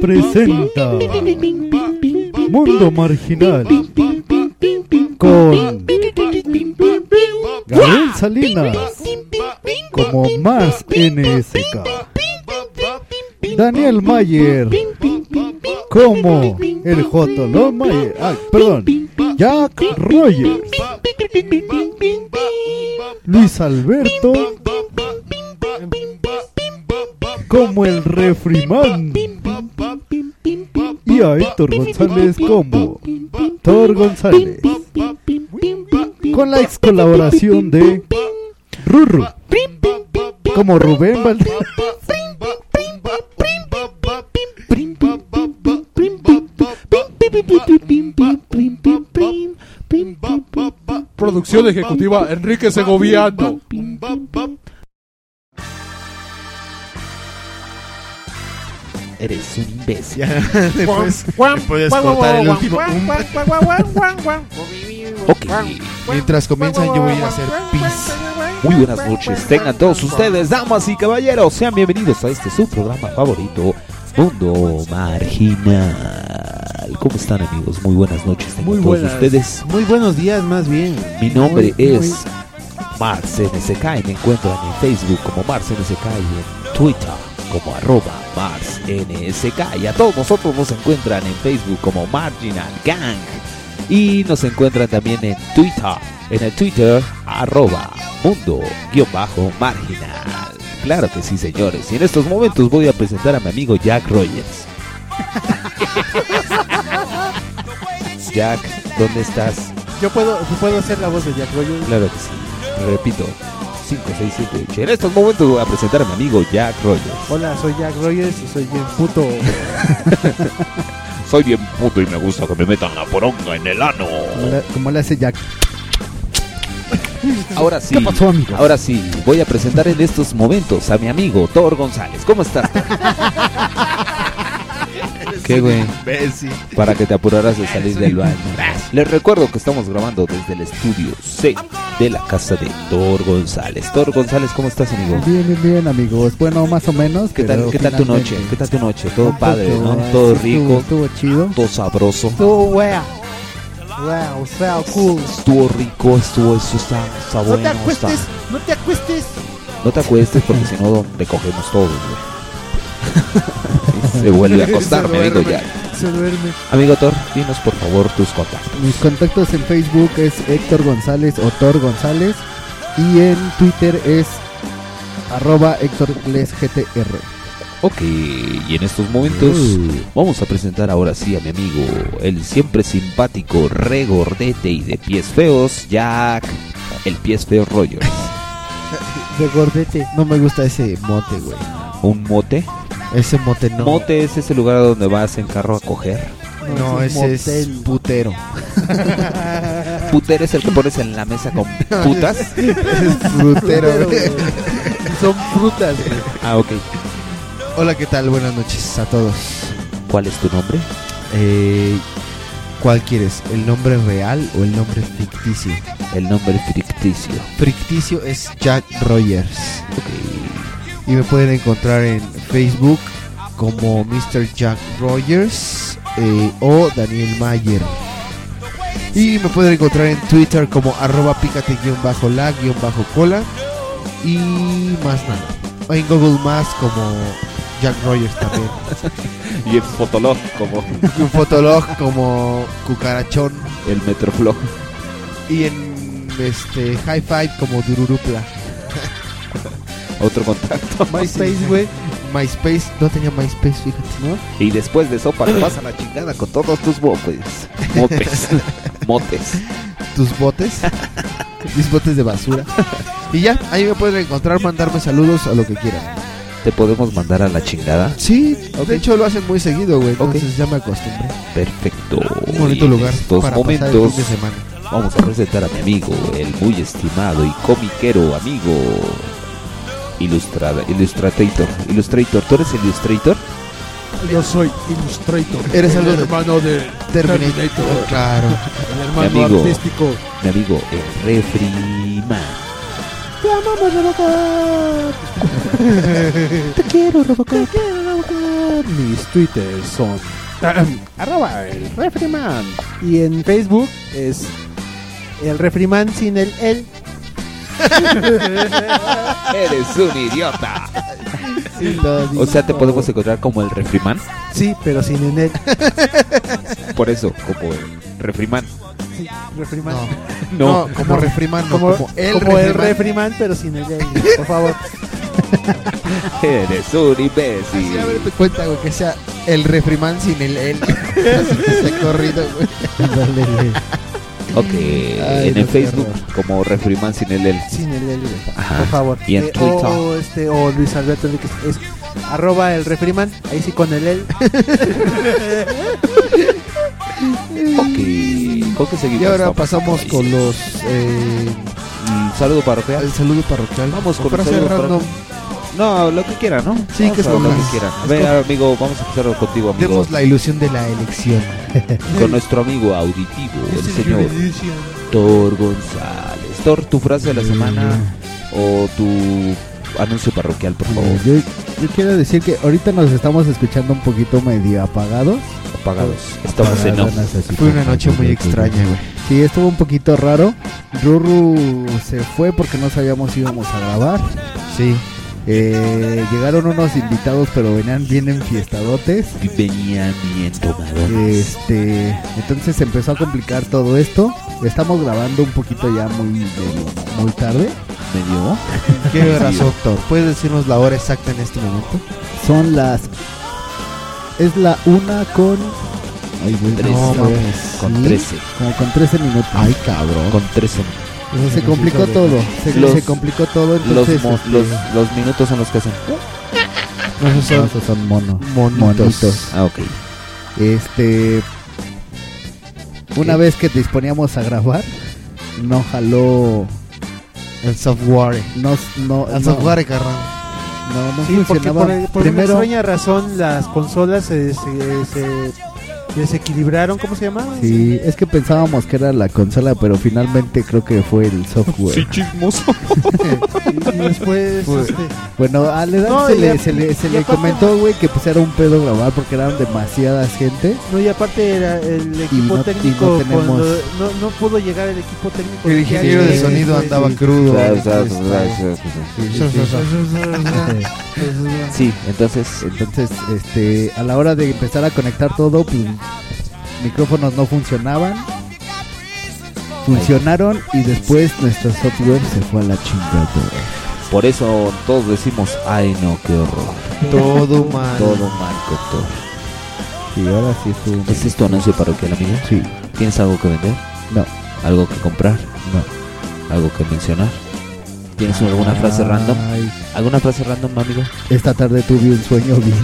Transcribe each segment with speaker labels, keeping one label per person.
Speaker 1: presenta Mundo Marginal con Gabriel Salinas como Mars NSK, Daniel Mayer como el Jotolón Mayer, ah, perdón, Jack Rogers, Luis Alberto como el Refriman y a Héctor González como Thor González. Con la ex colaboración de Rurru. Como Rubén Valdez
Speaker 2: Producción ejecutiva Enrique Segoviano.
Speaker 3: Eres un imbécil.
Speaker 4: Después puedes cortar el último.
Speaker 3: Ok, mientras comienzan yo voy a hacer pis.
Speaker 5: Muy buenas noches, tengan todos ustedes, damas y caballeros, sean bienvenidos a este su programa favorito, Mundo Marginal. ¿Cómo están amigos? Muy buenas noches, tengan
Speaker 4: Muy
Speaker 5: todos
Speaker 4: buenas.
Speaker 5: ustedes.
Speaker 4: Muy buenos días, más bien.
Speaker 5: Mi nombre
Speaker 4: Muy,
Speaker 5: es
Speaker 4: muy-
Speaker 5: Mars NSK y me encuentran en Facebook como Mars NSK y en Twitter como arroba Mars NSK y a todos nosotros nos encuentran en Facebook como Marginal Gang y nos encuentran también en Twitter, en el Twitter arroba mundo guion bajo marginal. Claro que sí señores y en estos momentos voy a presentar a mi amigo Jack Rogers. Jack, ¿dónde estás?
Speaker 6: Yo puedo, puedo hacer la voz de Jack Rogers.
Speaker 5: Claro que sí. Repito. 5, 6, 7, 8. En estos momentos voy a presentar a mi amigo Jack Rogers.
Speaker 6: Hola, soy Jack Rogers y soy bien puto.
Speaker 5: Soy bien puto y me gusta que me metan la poronga en el ano.
Speaker 3: Como le, como le hace Jack.
Speaker 5: Ahora sí.
Speaker 3: ¿Qué pasó, amigo?
Speaker 5: Ahora sí. Voy a presentar en estos momentos a mi amigo Thor González. ¿Cómo estás? ¿Qué, güey? Para que te apuraras de salir del baño. Les recuerdo que estamos grabando desde el estudio C de la casa de Thor González. Thor González, ¿cómo estás, amigo?
Speaker 3: Bien, bien, bien, amigos. Bueno, más o menos.
Speaker 5: ¿Qué tal, ¿qué tal tu noche? ¿Qué tal tu noche? Todo padre, ¿no?
Speaker 3: ah,
Speaker 5: Todo rico,
Speaker 3: Estuvo, chido.
Speaker 5: todo sabroso.
Speaker 6: Estuvo wea. Wow, wow, cool.
Speaker 5: Estuvo rico, estuvo eso, está, está
Speaker 6: No
Speaker 5: bueno.
Speaker 6: te
Speaker 5: está-
Speaker 6: acuestes, no te acuestes.
Speaker 5: No te acuestes porque si no te cogemos todos, güey. Se vuelve a acostar,
Speaker 6: Se
Speaker 5: me digo
Speaker 6: duerme.
Speaker 5: ya.
Speaker 6: Se duerme.
Speaker 5: Amigo Thor, dinos por favor tus contactos.
Speaker 3: Mis contactos en Facebook es Héctor González o Thor González. Y en Twitter es arroba Héctor Les GTR.
Speaker 5: Ok, y en estos momentos vamos a presentar ahora sí a mi amigo, el siempre simpático, regordete y de pies feos, Jack, el pies feo Rogers.
Speaker 6: De gordete.
Speaker 3: No me gusta ese mote, güey.
Speaker 5: ¿Un mote?
Speaker 3: Ese mote no.
Speaker 5: Mote es ese lugar donde vas en carro a coger.
Speaker 3: No,
Speaker 6: es un
Speaker 3: ese es
Speaker 6: motel.
Speaker 3: putero.
Speaker 5: Puter es el que pones en la mesa con putas.
Speaker 3: es frutero. güey.
Speaker 6: Son frutas, güey.
Speaker 5: Ah, ok.
Speaker 3: Hola, ¿qué tal? Buenas noches a todos.
Speaker 5: ¿Cuál es tu nombre?
Speaker 3: Eh, ¿Cuál quieres? ¿El nombre real o el nombre ficticio?
Speaker 5: El nombre ficticio.
Speaker 3: Ficticio es Jack Rogers.
Speaker 5: Ok.
Speaker 3: Y me pueden encontrar en Facebook como Mr. Jack Rogers eh, o Daniel Mayer. Y me pueden encontrar en Twitter como arroba pícate-la-cola. Y más nada. O en Google Más como Jack Rogers también.
Speaker 5: Y el Fotolog como
Speaker 3: un fotolog como Cucarachón.
Speaker 5: el Metroflog.
Speaker 3: Y en este High Five como Dururupla.
Speaker 5: Otro contacto.
Speaker 1: MySpace, güey.
Speaker 3: MySpace, no tenía MySpace, fíjate.
Speaker 1: ¿No?
Speaker 5: Y después de sopa te vas a la chingada con todos tus botes. Motes. Motes.
Speaker 3: tus botes, mis botes de basura. Y ya, ahí me pueden encontrar, mandarme saludos a lo que quieran.
Speaker 5: ¿Te podemos mandar a la chingada?
Speaker 3: Sí, de hecho lo hacen muy seguido, güey. Entonces ya me acostumbré.
Speaker 5: Perfecto.
Speaker 3: Un bonito
Speaker 5: Y en
Speaker 3: lugar
Speaker 5: estos
Speaker 3: para
Speaker 5: momentos
Speaker 3: pasar el fin de semana.
Speaker 5: vamos a presentar a mi amigo, el muy estimado y comiquero amigo Ilustrada, Illustrator, Illustrator, ¿tú eres Illustrator?
Speaker 2: Yo soy Illustrator.
Speaker 3: Eres
Speaker 2: el hermano de
Speaker 3: Terminator.
Speaker 2: Terminator.
Speaker 3: Claro.
Speaker 2: El hermano
Speaker 5: Mi amigo.
Speaker 2: artístico.
Speaker 5: Mi amigo, el Refriman.
Speaker 1: Te amamos, Robocop. Te quiero, Robocop. Te quiero, Robocop.
Speaker 2: Mis twitters son arroba el refriman.
Speaker 1: Y en Facebook es el refriman sin el el.
Speaker 5: Eres un idiota.
Speaker 1: Sí.
Speaker 5: O sea, te podemos encontrar como el Refriman.
Speaker 1: Sí, pero sin el el.
Speaker 5: Por eso, como el Refriman.
Speaker 1: Sí, refriman.
Speaker 3: No,
Speaker 5: No,
Speaker 3: no, como refriman, no,
Speaker 1: Como,
Speaker 3: como, el
Speaker 1: como el
Speaker 3: refriman.
Speaker 1: refriman, pero sin el el. Por favor.
Speaker 5: eres un
Speaker 3: Así,
Speaker 5: imbécil.
Speaker 3: a ver, te cuenta, güey, que sea el refriman sin el él. Así que sea corrido, güey.
Speaker 5: Ok,
Speaker 1: Ay,
Speaker 5: en
Speaker 1: no,
Speaker 5: el Facebook como Refriman sin el el.
Speaker 1: Sin el.
Speaker 5: Ajá.
Speaker 1: Por favor.
Speaker 5: Y en
Speaker 1: Eh,
Speaker 5: Twitter.
Speaker 1: o, este, o Luis Alberto Enríquez. Es arroba el refriman. Ahí sí con el el.
Speaker 5: Ok, ¿con qué seguimos?
Speaker 3: Y ahora
Speaker 5: Vamos
Speaker 3: pasamos
Speaker 5: ahí.
Speaker 3: con los. Eh,
Speaker 5: Mm, saludo parroquial.
Speaker 3: el saludo parroquial.
Speaker 5: Vamos
Speaker 3: O
Speaker 5: con el saludo
Speaker 3: random.
Speaker 5: No, lo que quieran, ¿no?
Speaker 3: Sí,
Speaker 5: Vamos
Speaker 3: que
Speaker 5: a lo que quieran. A ver, amigo, vamos a empezar contigo, amigo.
Speaker 3: Demos la ilusión de la elección.
Speaker 5: Con nuestro amigo auditivo, el señor Thor González. Thor, tu frase de la semana o tu anuncio parroquial, por favor.
Speaker 1: Yo, yo quiero decir que ahorita nos estamos escuchando un poquito medio apagados.
Speaker 5: Apagados. Estamos en off.
Speaker 3: Fue una noche muy extraña, güey.
Speaker 1: Sí, estuvo un poquito raro. Ruru se fue porque no sabíamos si íbamos a grabar.
Speaker 3: Sí.
Speaker 1: Eh, llegaron unos invitados, pero venían bien enfiestadotes.
Speaker 5: Y venían bien tomados.
Speaker 1: Este, entonces se empezó a complicar todo esto. Estamos grabando un poquito ya muy muy tarde.
Speaker 5: Medio.
Speaker 3: ¿Qué hora son, Thor? ¿Puedes decirnos la hora exacta en este momento?
Speaker 1: Son las es la una con ay, güey, no, mames.
Speaker 5: Con
Speaker 1: Sí,
Speaker 5: 13.
Speaker 1: como con 13 minutos.
Speaker 3: Ay, cabrón.
Speaker 5: Con 13.
Speaker 1: O sea, se complicó todo. Se,
Speaker 5: Los-
Speaker 1: se complicó todo.
Speaker 5: Los,
Speaker 1: Entonces,
Speaker 5: mo-
Speaker 1: este,
Speaker 5: los, los minutos son los que hacen.
Speaker 3: No, esos
Speaker 1: no,
Speaker 3: son
Speaker 1: esos son mono,
Speaker 3: monitos.
Speaker 1: monitos.
Speaker 5: Ah, ok.
Speaker 1: Este, una vez que disponíamos a grabar, no jaló,
Speaker 3: El software.
Speaker 1: no, no,
Speaker 3: El
Speaker 1: no,
Speaker 3: software, carnal.
Speaker 1: no, no
Speaker 6: Sí, porque
Speaker 1: funcionaba.
Speaker 6: por, el- por
Speaker 1: Primero,
Speaker 6: una extraña razón las consolas se, se, se desequilibraron, ¿cómo se llama?
Speaker 1: sí, es que pensábamos que era la consola, pero finalmente creo que fue el software.
Speaker 5: chismoso.
Speaker 6: Y, después, este,
Speaker 1: Bueno, a Ledán
Speaker 6: No,
Speaker 1: se,
Speaker 6: y
Speaker 1: le,
Speaker 6: a-
Speaker 1: se le, se
Speaker 6: y
Speaker 1: le
Speaker 6: aparte-
Speaker 1: comentó, güey, que pues era un pedo grabar porque eran demasiadas gente.
Speaker 6: no, y aparte era el equipo
Speaker 1: no- y
Speaker 6: técnico,
Speaker 1: no tenemos-
Speaker 6: cuando no, no pudo llegar el equipo técnico.
Speaker 3: El ingeniero de sonido andaba
Speaker 1: sí.
Speaker 3: crudo.
Speaker 5: Sí, entonces,
Speaker 1: Entonces, este, a la hora de empezar a conectar todo, pues micrófonos no funcionaban. Funcionaron y después nuestro software se fue a la chingada.
Speaker 5: por eso todos decimos, ay no, qué horror.
Speaker 3: Todo mal.
Speaker 5: Todo mal.
Speaker 1: Y ahora sí estuvo.
Speaker 5: ¿Este es tu anuncio parroquial, amigo?
Speaker 1: Sí,
Speaker 5: ¿Tienes algo que vender?
Speaker 1: No.
Speaker 5: ¿Algo que comprar?
Speaker 1: no.
Speaker 5: ¿Algo que mencionar? ¿Tienes alguna frase random? ¿Alguna frase random, amigo?
Speaker 1: esta tarde tuve un sueño bien.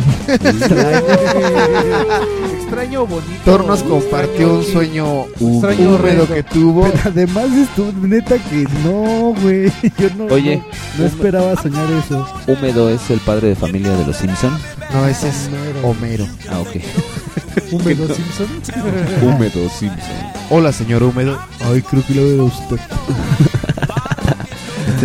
Speaker 6: Extraño bonito.
Speaker 3: Thor nos compartió un sueño
Speaker 6: Extraño
Speaker 3: húmedo que tuvo.
Speaker 1: Pero además estuvo, neta que no, güey. Yo no,
Speaker 5: Oye,
Speaker 1: no, no esperaba soñar eso.
Speaker 5: Húmedo es el padre de familia de los Simpson.
Speaker 3: No, ese es Homero.
Speaker 5: Ah, ok.
Speaker 6: Húmedo Simpson.
Speaker 5: Húmedo Simpson.
Speaker 3: Hola, señor Húmedo. Ay, creo que lo veo usted.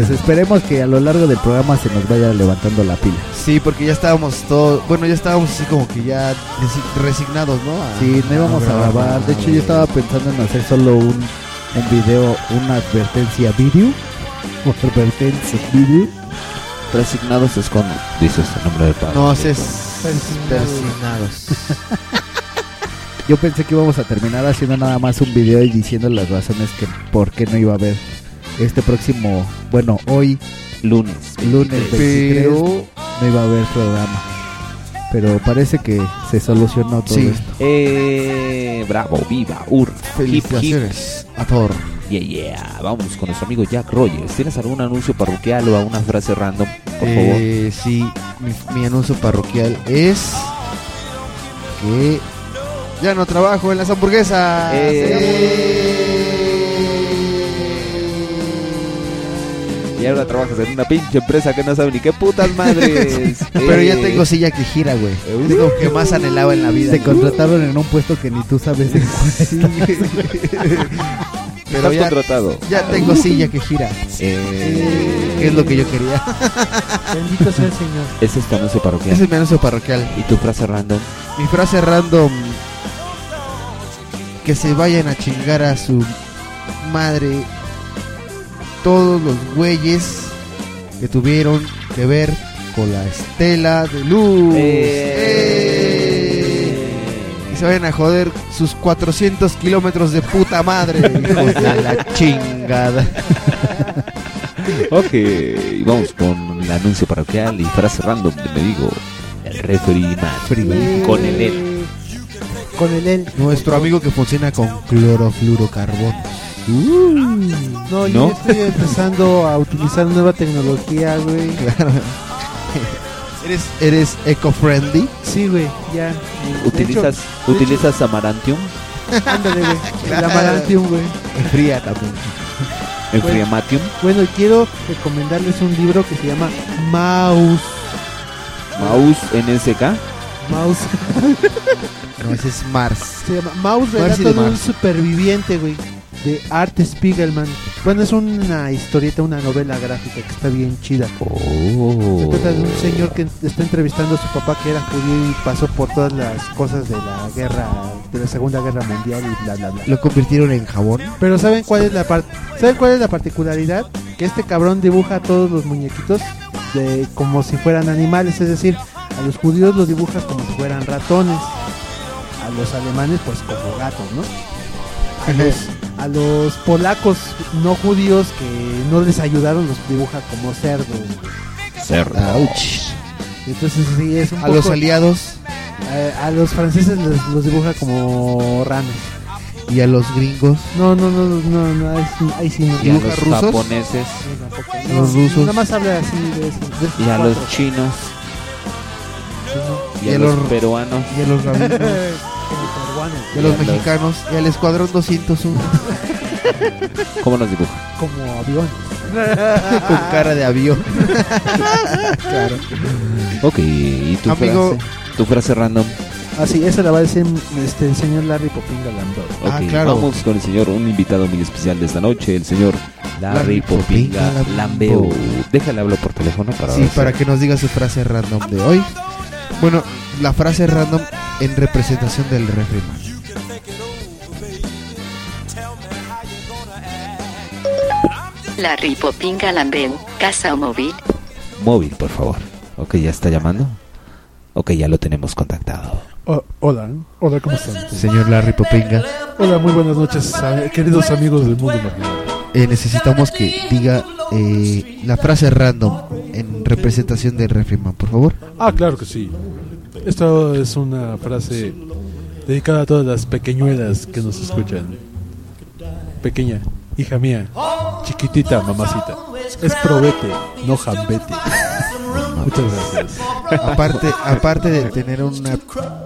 Speaker 1: Entonces esperemos que a lo largo del programa se nos vaya levantando la pila.
Speaker 3: Sí, porque ya estábamos todos, bueno, ya estábamos así como que ya desi- resignados, ¿no? A-
Speaker 1: Sí, no íbamos a grabar. De hecho, yo estaba pensando en hacer solo un, un video, una advertencia video. O advertencia video.
Speaker 5: Resignados es cuando dices el nombre del padre.
Speaker 3: No, es
Speaker 6: persignados.
Speaker 1: Yo pensé que íbamos a terminar haciendo nada más un video y diciendo las razones que por qué no iba a haber este próximo, bueno, hoy,
Speaker 5: Lunes.
Speaker 1: lunes 23,
Speaker 3: Pero
Speaker 1: no iba a haber programa. Pero parece que se solucionó todo
Speaker 3: Sí.
Speaker 1: esto.
Speaker 5: Eh, bravo, viva, ur. Hip, hip.
Speaker 3: felicitaciones a Thor.
Speaker 5: Yeah, yeah. Vamos con nuestro amigo Jack Rogers. ¿Tienes algún anuncio parroquial o alguna frase random? Por favor.
Speaker 3: Eh, sí, mi, mi anuncio parroquial es que ya no trabajo en las hamburguesas.
Speaker 5: Y ahora trabajas en una pinche empresa que no sabe ni qué putas madres.
Speaker 3: Pero ya
Speaker 5: Eh,
Speaker 3: tengo silla que gira, güey. Es lo que más anhelaba en la vida.
Speaker 1: Te contrataron en un puesto que ni tú sabes en
Speaker 3: Pero
Speaker 5: Estás
Speaker 3: ya,
Speaker 5: contratado.
Speaker 3: ya tengo silla que gira.
Speaker 5: Eh,
Speaker 3: Que es lo que yo quería.
Speaker 6: Bendito sea el Señor.
Speaker 5: es este anuncio parroquial.
Speaker 3: Ese es mi anuncio parroquial.
Speaker 5: ¿Y tu frase random?
Speaker 3: Mi frase random. Que se vayan a chingar a su madre todos los güeyes que tuvieron que ver con la estela de luz. ¡Eh! Y se vayan a joder sus 400 kilómetros de puta madre. hijos de la chingada.
Speaker 5: Ok, y vamos con el anuncio parroquial y frase random de me digo el referee man con el él.
Speaker 6: Con el él.
Speaker 3: Nuestro amigo que funciona con clorofluorocarbono.
Speaker 6: No, yo estoy empezando a utilizar nueva tecnología, güey.
Speaker 3: Claro. ¿Eres, eres eco-friendly?
Speaker 6: Sí, güey, ya. De
Speaker 5: ¿Utilizas,
Speaker 6: hecho-
Speaker 5: ¿utilizas Amarantium?
Speaker 6: ándale, güey.
Speaker 3: Claro.
Speaker 6: El Amarantium, güey.
Speaker 3: Fría también.
Speaker 5: ¿Enfriamatium?
Speaker 6: Bueno, y quiero recomendarles un libro que se llama Mouse.
Speaker 5: ¿Mouse NSK?
Speaker 6: Mouse.
Speaker 3: No, ese es Mars.
Speaker 6: Se llama Mouse,
Speaker 3: Marcy
Speaker 6: relato
Speaker 3: de
Speaker 6: de un
Speaker 3: Mars.
Speaker 6: superviviente, güey. De Art Spiegelman. Bueno, es una historieta, una novela gráfica que está bien chida. Se
Speaker 5: Oh.
Speaker 6: trata de un señor que está entrevistando a su papá que era judío y pasó por todas las cosas de la guerra, de la Segunda Guerra Mundial y bla bla bla.
Speaker 3: Lo convirtieron en jabón.
Speaker 6: Pero ¿saben cuál es la parte? ¿Saben cuál es la particularidad? Que este cabrón dibuja a todos los muñequitos de como si fueran animales, es decir, a los judíos los dibuja como si fueran ratones, a los alemanes pues como gatos, ¿no? A los, a los polacos no judíos que no les ayudaron los dibuja como cerdos.
Speaker 5: Cerdo.
Speaker 3: Ouch.
Speaker 6: Entonces sí es un
Speaker 3: A los aliados
Speaker 6: a, a los franceses les- los dibuja como ranas.
Speaker 3: y a los gringos.
Speaker 6: No, no, no, no, no, ahí sí, ahí sí no.
Speaker 5: Y a
Speaker 3: ¿Dibuja
Speaker 5: los
Speaker 3: rusos?
Speaker 5: japoneses
Speaker 6: No.
Speaker 3: Los rusos.
Speaker 6: Nada más habla así de esos
Speaker 5: y a los chinos
Speaker 6: Sí, no.
Speaker 5: y
Speaker 3: Y
Speaker 5: a
Speaker 3: a
Speaker 5: los
Speaker 3: los-
Speaker 5: peruanos.
Speaker 3: Y a los rabinos.
Speaker 6: Peruanos.
Speaker 3: Y los mexicanos. Y al escuadrón 201.
Speaker 5: ¿Cómo los dibuja?
Speaker 6: Como aviones.
Speaker 3: con cara de avión. claro.
Speaker 5: Ok, ¿y tu
Speaker 3: Amigo-
Speaker 5: frase? Tu frase random.
Speaker 6: Ah, sí, esa la va a decir este, el señor Larry Popinga Landau.
Speaker 3: Ah,
Speaker 5: Ok,
Speaker 3: claro.
Speaker 5: Vamos con el señor, un invitado muy especial de esta noche, el señor Larry
Speaker 3: Larry
Speaker 5: Popinga
Speaker 3: Popinga
Speaker 5: Lambeo.
Speaker 3: Lambeo.
Speaker 5: Déjale hablo por teléfono para
Speaker 3: Sí,
Speaker 5: ver
Speaker 3: para
Speaker 5: si-
Speaker 3: que nos diga su frase random de hoy. Bueno, la frase random en representación del refriman.
Speaker 7: La Ripopinga Lambeu, casa o móvil.
Speaker 5: Móvil, por favor. Ok, ¿ya está llamando? Ok, ya lo tenemos contactado.
Speaker 2: Oh, hola, hola, ¿cómo están?
Speaker 3: Señor Larry Popinga,
Speaker 2: Hola, muy buenas noches, a- queridos amigos del mundo marginal.
Speaker 3: Eh, necesitamos que diga eh, la frase random en representación del refriman, por favor.
Speaker 2: Ah, claro que sí. Esta es una frase dedicada a todas las pequeñuelas que nos escuchan. Pequeña, hija mía, chiquitita, mamacita. Es probete, no jambete. Muchas gracias.
Speaker 3: Aparte, aparte de tener una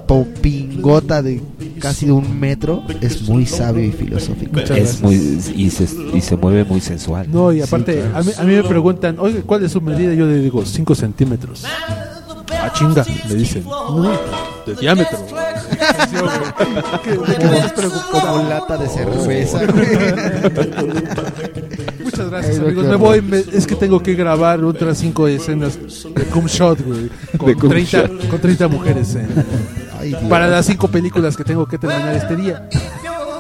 Speaker 3: popingota de casi un metro, es muy sabio y filosófico.
Speaker 5: Es muy y se, y se mueve muy sensual.
Speaker 2: No, y aparte, a, mí, a mí me preguntan, oye, ¿cuál es su medida? Yo le digo, 5 centímetros. Ah, chinga, me dicen. No, de diámetro.
Speaker 6: canción, güey. ¿Qué- ¿De?
Speaker 3: Como lata de cerveza.
Speaker 6: Muchas gracias,
Speaker 3: Ay,
Speaker 6: amigos. Me voy. me- es que tengo que grabar otras cinco escenas de cum shot, güey. Con,
Speaker 5: De cum
Speaker 6: 30,
Speaker 5: shot.
Speaker 6: con 30 mujeres. eh,
Speaker 3: Ay,
Speaker 6: para las cinco películas que tengo que terminar este día.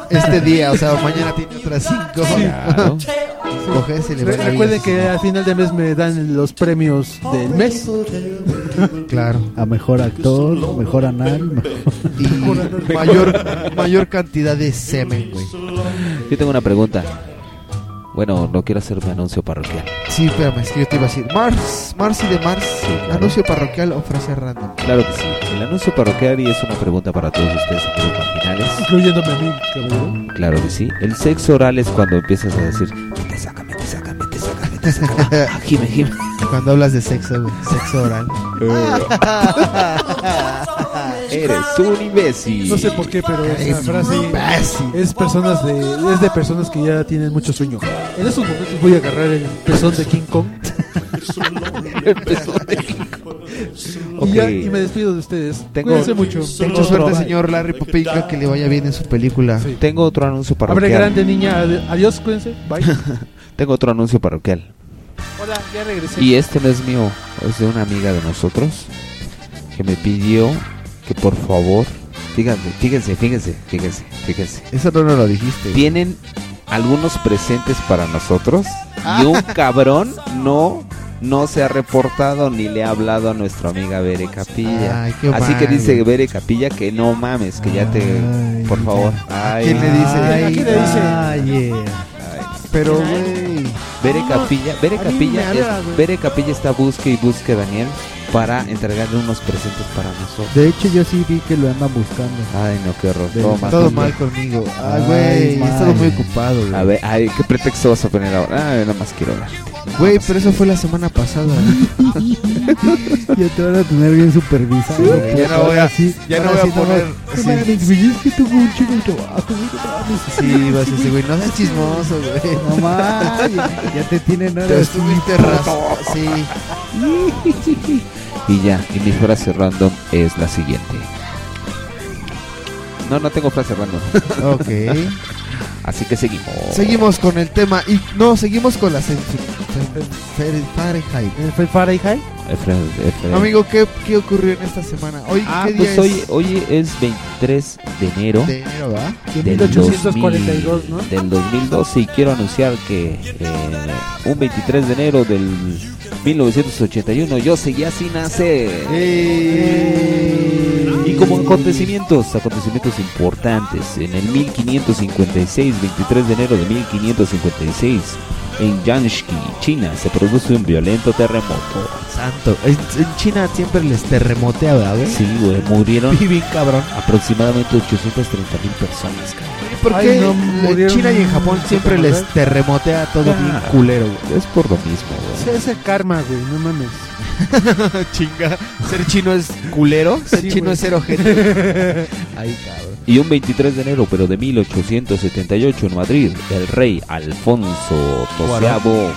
Speaker 3: Este día, o sea, mañana tiene otras cinco.
Speaker 5: Claro.
Speaker 3: Le
Speaker 6: Re-
Speaker 3: la
Speaker 6: recuerden que al final de mes me dan los premios del mes.
Speaker 3: Claro.
Speaker 1: A mejor actor, mejor anal. mejor-
Speaker 3: Y mayor, mayor cantidad de semen, güey.
Speaker 5: Yo tengo una pregunta. Bueno, no quiero hacer un anuncio parroquial.
Speaker 3: Sí, espérame, es que yo te iba a decir. Mars, Mars y de Mars.
Speaker 5: claro.
Speaker 3: Anuncio parroquial o frase random.
Speaker 5: Claro que sí. El anuncio parroquial y es una pregunta para todos ustedes, amigos marginales.
Speaker 6: Incluyéndome a mí, cabrón.
Speaker 5: Claro que sí. El sexo oral es cuando empiezas a decir, te sácame, te sácame, te sácame, te sácame. Ah, gime, gime.
Speaker 3: Cuando hablas de sexo. Sexo oral.
Speaker 5: Eres un imbécil.
Speaker 6: No sé por qué, pero esa frase
Speaker 3: imbécil.
Speaker 6: es personas de es de personas que ya tienen mucho sueño. En estos momentos voy a agarrar el pezón de King Kong
Speaker 5: Ok.
Speaker 6: y, ya, y me despido de ustedes.
Speaker 5: Tengo-
Speaker 6: Cuídense mucho.
Speaker 3: Mucha suerte, señor Larry Popinga, que le vaya bien en su película.
Speaker 6: Sí.
Speaker 5: Tengo otro anuncio
Speaker 6: Abre
Speaker 5: parroquial.
Speaker 6: grande, niña. Adiós, cuídense. Bye.
Speaker 5: Tengo otro anuncio parroquial.
Speaker 6: Hola, ya regresé.
Speaker 5: Y este no es mío, es de una amiga de nosotros que me pidió que por favor, fíjense, fíjense, fíjense, fíjense, fíjense.
Speaker 3: Eso no nos lo dijiste.
Speaker 5: Tienen algunos presentes para nosotros
Speaker 3: Ah.
Speaker 5: y un cabrón no no se ha reportado ni le ha hablado a nuestra amiga Bere Capilla.
Speaker 3: Ay, qué
Speaker 5: Así que dice. Bere Capilla que no mames, que ya te
Speaker 1: Ay,
Speaker 5: por favor. Ay,
Speaker 3: ¿Quién le dice?
Speaker 6: Ay, aquí le dice.
Speaker 1: Ay, yeah.
Speaker 3: Pero, güey.
Speaker 5: Bere Capilla, Bere Capilla, es-. Bere Capilla está busque y busque Daniel para entregarle unos presentes para nosotros.
Speaker 1: De hecho, yo sí vi que lo andan buscando.
Speaker 5: Ay, no, qué horror. Todo mal.
Speaker 3: Todo mal conmigo. Ay,
Speaker 1: Ay,
Speaker 3: güey. He estado muy ocupado, güey.
Speaker 5: A ver, ay, ¿qué pretexto vas a poner ahora? Ay, nada más quiero hablar.
Speaker 3: Güey, pero eso fue la semana pasada.
Speaker 1: Ya te van a tener bien supervisado.
Speaker 3: Sí, ya no voy a-
Speaker 1: sí-
Speaker 3: ya no voy a
Speaker 1: sí
Speaker 3: poner-
Speaker 1: güey, es que tuvo un chico de trabajo.
Speaker 3: Sí, vas a decir, güey, no seas chismoso, güey.
Speaker 1: No mames, ya, ya te tienen ahora
Speaker 3: Te estuviste ras- Sí.
Speaker 5: Y ya, y mi frase random es la siguiente. No, no tengo frase random.
Speaker 3: Ok.
Speaker 5: Así que seguimos.
Speaker 3: Seguimos con el tema. Y no, seguimos con las. Fahrenheit.
Speaker 6: ¿El Fahrenheit?
Speaker 3: Amigo, ¿qué, ¿qué ocurrió en esta semana? Hoy,
Speaker 5: Ah,
Speaker 3: ¿qué día
Speaker 5: pues hoy,
Speaker 3: es?
Speaker 5: hoy es 23 de enero
Speaker 3: De enero.
Speaker 6: De
Speaker 5: del
Speaker 6: 1842,
Speaker 5: 2000
Speaker 6: ¿no?
Speaker 5: Del 2012 y quiero anunciar que eh, un 23 de enero del 1981 yo seguía sin nacer. Y como acontecimientos, acontecimientos importantes, en el 1556, 23 de enero de 1556, en Yanshki, China, se produce un violento terremoto.
Speaker 3: Santo. En, en China siempre les terremotea, ¿verdad, güey?
Speaker 5: Sí, güey, murieron
Speaker 3: Y bien cabrón.
Speaker 5: aproximadamente 830 mil personas, cabrón.
Speaker 3: ¿Por
Speaker 6: Ay,
Speaker 3: qué
Speaker 6: no,
Speaker 3: en
Speaker 6: murieron
Speaker 3: China y en Japón siempre les
Speaker 6: terremotar?
Speaker 3: terremotea todo
Speaker 5: Ah.
Speaker 3: bien culero, güey?
Speaker 5: Es por lo mismo, güey.
Speaker 6: es el karma, güey, no mames.
Speaker 3: Chinga. Ser chino es culero. Ser
Speaker 6: Sí,
Speaker 3: chino
Speaker 6: güey.
Speaker 3: es ser ojete. Ay, cabrón.
Speaker 5: Y un 23 de enero, pero de 1878 en Madrid, el rey Alfonso XII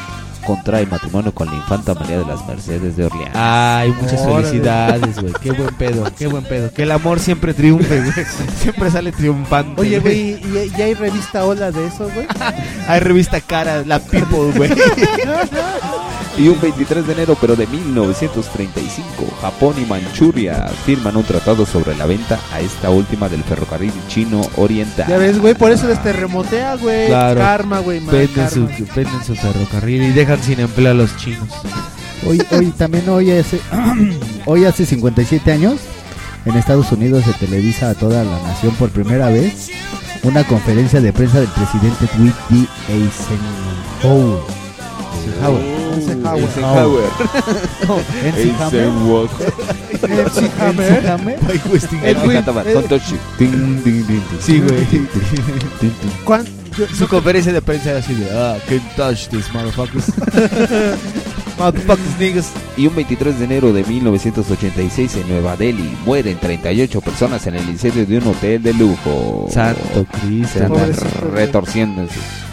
Speaker 5: contrae matrimonio con la infanta María de las Mercedes de Orleans.
Speaker 3: Ay, muchas
Speaker 6: Órale.
Speaker 3: felicidades, güey. Qué buen pedo, qué buen pedo. Que el amor siempre triunfe, güey. Siempre sale triunfante.
Speaker 6: Oye, güey, ¿y ya hay revista Hola de eso, güey?
Speaker 3: Hay revista cara, la People, güey.
Speaker 5: Y un 23 de enero, pero de 1935, Japón y Manchuria firman un tratado sobre la venta a esta última del ferrocarril chino oriental.
Speaker 6: Ya ves, güey, por eso les terremotea, güey.
Speaker 3: Claro.
Speaker 6: Karma, güey,
Speaker 3: Venden su, venden su ferrocarril y dejan sin empleo a los chinos.
Speaker 1: Hoy, hoy también hoy hace, hoy hace 57 años en Estados Unidos se televisa a toda la nación por primera vez una conferencia de prensa del presidente Dwight D. Eisenhower.
Speaker 6: Eisenhower.
Speaker 5: Eisenhower.
Speaker 1: Eisenhower. Eisenhower.
Speaker 5: Ding.
Speaker 3: Sí, güey.
Speaker 5: Ding, ding.
Speaker 6: ¿Cuán- yo-
Speaker 3: Su conferencia de prensa era así de, ah, can't touch this, motherfuckers. motherfuckers, niggas.
Speaker 5: Y un 23 de enero de 1986 en Nueva Delhi mueren 38 personas en el incendio de un hotel de lujo.
Speaker 3: Santo Cristo.
Speaker 5: Se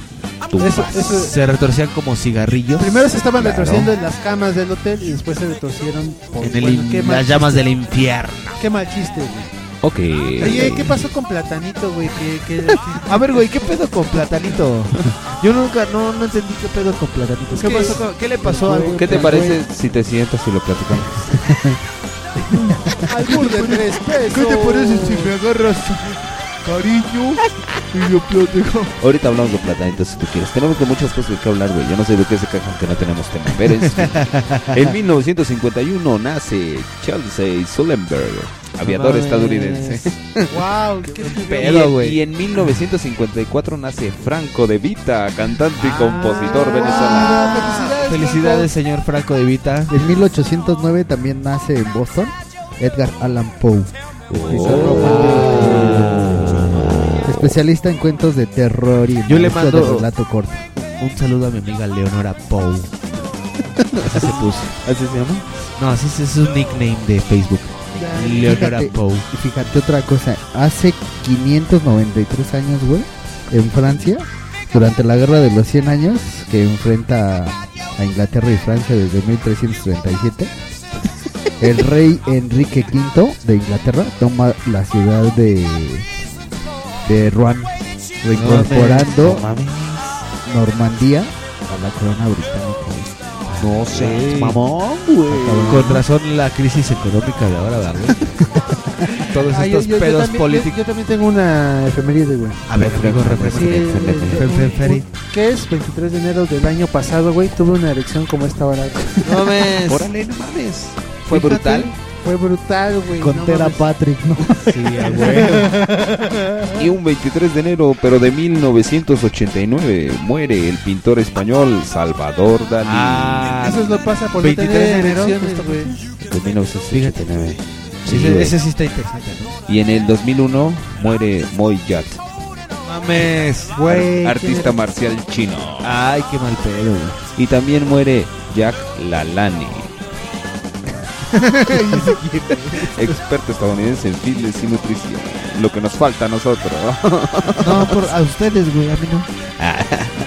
Speaker 5: tumbas.
Speaker 6: Eso- eso-
Speaker 3: Se retorcían como cigarrillos.
Speaker 6: Primero se estaban
Speaker 5: Claro.
Speaker 6: retorciendo en las camas del hotel y después se retorcieron por
Speaker 3: en el
Speaker 6: bueno,
Speaker 3: in- las llamas
Speaker 6: chiste.
Speaker 3: del infierno.
Speaker 6: Qué mal chiste, güey.
Speaker 5: Ok.
Speaker 6: Oye, ¿qué pasó con Platanito, güey? ¿Qué, qué, qué-
Speaker 3: A ver, güey, ¿qué pedo con Platanito? Yo nunca, no, no entendí qué pedo con Platanito. ¿Qué,
Speaker 6: ¿Qué
Speaker 3: pasó
Speaker 6: es?
Speaker 3: con- ¿Qué le pasó a algún
Speaker 5: ¿Qué te
Speaker 3: güey?
Speaker 5: parece si te sientas y lo platicamos?
Speaker 6: Albur de tres pesos.
Speaker 3: ¿Qué te parece si me agarras cariño y lo platico?
Speaker 5: Ahorita hablamos de platanitos si tú quieres. Tenemos de muchas cosas de qué hablar, güey. Yo no sé de qué se quejan que no tenemos tema. Pero en, en 1951 nace Chelsea Sullenberg, aviador
Speaker 3: mames.
Speaker 5: estadounidense.
Speaker 6: Wow, qué
Speaker 3: Pedo,
Speaker 5: y, en,
Speaker 3: güey.
Speaker 5: y en 1954 nace Franco De Vita, cantante y compositor
Speaker 6: Ah,
Speaker 5: venezolano.
Speaker 6: felicidades.
Speaker 3: Felicidades, señor Franco de Vita.
Speaker 1: En 1809 también nace en Boston Edgar Allan Poe.
Speaker 5: Oh.
Speaker 1: Especialista en cuentos de terror y
Speaker 3: Yo le mando-
Speaker 1: de relato corto.
Speaker 3: Un saludo a mi amiga Leonora Poe. Así se puso.
Speaker 5: ¿Así se llama?
Speaker 3: No, así es, es un nickname de Facebook. Leonora
Speaker 1: Fíjate,
Speaker 3: Poe.
Speaker 1: y fíjate otra cosa, hace 593 años, güey, en Francia, durante la guerra de los 100 años que enfrenta a Inglaterra y Francia desde 1337, el rey Enrique V de Inglaterra toma la ciudad de de Rouen, reincorporando
Speaker 5: No.
Speaker 1: Normandía a la corona británica.
Speaker 5: No sé,
Speaker 3: Sí.
Speaker 5: mamón, güey.
Speaker 3: Con razón la crisis económica de ahora, ¿verdad? Todos
Speaker 6: Ah, yo-
Speaker 3: estos
Speaker 6: yo- yo
Speaker 3: pedos
Speaker 6: también-
Speaker 3: políticos.
Speaker 6: Yo, también tengo una efeméride, güey.
Speaker 3: A ver, amigo,
Speaker 6: el-
Speaker 3: fe- feri.
Speaker 6: un- ¿Qué es? 23 de enero del año pasado, güey. Tuve una erección como esta hora.
Speaker 3: No mames.
Speaker 5: Órale, no mames. Fue
Speaker 6: Fíjate,
Speaker 5: brutal.
Speaker 6: Fue brutal, güey.
Speaker 1: Con
Speaker 6: no
Speaker 1: Tera
Speaker 6: mames.
Speaker 1: Patrick, ¿no?
Speaker 3: Sí, huevo.
Speaker 5: Y un 23 de enero, pero de 1989, muere el pintor español Salvador Dalí.
Speaker 3: Ah,
Speaker 6: Eso es lo pasa por
Speaker 3: 23
Speaker 6: no tener
Speaker 3: de enero,
Speaker 6: güey.
Speaker 5: de 1989.
Speaker 3: Sí,
Speaker 5: Sí,
Speaker 3: ese,
Speaker 5: güey.
Speaker 3: ese sí está interesante, ¿no?
Speaker 5: Y en el 2001 muere Moy Yat,
Speaker 3: Mames.
Speaker 6: Güey,
Speaker 5: artista
Speaker 6: ¿quién
Speaker 5: marcial chino.
Speaker 3: Ay, qué mal pedo, güey.
Speaker 5: Y también muere Jack Lalani, experto estadounidense en fitness y nutrición. Lo que nos falta a nosotros.
Speaker 3: No, por, a ustedes, güey, a mí no.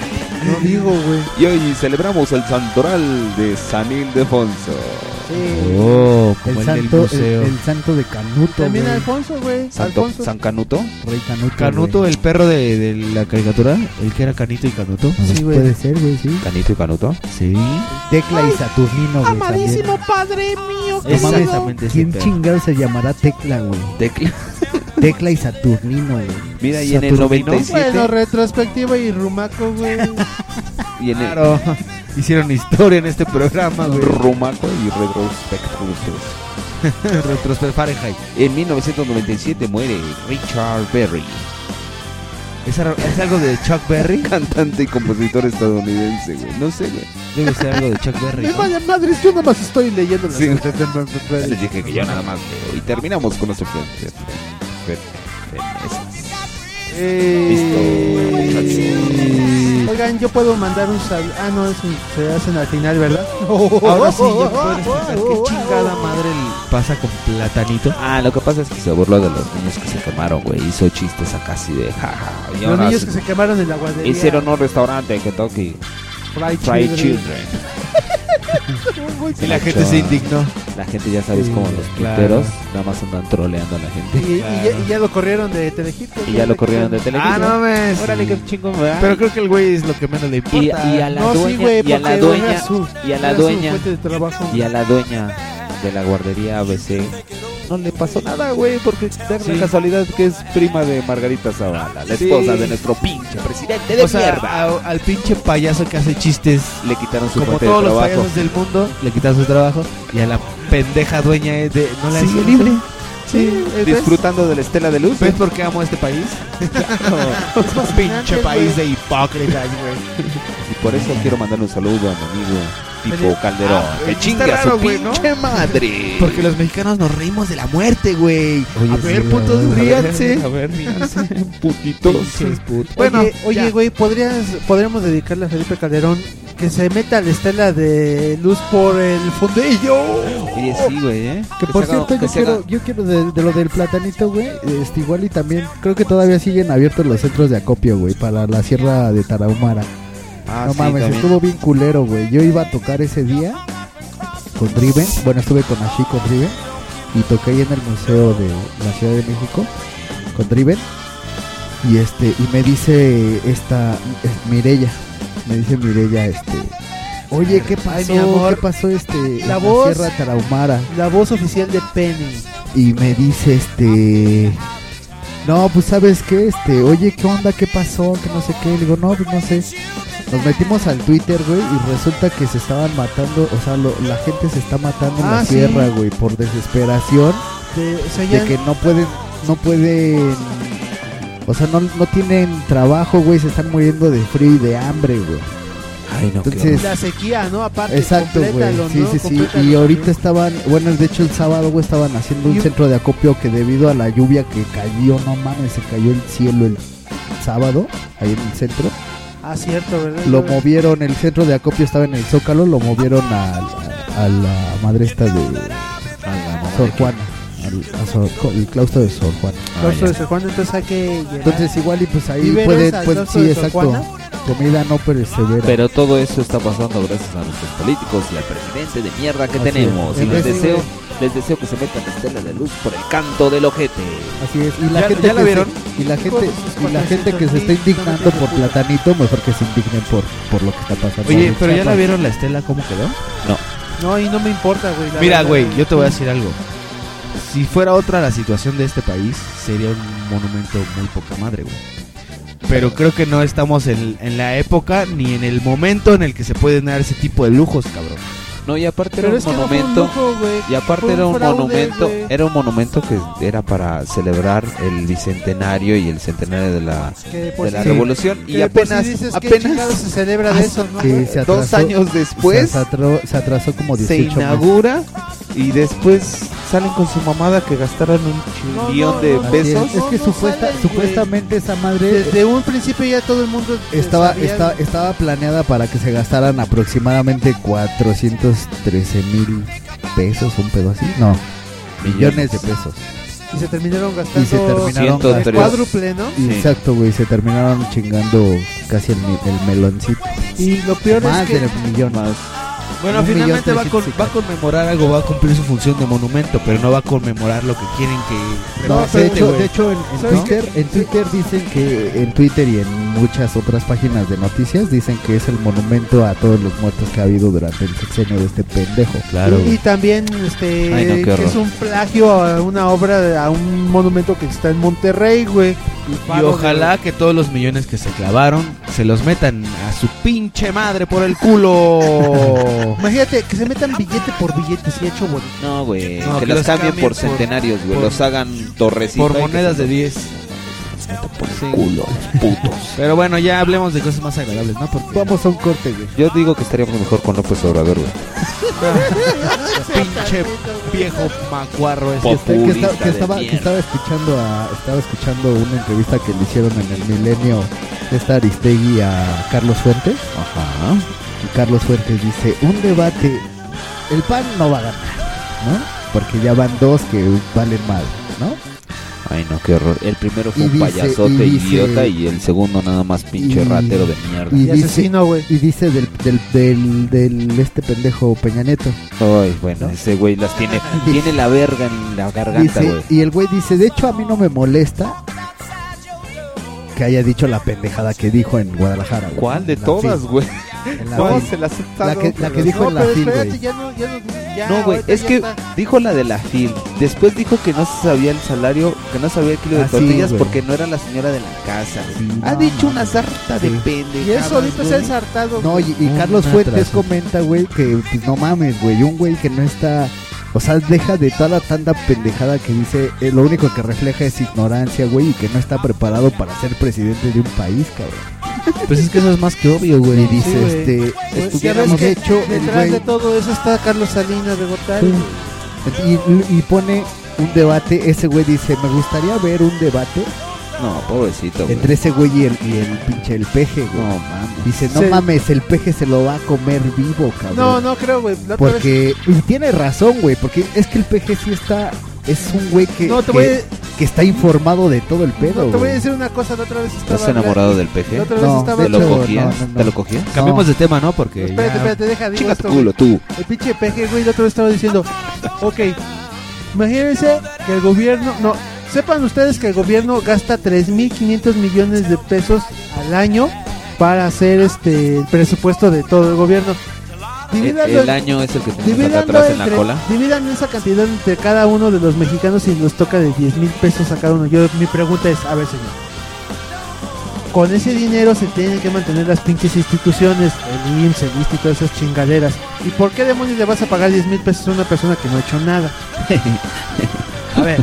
Speaker 6: No digo, güey.
Speaker 5: y hoy celebramos el santoral de San Ildefonso.
Speaker 6: Sí.
Speaker 3: Oh, como
Speaker 1: El
Speaker 3: el, del
Speaker 1: santo, el,
Speaker 3: museo.
Speaker 1: el santo de Canuto,
Speaker 6: También
Speaker 1: güey.
Speaker 6: Alfonso, güey.
Speaker 5: Santo,
Speaker 6: Alfonso.
Speaker 5: San Canuto.
Speaker 1: Rey Canuto.
Speaker 3: Canuto,
Speaker 1: güey.
Speaker 3: el perro de, de la caricatura, el que era Canito y Canuto.
Speaker 6: Sí, güey.
Speaker 1: Puede ser, güey, sí.
Speaker 5: Canito y Canuto.
Speaker 3: Sí.
Speaker 1: Tecla y Saturnino, güey.
Speaker 6: Amadísimo padre mío,
Speaker 1: también. Mames,
Speaker 3: Exactamente ese
Speaker 1: ¿Quién chingado se llamará Tecla, güey?
Speaker 5: Tecla.
Speaker 1: Tecla y Saturnino, güey.
Speaker 5: Mira, y en el
Speaker 3: Saturnino.
Speaker 5: 97.
Speaker 6: Bueno, retrospectiva y rumaco, güey.
Speaker 5: y en el
Speaker 3: Claro. Hicieron historia en este programa, güey.
Speaker 5: Rumaco y Retrospectus.
Speaker 3: Retrospect Fahrenheit.
Speaker 5: En 1997 muere Richard Berry,
Speaker 3: ¿Es, es algo de Chuck Berry?
Speaker 5: cantante y compositor estadounidense, güey. No sé, güey.
Speaker 3: Debe ser algo de Chuck Berry.
Speaker 6: Me
Speaker 3: ¿no?
Speaker 6: vaya madres, yo nada más estoy leyendo las
Speaker 5: Sí.
Speaker 6: las-
Speaker 5: Les dije que yo nada más leo. Y terminamos con nuestro fe-
Speaker 6: Eh,
Speaker 5: Listo,
Speaker 6: Oigan, yo puedo mandar un sal. Ah, no, es un- se hacen al final, ¿verdad?
Speaker 3: Ahora sí, pueden explicar qué chingada madre pasa con Platanito.
Speaker 5: Ah, lo que pasa es que se burló de los niños que se quemaron, güey. Hizo chistes acá así de jaja.
Speaker 6: Los niños que se quemaron en la guardería.
Speaker 5: Hicieron un restaurante en Kentucky.
Speaker 6: Fried,
Speaker 5: Fried
Speaker 6: Children.
Speaker 5: Children.
Speaker 3: Y la gente se indignó.
Speaker 5: La gente ya sabes
Speaker 3: Sí,
Speaker 5: como los
Speaker 3: claro.
Speaker 5: pinteros nada más andan troleando a la
Speaker 6: Y,
Speaker 5: gente.
Speaker 6: y ya, y ya lo corrieron de Telehit.
Speaker 5: Y ya lo corrieron de Telehit.
Speaker 3: Ah, no mames.
Speaker 5: Órale, qué chingón, ¿verdad?
Speaker 3: Pero creo que el güey es lo que menos le importa.
Speaker 5: y a la
Speaker 6: No, sí,
Speaker 5: dueña,
Speaker 6: güey,
Speaker 5: y a la dueña,
Speaker 6: su-
Speaker 5: y a la dueña,
Speaker 6: fuente de trabajo.
Speaker 5: y a la dueña de la guardería ABC no le pasó nada, güey, porque da
Speaker 3: Sí.
Speaker 5: la casualidad que es prima de Margarita Zavala, la
Speaker 3: Sí.
Speaker 5: esposa de nuestro pinche presidente de
Speaker 3: o sea,
Speaker 5: mierda.
Speaker 3: a- al pinche payaso que hace chistes
Speaker 5: Le quitaron su
Speaker 3: como todos
Speaker 5: de
Speaker 3: los
Speaker 5: trabajo.
Speaker 3: payasos del mundo, le quitan su trabajo y a la pendeja dueña de no la
Speaker 5: Sigue libre.
Speaker 3: Sí, ¿ves?
Speaker 5: Disfrutando de la estela de luz.
Speaker 3: ¿Ves por qué amo este país? pinche país de hipócritas, güey.
Speaker 5: Y por eso quiero mandarle un saludo a mi amigo Tipo Calderón.
Speaker 3: ah,
Speaker 5: que
Speaker 3: está
Speaker 5: chingue a su
Speaker 3: raro, güey, ¿no?
Speaker 5: pinche madre.
Speaker 3: Porque los mexicanos nos reímos de la muerte, güey. A ver,
Speaker 1: sí,
Speaker 3: putos,
Speaker 1: a ver,
Speaker 3: ríanse.
Speaker 5: A ver, ríanse, putitos.
Speaker 6: Bueno, oye, güey, ¿podrías, podríamos dedicarle a Felipe Calderón que se meta la estela de luz por el fundillo.
Speaker 5: Oye, sí, güey, ¿eh?
Speaker 1: Que por
Speaker 5: haga-
Speaker 1: cierto,
Speaker 5: que
Speaker 1: yo quiero, yo quiero de, de lo del platanito, güey. Este, igual y también creo que todavía siguen abiertos los centros de acopio, güey, para la sierra de Tarahumara.
Speaker 5: Ah,
Speaker 1: no
Speaker 5: sí,
Speaker 1: mames,
Speaker 5: también.
Speaker 1: estuvo bien culero, güey. Yo iba a tocar ese día con Driven. Bueno, estuve con Ashi con Driven. y toqué ahí en el museo de la Ciudad de México con Driven y este y me dice esta eh, Mirella, me dice Mirella este Oye, ¿qué pasó?
Speaker 6: Ay, mi amor.
Speaker 1: ¿Qué pasó este
Speaker 6: La voz-
Speaker 1: Sierra Tarahumara?
Speaker 6: La voz oficial de Penny.
Speaker 1: y me dice este no pues sabes qué este oye qué onda qué pasó que no sé qué le digo no pues no sé nos metimos al Twitter güey y resulta que se estaban matando o sea lo- la gente se está matando en
Speaker 6: Ah,
Speaker 1: la
Speaker 6: sí.
Speaker 1: sierra güey por desesperación
Speaker 6: De, o sea,
Speaker 1: de
Speaker 6: ya-
Speaker 1: que no pueden no pueden o sea no, no tienen trabajo güey se están muriendo de frío y de hambre güey
Speaker 5: Ay, no,
Speaker 1: entonces
Speaker 6: la sequía, ¿no? Aparte,
Speaker 1: Exacto, güey. Sí,
Speaker 6: ¿no?
Speaker 1: sí, sí. Y ahorita estaban, bueno, de hecho el sábado, güey, estaban haciendo un- centro de acopio que debido a la lluvia que cayó, no mames, se cayó el cielo el sábado, ahí en el centro.
Speaker 6: Ah, cierto, ¿verdad?
Speaker 1: Lo movieron, el centro de acopio estaba en el Zócalo, lo movieron a, a, a la madre esta de Sor Juana, al- a Sor- el claustro de Sor Juana.
Speaker 6: Claustro de Sor Juana, entonces hay que llegar.
Speaker 1: Entonces igual y pues ahí
Speaker 6: ¿Víveres
Speaker 1: pueden,
Speaker 6: al
Speaker 1: pueden-
Speaker 6: claustro
Speaker 1: sí, exacto. Comida no perecedera.
Speaker 5: Pero todo eso está pasando gracias a nuestros políticos y al presidente de mierda que
Speaker 1: Así
Speaker 5: tenemos.
Speaker 1: es.
Speaker 5: Y les deseo, les deseo que se metan estela de luz por el canto del ojete.
Speaker 1: Así es, y la
Speaker 4: ¿Ya-
Speaker 1: gente
Speaker 4: ya la
Speaker 1: que
Speaker 4: vieron?
Speaker 1: se, y la gente y la gente que se está indignando por
Speaker 6: no
Speaker 1: platanito, mejor que se indignen por por lo que está pasando.
Speaker 4: Oye, pero ya la vieron la estela cómo quedó.
Speaker 6: No, y no me importa, güey.
Speaker 4: Mira,
Speaker 6: verdad.
Speaker 4: güey, yo te voy a decir algo. Si fuera otra la situación de este país, sería un monumento muy poca madre, güey. Pero creo que no estamos en, en la época ni en el momento en el que se pueden dar ese tipo de lujos, cabrón.
Speaker 5: No, y aparte
Speaker 6: Pero
Speaker 5: era un monumento.
Speaker 6: lujo.
Speaker 5: Y aparte era un
Speaker 6: fraude,
Speaker 5: monumento, era un monumento que era para celebrar el bicentenario y el centenario de la, de la revolución
Speaker 6: que
Speaker 5: y apenas
Speaker 6: si dices, ¿qué
Speaker 5: apenas
Speaker 6: se celebra de eso, ¿no?
Speaker 1: que se
Speaker 5: dos
Speaker 1: atrasó-
Speaker 5: años después
Speaker 1: se atrasó, se atrasó como
Speaker 5: se
Speaker 1: 18 meses.
Speaker 5: inaugura y después salen con su mamada que gastaron un
Speaker 6: No, no,
Speaker 5: de pesos.
Speaker 1: Es, es que supuesta- supuestamente esa madre
Speaker 6: Desde un principio ya todo el mundo
Speaker 1: estaba, estaba, estaba planeada para que se gastaran aproximadamente 413 mil pesos, un pedo así. No, millones de pesos.
Speaker 6: y se terminaron gastando
Speaker 1: Y se terminaron
Speaker 5: Ciento
Speaker 6: el
Speaker 5: tres.
Speaker 6: cuádruple, ¿no?
Speaker 1: Y
Speaker 5: Sí.
Speaker 1: Exacto, güey, se terminaron chingando casi el, el meloncito.
Speaker 6: Y lo peor
Speaker 1: Más
Speaker 6: es que
Speaker 1: del millón.
Speaker 4: Bueno,
Speaker 1: Un
Speaker 4: finalmente va, a con-
Speaker 1: trescientos
Speaker 4: va a conmemorar algo, va a cumplir su función de monumento, pero no va a conmemorar lo que quieren que
Speaker 1: No, de hecho, de hecho en, en
Speaker 6: ¿Sabes
Speaker 1: Twitter, en Twitter dicen que en Twitter y en muchas otras páginas de noticias dicen que es el monumento a todos los muertos que ha habido durante el sexenio de este pendejo.
Speaker 6: y, y también este
Speaker 5: Ay, no, qué
Speaker 6: que es un plagio a una obra a un monumento que está en Monterrey, güey.
Speaker 4: Y ojalá que todos los millones que se clavaron se los metan a su pinche madre por el culo.
Speaker 6: Imagínate que se metan billete por billete si hecho bonito.
Speaker 5: No, güey,
Speaker 4: No,
Speaker 5: que,
Speaker 4: que
Speaker 5: los cambien por
Speaker 4: por-
Speaker 5: centenarios, güey, los hagan torrecitas.
Speaker 4: por monedas de 10.
Speaker 5: por
Speaker 4: Sí.
Speaker 5: culo, putos.
Speaker 4: Pero bueno, ya hablemos de cosas más agradables, ¿no? Porque
Speaker 1: Vamos a un corte, güey.
Speaker 5: Yo digo que estaríamos mejor con López Obrador, güey.
Speaker 4: pinche viejo macuarro ese.
Speaker 1: Que, está- estaba, que
Speaker 5: mierda.
Speaker 1: estaba escuchando a, estaba escuchando una entrevista que le hicieron en el Milenio de esta Aristegui a Carlos Fuentes.
Speaker 5: Ajá.
Speaker 1: Y Carlos Fuentes dice, un debate, el PAN no va a ganar, ¿no? Porque ya van dos que valen mal, ¿no?
Speaker 5: Ay, no, qué horror. El primero fue
Speaker 1: Y
Speaker 5: un
Speaker 1: dice-
Speaker 5: payasote
Speaker 1: y dice-
Speaker 5: idiota y el segundo nada más pinche
Speaker 1: y-
Speaker 5: ratero de mierda.
Speaker 1: Y
Speaker 6: Y
Speaker 1: dice,
Speaker 6: asesino, güey.
Speaker 1: y dice del, del, del, del este pendejo Peña Nieto.
Speaker 5: Ay, bueno, ese güey las tiene. tiene la verga en la garganta, güey.
Speaker 1: y el güey dice, de hecho a mí no me molesta que haya dicho la pendejada que dijo en Guadalajara.
Speaker 5: ¿Cuál de
Speaker 1: la
Speaker 5: todas, güey?
Speaker 1: En la
Speaker 5: No, se las
Speaker 1: La que, la que dijo
Speaker 6: No,
Speaker 1: en la FIL, güey.
Speaker 6: ya no, ya no, ya,
Speaker 5: No, güey, es que
Speaker 6: está.
Speaker 5: dijo la de la FIL. Después dijo que no se sabía el salario, que no sabía el kilo de
Speaker 1: Ah,
Speaker 5: tortillas porque no era la señora de la casa.
Speaker 1: Sí,
Speaker 5: ha
Speaker 1: no,
Speaker 5: dicho
Speaker 1: no,
Speaker 5: una sarta de pendejadas.
Speaker 6: Y eso ahorita se ha ensartado.
Speaker 1: No, y, y Carlos Fuentes
Speaker 2: atraso.
Speaker 1: comenta, güey, que pues, no mames, güey, un güey que no está... O sea, deja de toda la tanta pendejada que dice, eh, lo único que refleja es ignorancia, güey, y que no está preparado para ser presidente de un país, cabrón.
Speaker 2: Pues es que eso es más que obvio,
Speaker 1: Y
Speaker 2: güey.
Speaker 1: dice,
Speaker 6: Sí, güey.
Speaker 1: este,
Speaker 6: Pues, ya
Speaker 1: estuviéramos
Speaker 6: que
Speaker 1: hecho
Speaker 6: Detrás de todo eso está Carlos Salinas de Gortari.
Speaker 1: Sí. Y, y pone un debate, ese güey dice, me gustaría ver un debate
Speaker 5: No, pobrecito, güey.
Speaker 1: entre ese güey y el, y el pinche el peje, güey.
Speaker 5: No mames.
Speaker 1: Dice, no
Speaker 6: Sí.
Speaker 1: mames, el peje se lo va a comer vivo, cabrón.
Speaker 6: No, no creo, güey. Vez-
Speaker 1: Porque, y tiene razón, güey, porque es que el peje sí está, es un güey que,
Speaker 6: No, te
Speaker 1: que,
Speaker 6: voy a-
Speaker 1: que está informado de todo el pedo,
Speaker 6: No, te voy a decir una cosa, la otra vez estaba...
Speaker 5: ¿Estás enamorado del peje?
Speaker 6: La otra vez
Speaker 1: No,
Speaker 6: estaba...
Speaker 5: ¿Te lo cogías?
Speaker 1: no, no, no.
Speaker 5: ¿Te lo cogías?
Speaker 2: Cambiemos de tema, ¿no? Porque
Speaker 6: Espérate,
Speaker 2: ya...
Speaker 6: espérate, deja, digo esto,
Speaker 5: culo, tú.
Speaker 6: El pinche peje, güey, la otra vez estaba diciendo, ok, Imagínense que el gobierno, no, sepan ustedes que el gobierno gasta 3.500 millones de pesos al año para hacer este el presupuesto de todo el gobierno.
Speaker 5: El,
Speaker 6: Divídanlo
Speaker 5: el año es el que tenemos acá atrás en la cola.
Speaker 6: dividan esa cantidad entre cada uno de los mexicanos y nos toca de 10 mil pesos a cada uno. Yo, mi pregunta es, a ver señor, con ese dinero se tienen que mantener las pinches instituciones, el IMSS, el ISSSTE y todas esas chingaderas. ¿Y por qué demonios le vas a pagar 10 mil pesos a una persona que no ha hecho nada? a ver.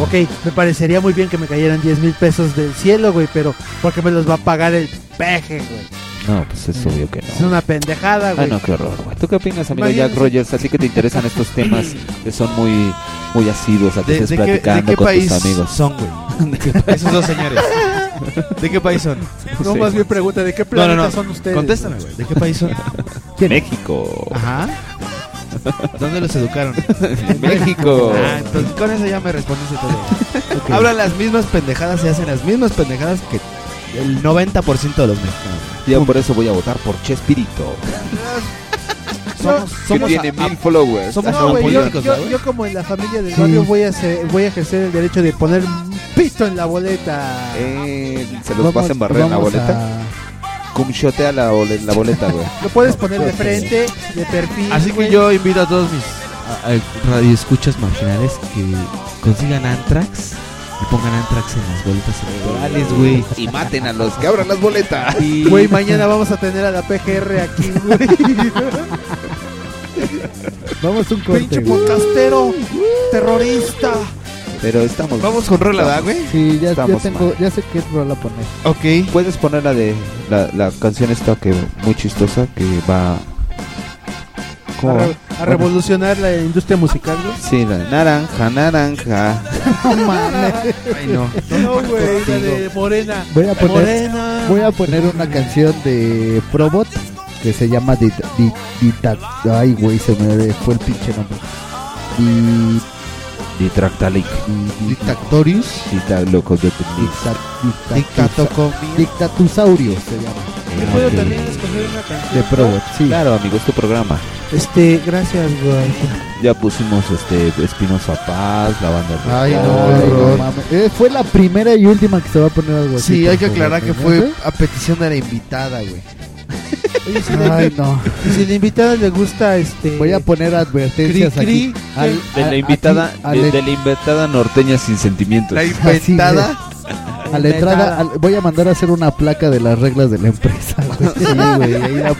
Speaker 6: Ok, me parecería muy bien que me cayeran 10 mil pesos del cielo, güey, pero ¿por qué me los va a pagar el peje, güey?
Speaker 5: No, pues es obvio que
Speaker 6: Es
Speaker 5: no.
Speaker 6: una pendejada,
Speaker 5: Ah,
Speaker 6: güey.
Speaker 5: no, qué horror, güey. ¿Tú qué opinas, amigo
Speaker 6: Imagínate.
Speaker 5: Jack Rogers? Así que te interesan estos temas que son muy, muy asiduos a que
Speaker 4: ¿De,
Speaker 5: estés platicando
Speaker 4: de qué
Speaker 5: con
Speaker 4: país
Speaker 5: tus amigos.
Speaker 4: son, güey? Esos dos señores. ¿De qué país son?
Speaker 6: No, más bien pregunta, ¿de qué
Speaker 4: No,
Speaker 6: planeta
Speaker 4: no, no.
Speaker 6: son ustedes?
Speaker 4: Contéstame, güey. ¿De qué país son?
Speaker 5: México.
Speaker 4: Ajá. ¿Dónde los educaron?
Speaker 5: México.
Speaker 4: Ah, entonces con eso ya me respondiste todo. Hablan las mismas pendejadas y hacen las mismas pendejadas que el 90% de los mexicanos.
Speaker 5: Yo por eso voy a votar por Chespirito.
Speaker 4: Somos,
Speaker 5: Que
Speaker 4: somos
Speaker 5: tiene
Speaker 4: a-
Speaker 5: mil followers.
Speaker 4: somos
Speaker 6: No, güey, yo, como en la familia del
Speaker 1: Sí.
Speaker 6: barrio voy a, hacer, voy a ejercer el derecho de poner un pito en la boleta.
Speaker 5: Eh, se los vas a embarrar en la boleta. Cumshotea la, bole- la boleta, güey.
Speaker 6: Lo puedes poner de frente, de perfil.
Speaker 4: Así que yo invito a todos mis a- a radioescuchas marginales que consigan Antrax y pongan Antrax en las boletas electorales, güey.
Speaker 5: Y maten a los que abran las boletas.
Speaker 4: Y
Speaker 6: Güey, mañana vamos a tener a la PGR aquí, güey.
Speaker 1: Vamos a un corte.
Speaker 6: Pinche podcastero, terrorista.
Speaker 5: Pero estamos.
Speaker 4: vamos con rola, ¿verdad, güey?
Speaker 1: Sí, ya, ya
Speaker 5: Estamos
Speaker 1: tengo, ya sé qué rola poner.
Speaker 4: Ok.
Speaker 5: Puedes poner la de la, la canción esta que muy chistosa que va.
Speaker 6: A, revolucionar la industria musical, güey.
Speaker 5: Sí, la de naranja, naranja.
Speaker 1: No mames.
Speaker 4: Ay, no.
Speaker 6: No, güey, la de Morena.
Speaker 1: Voy a poner,
Speaker 6: Morena.
Speaker 1: voy a poner una canción de Probot que se llama Dit, Dit- Dita- Ay, güey, se me fue el pinche nombre. Di,
Speaker 5: Ditractalic.
Speaker 1: di- di-
Speaker 3: Dictatorius.
Speaker 1: Dictatusaurio se llama.
Speaker 6: Yo puedo también escoger una canción.
Speaker 1: De Probot, sí.
Speaker 5: Claro, amigo, es tu programa.
Speaker 6: Este, gracias, güey.
Speaker 5: Ya pusimos este Espinosa Paz, la banda de
Speaker 3: Ay, no,
Speaker 1: no. Eh, fue la primera y última que se va a poner algo así.
Speaker 3: Sí, hay que aclarar que fue a petición de la invitada, güey.
Speaker 6: Oye, si, la,
Speaker 1: Ay, no.
Speaker 6: y si la invitada le gusta, este.
Speaker 1: Voy a poner advertencias
Speaker 6: Cri, cri,
Speaker 1: aquí. Al-
Speaker 5: de
Speaker 1: a-
Speaker 5: la invitada,
Speaker 1: a
Speaker 5: de,
Speaker 1: la-
Speaker 5: de la invitada norteña sin sentimientos.
Speaker 3: La inventada.
Speaker 1: A la entrada, al- voy a mandar a hacer una placa de las reglas de la empresa, güey. Sí, güey, ahí la-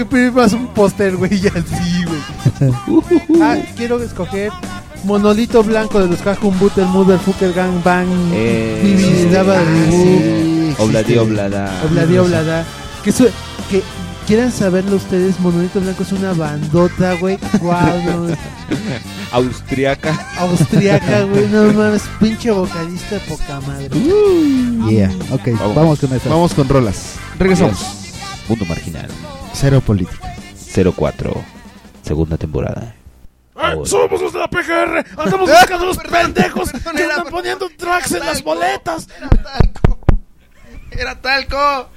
Speaker 6: imprimas un póster, güey, y así, güey. ah, quiero escoger Monolito Blanco de los Cajun el Mother Fucker Gang Bang.
Speaker 5: Eh,
Speaker 3: Ah,
Speaker 6: Bibu,
Speaker 3: sí,
Speaker 5: Obladi, oblada.
Speaker 6: Obladi, Oblada. Que, su- que quieran saberlo ustedes, Monolito Blanco es una bandota, güey. Guau, no,
Speaker 5: Austriaca.
Speaker 6: austriaca, güey. No mames, pinche vocalista de poca madre.
Speaker 1: Yeah, ok,
Speaker 5: Vamos.
Speaker 1: vamos, con esa.
Speaker 3: Vamos con rolas. Regresamos.
Speaker 5: Mundo Marginal.
Speaker 3: Cero política.
Speaker 5: 04. Segunda temporada.
Speaker 4: Somos los de la PGR. Andamos buscando los pendejos que están poniendo tracks en las boletas.
Speaker 3: Era talco.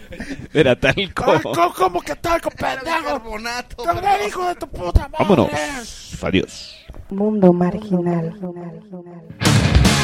Speaker 5: Era talco.
Speaker 4: Ay, ¿Cómo, cómo que talco, pendejo?
Speaker 3: Carbonato.
Speaker 4: También, hijo de tu puta madre.
Speaker 5: Vámonos. Adiós.
Speaker 8: Mundo marginal.
Speaker 9: Thank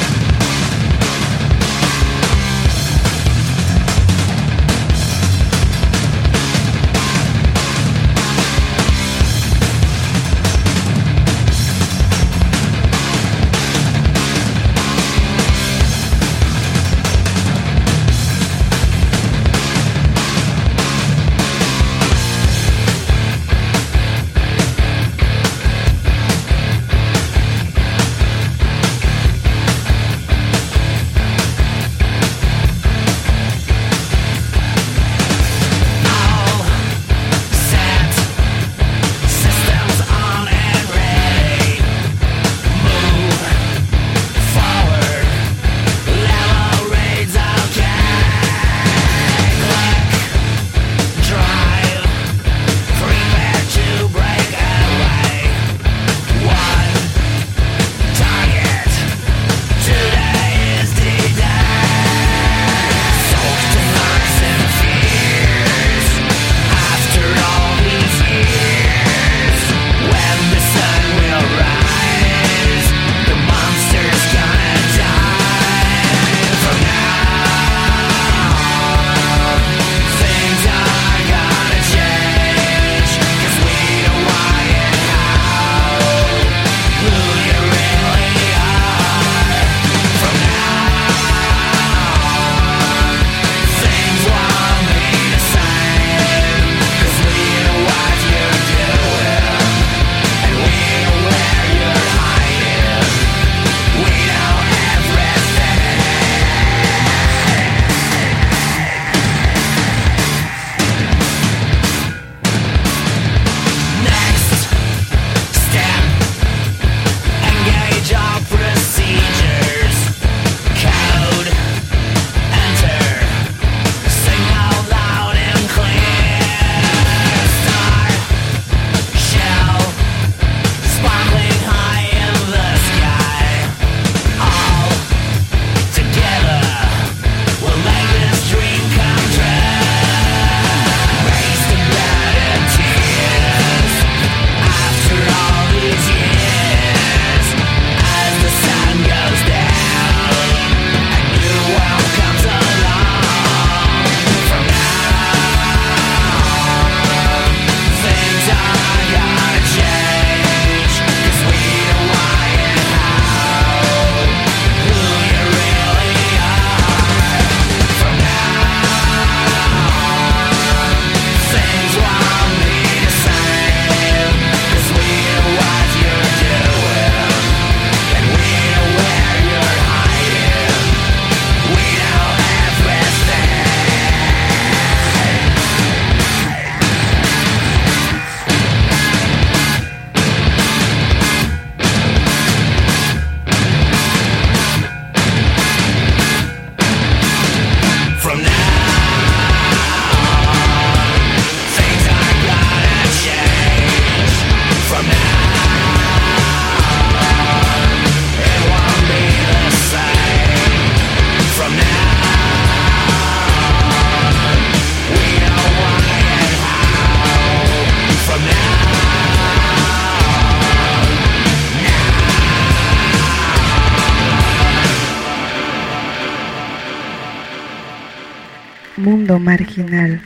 Speaker 10: Marginal.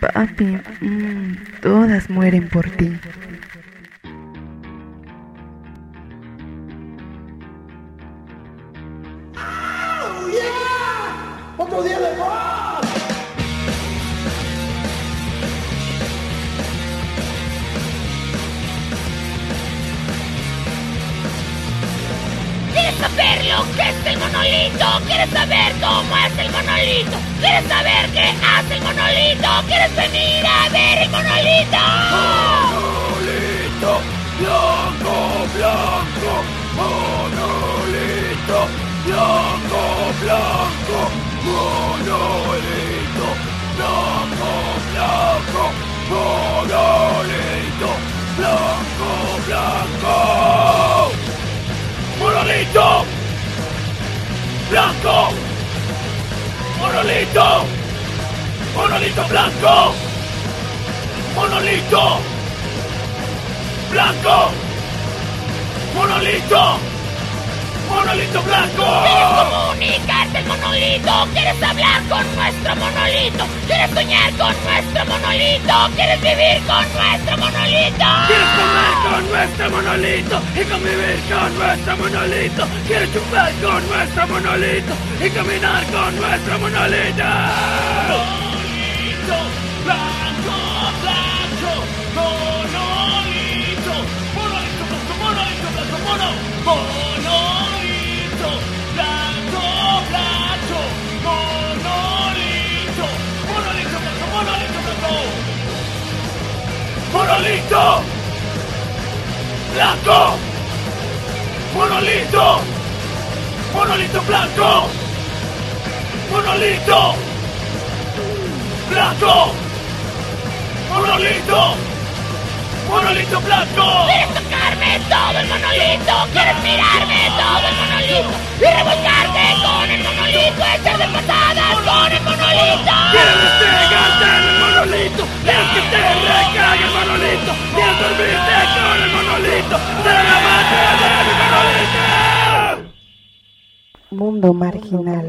Speaker 10: Papi, mm, todas mueren por ti.
Speaker 11: ¿Quieres saber cómo es el monolito? ¿Quieres saber qué hace el monolito? ¿Quieres venir a ver el monolito?
Speaker 12: Monolito, blanco, blanco, monolito, blanco, blanco, monolito, blanco, blanco, monolito, blanco, blanco, monolito, blanco, monolito, monolito blanco, monolito, blanco, monolito, monolito blanco.
Speaker 11: ¿Quieres comunicarte el monolito? ¿Quieres hablar con nuestro monolito? ¿Quieres soñar con nuestro monolito? ¿Quieres vivir con nuestro monolito?
Speaker 12: ¿Quieres comer con nuestro monolito y convivir con nuestro monolito? ¿Quieres chupar con nuestro monolito y caminar con nuestro monolito?
Speaker 11: Monolito, blanco, blanco, monolito, monolito, blanco, monolito, blanco, mono, monolito, blanco, monolito, monolito, monolito, blanco.
Speaker 12: ¡Monolito! ¡Blanco! ¡Monolito! ¡Monolito blanco! ¡Monolito! ¡Blanco! ¡Monolito! ¡Monolito blanco!
Speaker 11: ¿Quieres tocarme todo el monolito? ¿Quieres mirarme todo el monolito? Y revolcarte con el monolito, echarte patadas con el monolito.
Speaker 12: ¡Quieres despegarte del monolito! ¡Quieres que te recague el monolito! ¡Quieres dormirte con el monolito! ¡De la madre del monolito!
Speaker 10: Mundo marginal.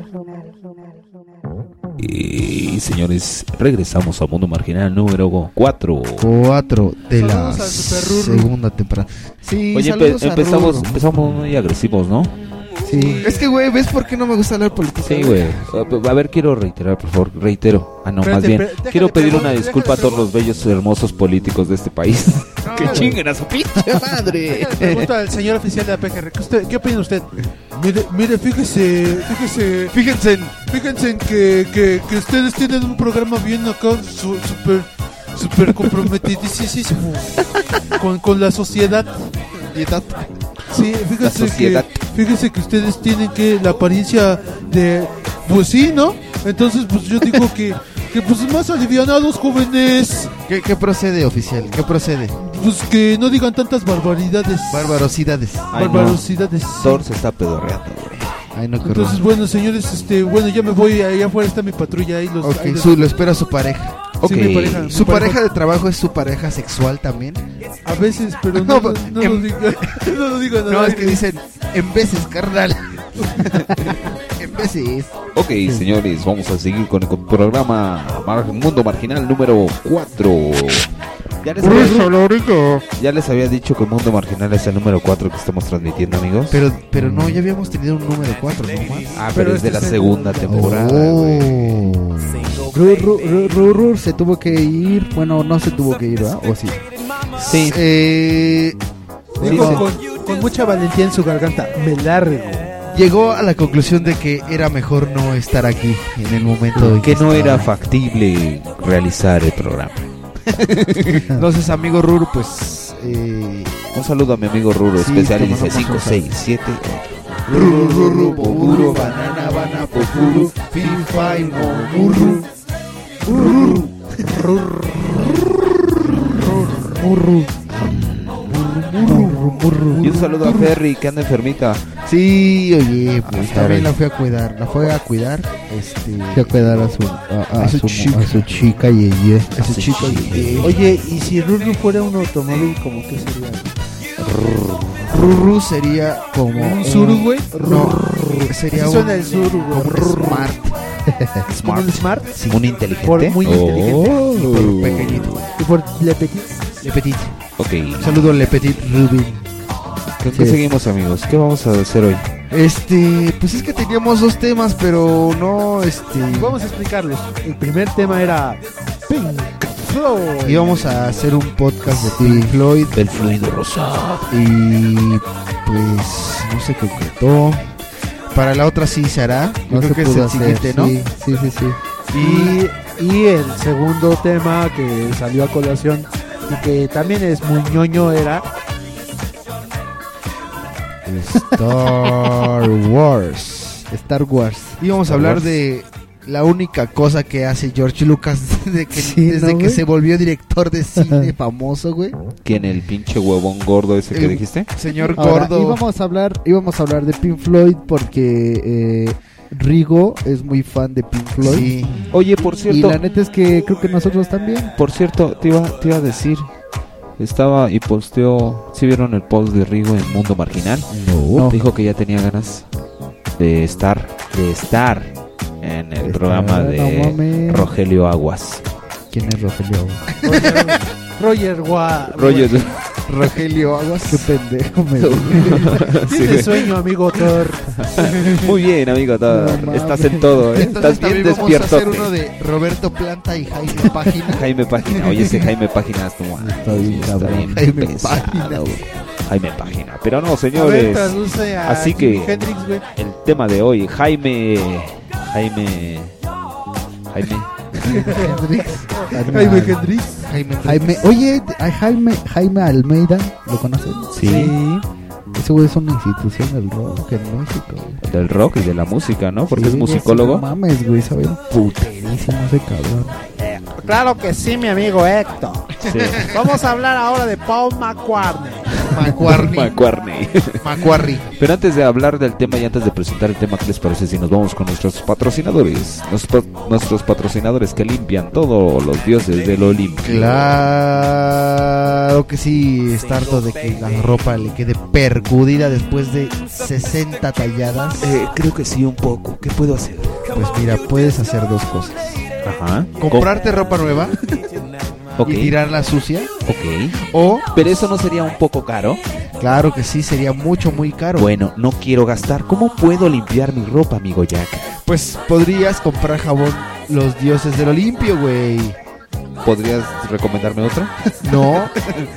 Speaker 5: Y señores, regresamos a Mundo Marginal número 4.
Speaker 3: 4 de la segunda temporada. Sí,
Speaker 5: Oye,
Speaker 3: saludos
Speaker 5: empe-
Speaker 3: a
Speaker 5: empezamos, empezamos muy agresivos, ¿no?
Speaker 3: Sí. Es que, güey, ¿ves por qué no me gusta hablar política?
Speaker 5: Sí, güey. A- A ver, quiero reiterar, por favor, reitero. Ah, no,
Speaker 6: Espérate,
Speaker 5: más bien.
Speaker 6: déjale
Speaker 5: Quiero pedir una disculpa a todos los bellos, hermosos políticos de este país. que
Speaker 3: güey.
Speaker 5: chinguen a su pinche madre.
Speaker 6: Pregunto al señor oficial de la PGR, ¿qué, usted, ¿qué opina usted? Mire, mire, fíjese, fíjese,
Speaker 3: Fíjense,
Speaker 6: fíjense en que, que, que ustedes tienen un programa bien acá, su- súper, súper comprometidísimo con, con la sociedad. Sí, fíjese que, fíjese que ustedes tienen que la apariencia de, pues sí, ¿no? Entonces, pues yo digo que, que pues más alivianados jóvenes,
Speaker 3: ¿Qué, qué procede, oficial? ¿Qué procede?
Speaker 6: pues que no digan tantas barbaridades.
Speaker 3: Barbarosidades.
Speaker 5: Ay, no.
Speaker 6: barbarosidades.
Speaker 5: Thor se está pedorreando, güey.
Speaker 3: Ay, no,
Speaker 6: Entonces, bueno, señores, este, bueno, ya me voy, allá afuera está mi patrulla ahí los ahí
Speaker 3: Ok,
Speaker 6: los-
Speaker 3: su, lo espera su pareja.
Speaker 6: Sí,
Speaker 5: Ok.
Speaker 6: mi pareja, mi
Speaker 3: ¿Su pareja de trabajo es su pareja sexual también?
Speaker 6: a veces, pero no,
Speaker 3: No,
Speaker 6: no, no
Speaker 3: em-
Speaker 6: lo diga, no lo diga
Speaker 3: No, es que dicen en veces, carnal. en veces.
Speaker 5: Ok, señores, vamos a seguir con el programa Mar- Mundo Marginal número 4. Ya les, había, ya les había dicho que Mundo Marginal es el número 4 que estamos transmitiendo, amigos.
Speaker 3: Pero, pero no, ya habíamos tenido un número 4, ¿no más?
Speaker 5: ah, pero,
Speaker 6: pero
Speaker 5: es de
Speaker 6: este
Speaker 5: la
Speaker 6: es el-
Speaker 5: segunda temporada, güey.
Speaker 3: Oh.
Speaker 1: Ru- Ru- Ru- Ru- Ru se tuvo que ir. Bueno, no se tuvo que ir, ¿verdad? ¿O sí?
Speaker 5: Sí,
Speaker 3: Eh,
Speaker 6: Dijo
Speaker 1: Sí,
Speaker 6: con, con mucha valentía en su garganta, me largo.
Speaker 3: llegó a la conclusión de que era mejor no estar aquí en el momento en
Speaker 5: que no era factible realizar el programa.
Speaker 3: Entonces, amigo Ruru, pues. Eh,
Speaker 5: Un saludo a mi amigo Ruro,
Speaker 3: Sí,
Speaker 5: especial y
Speaker 3: te
Speaker 5: dice
Speaker 3: mandamos
Speaker 5: 5,
Speaker 3: un
Speaker 5: 6, 7,
Speaker 3: Ruru, ruru, boburu, banana, bana, popuru, fifa y momurru.
Speaker 5: Y un saludo a Ferry que anda enfermita.
Speaker 3: Sí, oye, pues
Speaker 5: Ah,
Speaker 3: también la fui a cuidar. La fue a cuidar. Este.
Speaker 1: Que a cuidar a su, a, a
Speaker 3: A su chica.
Speaker 1: a su chica y ella.
Speaker 3: A su chico. y-
Speaker 6: Oye, y si Ruru fuera un automóvil, ¿cómo que sería?
Speaker 3: Ruru sería como.
Speaker 6: ¿Un Suru, güey?
Speaker 3: No, sería
Speaker 6: Sí
Speaker 3: un.
Speaker 6: suena el Suru,
Speaker 3: como un Smart.
Speaker 6: Como un smart.
Speaker 5: ¿Un inteligente?
Speaker 6: Por muy inteligente.
Speaker 5: Oh.
Speaker 3: Y por pequeñito.
Speaker 6: Y por Le Petit.
Speaker 3: Le Petit.
Speaker 5: Ok.
Speaker 3: Saludo Le Petit Rubin.
Speaker 5: ¿Con qué
Speaker 3: Sí.
Speaker 5: seguimos, amigos? ¿Qué vamos a hacer hoy?
Speaker 3: Este, pues es que teníamos dos temas, pero no, este.
Speaker 6: Vamos a explicarlos. El primer tema era Floyd.
Speaker 3: Íbamos a hacer un podcast de Pink Floyd.
Speaker 5: Del fluido rosado.
Speaker 3: Y pues no se concretó. Para la otra sí se hará. Yo
Speaker 1: No
Speaker 3: creo
Speaker 1: se
Speaker 3: que es el
Speaker 1: hacer,
Speaker 3: siguiente, ¿no?
Speaker 1: Sí, sí, sí. sí.
Speaker 6: Y, y el segundo tema que salió a colación y que también es muy ñoño era
Speaker 3: Star Wars.
Speaker 1: Star Wars.
Speaker 3: Íbamos a
Speaker 5: Star
Speaker 3: hablar
Speaker 5: Wars.
Speaker 3: de la única cosa que hace George Lucas desde que,
Speaker 1: Sí,
Speaker 3: desde
Speaker 1: ¿no,
Speaker 3: que
Speaker 1: güey?
Speaker 3: se volvió director de cine famoso, güey.
Speaker 5: ¿Quién? ¿El pinche huevón gordo ese que dijiste?
Speaker 3: Señor
Speaker 1: Ahora,
Speaker 3: gordo.
Speaker 1: íbamos a hablar, íbamos a hablar de Pink Floyd porque eh, Rigo es muy fan de Pink Floyd.
Speaker 3: Sí.
Speaker 5: Oye, por
Speaker 1: Y
Speaker 5: cierto,
Speaker 1: la neta es que creo que nosotros también.
Speaker 5: por cierto, te iba, te iba a decir, estaba y posteó, ¿sí vieron el post de Rigo en Mundo Marginal?
Speaker 1: No.
Speaker 5: Dijo que ya tenía ganas de estar, de estar en el programa de. Rogelio Aguas.
Speaker 1: ¿Quién es Rogelio?
Speaker 6: Roger, Roger Wa-
Speaker 5: Roger,
Speaker 3: Rogelio Aguas.
Speaker 1: Qué pendejo me
Speaker 5: Sí,
Speaker 6: Tienes
Speaker 5: güey.
Speaker 6: sueño, amigo Thor.
Speaker 5: Muy bien, amigo, Thor.
Speaker 1: No
Speaker 5: estás en todo, ¿eh?
Speaker 3: Entonces
Speaker 5: estás bien
Speaker 3: también vamos a hacer
Speaker 5: despierto.
Speaker 3: uno de Roberto Planta y Jaime Página.
Speaker 5: Jaime Página, oye, ese Jaime Página es como-
Speaker 1: Está bien
Speaker 5: está bien
Speaker 3: Jaime
Speaker 5: pesado,
Speaker 3: Página.
Speaker 5: Jaime Página. Pero no,
Speaker 6: A ver,
Speaker 5: señores.
Speaker 6: a
Speaker 5: Así que-
Speaker 6: Hendrix.
Speaker 5: El tema de hoy, Jaime. Jaime. Jaime.
Speaker 6: Jaime Hendrix.
Speaker 3: Jaime,
Speaker 1: Jaime, oye, a Jaime, Jaime Almeida, ¿lo conocen?
Speaker 5: Sí.
Speaker 1: Ese güey es una institución del rock en México. güey.
Speaker 5: Del rock y de la música, ¿no? Porque
Speaker 1: Sí,
Speaker 5: es musicólogo.
Speaker 1: No mames, güey, sabe puterísimo ese cabrón.
Speaker 6: Claro que sí, mi amigo Héctor.
Speaker 5: Sí.
Speaker 6: Vamos a hablar ahora de Paul McCartney.
Speaker 3: Macquarie.
Speaker 5: McCartney.
Speaker 3: Macquarie.
Speaker 5: Pero antes de hablar del tema y antes de presentar el tema, ¿qué les parece si nos vamos con nuestros patrocinadores? Nuestros, nuestros patrocinadores que limpian todos los dioses del Olimpo.
Speaker 3: Claro que sí, está harto de que la ropa le quede percudida después de 60 talladas.
Speaker 5: Eh, creo que sí, un poco. ¿Qué puedo hacer?
Speaker 3: Pues mira, puedes hacer dos cosas.
Speaker 5: Ajá.
Speaker 3: Comprarte ropa nueva
Speaker 5: Ok.
Speaker 3: y tirarla sucia.
Speaker 5: Ok.
Speaker 3: O,
Speaker 5: Pero eso no sería un poco caro.
Speaker 3: claro que sí, sería mucho, muy caro.
Speaker 5: Bueno, no quiero gastar. ¿Cómo puedo limpiar mi ropa, amigo Jack?
Speaker 3: Pues podrías comprar jabón Los Dioses del Olimpio, güey.
Speaker 5: ¿Podrías recomendarme otra?
Speaker 3: No,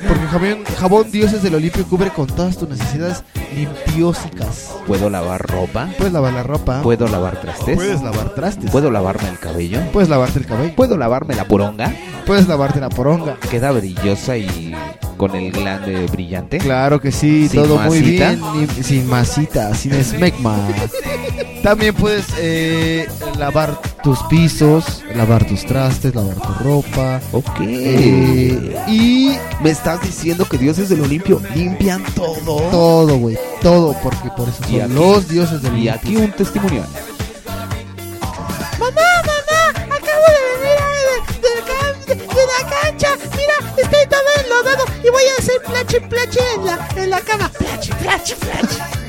Speaker 3: porque jabón, jabón Dioses del Olimpio cubre con todas tus necesidades limpiósicas.
Speaker 5: ¿Puedo lavar ropa?
Speaker 3: Puedes lavar la ropa.
Speaker 5: ¿Puedo lavar trastes?
Speaker 3: Puedes lavar trastes.
Speaker 5: ¿Puedo lavarme el cabello?
Speaker 3: Puedes lavarte el cabello.
Speaker 5: ¿Puedo lavarme la poronga?
Speaker 3: Puedes lavarte la poronga.
Speaker 5: ¿Queda brillosa y con el glande brillante?
Speaker 3: Claro que sí,
Speaker 5: ¿Sin
Speaker 3: todo muy bien. sin masita, sin esmegma. También puedes eh, lavar tus pisos, lavar tus trastes, lavar tu ropa.
Speaker 5: Ok.
Speaker 3: Eh, y
Speaker 5: ¿Me estás diciendo que dioses del Olimpio limpian todo?
Speaker 3: todo, güey. Todo, porque por eso
Speaker 5: Y
Speaker 3: son
Speaker 5: aquí-
Speaker 3: los dioses del
Speaker 5: Y
Speaker 3: Olimpio.
Speaker 5: aquí un testimonial.
Speaker 11: Mamá, mamá, acabo de venir de, de de la cancha. Mira, estoy todo enlodado y voy a hacer plache, plache en la, en la cama. Plache, plache, plache.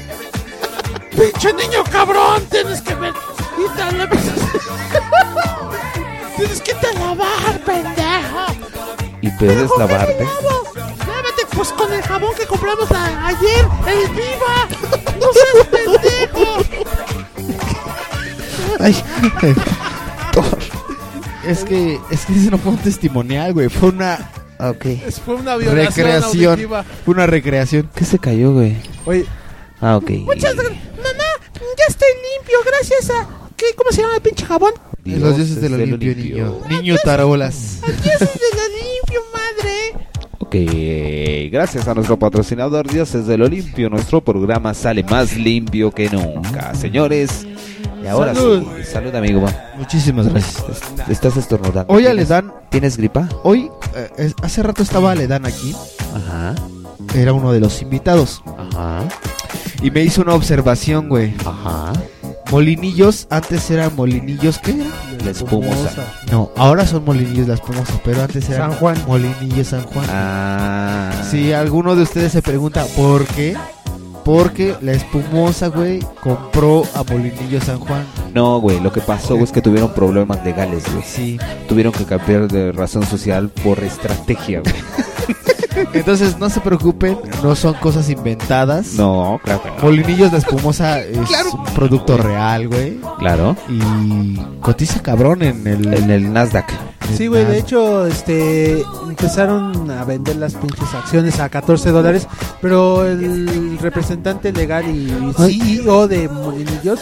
Speaker 11: Pinche niño cabrón, tienes que ver. Y te la- Tienes que te lavar, pendejo.
Speaker 5: ¿Y puedes lavarte?
Speaker 11: Lávate pues con el jabón que compramos a- ayer, el Viva. No seas pendejo.
Speaker 3: Ay, es que, es que ese no fue un testimonial, güey. Fue una
Speaker 5: Ok.
Speaker 6: Fue una violación
Speaker 3: recreación.
Speaker 6: auditiva.
Speaker 3: Fue una recreación.
Speaker 5: ¿Qué se cayó, güey?
Speaker 6: Oye,
Speaker 5: Ah, ok.
Speaker 11: Muchas gracias. Mamá, ya estoy limpio gracias a... ¿qué, ¿Cómo se llama el pinche jabón?
Speaker 3: Los dioses del Olimpio, niño. Niño tarolas.
Speaker 11: Dioses de la limpio, madre.
Speaker 5: Ok, gracias a nuestro patrocinador Dioses del Olimpio, nuestro programa sale más limpio que nunca. Señores, y ahora
Speaker 3: Salud.
Speaker 5: sí, salud amigo.
Speaker 3: Muchísimas gracias.
Speaker 5: Estás estornudando.
Speaker 3: Hoy
Speaker 5: ¿Tienes-
Speaker 3: Aledán,
Speaker 5: ¿Tienes gripa?
Speaker 3: hoy, eh, es- hace rato estaba Aledán aquí.
Speaker 5: Ajá,
Speaker 3: Era uno de los invitados.
Speaker 5: ajá,
Speaker 3: Y me hizo una observación, güey.
Speaker 5: ajá.
Speaker 3: Molinillos, antes eran molinillos, ¿qué era?
Speaker 5: La espumosa.
Speaker 3: No, ahora son molinillos la espumosa, pero antes eran
Speaker 6: San Juan.
Speaker 3: molinillos San Juan.
Speaker 5: Ah.
Speaker 3: Si alguno de ustedes se pregunta por qué, Porque la espumosa, güey, compró a Molinillo San Juan.
Speaker 5: No, güey, lo que pasó güey, es que tuvieron problemas legales, güey.
Speaker 3: Sí.
Speaker 5: Tuvieron que cambiar de razón social por estrategia, güey.
Speaker 3: Entonces, no se preocupen, no son cosas inventadas.
Speaker 5: No, claro que no.
Speaker 3: Molinillos la espumosa es un producto real, güey.
Speaker 5: Claro.
Speaker 3: Y cotiza cabrón en el,
Speaker 5: En el Nasdaq.
Speaker 6: Sí, güey, de hecho, este, empezaron a vender las pinches acciones a 14 dólares, pero el representante legal y CEO de Molinillos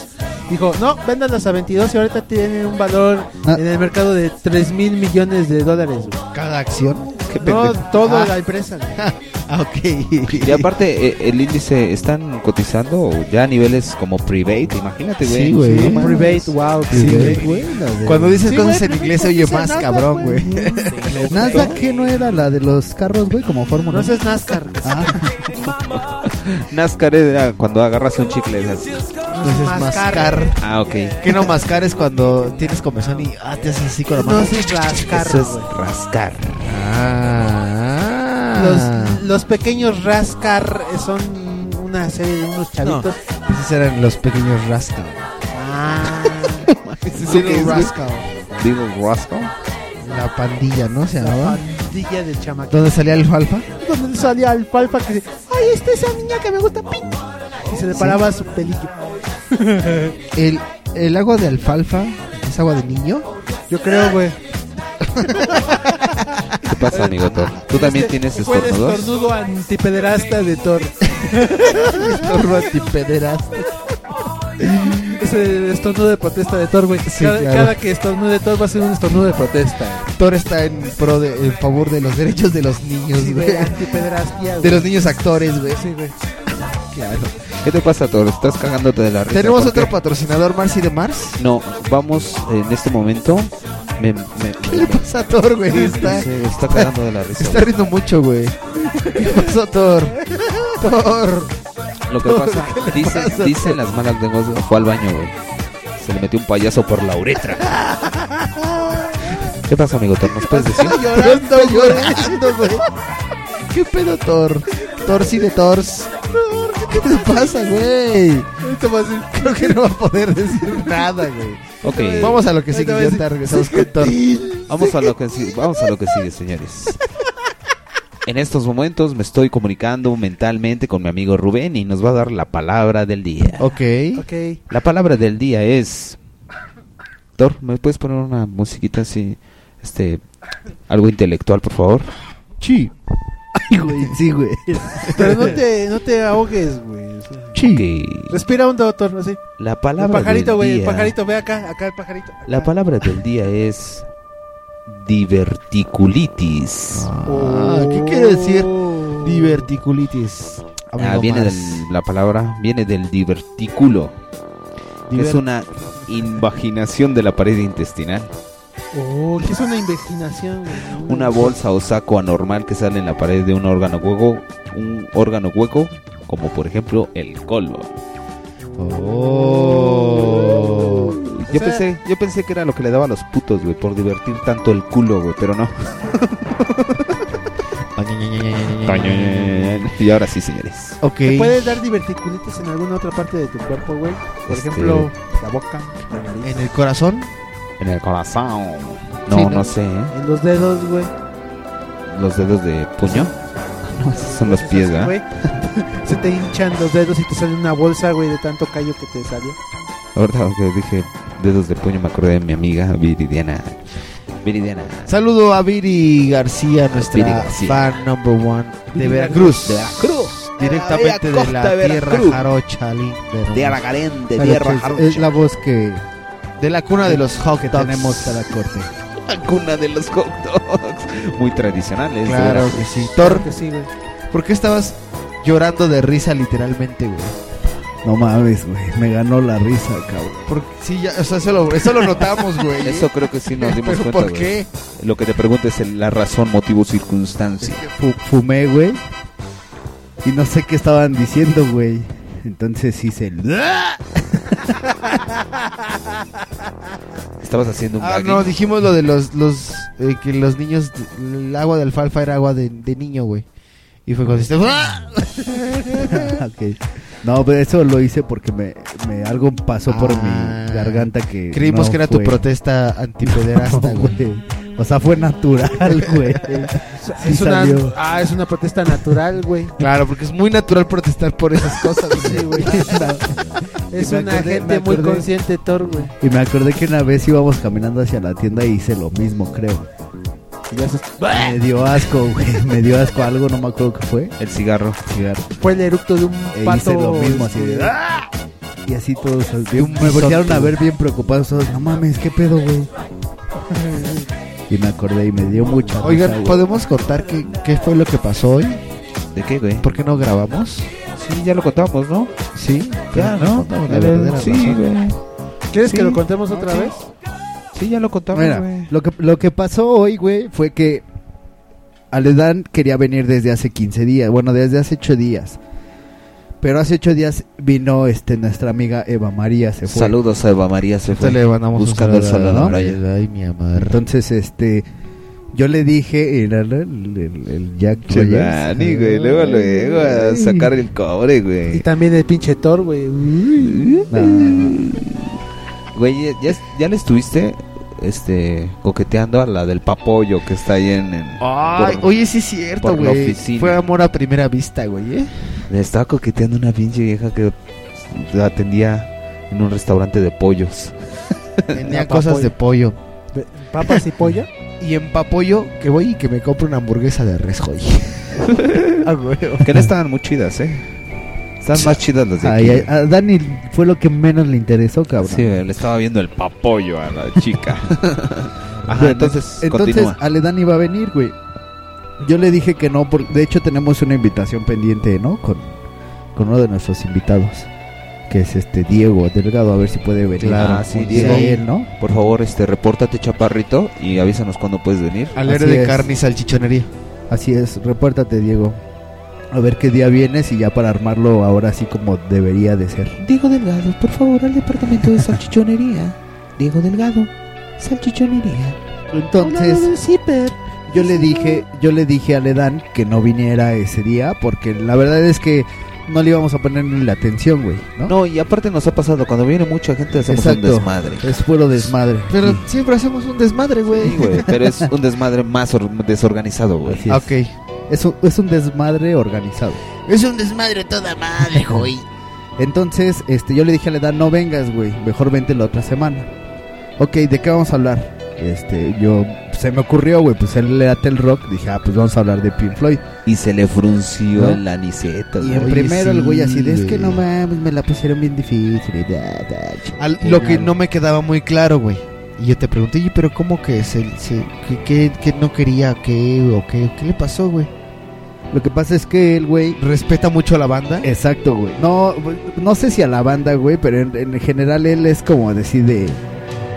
Speaker 6: dijo, no, véndanlas a 22 y ahorita tienen un valor
Speaker 3: Ah.
Speaker 6: en el mercado de 3 mil millones de dólares. güey.
Speaker 3: cada acción. Qué
Speaker 6: No,
Speaker 3: pendejo.
Speaker 6: toda
Speaker 3: Ah.
Speaker 6: la empresa.
Speaker 3: Ah, ok.
Speaker 5: Y aparte, eh, el índice están cotizando ya a niveles como private, imagínate, güey.
Speaker 3: Sí, güey.
Speaker 6: Sí,
Speaker 3: no mames.
Speaker 6: private, wow.
Speaker 3: Sí, güey. Cuando dices
Speaker 6: Sí,
Speaker 3: cosas
Speaker 6: güey,
Speaker 3: en
Speaker 6: pero
Speaker 3: inglés se
Speaker 6: ¿cómo
Speaker 3: oye
Speaker 6: dice
Speaker 3: más
Speaker 6: nada,
Speaker 3: cabrón, güey.
Speaker 1: ¿Nasdaq qué no era la de los carros, güey? Como Fórmula
Speaker 6: No ese es NASCAR.
Speaker 1: Ah,
Speaker 5: NASCAR era cuando agarras un chicle.
Speaker 3: Entonces
Speaker 6: Mascar.
Speaker 5: Ah, ok.
Speaker 3: Que no mascar es cuando tienes comezón y ah, te haces así con la
Speaker 6: No,
Speaker 3: mano.
Speaker 6: sí es rascar,
Speaker 5: Eso es rascar.
Speaker 3: Ah.
Speaker 6: Los, los pequeños rascar son una serie de unos chavitos.
Speaker 3: Esos eran los pequeños rascal.
Speaker 6: Ah,
Speaker 5: es, güey?
Speaker 3: rascal.
Speaker 5: Digo, rascal.
Speaker 3: La pandilla, ¿no? Se
Speaker 6: la
Speaker 3: llamaba.
Speaker 6: pandilla del chamaquito.
Speaker 3: ¿Dónde salía el alfa?
Speaker 6: Donde salía el palpa que dice, ay, esta es esa niña que me gusta, pin. Y se le paraba su pelillo.
Speaker 3: El, el agua de alfalfa es agua de niño.
Speaker 6: Yo creo, güey.
Speaker 5: ¿Qué pasa, amigo Thor? ¿Tú también tienes
Speaker 6: Fue el
Speaker 5: estornudos?
Speaker 6: estornudo antipederasta de Thor.
Speaker 3: Estorbo antipederasta.
Speaker 6: Estornudo de protesta de Thor, güey.
Speaker 3: Sí,
Speaker 6: cada,
Speaker 3: claro.
Speaker 6: cada que estornude Thor va a ser un estornudo de protesta.
Speaker 3: Thor está en pro de, en favor de los derechos de los niños,
Speaker 6: Sí,
Speaker 3: güey. De los niños actores, güey.
Speaker 6: Sí, güey.
Speaker 3: Claro.
Speaker 5: ¿Qué te pasa, Thor? ¿Estás cagándote de la risa?
Speaker 3: Tenemos
Speaker 5: ¿Por
Speaker 3: otro patrocinador, Marcy de Mars.
Speaker 5: No, vamos en este momento. Me, me,
Speaker 3: ¿Qué le pasa a Thor, güey? Está,
Speaker 5: está cagando de la risa.
Speaker 3: está riendo mucho, güey. ¿Qué pasó, Thor? Thor.
Speaker 5: Lo que pasa, dice, dicen las malas lenguas, fue al baño, güey. Se le metió un payaso por la uretra. ¿Qué pasa, amigo Thor? ¿Nos puedes decir?
Speaker 3: Llorando, llorando, güey. ¿Qué pedo, Thor? Sí de Thors. ¿Qué te pasa, güey? Creo que no va a poder decir nada, güey.
Speaker 5: Ok,
Speaker 3: Vamos a lo que sigue,
Speaker 5: vamos a lo que sigue, vamos a lo que sigue, señores. En estos momentos me estoy comunicando mentalmente con mi amigo Rubén y nos va a dar la palabra del día.
Speaker 3: Ok.
Speaker 6: Ok.
Speaker 5: La palabra del día es. Thor, ¿me puedes poner una musiquita así? Este. Algo intelectual, por favor.
Speaker 3: Sí. Ay, güey, sí, güey.
Speaker 6: Pero no te, no te ahogues, güey.
Speaker 3: Sí.
Speaker 6: Respira un doctor, así.
Speaker 5: La
Speaker 6: El
Speaker 5: palabra
Speaker 6: pajarito,
Speaker 5: del
Speaker 6: güey. El pajarito, ve acá, acá el pajarito.
Speaker 5: La palabra del día es. Diverticulitis.
Speaker 3: Ah, ¿Qué quiere decir diverticulitis?
Speaker 5: Ah, viene del, la palabra viene del divertículo.
Speaker 3: Diver-
Speaker 5: es una invaginación de la pared intestinal.
Speaker 6: Oh, ¿qué es una investigación, güey?
Speaker 5: Una bolsa o saco anormal que sale en la pared de un órgano hueco, un órgano hueco, como por ejemplo el colon.
Speaker 3: Oh.
Speaker 5: Yo
Speaker 6: sea-
Speaker 5: pensé, yo pensé que era lo que le daba a los putos, güey, por divertir tanto el culo, güey, pero no. Y ahora sí, señores.
Speaker 6: ¿Te puedes dar diverticulitis en alguna otra parte de tu cuerpo, güey? Por
Speaker 5: Este-
Speaker 6: ejemplo, la boca, la nariz.
Speaker 3: En el corazón.
Speaker 5: En el corazón. No,
Speaker 6: Sí,
Speaker 5: no,
Speaker 6: ¿no?
Speaker 5: sé, ¿eh?
Speaker 6: En los dedos, güey.
Speaker 5: Los dedos de puño. No, esos son los pies, ¿verdad?
Speaker 6: Güey. Se te hinchan los dedos y te sale una bolsa, güey, de tanto callo que te salió.
Speaker 5: Ahorita que dije dedos de puño me acordé de mi amiga Viridiana. Viridiana.
Speaker 3: Saludo a Viri García, nuestra
Speaker 5: Viri García.
Speaker 3: fan number one de Veracruz.
Speaker 5: De Veracruz.
Speaker 3: Directamente
Speaker 5: De la
Speaker 3: de la tierra jarocha linda.
Speaker 5: Tierra caliente,
Speaker 1: Claro,
Speaker 5: tierra
Speaker 1: pues,
Speaker 5: jarocha.
Speaker 1: es la voz que,
Speaker 3: De la cuna de los hot
Speaker 1: que tenemos a la corte.
Speaker 5: La cuna de los hot dogs. Muy tradicionales.
Speaker 3: Claro que sí. Thor,
Speaker 6: Claro que sí.
Speaker 3: ¿por qué estabas llorando de risa literalmente, güey?
Speaker 1: No mames, güey. Me ganó la risa, cabrón.
Speaker 3: Porque sí, ya, o sea, eso lo, eso lo notamos, güey.
Speaker 5: Eso creo que sí nos dimos
Speaker 3: ¿Pero
Speaker 5: cuenta,
Speaker 3: por
Speaker 5: güey.
Speaker 3: qué?
Speaker 5: Lo que te pregunto es el- la razón, motivo, circunstancia.
Speaker 1: Fu- fumé, güey. Y no sé qué estaban diciendo, güey. Entonces hice el...
Speaker 5: Estabas haciendo un
Speaker 3: Ah, no, dijimos lo de los, los eh, que los niños, el agua de alfalfa era agua de, de niño, güey. Y fue cuando dijiste, ¡Ah!
Speaker 1: ok. No, pero eso lo hice porque me, me- algo pasó por
Speaker 3: Ah.
Speaker 1: mi garganta que.
Speaker 3: Creímos
Speaker 1: no
Speaker 3: que era tu
Speaker 1: fue.
Speaker 3: protesta antipederasta, güey.
Speaker 1: güey. O sea, fue natural, güey. Sí
Speaker 6: es, una,
Speaker 1: salió.
Speaker 6: ah, es una protesta natural, güey.
Speaker 3: Claro, porque es muy natural protestar por esas cosas,
Speaker 6: Sí, güey. Es
Speaker 1: Me
Speaker 6: una
Speaker 1: acordé-
Speaker 6: gente muy
Speaker 1: acordé.
Speaker 6: consciente, Thor, güey.
Speaker 1: Y me acordé que una vez íbamos caminando hacia la tienda y hice lo mismo, creo.
Speaker 6: Y ya se-
Speaker 1: Me dio asco, güey. Me dio asco algo, no me acuerdo qué fue.
Speaker 5: El cigarro.
Speaker 1: Cigarro.
Speaker 6: Fue el eructo de un
Speaker 1: E
Speaker 6: pato.
Speaker 1: hice lo mismo, así de.
Speaker 6: este,
Speaker 1: ¡ah! Y así todos.
Speaker 3: Un
Speaker 1: me voltearon a ver bien preocupados todos. No mames, ¿qué pedo, güey? Y me acordé y me dio mucha
Speaker 3: Oigan. ¿podemos contar qué, qué fue lo que pasó hoy?
Speaker 5: ¿De qué, güey?
Speaker 3: ¿Por qué no grabamos?
Speaker 5: Sí, ya lo contamos, ¿no?
Speaker 3: Sí,
Speaker 5: Ya, ¿no?
Speaker 3: contamos la verdadera
Speaker 5: sí,
Speaker 3: razón.
Speaker 5: güey.
Speaker 6: ¿Quieres
Speaker 5: Sí.
Speaker 6: que lo contemos otra
Speaker 5: Sí.
Speaker 6: vez?
Speaker 5: Sí, ya lo contamos,
Speaker 1: Mira,
Speaker 5: güey.
Speaker 1: lo que, lo que pasó hoy, güey, fue que Aledán quería venir desde hace 15 días, bueno, desde hace 8 días. Pero hace 8 días vino este nuestra amiga Eva María, se fue.
Speaker 5: Saludos a Eva María, se fue.
Speaker 3: Le mandamos
Speaker 5: buscando el
Speaker 3: saludo
Speaker 5: playa.
Speaker 3: Ay, mi amor.
Speaker 1: Entonces, este, yo le dije, el, el, el- el Jack
Speaker 5: güey, luego, luego, a sacar el cobre,
Speaker 6: Y
Speaker 5: güey.
Speaker 6: también el pinche Thor, güey.
Speaker 1: No.
Speaker 5: Güey, ¿ya, ya, ya le estuviste este, coqueteando a la del papollo que está ahí en... en-
Speaker 3: Ay,
Speaker 5: por-
Speaker 3: oye, sí es cierto, güey.
Speaker 5: oficina.
Speaker 3: Fue amor a primera vista, güey, ¿eh?
Speaker 5: Le estaba coqueteando una pinche vieja que la atendía en un restaurante de pollos.
Speaker 3: Tenía cosas de pollo.
Speaker 6: Papas y polla.
Speaker 3: Y en papollo, que voy y que me compro una hamburguesa de res, güey. Ah, güey.
Speaker 5: Que no estaban muy chidas, ¿eh? Están más chidas las de aquí.
Speaker 1: Ay, a Dani fue lo que menos le interesó, cabrón.
Speaker 5: Sí, le estaba viendo el papollo a la chica. Ajá,
Speaker 1: Bueno,
Speaker 5: entonces,
Speaker 1: entonces
Speaker 5: continúa.
Speaker 1: Aledán iba a venir, güey. Yo le dije que no, por- de hecho tenemos una invitación pendiente, ¿no? Con, con uno de nuestros invitados, que es este Diego Delgado, a ver si puede venir.
Speaker 5: Claro,
Speaker 1: Un
Speaker 5: sí, Diego.
Speaker 1: él, ¿no?
Speaker 5: Por favor, este, repórtate, chaparrito, y avísanos cuando puedes venir.
Speaker 3: Al de
Speaker 1: es.
Speaker 3: carne y salchichonería.
Speaker 1: Así es, repórtate, Diego. A ver qué día vienes y ya para armarlo ahora sí como debería de ser.
Speaker 5: Diego Delgado, por favor, al departamento de salchichonería. Diego Delgado, salchichonería.
Speaker 1: Entonces, yo le dije, yo le dije a Ledán que no viniera ese día porque la verdad es que no le íbamos a poner ni la atención, güey, ¿no?
Speaker 5: No, y aparte nos ha pasado, cuando viene mucha gente hacemos
Speaker 1: Exacto.
Speaker 5: un desmadre.
Speaker 1: Es puro desmadre.
Speaker 3: Pero
Speaker 1: Sí.
Speaker 3: siempre hacemos un desmadre, güey.
Speaker 5: Sí, güey, pero es un desmadre más or- desorganizado, güey.
Speaker 3: Ok.
Speaker 1: Es un, es un desmadre organizado.
Speaker 3: Es un desmadre toda madre, güey.
Speaker 1: Entonces, este, yo le dije a Ledán, no vengas, güey, mejor vente la otra semana. Ok, ¿de qué vamos a hablar? Este, yo, se me ocurrió, güey, pues él le late el rock, dije, ah, pues vamos a hablar de Pink Floyd.
Speaker 5: Y se le frunció
Speaker 1: ¿No?
Speaker 5: el aniceta,
Speaker 1: Y en primero el güey así de, es que no mames, me la pusieron bien difícil. da, da,
Speaker 3: Al-
Speaker 1: chingada".
Speaker 3: lo que no me quedaba muy claro, güey. Y yo te pregunté, "Oye, pero ¿cómo que se, se que, que- que no quería qué o qué, qué le pasó, güey?
Speaker 1: Lo que pasa es que el güey...
Speaker 3: ¿Respeta mucho a la banda?
Speaker 1: Exacto, güey. No, no sé si a la banda, güey, pero en, en general él es como decir de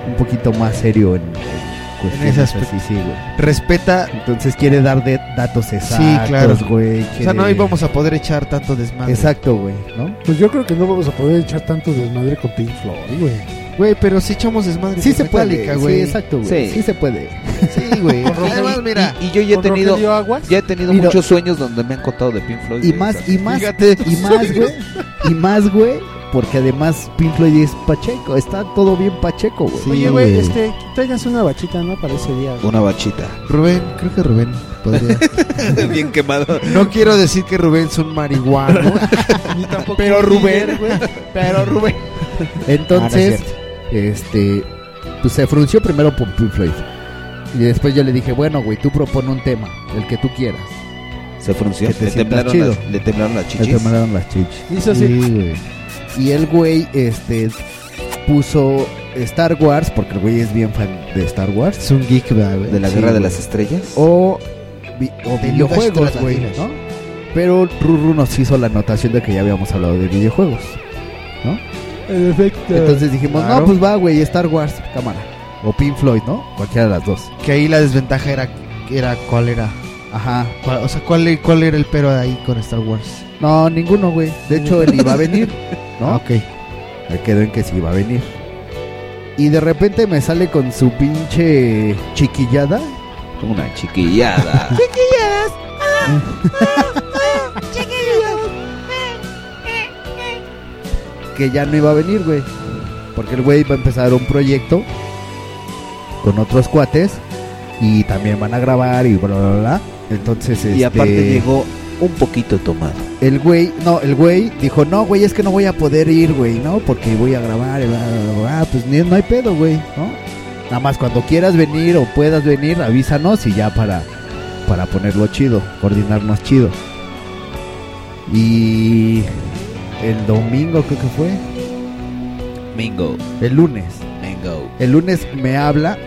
Speaker 1: un poquito más serio en, en cuestiones
Speaker 3: ese aspecto.
Speaker 1: así, sí, güey.
Speaker 3: Respeta.
Speaker 1: Entonces quiere dar de datos exactos,
Speaker 3: claro.
Speaker 1: güey.
Speaker 3: O sea, no íbamos a poder echar tanto desmadre.
Speaker 1: Exacto, güey, ¿no?
Speaker 2: Pues yo creo que no vamos a poder echar tanto desmadre con Pink Floyd, güey.
Speaker 3: Güey, pero si echamos desmadre.
Speaker 1: Sí
Speaker 3: con
Speaker 1: se puede,
Speaker 3: Metallica,
Speaker 1: sí,
Speaker 3: güey.
Speaker 1: exacto, güey.
Speaker 5: Sí.
Speaker 1: Sí. se puede.
Speaker 3: Sí, güey. Además, mira.
Speaker 5: Y, y yo ya he
Speaker 6: ¿Con
Speaker 5: tenido,
Speaker 6: Rogelio Aguas?
Speaker 5: ya he tenido
Speaker 1: Mira.
Speaker 5: muchos sueños donde me han contado de Pink Floyd.
Speaker 1: Y
Speaker 5: güey,
Speaker 1: más, y más,
Speaker 3: Fíjate.
Speaker 1: y más, güey. Y más, güey. Porque además Pink Floyd es Pacheco. Está todo bien Pacheco, güey.
Speaker 3: Sí,
Speaker 6: Oye, güey,
Speaker 3: güey.
Speaker 6: este, tráiganse una bachita, ¿no? Para ese día. güey.
Speaker 5: Una bachita.
Speaker 3: Rubén, creo que Rubén podría.
Speaker 5: Bien quemado.
Speaker 3: No quiero decir que Rubén es un marihuano. pero Rubén, güey. Pero Rubén.
Speaker 1: Entonces, este, pues se frunció primero por Pink Floyd. Y después yo le dije, bueno, güey, tú propone un tema, el que tú quieras.
Speaker 5: Se frunció.
Speaker 1: Que te
Speaker 5: Le temblaron,
Speaker 1: chido.
Speaker 5: las, le temblaron las chichis.
Speaker 1: tomaron las chichis.
Speaker 6: Hizo así.
Speaker 1: Sí, güey. Y el güey, este, puso Star Wars, porque el güey es bien fan de Star Wars.
Speaker 3: Es un geek, güey.
Speaker 5: De la
Speaker 1: Sí,
Speaker 5: Guerra de las Estrellas.
Speaker 1: O, vi- o
Speaker 3: De
Speaker 1: videojuegos, güey. ¿no? Pero Ruru nos hizo la anotación de que ya habíamos hablado de videojuegos.
Speaker 2: En efecto.
Speaker 1: Entonces dijimos,
Speaker 3: Claro.
Speaker 1: no, pues va, güey, Star Wars, cámara. O Pink Floyd, ¿no? Cualquiera de las dos.
Speaker 3: Que ahí la desventaja era, era ¿cuál era?
Speaker 1: Ajá.
Speaker 3: ¿Cuál- o sea, ¿cuál, ¿cuál era el pero ahí con Star Wars?
Speaker 1: No, ninguno, güey. De hecho, él iba a venir, ¿no?
Speaker 3: Ah, ok.
Speaker 1: Me quedó en que sí iba a venir. Y de repente me sale con su pinche chiquillada.
Speaker 5: Una chiquillada.
Speaker 1: que ya no iba a venir, güey. Porque el güey va a empezar un proyecto con otros cuates y también van a grabar y bla, bla, bla. Entonces,
Speaker 5: Y
Speaker 1: este,
Speaker 5: aparte llegó un poquito tomado.
Speaker 1: el güey, no, el güey dijo, no, güey, es que no voy a poder ir, güey, ¿no? Porque voy a grabar, bla, bla, bla, bla. pues ni- no hay pedo, güey, ¿no? Nada más cuando quieras venir o puedas venir, avísanos y ya para, para ponerlo chido, coordinarnos chido. Y el domingo creo que fue,
Speaker 5: Mingo,
Speaker 1: el lunes,
Speaker 5: Mingo.
Speaker 1: el lunes me habla,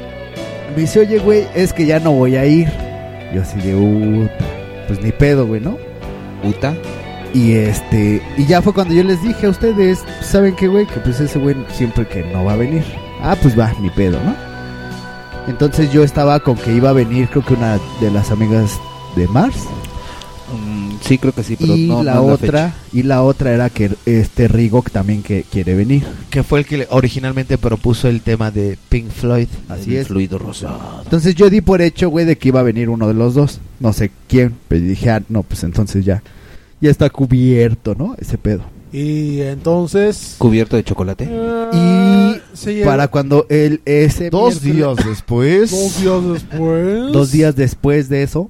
Speaker 1: me dice, oye, güey, es que ya no voy a ir. Yo así de, "Uta, pues ni pedo, güey, ¿no?
Speaker 5: Uta.
Speaker 1: Y este, y ya fue cuando yo les dije a ustedes, ¿saben qué, güey? Que pues ese güey siempre que no va a venir. Ah, pues va, mi pedo, ¿no? Entonces yo estaba con que iba a venir, creo que una de las amigas de Mars.
Speaker 5: Sí, creo que sí, pero
Speaker 1: y
Speaker 5: no,
Speaker 1: la
Speaker 5: no
Speaker 1: otra, y la otra era que este Rigo que también que quiere venir.
Speaker 3: Que fue el que le- originalmente propuso el tema de Pink Floyd.
Speaker 1: Así
Speaker 5: El
Speaker 1: es.
Speaker 5: Fluido rosado.
Speaker 1: Entonces yo di por hecho, güey, de que iba a venir uno de los dos. No sé quién, pero dije, ah, no, pues entonces ya, ya está cubierto, ¿no? Ese pedo.
Speaker 6: Y entonces.
Speaker 5: Cubierto de chocolate.
Speaker 6: eh, se llega-
Speaker 1: Para cuando él ese
Speaker 3: Dos
Speaker 1: miércoles-
Speaker 3: días después.
Speaker 6: Dos días después.
Speaker 1: dos días después de eso,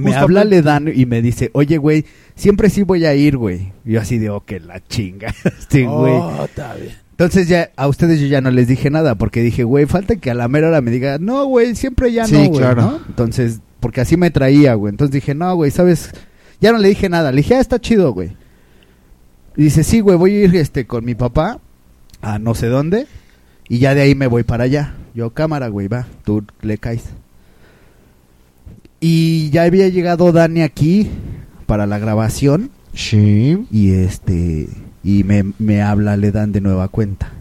Speaker 1: me
Speaker 6: Justamente.
Speaker 1: habla Ledan y me dice, oye, güey, siempre sí voy a ir, güey. Yo así de, oh, que la chinga, este güey.
Speaker 6: Oh, está bien.
Speaker 1: Entonces ya, a ustedes yo ya no les dije nada, porque dije, güey, falta que a la mera hora me diga, no, güey, siempre ya
Speaker 3: Sí,
Speaker 1: no, güey,
Speaker 3: claro.
Speaker 1: ¿no? Entonces, porque así me traía, güey. Entonces dije, no, güey, ¿sabes? Ya no le dije nada. Le dije, ah, está chido, güey. Y dice, sí, güey, voy a ir este, con mi papá a no sé dónde. Y ya de ahí me voy para allá. Yo, cámara, güey, va, tú le caes. Y ya había llegado Dani aquí para la grabación.
Speaker 3: Sí.
Speaker 1: Y este. Y me, me habla, le dan de nueva cuenta.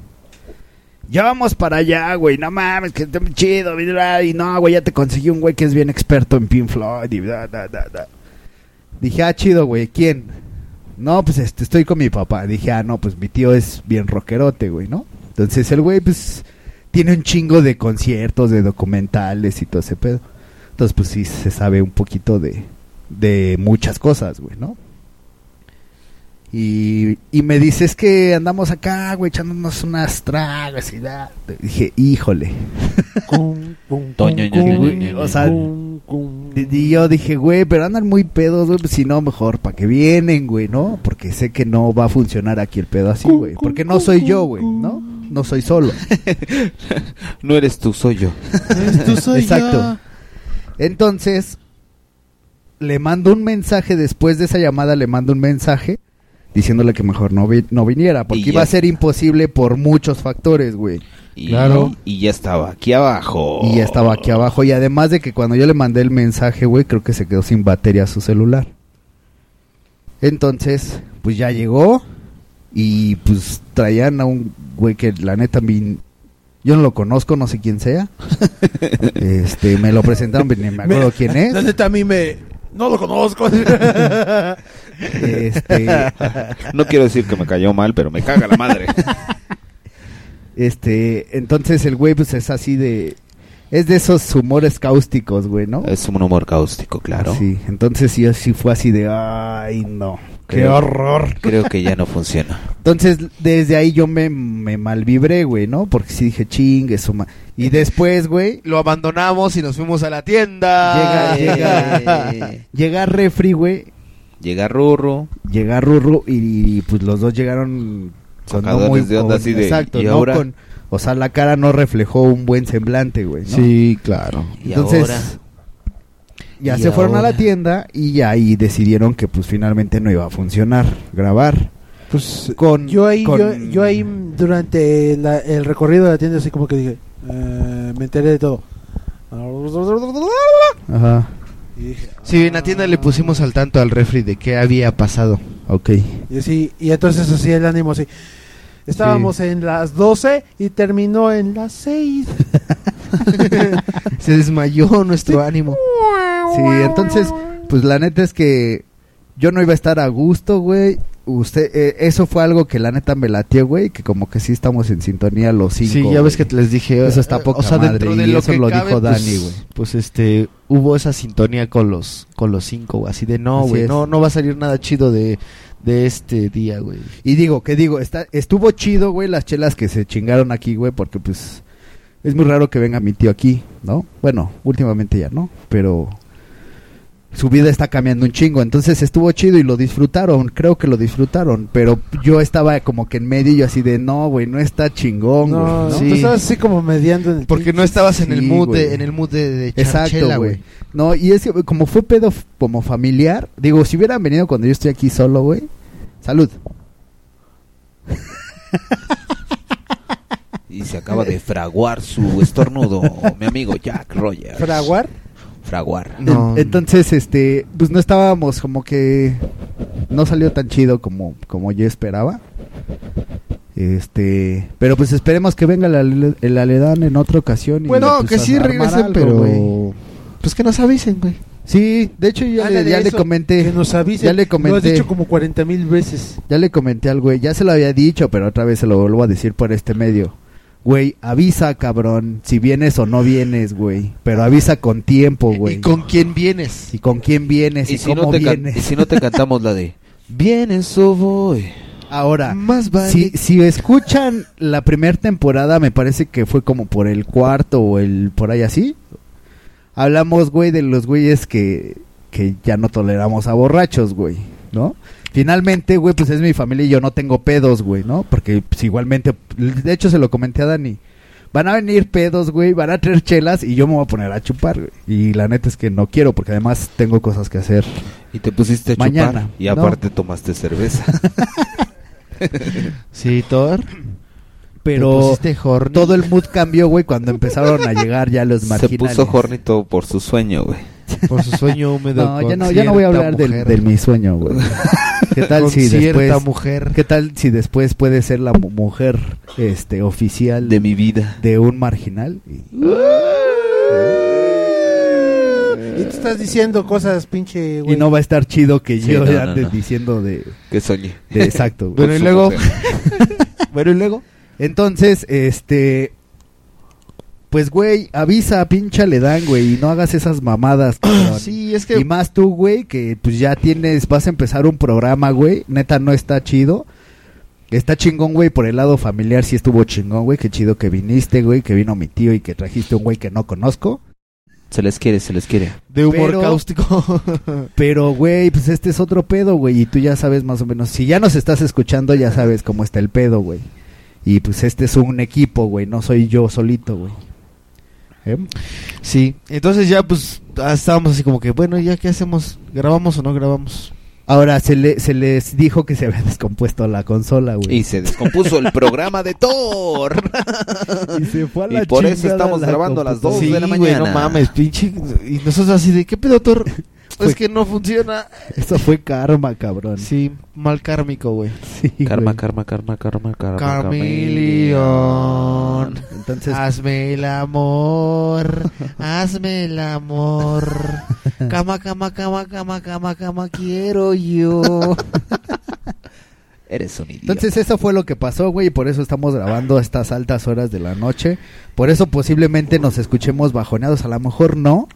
Speaker 1: Ya vamos para allá, güey. No mames, que está muy chido. Y no, güey, ya te conseguí un güey que es bien experto en Pink Floyd. Y bla, bla, bla. Dije, ah, chido, güey. ¿Quién? No, pues este, estoy con mi papá. Dije, ah, no, pues mi tío es bien rockerote, güey, ¿no? Entonces el güey, pues, tiene un chingo de conciertos, de documentales y todo ese pedo. Entonces, pues sí, se sabe un poquito de, de muchas cosas, güey, ¿no? Y, y me dice, es que andamos acá, güey, echándonos unas tragas y da. Dije, híjole. O sea, y yo dije, güey, pero andan muy pedos, güey, pues si no, mejor, ¿para que vienen, güey, no? Porque sé que no va a funcionar aquí el pedo así, güey. Porque no soy yo, güey, ¿no? No soy solo.
Speaker 5: No eres tú, soy yo.
Speaker 3: Tú soy
Speaker 1: Exacto. Entonces, le mando un mensaje, después de esa llamada le mando un mensaje diciéndole que mejor no, vi- no viniera, porque
Speaker 5: Y
Speaker 1: iba a ser imposible por muchos factores, güey.
Speaker 5: Y,
Speaker 1: Claro.
Speaker 5: Y ya estaba aquí abajo.
Speaker 1: Y ya estaba aquí abajo. Y además de que cuando yo le mandé el mensaje, güey, creo que se quedó sin batería su celular. Entonces, pues ya llegó. Y pues traían a un güey que la neta mi- yo no lo conozco, no sé quién sea. este, me lo presentaron, pero ni me acuerdo quién es.
Speaker 6: La neta a mí me. No lo conozco.
Speaker 1: Este,
Speaker 5: No quiero decir que me cayó mal, pero me caga la madre.
Speaker 1: este, entonces el güey pues es así de es de esos humores cáusticos, güey, ¿no?
Speaker 5: es un humor cáustico, claro.
Speaker 1: Sí, entonces sí, sí fue así de, ay, no, qué
Speaker 5: Creo-
Speaker 1: horror.
Speaker 5: Creo que ya no funciona.
Speaker 1: Entonces, desde ahí yo me, me malvibré, güey, ¿no? Porque sí dije, chingue su ma-". Y después, güey,
Speaker 3: Lo abandonamos y nos fuimos a la tienda.
Speaker 1: llega, llega, llega Refri, güey,
Speaker 5: Llega Rurro.
Speaker 1: llega Rurru y, pues los dos llegaron con no muy
Speaker 5: de onda así de,
Speaker 1: exacto,
Speaker 5: ¿y
Speaker 1: no
Speaker 5: ahora?
Speaker 1: con, o sea, la cara no reflejó un buen semblante, güey, ¿no?
Speaker 3: Sí, claro.
Speaker 5: Y
Speaker 1: Entonces,
Speaker 5: ahora.
Speaker 1: Ya
Speaker 5: ¿Y
Speaker 1: se fueron a la tienda y ya ahí decidieron que pues finalmente no iba a funcionar grabar
Speaker 6: Pues
Speaker 1: con
Speaker 6: yo ahí,
Speaker 1: con-
Speaker 6: yo, yo ahí durante la- el recorrido de la tienda así como que dije, eh, me enteré de todo.
Speaker 1: Ajá.
Speaker 6: Y dije,
Speaker 3: Sí, en la tienda le pusimos al tanto al refri de qué había pasado.
Speaker 1: Ok.
Speaker 6: y así, y entonces así el ánimo así. Estábamos en las 12 y terminó en las 6.
Speaker 3: Se desmayó nuestro ánimo.
Speaker 1: Sí, entonces, pues la neta es que yo no iba a estar a gusto, güey. usted, eh, eso fue algo que la neta me latió, güey, que como que sí estamos en sintonía los cinco.
Speaker 3: Sí, ya ves
Speaker 1: güey.
Speaker 3: que les dije.
Speaker 1: Eso está
Speaker 3: eh,
Speaker 1: poca
Speaker 3: o sea,
Speaker 1: madre,
Speaker 3: dentro de
Speaker 1: y
Speaker 3: lo
Speaker 1: eso
Speaker 3: que
Speaker 1: lo
Speaker 3: cabe,
Speaker 1: dijo
Speaker 3: pues,
Speaker 1: Dani, güey.
Speaker 3: Pues este, hubo esa sintonía con los con los cinco, güey, así de no,
Speaker 1: Así
Speaker 3: güey,
Speaker 1: es.
Speaker 3: no no va a salir nada chido de de este día, güey.
Speaker 1: Y digo, que digo, está, estuvo chido, güey, las chelas que se chingaron aquí, güey, porque pues es muy raro que venga mi tío aquí, ¿no? Bueno, últimamente ya no, pero su vida está cambiando un chingo, entonces estuvo chido y lo disfrutaron, creo que lo disfrutaron, pero yo estaba como que en medio y yo así de, no, güey, no está chingón, güey.
Speaker 6: No,
Speaker 1: ¿no?
Speaker 6: tú estabas así como mediando en el
Speaker 3: Porque no estabas en el mood de en el mood de, de
Speaker 1: Exacto, güey. No, y es que como fue pedo como familiar, digo, si hubieran venido cuando yo estoy aquí solo, güey. Salud.
Speaker 5: Y se acaba de fraguar su estornudo, mi amigo Jack Rogers.
Speaker 6: ¿Fraguar?
Speaker 5: Fraguar.
Speaker 3: No.
Speaker 1: En- Entonces, este, pues no estábamos como que no salió tan chido como como yo esperaba. Este, pero pues esperemos que venga el, el Aledán en otra ocasión. y,
Speaker 3: Bueno,
Speaker 1: pues,
Speaker 3: que sí regresen,
Speaker 1: algo,
Speaker 3: pero-
Speaker 1: güey.
Speaker 3: Pues que nos avisen, güey.
Speaker 1: Sí, de hecho ya, le,
Speaker 6: Ándale,
Speaker 1: ya le comenté.
Speaker 6: Que nos avisen.
Speaker 1: Ya le
Speaker 6: Lo has
Speaker 1: comenté.
Speaker 6: dicho como 40 mil veces.
Speaker 1: Ya le comenté al güey, ya se lo había dicho, pero otra vez se lo vuelvo a decir por este medio. Güey, avisa, cabrón, si vienes o no vienes, güey. Pero avisa con tiempo, güey.
Speaker 3: ¿Y con quién vienes?
Speaker 1: Y con quién vienes y,
Speaker 5: Y si,
Speaker 1: cómo
Speaker 5: no te
Speaker 1: vienes.
Speaker 5: y si no te cantamos la de Vienes o voy.
Speaker 1: Ahora,
Speaker 3: Más vale.
Speaker 1: si, si escuchan la primera temporada, me parece que fue como por el cuarto o el por ahí así. Hablamos, güey, de los güeyes que, que ya no toleramos a borrachos, güey, ¿no? Finalmente, güey, pues es mi familia y yo no tengo pedos, güey, ¿no? Porque pues, igualmente, de hecho se lo comenté a Dani. Van a venir pedos, güey, van a traer chelas y yo me voy a poner a chupar, güey. Y la neta es que no quiero porque además tengo cosas que hacer.
Speaker 5: Y te pusiste a chupar.
Speaker 1: Mañana,
Speaker 5: Y
Speaker 1: ¿no?
Speaker 5: aparte tomaste cerveza.
Speaker 3: Sí, Thor.
Speaker 1: Pero todo el mood cambió, güey, cuando empezaron a llegar ya los
Speaker 5: Se
Speaker 1: marginales.
Speaker 5: puso hornito por su sueño, güey.
Speaker 3: Por su sueño húmedo.
Speaker 1: No,
Speaker 3: con
Speaker 1: ya no, ya no voy a hablar del, del mi sueño, güey. ¿Qué tal
Speaker 3: Con
Speaker 1: si
Speaker 3: cierta
Speaker 1: después
Speaker 3: mujer.
Speaker 1: ¿Qué tal si después puede ser la mu- mujer este oficial
Speaker 5: De mi vida.
Speaker 1: de un marginal? Y-
Speaker 6: Y tú estás diciendo cosas, pinche,
Speaker 1: Y,
Speaker 6: güey.
Speaker 1: no va a estar chido que
Speaker 5: Sí,
Speaker 1: yo
Speaker 5: no,
Speaker 1: ande
Speaker 5: no.
Speaker 1: diciendo de,
Speaker 5: Que soñé.
Speaker 1: de exacto. güey.
Speaker 3: Bueno, y luego. bueno, y luego.
Speaker 1: Entonces, este pues güey, avisa, pincha le dan, güey, y no hagas esas mamadas, cabrón.
Speaker 3: Sí, es que.
Speaker 1: Y más tú, güey, que pues ya tienes, vas a empezar un programa, güey. Neta, no está chido. Está chingón, güey, por el lado familiar sí estuvo chingón, güey. Qué chido que viniste, güey, que vino mi tío y que trajiste un güey que no conozco.
Speaker 5: Se les quiere, se les quiere.
Speaker 3: de humor
Speaker 1: pero-
Speaker 3: cáustico.
Speaker 1: Pero, güey, pues este es otro pedo, güey. Y tú ya sabes más o menos. Si ya nos estás escuchando, ya sabes cómo está el pedo, güey. Y pues este es un equipo, güey. No soy yo solito, güey. ¿Eh?
Speaker 3: sí, entonces ya, pues. ah, Estábamos así como que, bueno, ya, ¿qué hacemos? ¿Grabamos o no grabamos?
Speaker 1: Ahora, se, le, se les dijo que se había descompuesto la consola, güey.
Speaker 5: Y se descompuso el programa de Thor.
Speaker 1: Y se fue a
Speaker 5: Y
Speaker 1: la
Speaker 5: por eso estamos
Speaker 1: la
Speaker 5: grabando a las
Speaker 1: computadora.
Speaker 5: dos de la
Speaker 3: güey,
Speaker 5: mañana.
Speaker 3: no mames, pinche. Y nosotros así de, ¿qué pedo, Thor?
Speaker 1: Fue-
Speaker 3: es que no funciona.
Speaker 1: Eso fue karma, cabrón.
Speaker 3: Sí, mal kármico, güey.
Speaker 1: Sí,
Speaker 5: Karma,
Speaker 1: güey.
Speaker 5: karma, karma, karma, karma.
Speaker 3: Carmilion.
Speaker 1: Entonces,
Speaker 3: Hazme el amor, hazme el amor. Cama, cama, cama, cama, cama, cama, quiero yo.
Speaker 5: Eres un idiota.
Speaker 1: entonces eso fue lo que pasó, güey, y por eso estamos grabando a estas altas horas de la noche. Por eso posiblemente nos escuchemos bajoneados, a lo mejor no.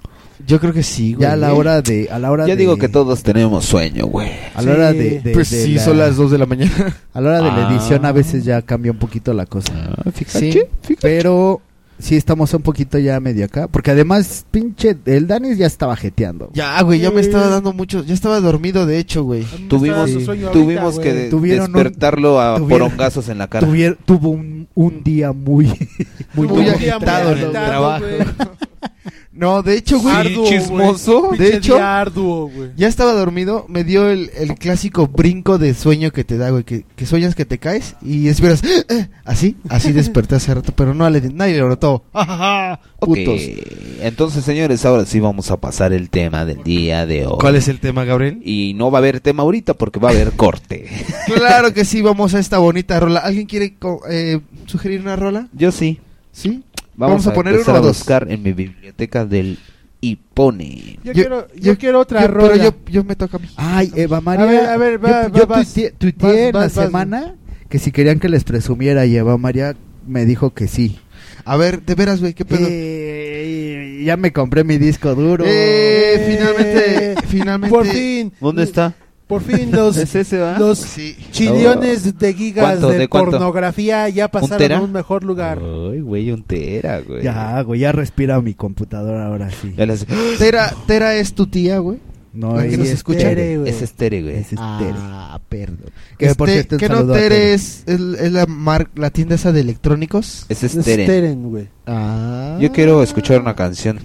Speaker 3: Yo creo que sí, güey.
Speaker 1: Ya a la hora de a la hora
Speaker 5: ya
Speaker 1: de-
Speaker 5: digo que todos tenemos sueño, güey.
Speaker 1: a la hora de, de-
Speaker 3: Pues
Speaker 1: de
Speaker 3: sí,
Speaker 1: la-
Speaker 3: son las 2 de la mañana.
Speaker 1: a la hora de la
Speaker 5: Ah.
Speaker 1: edición a veces ya cambia un poquito la cosa.
Speaker 3: Sí.
Speaker 1: Pero sí estamos un poquito ya medio acá, porque además pinche el Danis ya estaba jeteando.
Speaker 3: Ya, güey, ya me estaba dando mucho. Ya estaba dormido, de hecho, güey.
Speaker 5: Tuvimos,
Speaker 6: ahorita,
Speaker 5: tuvimos
Speaker 6: güey.
Speaker 5: que de-
Speaker 1: Tuvieron un-
Speaker 5: despertarlo a
Speaker 1: tuvieron-
Speaker 5: porongazos en la cara.
Speaker 1: Tuvo un, un día muy muy,
Speaker 3: Muy
Speaker 1: agitado,
Speaker 3: agitado en el trabajo. No, de hecho, güey.
Speaker 6: Arduo,
Speaker 5: chismoso.
Speaker 3: De hecho-
Speaker 6: arduo, güey.
Speaker 3: Ya estaba dormido, me dio el, el clásico brinco de sueño que te da, güey, que, que sueñas que te caes y esperas, "Eh", así, así desperté hace rato, pero no, le- nadie le notó. Putos.
Speaker 5: Entonces, señores, ahora sí vamos a pasar el tema del día de hoy.
Speaker 3: ¿Cuál es el tema, Gabriel?
Speaker 5: Y no va a haber tema ahorita porque va a haber corte.
Speaker 3: Claro que sí, vamos a esta bonita rola. ¿Alguien quiere co- eh, sugerir una rola?
Speaker 5: Yo sí.
Speaker 3: ¿Sí?
Speaker 5: Vamos,
Speaker 3: Vamos a
Speaker 5: a,
Speaker 3: poner
Speaker 5: empezar
Speaker 3: uno
Speaker 5: a buscar en mi biblioteca del y pone.
Speaker 6: Yo, quiero, yo, quiero otra
Speaker 3: yo-
Speaker 6: rola.
Speaker 3: Pero yo, yo me toca a mí.
Speaker 1: Ay, Eva María.
Speaker 6: A ver, a ver, va,
Speaker 1: yo, yo
Speaker 6: va, vas.
Speaker 1: tuiteé, tuiteé
Speaker 6: Vas,
Speaker 1: en la
Speaker 6: vas, vas.
Speaker 1: semana que si querían que les presumiera y Eva María me dijo que sí.
Speaker 3: A ver, de veras, güey, qué pedo.
Speaker 1: Eh, ya me compré mi disco duro.
Speaker 3: Eh, finalmente, finalmente.
Speaker 6: Por fin.
Speaker 5: ¿Dónde está?
Speaker 6: Por fin los,
Speaker 5: ¿Es ese,
Speaker 6: los
Speaker 3: Sí.
Speaker 6: chillones de gigas de,
Speaker 5: ¿De cuánto?
Speaker 6: pornografía ya pasaron a un mejor lugar.
Speaker 5: Ay, güey, un tera, güey.
Speaker 1: Ya, güey, ya respira mi computadora ahora sí.
Speaker 5: Ya
Speaker 3: Tera, Tera es tu tía, güey.
Speaker 1: No,
Speaker 3: ¿La que nos
Speaker 1: es
Speaker 3: escucha?
Speaker 1: Tere,
Speaker 6: güey.
Speaker 5: Es estere, güey.
Speaker 1: Es Tere.
Speaker 3: Ah, perdón.
Speaker 1: Que, por
Speaker 3: Este,
Speaker 1: cierto, un
Speaker 3: ¿qué no Tere es, es, es la, mar- la tienda esa de electrónicos?
Speaker 5: Es
Speaker 6: Es
Speaker 5: estere.
Speaker 6: Steren, güey.
Speaker 3: Ah.
Speaker 5: Yo quiero escuchar una canción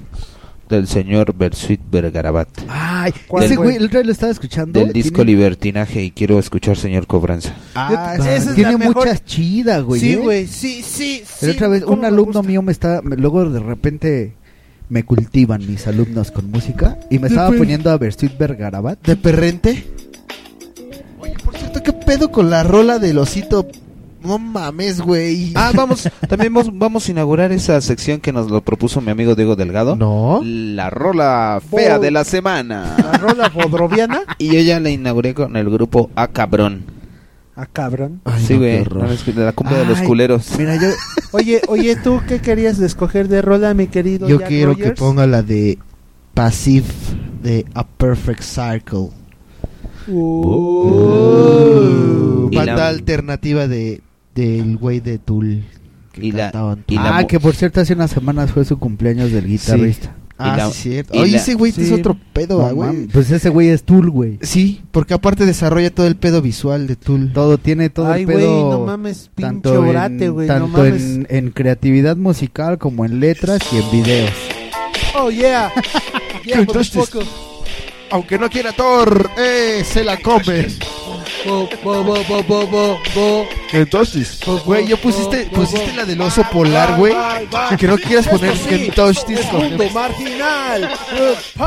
Speaker 5: del señor Bersuit Bergarabat.
Speaker 1: Ay,
Speaker 6: ¿Cuál,
Speaker 1: ese güey? el otro día lo estaba escuchando.
Speaker 5: Del disco
Speaker 1: tiene,
Speaker 5: Libertinaje y quiero escuchar señor Cobranza.
Speaker 3: Ah,
Speaker 6: Yo-
Speaker 3: esa-
Speaker 6: esa es
Speaker 1: tiene
Speaker 6: la mejor-
Speaker 1: muchas chidas, güey.
Speaker 6: sí,
Speaker 1: ¿eh?
Speaker 6: güey. Sí, sí, sí.
Speaker 1: La otra vez,
Speaker 6: ¿Cómo
Speaker 1: un alumno mío me está, luego de repente me cultivan mis alumnos con música y me estaba poniendo a Bersuit Bergarabat.
Speaker 3: ¿De perrente? Oye, por cierto, ¿qué pedo con la rola del osito? No mames, güey.
Speaker 5: Ah, vamos, también vamos, vamos a inaugurar esa sección que nos lo propuso mi amigo Diego Delgado.
Speaker 3: No.
Speaker 5: La rola fea
Speaker 6: Bo-
Speaker 5: de la semana.
Speaker 6: La rola bodroviana.
Speaker 5: Y yo ya la inauguré con el grupo A Cabrón.
Speaker 6: Ah, cabrón.
Speaker 3: Ay,
Speaker 5: sí, güey. no, la cumbia de los culeros.
Speaker 1: Mira, yo,
Speaker 6: Oye, oye, ¿tú qué querías de escoger de rola, mi querido
Speaker 3: Yo
Speaker 6: Jack
Speaker 3: quiero que ponga la de Passive de A Perfect Circle.
Speaker 6: Uh.
Speaker 5: Y
Speaker 3: banda
Speaker 5: la-
Speaker 3: alternativa de del güey de Tool. que
Speaker 5: Y la-
Speaker 3: cantaban
Speaker 5: y
Speaker 3: Tool.
Speaker 5: la
Speaker 1: ah, que por cierto hace unas semanas fue su cumpleaños del guitarrista.
Speaker 3: Ah,
Speaker 5: la-
Speaker 3: sí, cierto.
Speaker 5: y
Speaker 3: Oye,
Speaker 5: la-
Speaker 3: ese güey
Speaker 6: sí.
Speaker 3: es otro pedo,
Speaker 1: No
Speaker 3: ah, güey.
Speaker 1: pues ese güey es Tool, güey.
Speaker 3: Sí, porque aparte desarrolla todo el pedo visual de Tool.
Speaker 1: Todo tiene todo
Speaker 6: Ay,
Speaker 1: el
Speaker 6: güey,
Speaker 1: pedo.
Speaker 6: no mames, pinche
Speaker 1: tanto
Speaker 6: orate,
Speaker 1: en,
Speaker 6: güey, no
Speaker 1: tanto
Speaker 6: mames.
Speaker 1: en, en creatividad musical como en letras y en videos.
Speaker 6: Oh, yeah. yeah,
Speaker 3: Entonces-
Speaker 6: motherfucker.
Speaker 3: Aunque no quiera Thor, eh, se la come.
Speaker 6: Bo, bo, bo, bo, bo, bo, bo.
Speaker 3: Entonces, güey, yo pusiste, pusiste la del oso polar, güey. Que no quieras poner
Speaker 6: sí,
Speaker 3: con-
Speaker 6: mundo marginal.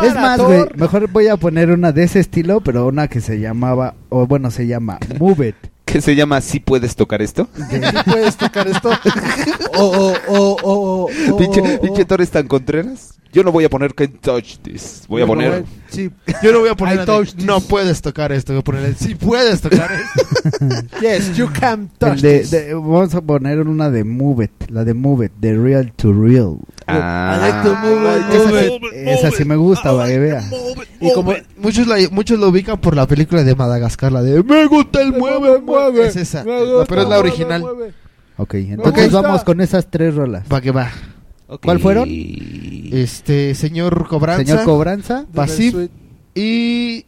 Speaker 1: Es más, güey, mejor voy a poner una de ese estilo, pero una que se llamaba, o bueno, se llama Move It.
Speaker 5: ¿Qué se llama ¿Sí puedes tocar esto?
Speaker 6: ¿Sí puedes tocar esto? Oh, oh, oh, oh, oh,
Speaker 5: pinche, Torres tan contreras. Yo no voy a poner Can't touch this. Voy a poner.
Speaker 6: Sí.
Speaker 3: Yo no voy a poner no puedes tocar esto, voy a poner sí puedes tocar esto.
Speaker 6: Yes, you can touch this.
Speaker 1: de- vamos a poner una de Move It, la de Move It, de Real to Real.
Speaker 5: Ah,
Speaker 6: I like to move it,
Speaker 1: Esa, sí- me gusta, para que vea.
Speaker 3: Y como muchos la, muchos lo ubican por la película de Madagascar, la de Me gusta el mueve, mueve. Es esa, No, pero es la original.
Speaker 1: Ok, entonces vamos con esas tres rolas.
Speaker 3: Va que va.
Speaker 5: ok.
Speaker 1: ¿Cuál fueron?
Speaker 3: Este, señor Cobranza.
Speaker 1: Señor Cobranza,
Speaker 3: Pasiv
Speaker 6: Sweet.
Speaker 3: y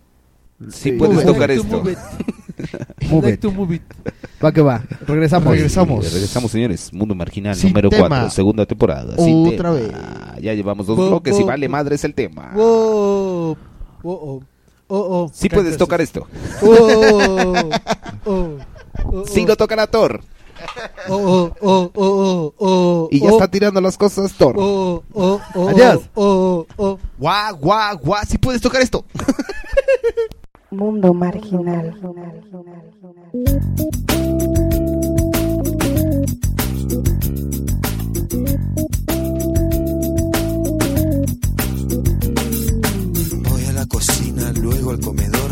Speaker 5: Sí
Speaker 1: Sí,
Speaker 5: puedes tocar esto.
Speaker 6: Move it. I
Speaker 1: Move
Speaker 6: like
Speaker 1: It.
Speaker 6: to move it.
Speaker 1: Va que va, regresamos.
Speaker 3: Regresamos.
Speaker 5: Regresamos, señores. Mundo Marginal
Speaker 3: Sin
Speaker 5: número
Speaker 3: tema.
Speaker 5: 4, segunda temporada. Sin
Speaker 3: Otra
Speaker 5: tema.
Speaker 3: vez.
Speaker 5: Ya llevamos dos
Speaker 6: Bo-
Speaker 5: bloques y
Speaker 6: bo-
Speaker 5: vale
Speaker 6: bo-
Speaker 5: madre es el tema.
Speaker 6: Wow. Oh, oh. Oh, oh.
Speaker 5: Sí puedes tocar esto.
Speaker 6: Oh, oh, oh,
Speaker 5: Sí lo toca la Thor.
Speaker 6: oh, oh, oh, oh, oh, oh,
Speaker 5: Y ya
Speaker 6: oh,
Speaker 5: está tirando las cosas Thor.
Speaker 6: Oh, oh, oh,
Speaker 1: Adiós.
Speaker 6: Oh, oh,
Speaker 3: guau, guau, guau, sí puedes tocar esto.
Speaker 8: Mundo marginal.
Speaker 13: Voy a la cocina, luego al comedor,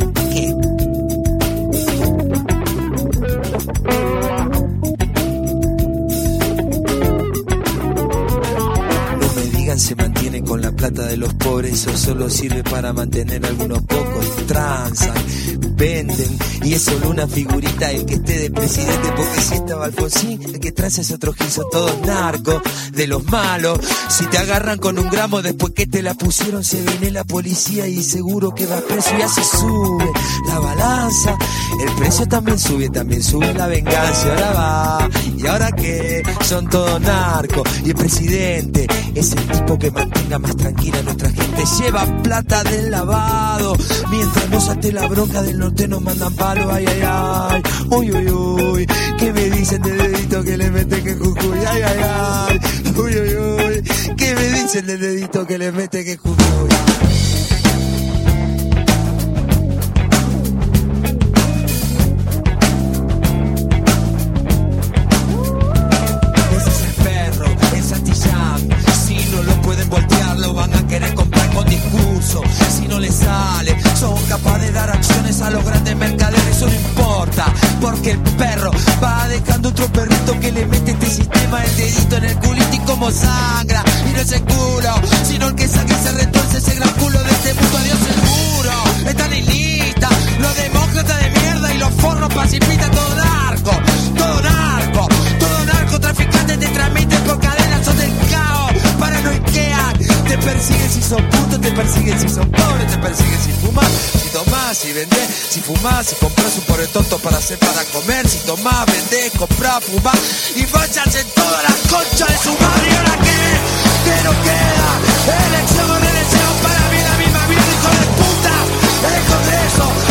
Speaker 13: Me plata de los pobres, eso solo sirve para mantener a algunos pocos. Transan, venden. Y es solo una figurita el que esté de presidente, porque si estaba Alfonsín, el que trae es otro giso, todos narcos, de los malos. Si te agarran con un gramo después que te la pusieron, se viene la policía y seguro que va preso y así sube la balanza. El precio también sube, también sube la venganza. Ahora va, y ahora que son todos narcos. Y el presidente es el tipo que mantenga más tranquila nuestra gente. Lleva plata del lavado. Mientras nos ate la bronca del norte nos mandan palo. Ay, ay, ay. Uy, uy, uy. ¿Qué me dicen del dedito que le meten que Jujuy? Ay, ay, ay. Uy, uy, uy. ¿Qué me dicen del dedito que le meten que Jujuy? Le mete este sistema el dedito en el culito y como sangra. Y no es el culo, sino el que saca y se retorce ese gran culo de este mundo. Adiós son putos, te persiguen. Si son pobres, te persiguen. Si fumas, si tomás, si vendés, si fumás, si compras un pobre tonto para hacer para comer, si tomás, vendés, comprás, fumás y vayas en todas las conchas de su madre y ahora qué, que no queda, elección o reelección para mí la misma vida, hijo de puta, el Congreso,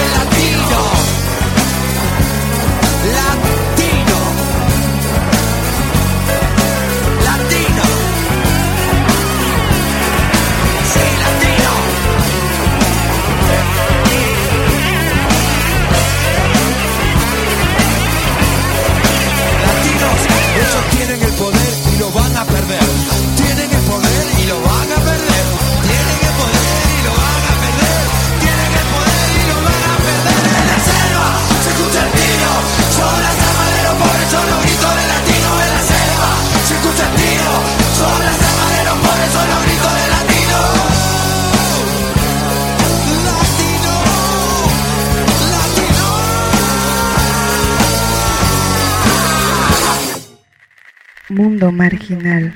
Speaker 8: Mundo marginal.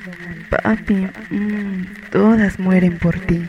Speaker 8: Papi, mm, todas mueren por ti.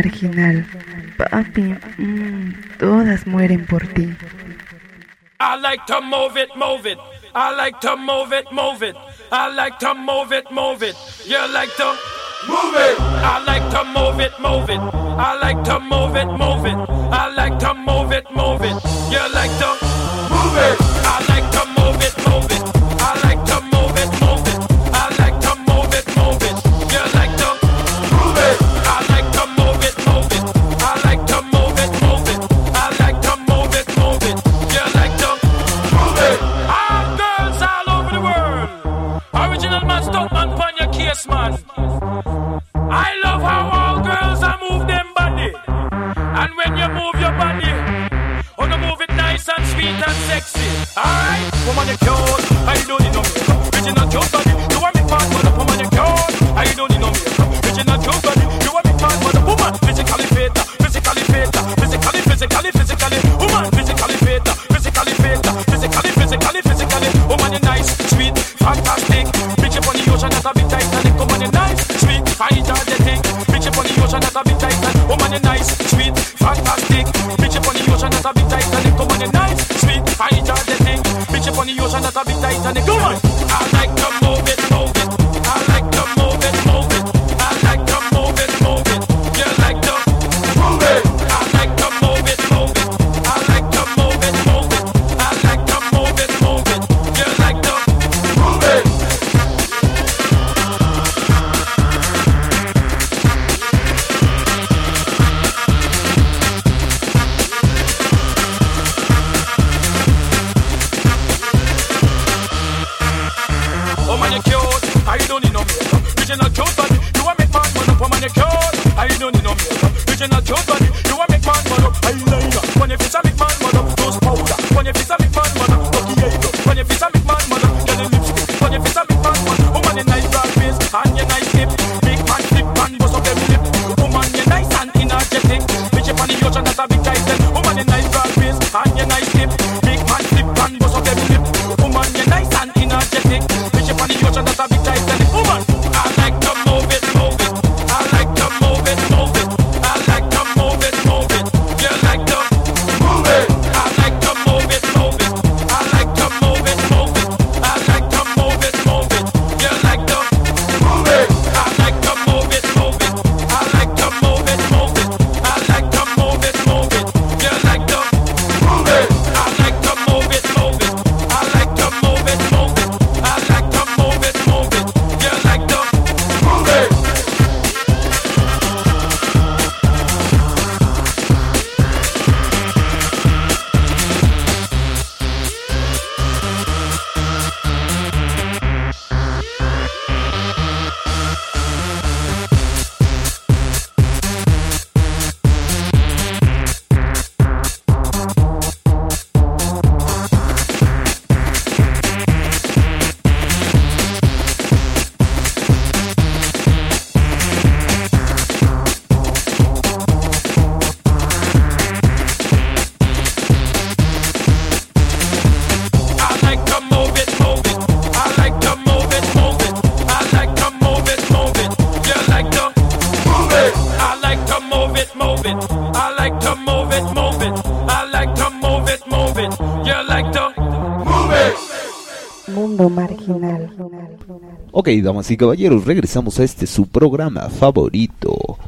Speaker 8: marginal. Papi, mmm, todas mueren por ti.
Speaker 9: I like to move it, move it. I like to move it, move it. I like to move it, move it. You like to move it. I like to move it, move it. I like to move it, move it. I like to move it, move it. You like to
Speaker 8: Cause I've
Speaker 5: been damas y caballeros, regresamos a este su programa favorito.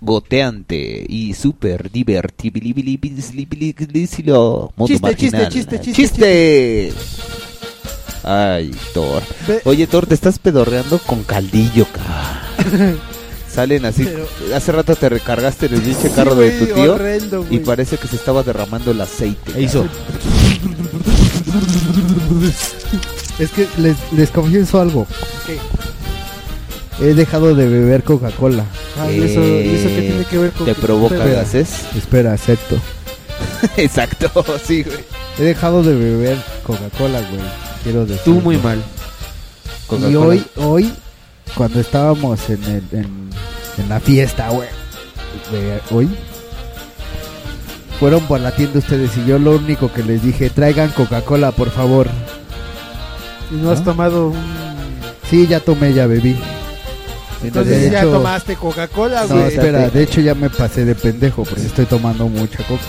Speaker 5: Goteante y súper divertibilísilo. Mundo
Speaker 6: Chiste,
Speaker 5: marginal.
Speaker 6: chiste, chiste, chiste,
Speaker 5: ¡Chiste! Ay, Thor. Oye, Thor, te estás pedorreando con caldillo, cabrón. Salen así. Hace rato te recargaste en el pinche carro de tu tío. y parece que se estaba derramando el aceite.
Speaker 1: Hizo. Es que les, les confieso algo. He dejado de beber Coca-Cola.
Speaker 6: Ah, ¿y eso, y eso qué tiene que ver con
Speaker 5: ¿Te
Speaker 6: que-
Speaker 5: provoca
Speaker 6: Espera.
Speaker 5: gases?
Speaker 1: Espera, acepto.
Speaker 5: Exacto, sí, güey.
Speaker 1: He dejado de beber Coca-Cola, güey. Quiero decir.
Speaker 3: Tú muy mal.
Speaker 1: Y hoy, hoy, cuando estábamos en, el, en, en la fiesta, güey, de hoy, fueron por la tienda ustedes y yo lo único que les dije, traigan Coca-Cola, por favor.
Speaker 6: Y no has
Speaker 1: ¿No?
Speaker 6: tomado un...
Speaker 1: Sí, ya tomé, ya bebí.
Speaker 6: Entonces
Speaker 1: De
Speaker 6: ya
Speaker 1: hecho-
Speaker 6: tomaste Coca-Cola,
Speaker 1: No,
Speaker 6: güey.
Speaker 1: espera, de hecho ya me pasé de pendejo porque estoy tomando mucha coca.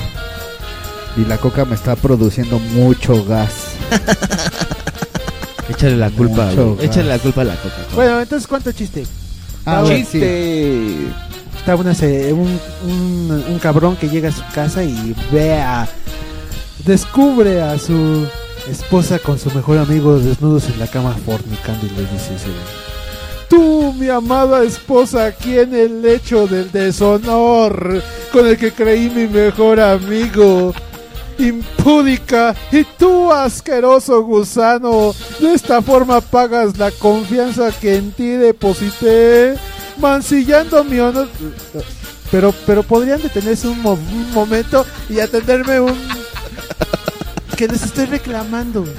Speaker 1: Y la coca me está produciendo mucho gas.
Speaker 3: Échale la culpa,
Speaker 1: Mucho.
Speaker 3: Échale la culpa a la Coca-Cola.
Speaker 6: Bueno, entonces, ¿cuánto chiste?
Speaker 1: Ah, bueno, sí.
Speaker 6: Está una, se- un, un, un cabrón que llega a su casa y ve a... Descubre a su esposa con su mejor amigo desnudos en la cama fornicando y le dice Tú, mi amada esposa, aquí en el lecho del deshonor, con el que creí mi mejor amigo, impúdica, y tú, asqueroso gusano, de esta forma pagas la confianza que en ti deposité, mancillando mi honor. Pero, pero podrían detenerse un momento y atenderme un... que les estoy reclamando.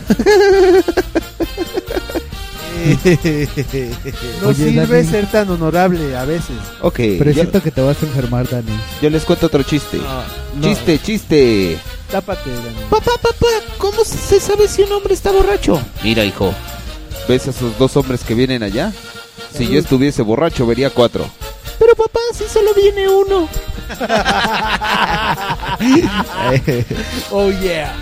Speaker 6: No
Speaker 1: Oye,
Speaker 6: sirve
Speaker 1: Dani.
Speaker 6: ser tan honorable a veces.
Speaker 5: Ok,
Speaker 1: Pero
Speaker 5: yo,
Speaker 1: siento que te vas a enfermar, Dani.
Speaker 5: yo les cuento otro chiste.
Speaker 3: no.
Speaker 5: Chiste, chiste.
Speaker 6: Tápate, Dani.
Speaker 5: Papá, papá, ¿cómo se sabe si un hombre está borracho? Mira, hijo, ¿ves a esos dos hombres que vienen allá? Si yo estuviese borracho, vería cuatro. Pero papá, si solo viene uno.
Speaker 6: Oh yeah.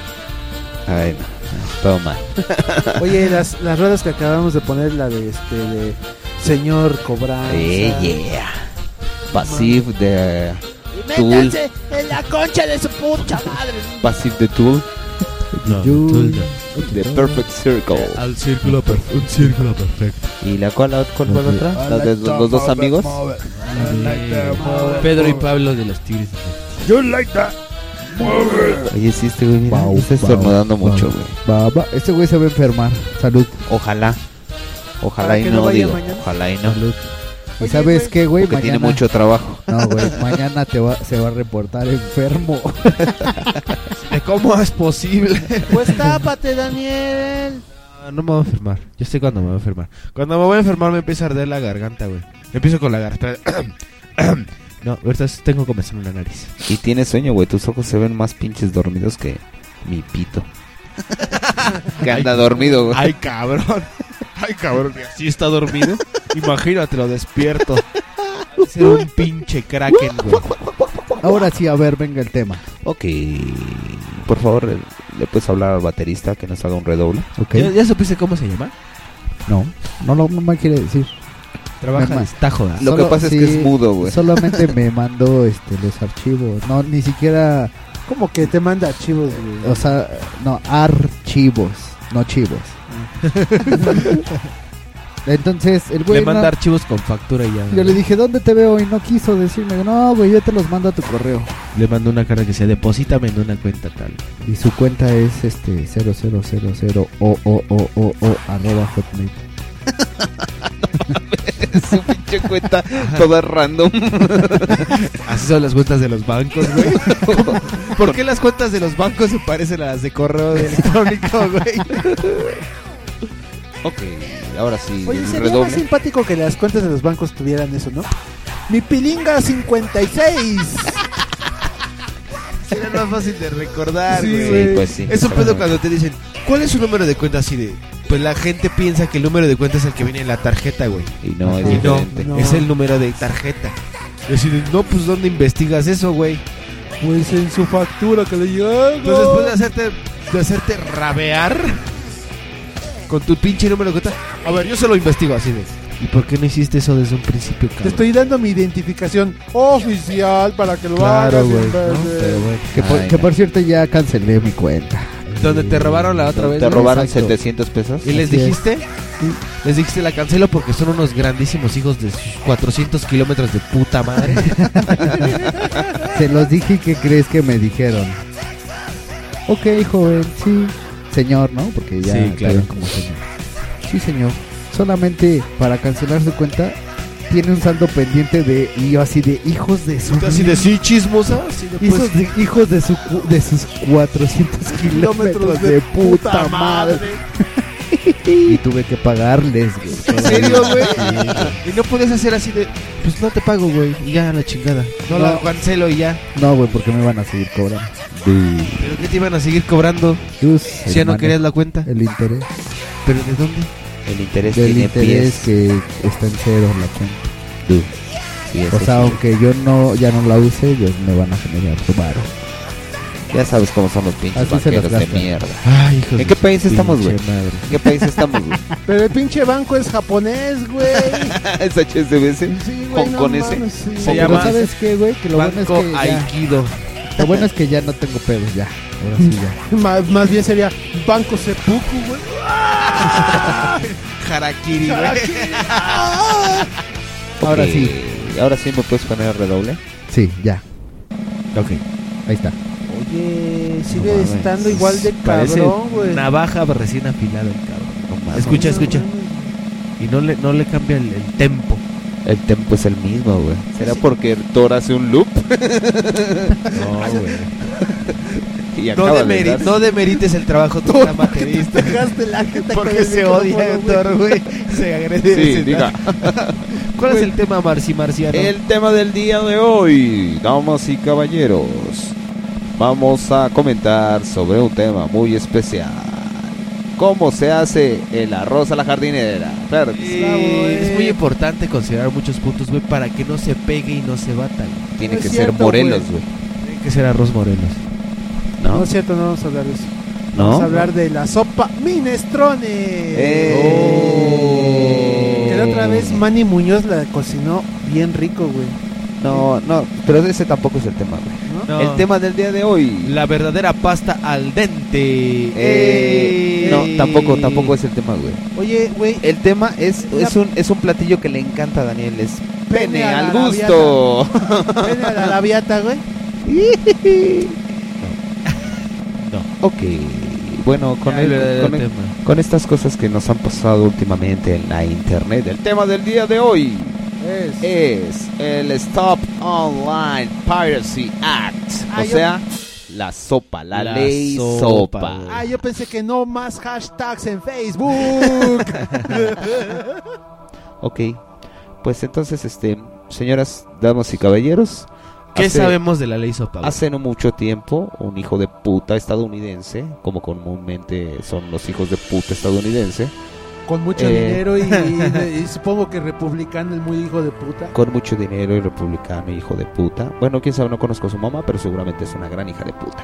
Speaker 5: Ay, no, toma.
Speaker 6: Oye, las, las ruedas que acabamos de poner, la de este de señor cobranza.
Speaker 5: Eh, yeah. Passive de Tool.
Speaker 6: en la concha de su puta madre.
Speaker 5: Passive de Tool.
Speaker 3: No, no.
Speaker 5: The Perfect Circle.
Speaker 3: Al círculo perfecto. Un círculo perfecto.
Speaker 5: ¿Y la cuál, cuál fue la otra? La de los, los dos amigos.
Speaker 3: Pedro y Pablo de los Tigres.
Speaker 5: Oye, sí, este güey, mira,
Speaker 1: Bau,
Speaker 5: está estornudando
Speaker 1: bau.
Speaker 5: mucho, güey.
Speaker 1: Va, va, Este güey se va a enfermar. Salud.
Speaker 5: Ojalá. Ojalá y no, digo.
Speaker 6: mañana.
Speaker 5: Ojalá y no.
Speaker 1: ¿Y sabes qué, güey?
Speaker 5: Porque tiene
Speaker 1: Mañana-
Speaker 5: mucho trabajo.
Speaker 1: No, güey. Mañana te va, se va a reportar enfermo.
Speaker 3: ¿Cómo es posible?
Speaker 6: Pues tápate, Daniel.
Speaker 3: No, no me voy a enfermar. Yo sé cuándo me voy a enfermar. Cuando me voy a enfermar me empieza a arder la garganta, güey. Empiezo con la garganta. no, ahorita tengo comezón en la nariz.
Speaker 5: Y tienes sueño, güey. Tus ojos se ven más pinches dormidos que mi pito. que anda dormido, güey.
Speaker 3: Ay, cabrón. Ay, cabrón. Si está dormido, imagínate lo despierto. Es un pinche kraken, güey.
Speaker 1: Ahora sí, a ver, venga el tema.
Speaker 5: Ok. Por favor, le- le puedes hablar al baterista que nos haga un redoble.
Speaker 3: ¿Ya, ya supiste cómo se llama?
Speaker 1: No, no, lo- no me quiere decir.
Speaker 3: Trabaja Estajo. ¿ah?
Speaker 5: Lo que pasa es que es mudo, güey.
Speaker 1: Solamente me mandó este, los archivos. No, ni siquiera.
Speaker 6: Como que te manda archivos, güey.
Speaker 1: O sea, no, archivos, no chivos. Entonces, el güey.
Speaker 3: Le manda
Speaker 1: no-
Speaker 3: archivos con factura y ya.
Speaker 1: yo le dije, ¿dónde te veo? Y no quiso decirme. No, güey, yo te los mando a tu correo.
Speaker 3: Le mando una carta que sea deposítame en una cuenta tal.
Speaker 1: Y su cuenta es este 0000 o o o o o arroba hotmail.
Speaker 5: Su pinche cuenta toda random.
Speaker 3: Así son las cuentas de los bancos, güey. ¿Por qué las cuentas de los bancos se parecen a las de correo electrónico, güey?
Speaker 5: ok, ahora sí.
Speaker 6: Oye, sería más simpático que las cuentas de los bancos tuvieran eso, ¿no? Mi pilinga 56.
Speaker 3: Sería más fácil de recordar, güey.
Speaker 5: Sí, pues sí.
Speaker 3: Es un pedo cuando te dicen, ¿cuál es su número de cuenta así de? Pues la gente piensa que el número de cuenta es el que viene en la tarjeta, güey.
Speaker 5: Y no, es
Speaker 3: Y no,
Speaker 5: diferente.
Speaker 6: no.
Speaker 3: es el número de tarjeta. Y así de, no, pues ¿dónde investigas eso, güey?
Speaker 6: Pues en su factura que le llegó.
Speaker 3: Pues después de hacerte, de hacerte rabear, con tu pinche número de cuenta. A ver, yo se lo investigo así de. ¿Y por qué no hiciste eso desde un principio,
Speaker 6: Te
Speaker 3: cabrón?
Speaker 6: estoy dando mi identificación oficial para que lo
Speaker 3: Claro,
Speaker 6: hagas.
Speaker 3: güey.
Speaker 1: Que por, que por cierto ya cancelé mi cuenta.
Speaker 3: Donde te robaron la otra vez.
Speaker 5: ¿Te
Speaker 3: ¿no?
Speaker 5: robaron
Speaker 3: Exacto.
Speaker 5: 700 pesos?
Speaker 3: ¿Y les
Speaker 1: Así es.
Speaker 3: dijiste? Les dijiste la cancelo porque son unos grandísimos hijos de sus 400 kilómetros de puta madre.
Speaker 1: Se los dije y ¿qué crees que me dijeron? Ok, joven, sí. Señor, ¿no? Porque ya
Speaker 3: Sí, claro.
Speaker 1: como señor. Sí, señor. Solamente para cancelar su cuenta tiene un saldo pendiente de y yo así de hijos de su
Speaker 3: Así de sí, chismosa. Así de,
Speaker 1: hijos,
Speaker 3: pues,
Speaker 1: de, hijos de, su, de sus 400 kilómetros de, puta madre. y tuve que pagarles, güey.
Speaker 3: ¿En serio, güey?
Speaker 1: Sí, güey.
Speaker 3: Y no puedes hacer así de, pues no te pago, güey. Y ya, la chingada. No, la
Speaker 1: No.
Speaker 3: cancelo y ya.
Speaker 1: No, güey, porque me van a seguir cobrando.
Speaker 3: ¿Pero qué te iban a seguir cobrando? Si ya no querías la cuenta.
Speaker 1: El interés.
Speaker 3: ¿Pero de dónde?
Speaker 5: El interés
Speaker 1: Del
Speaker 5: tiene
Speaker 1: interés
Speaker 5: pies.
Speaker 1: que está en cero la cuenta.
Speaker 5: Sí,
Speaker 1: O sea,
Speaker 5: sí.
Speaker 1: aunque yo no ya no la use, ellos me van a generar su varo.
Speaker 5: Ya sabes cómo son los pinches
Speaker 1: Así
Speaker 5: banqueros de mierda.
Speaker 3: Ay, hijos
Speaker 5: ¿En qué país estamos, güey? ¿En qué país estamos, güey?
Speaker 6: Pero el pinche banco es japonés, güey.
Speaker 5: ¿Es HSBC?
Speaker 6: Sí, güey,
Speaker 5: ¿Con,
Speaker 6: no
Speaker 5: con ese?
Speaker 3: Se llama
Speaker 1: ¿sabes qué, güey? Que lo bueno es
Speaker 3: Banco
Speaker 1: que ya,
Speaker 3: Aikido.
Speaker 1: lo bueno es que ya no tengo pedos ya. Ahora sí ya.
Speaker 6: Más, más bien sería Banco Seppuku, güey.
Speaker 3: Harakiri, güey.
Speaker 1: Ahora sí.
Speaker 5: Ahora sí me puedes poner redoble.
Speaker 1: Sí, ya.
Speaker 3: Ok.
Speaker 1: Ahí está.
Speaker 6: Oye, sigue
Speaker 5: mames.
Speaker 6: estando igual de
Speaker 3: Parece
Speaker 6: cabrón, güey.
Speaker 3: navaja recién afilada el cabrón.
Speaker 5: Mames.
Speaker 3: Escucha, escucha. Y no le, no le cambia el, el tempo.
Speaker 5: El tempo es el mismo, güey. ¿Será porque Thor hace un loop?
Speaker 3: No, güey.
Speaker 5: Y
Speaker 3: No,
Speaker 5: de
Speaker 3: demerites el trabajo de un baterista.
Speaker 6: Pegaste la con
Speaker 3: Porque se odia güey. Se agrede.
Speaker 5: Sí, diga.
Speaker 3: ¿Cuál es el tema, Marci Marciano?
Speaker 5: El tema del día de hoy, damas y caballeros, vamos a comentar sobre un tema muy especial. ¿Cómo se hace el arroz a la jardinera? Sí.
Speaker 3: Es muy importante considerar muchos puntos, güey, para que no se pegue y no se bata.
Speaker 5: Tiene que
Speaker 6: cierto,
Speaker 5: ser Morelos,
Speaker 6: güey.
Speaker 3: Tiene que ser arroz morelos.
Speaker 6: No
Speaker 5: ¿No?
Speaker 6: es cierto, no vamos a hablar de eso.
Speaker 5: ¿No?
Speaker 6: Vamos a hablar de la sopa minestrone.
Speaker 5: Eh.
Speaker 6: Que la otra vez Manny Muñoz la cocinó bien rico, güey.
Speaker 5: No, no, pero ese tampoco es el tema, güey.
Speaker 3: No.
Speaker 5: El tema del día de hoy.
Speaker 3: La verdadera pasta al dente.
Speaker 5: Eh, no, tampoco, tampoco es el tema, güey.
Speaker 6: Oye, güey,
Speaker 5: El tema es,
Speaker 6: La-
Speaker 5: es, un, es un platillo que le encanta a Daniel, es pene,
Speaker 6: Pene
Speaker 5: al gusto.
Speaker 6: ven a la labiata, güey.
Speaker 5: ok, bueno, con, el- con, el- con estas cosas que nos han pasado últimamente en la internet, el tema del día de hoy
Speaker 6: Es.
Speaker 5: es el Stop Online Piracy Act,
Speaker 6: Ah,
Speaker 5: o
Speaker 6: yo-
Speaker 5: sea, la sopa, la,
Speaker 3: La
Speaker 5: ley
Speaker 3: sopa,
Speaker 5: sopa.
Speaker 6: Ah, yo pensé que no más hashtags en Facebook.
Speaker 5: Ok, pues entonces, este, señoras, damas y caballeros,
Speaker 3: ¿Qué
Speaker 5: hace-
Speaker 3: sabemos de la ley sopa? güey?
Speaker 5: Hace no mucho tiempo, un hijo de puta estadounidense, como comúnmente son los hijos de puta estadounidense,
Speaker 6: Con mucho
Speaker 5: Eh.
Speaker 6: dinero y, y- y supongo que republicano, el muy hijo de puta.
Speaker 5: con mucho dinero y republicano, hijo de puta. Bueno, quién sabe, no conozco a su mamá, pero seguramente es una gran hija de puta.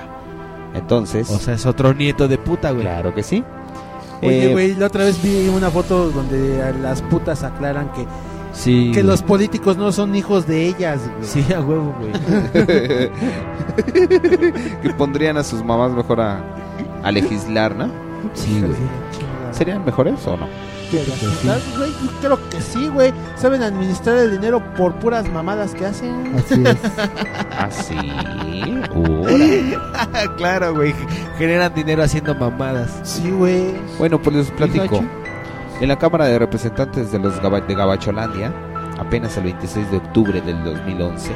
Speaker 5: Entonces,
Speaker 3: O sea, es otro nieto de puta, güey.
Speaker 5: claro que sí.
Speaker 6: Oye,
Speaker 5: Eh,
Speaker 6: güey, la otra vez vi una foto donde las putas aclaran que,
Speaker 3: Sí.
Speaker 6: que
Speaker 3: güey.
Speaker 6: los políticos no son hijos de ellas, güey.
Speaker 3: Sí, a huevo, güey.
Speaker 5: que pondrían a sus mamás mejor a, a legislar, ¿no?
Speaker 3: Sí, güey.
Speaker 5: ¿Serían mejores o no?
Speaker 6: ¿Sabes, güey? Yo creo que sí, güey. Saben administrar el dinero por puras mamadas que hacen.
Speaker 1: Así es.
Speaker 5: Así. Ora.
Speaker 3: claro, güey. Generan dinero haciendo mamadas.
Speaker 6: Sí, güey.
Speaker 5: Bueno, pues les platico. En la Cámara de Representantes de los Gaba- de Gabacholandia, apenas el 26 de octubre del 2011,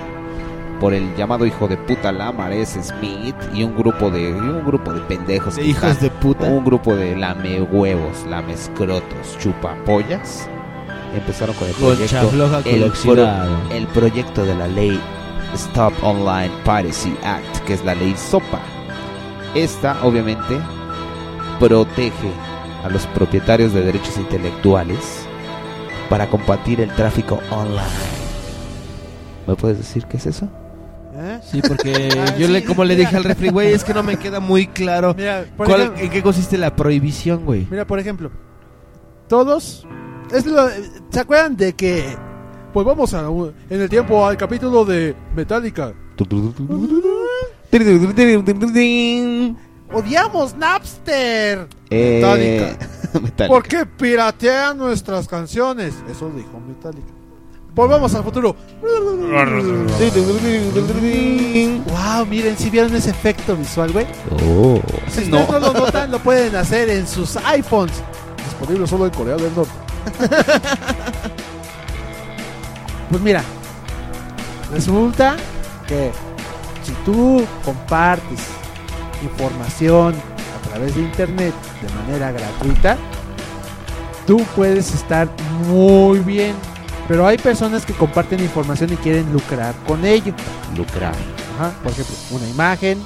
Speaker 5: por el llamado hijo de puta Lamares Smith y un grupo de un grupo de pendejos,
Speaker 3: De
Speaker 5: que
Speaker 3: hijos
Speaker 5: están-
Speaker 3: de puta.
Speaker 5: un grupo de lame huevos, lamescrotos, chupapollas, empezaron con el proyecto
Speaker 3: floja
Speaker 5: el, pro- el proyecto de la ley Stop Online Piracy Act, que es la ley SOPA. Esta, obviamente, protege a los propietarios de derechos intelectuales para combatir el tráfico online. ¿Me puedes decir qué es eso?
Speaker 6: ¿Eh?
Speaker 3: Sí, porque
Speaker 6: Ah,
Speaker 3: yo
Speaker 6: sí,
Speaker 3: le, como le
Speaker 6: mira.
Speaker 3: dije al refri, güey, es que no me queda muy claro
Speaker 6: Mira, por
Speaker 3: cuál-
Speaker 6: ejemplo,
Speaker 3: en qué consiste la prohibición, güey.
Speaker 6: mira, por ejemplo, todos. Es lo- ¿Se acuerdan de que
Speaker 2: Pues vamos a en el tiempo al capítulo de Metallica.
Speaker 6: odiamos Napster?
Speaker 5: Eh,
Speaker 6: Metallica.
Speaker 5: Metallica.
Speaker 6: ¿Por qué piratean nuestras canciones? Eso dijo Metallica. Volvamos al futuro. Wow, miren, si vieron ese efecto visual, güey.
Speaker 5: Oh.
Speaker 6: Si ustedes no. lo notan, lo pueden hacer en sus iPhones.
Speaker 2: Disponible solo en Corea del Norte.
Speaker 6: Pues mira, resulta que si tú compartes información través de internet de manera gratuita, tú puedes estar muy bien. Pero hay personas que comparten información y quieren lucrar con ello.
Speaker 5: Lucrar.
Speaker 6: Ajá, por ejemplo, una imagen,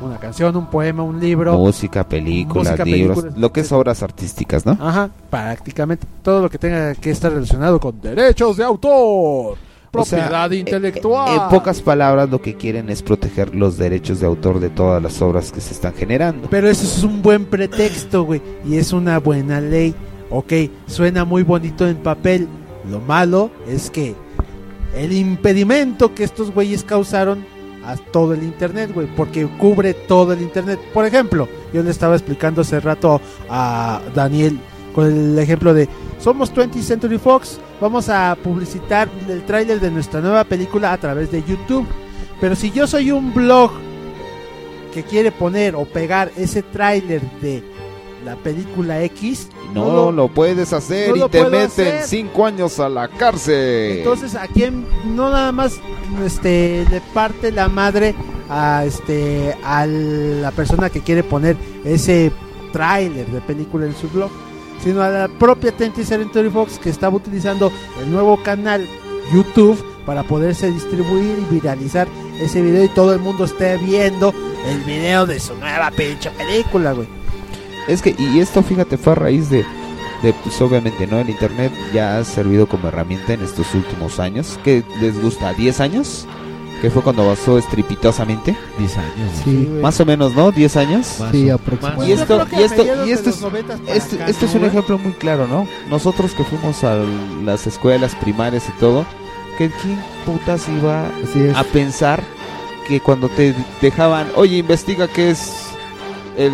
Speaker 6: una canción, un poema, un libro.
Speaker 5: Música, películas,
Speaker 6: Música,
Speaker 5: libros,
Speaker 6: películas,
Speaker 5: lo que es obras artísticas, ¿no?
Speaker 6: Ajá, prácticamente todo lo que tenga que estar relacionado con derechos de autor,
Speaker 5: O sea,
Speaker 6: propiedad intelectual.
Speaker 5: En pocas palabras, lo que quieren es proteger los derechos de autor de todas las obras que se están generando.
Speaker 6: Pero eso es un buen pretexto, güey. Y es una buena ley. Ok, suena muy bonito en papel. Lo malo es que el impedimento que estos güeyes causaron a todo el internet, güey. Porque cubre todo el internet. Por ejemplo, yo le estaba explicando hace rato a Daniel con el ejemplo de somos 20th Century Fox, vamos a publicitar el tráiler de nuestra nueva película a través de YouTube. Pero si yo soy un blog que quiere poner o pegar ese tráiler de la película X,
Speaker 5: No, lo, puedes hacer
Speaker 6: no
Speaker 5: y te meten
Speaker 6: hacer.
Speaker 5: cinco años a la cárcel.
Speaker 6: entonces a quien no nada más este le parte la madre a este a la persona que quiere poner ese tráiler de película en su blog, sino a la propia 20th Century Fox que estaba utilizando el nuevo canal YouTube para poderse distribuir y viralizar ese video y todo el mundo esté viendo el video de su nueva pinche película, güey.
Speaker 5: Es que, y esto fíjate, fue a raíz de, de, pues obviamente, ¿no? El Internet ya ha servido como herramienta en estos últimos años. ¿Qué les gusta? ¿10 años? Que fue cuando basó estrepitosamente.
Speaker 1: 10 años.
Speaker 5: Sí. Más o menos, ¿no? ¿10 años?
Speaker 1: Sí, aproximadamente.
Speaker 5: Y esto, y esto, y esto,
Speaker 6: los
Speaker 5: es,
Speaker 6: 90 para
Speaker 5: esto,
Speaker 6: acá,
Speaker 5: esto es
Speaker 6: ¿no,
Speaker 5: un
Speaker 6: güey?
Speaker 5: ejemplo muy claro, ¿no? Nosotros que fuimos a las escuelas primarias y todo, que quién putas iba a pensar que cuando te dejaban, oye, investiga qué es el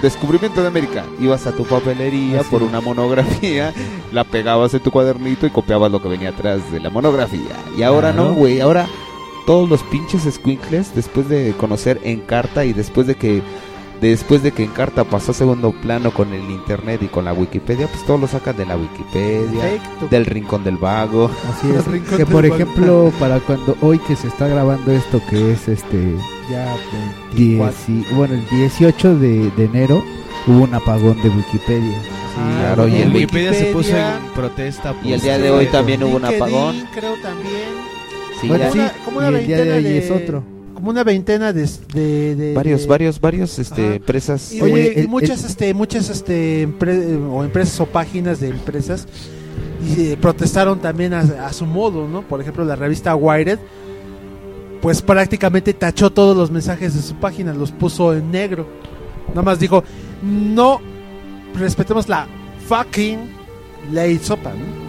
Speaker 5: descubrimiento de América, ibas a tu papelería
Speaker 1: Así
Speaker 5: por
Speaker 1: es.
Speaker 5: una monografía, la pegabas en tu cuadernito y copiabas lo que venía atrás de la monografía. Y ahora
Speaker 1: Claro.
Speaker 5: no, güey, ahora todos los pinches squinkles, después de conocer Encarta y después de que después de que Encarta pasó a segundo plano con el internet y con la Wikipedia, pues todos lo sacan de la Wikipedia,
Speaker 6: Perfecto.
Speaker 5: del rincón del vago.
Speaker 1: Así es. Que por ejemplo, para cuando hoy que se está grabando esto, que es este.
Speaker 6: Ya,
Speaker 1: 10 bueno, el 18 de, de enero hubo un apagón de Wikipedia.
Speaker 5: claro, y el
Speaker 3: Wikipedia se puso en protesta.
Speaker 5: Y el día de hoy también hubo un apagón.
Speaker 6: creo también.
Speaker 5: Sí,
Speaker 1: Bueno,
Speaker 5: ya-
Speaker 1: sí,
Speaker 6: Una- como una
Speaker 1: y el día de
Speaker 6: veintena
Speaker 1: hoy es otro.
Speaker 6: Como una veintena de, de, de-
Speaker 5: varios,
Speaker 6: de-
Speaker 5: varios, varios, este,
Speaker 6: Ajá.
Speaker 5: empresas.
Speaker 6: Y,
Speaker 1: Oye,
Speaker 6: de- y
Speaker 1: el-
Speaker 6: muchas,
Speaker 1: el-
Speaker 6: este, muchas, este, empre- o empresas o páginas de empresas y, eh, protestaron también a, a su modo, ¿no? Por ejemplo, la revista Wired, pues prácticamente tachó todos los mensajes de su página, los puso en negro. Nada más dijo, no respetemos la fucking ley sopa, ¿no?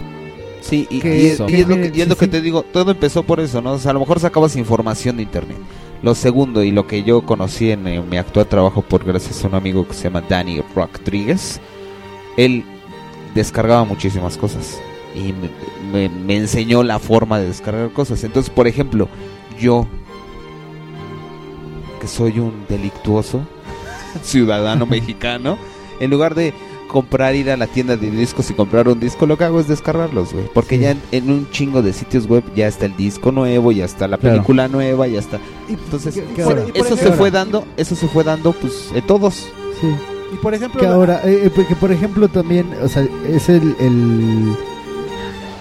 Speaker 5: Sí, y,
Speaker 1: Que-
Speaker 5: y es,
Speaker 1: que
Speaker 5: y es lo, que, y es lo
Speaker 1: sí,
Speaker 5: que
Speaker 1: sí.
Speaker 5: te digo, todo empezó por eso, ¿no? O sea, a lo mejor sacabas información de internet. Lo segundo, y lo que yo conocí en, eh, mi actual trabajo por gracias a un amigo que se llama Danny Rodríguez, él descargaba muchísimas cosas y me, me- me enseñó la forma de descargar cosas. Entonces, por ejemplo, yo, que soy un delictuoso ciudadano mexicano, en lugar de comprar, ir a la tienda de discos y comprar un disco, lo que hago es descargarlos, güey. Porque
Speaker 1: Sí.
Speaker 5: ya en, en un chingo de sitios web ya está el disco nuevo, ya está la
Speaker 1: Claro.
Speaker 5: película nueva, ya está. Entonces,
Speaker 1: ¿Qué- qué
Speaker 5: eso se fue dando, eso se fue dando, pues, en todos.
Speaker 1: Sí.
Speaker 6: Y por ejemplo,
Speaker 1: Que ahora, eh, eh, que por ejemplo también, o sea, es el, el...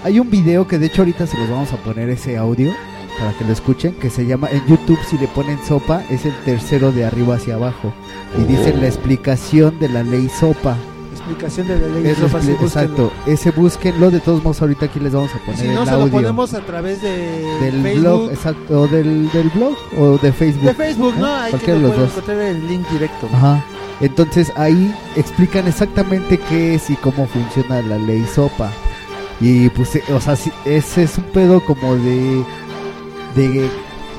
Speaker 1: Hay un video que de hecho ahorita se los vamos a poner ese audio para que lo escuchen, que se llama, en YouTube si le ponen sopa, es el tercero de arriba hacia abajo. Y dicen la explicación de la ley sopa.
Speaker 6: Explicación de la ley
Speaker 1: Es expli-
Speaker 6: búsquenlo.
Speaker 1: exacto, ese búsquenlo, de todos modos ahorita aquí les vamos a poner
Speaker 6: si no,
Speaker 1: el
Speaker 6: se lo ponemos a través de
Speaker 1: del
Speaker 6: Facebook.
Speaker 1: blog, exacto, o del, del blog o de Facebook.
Speaker 6: De Facebook, ¿no? Ahí que lo
Speaker 1: de los dos.
Speaker 6: encontrar el link directo. ¿no?
Speaker 1: Ajá. Entonces ahí explican exactamente qué es y cómo funciona la ley SOPA. Y pues, eh, o sea, ese es un pedo como de, de,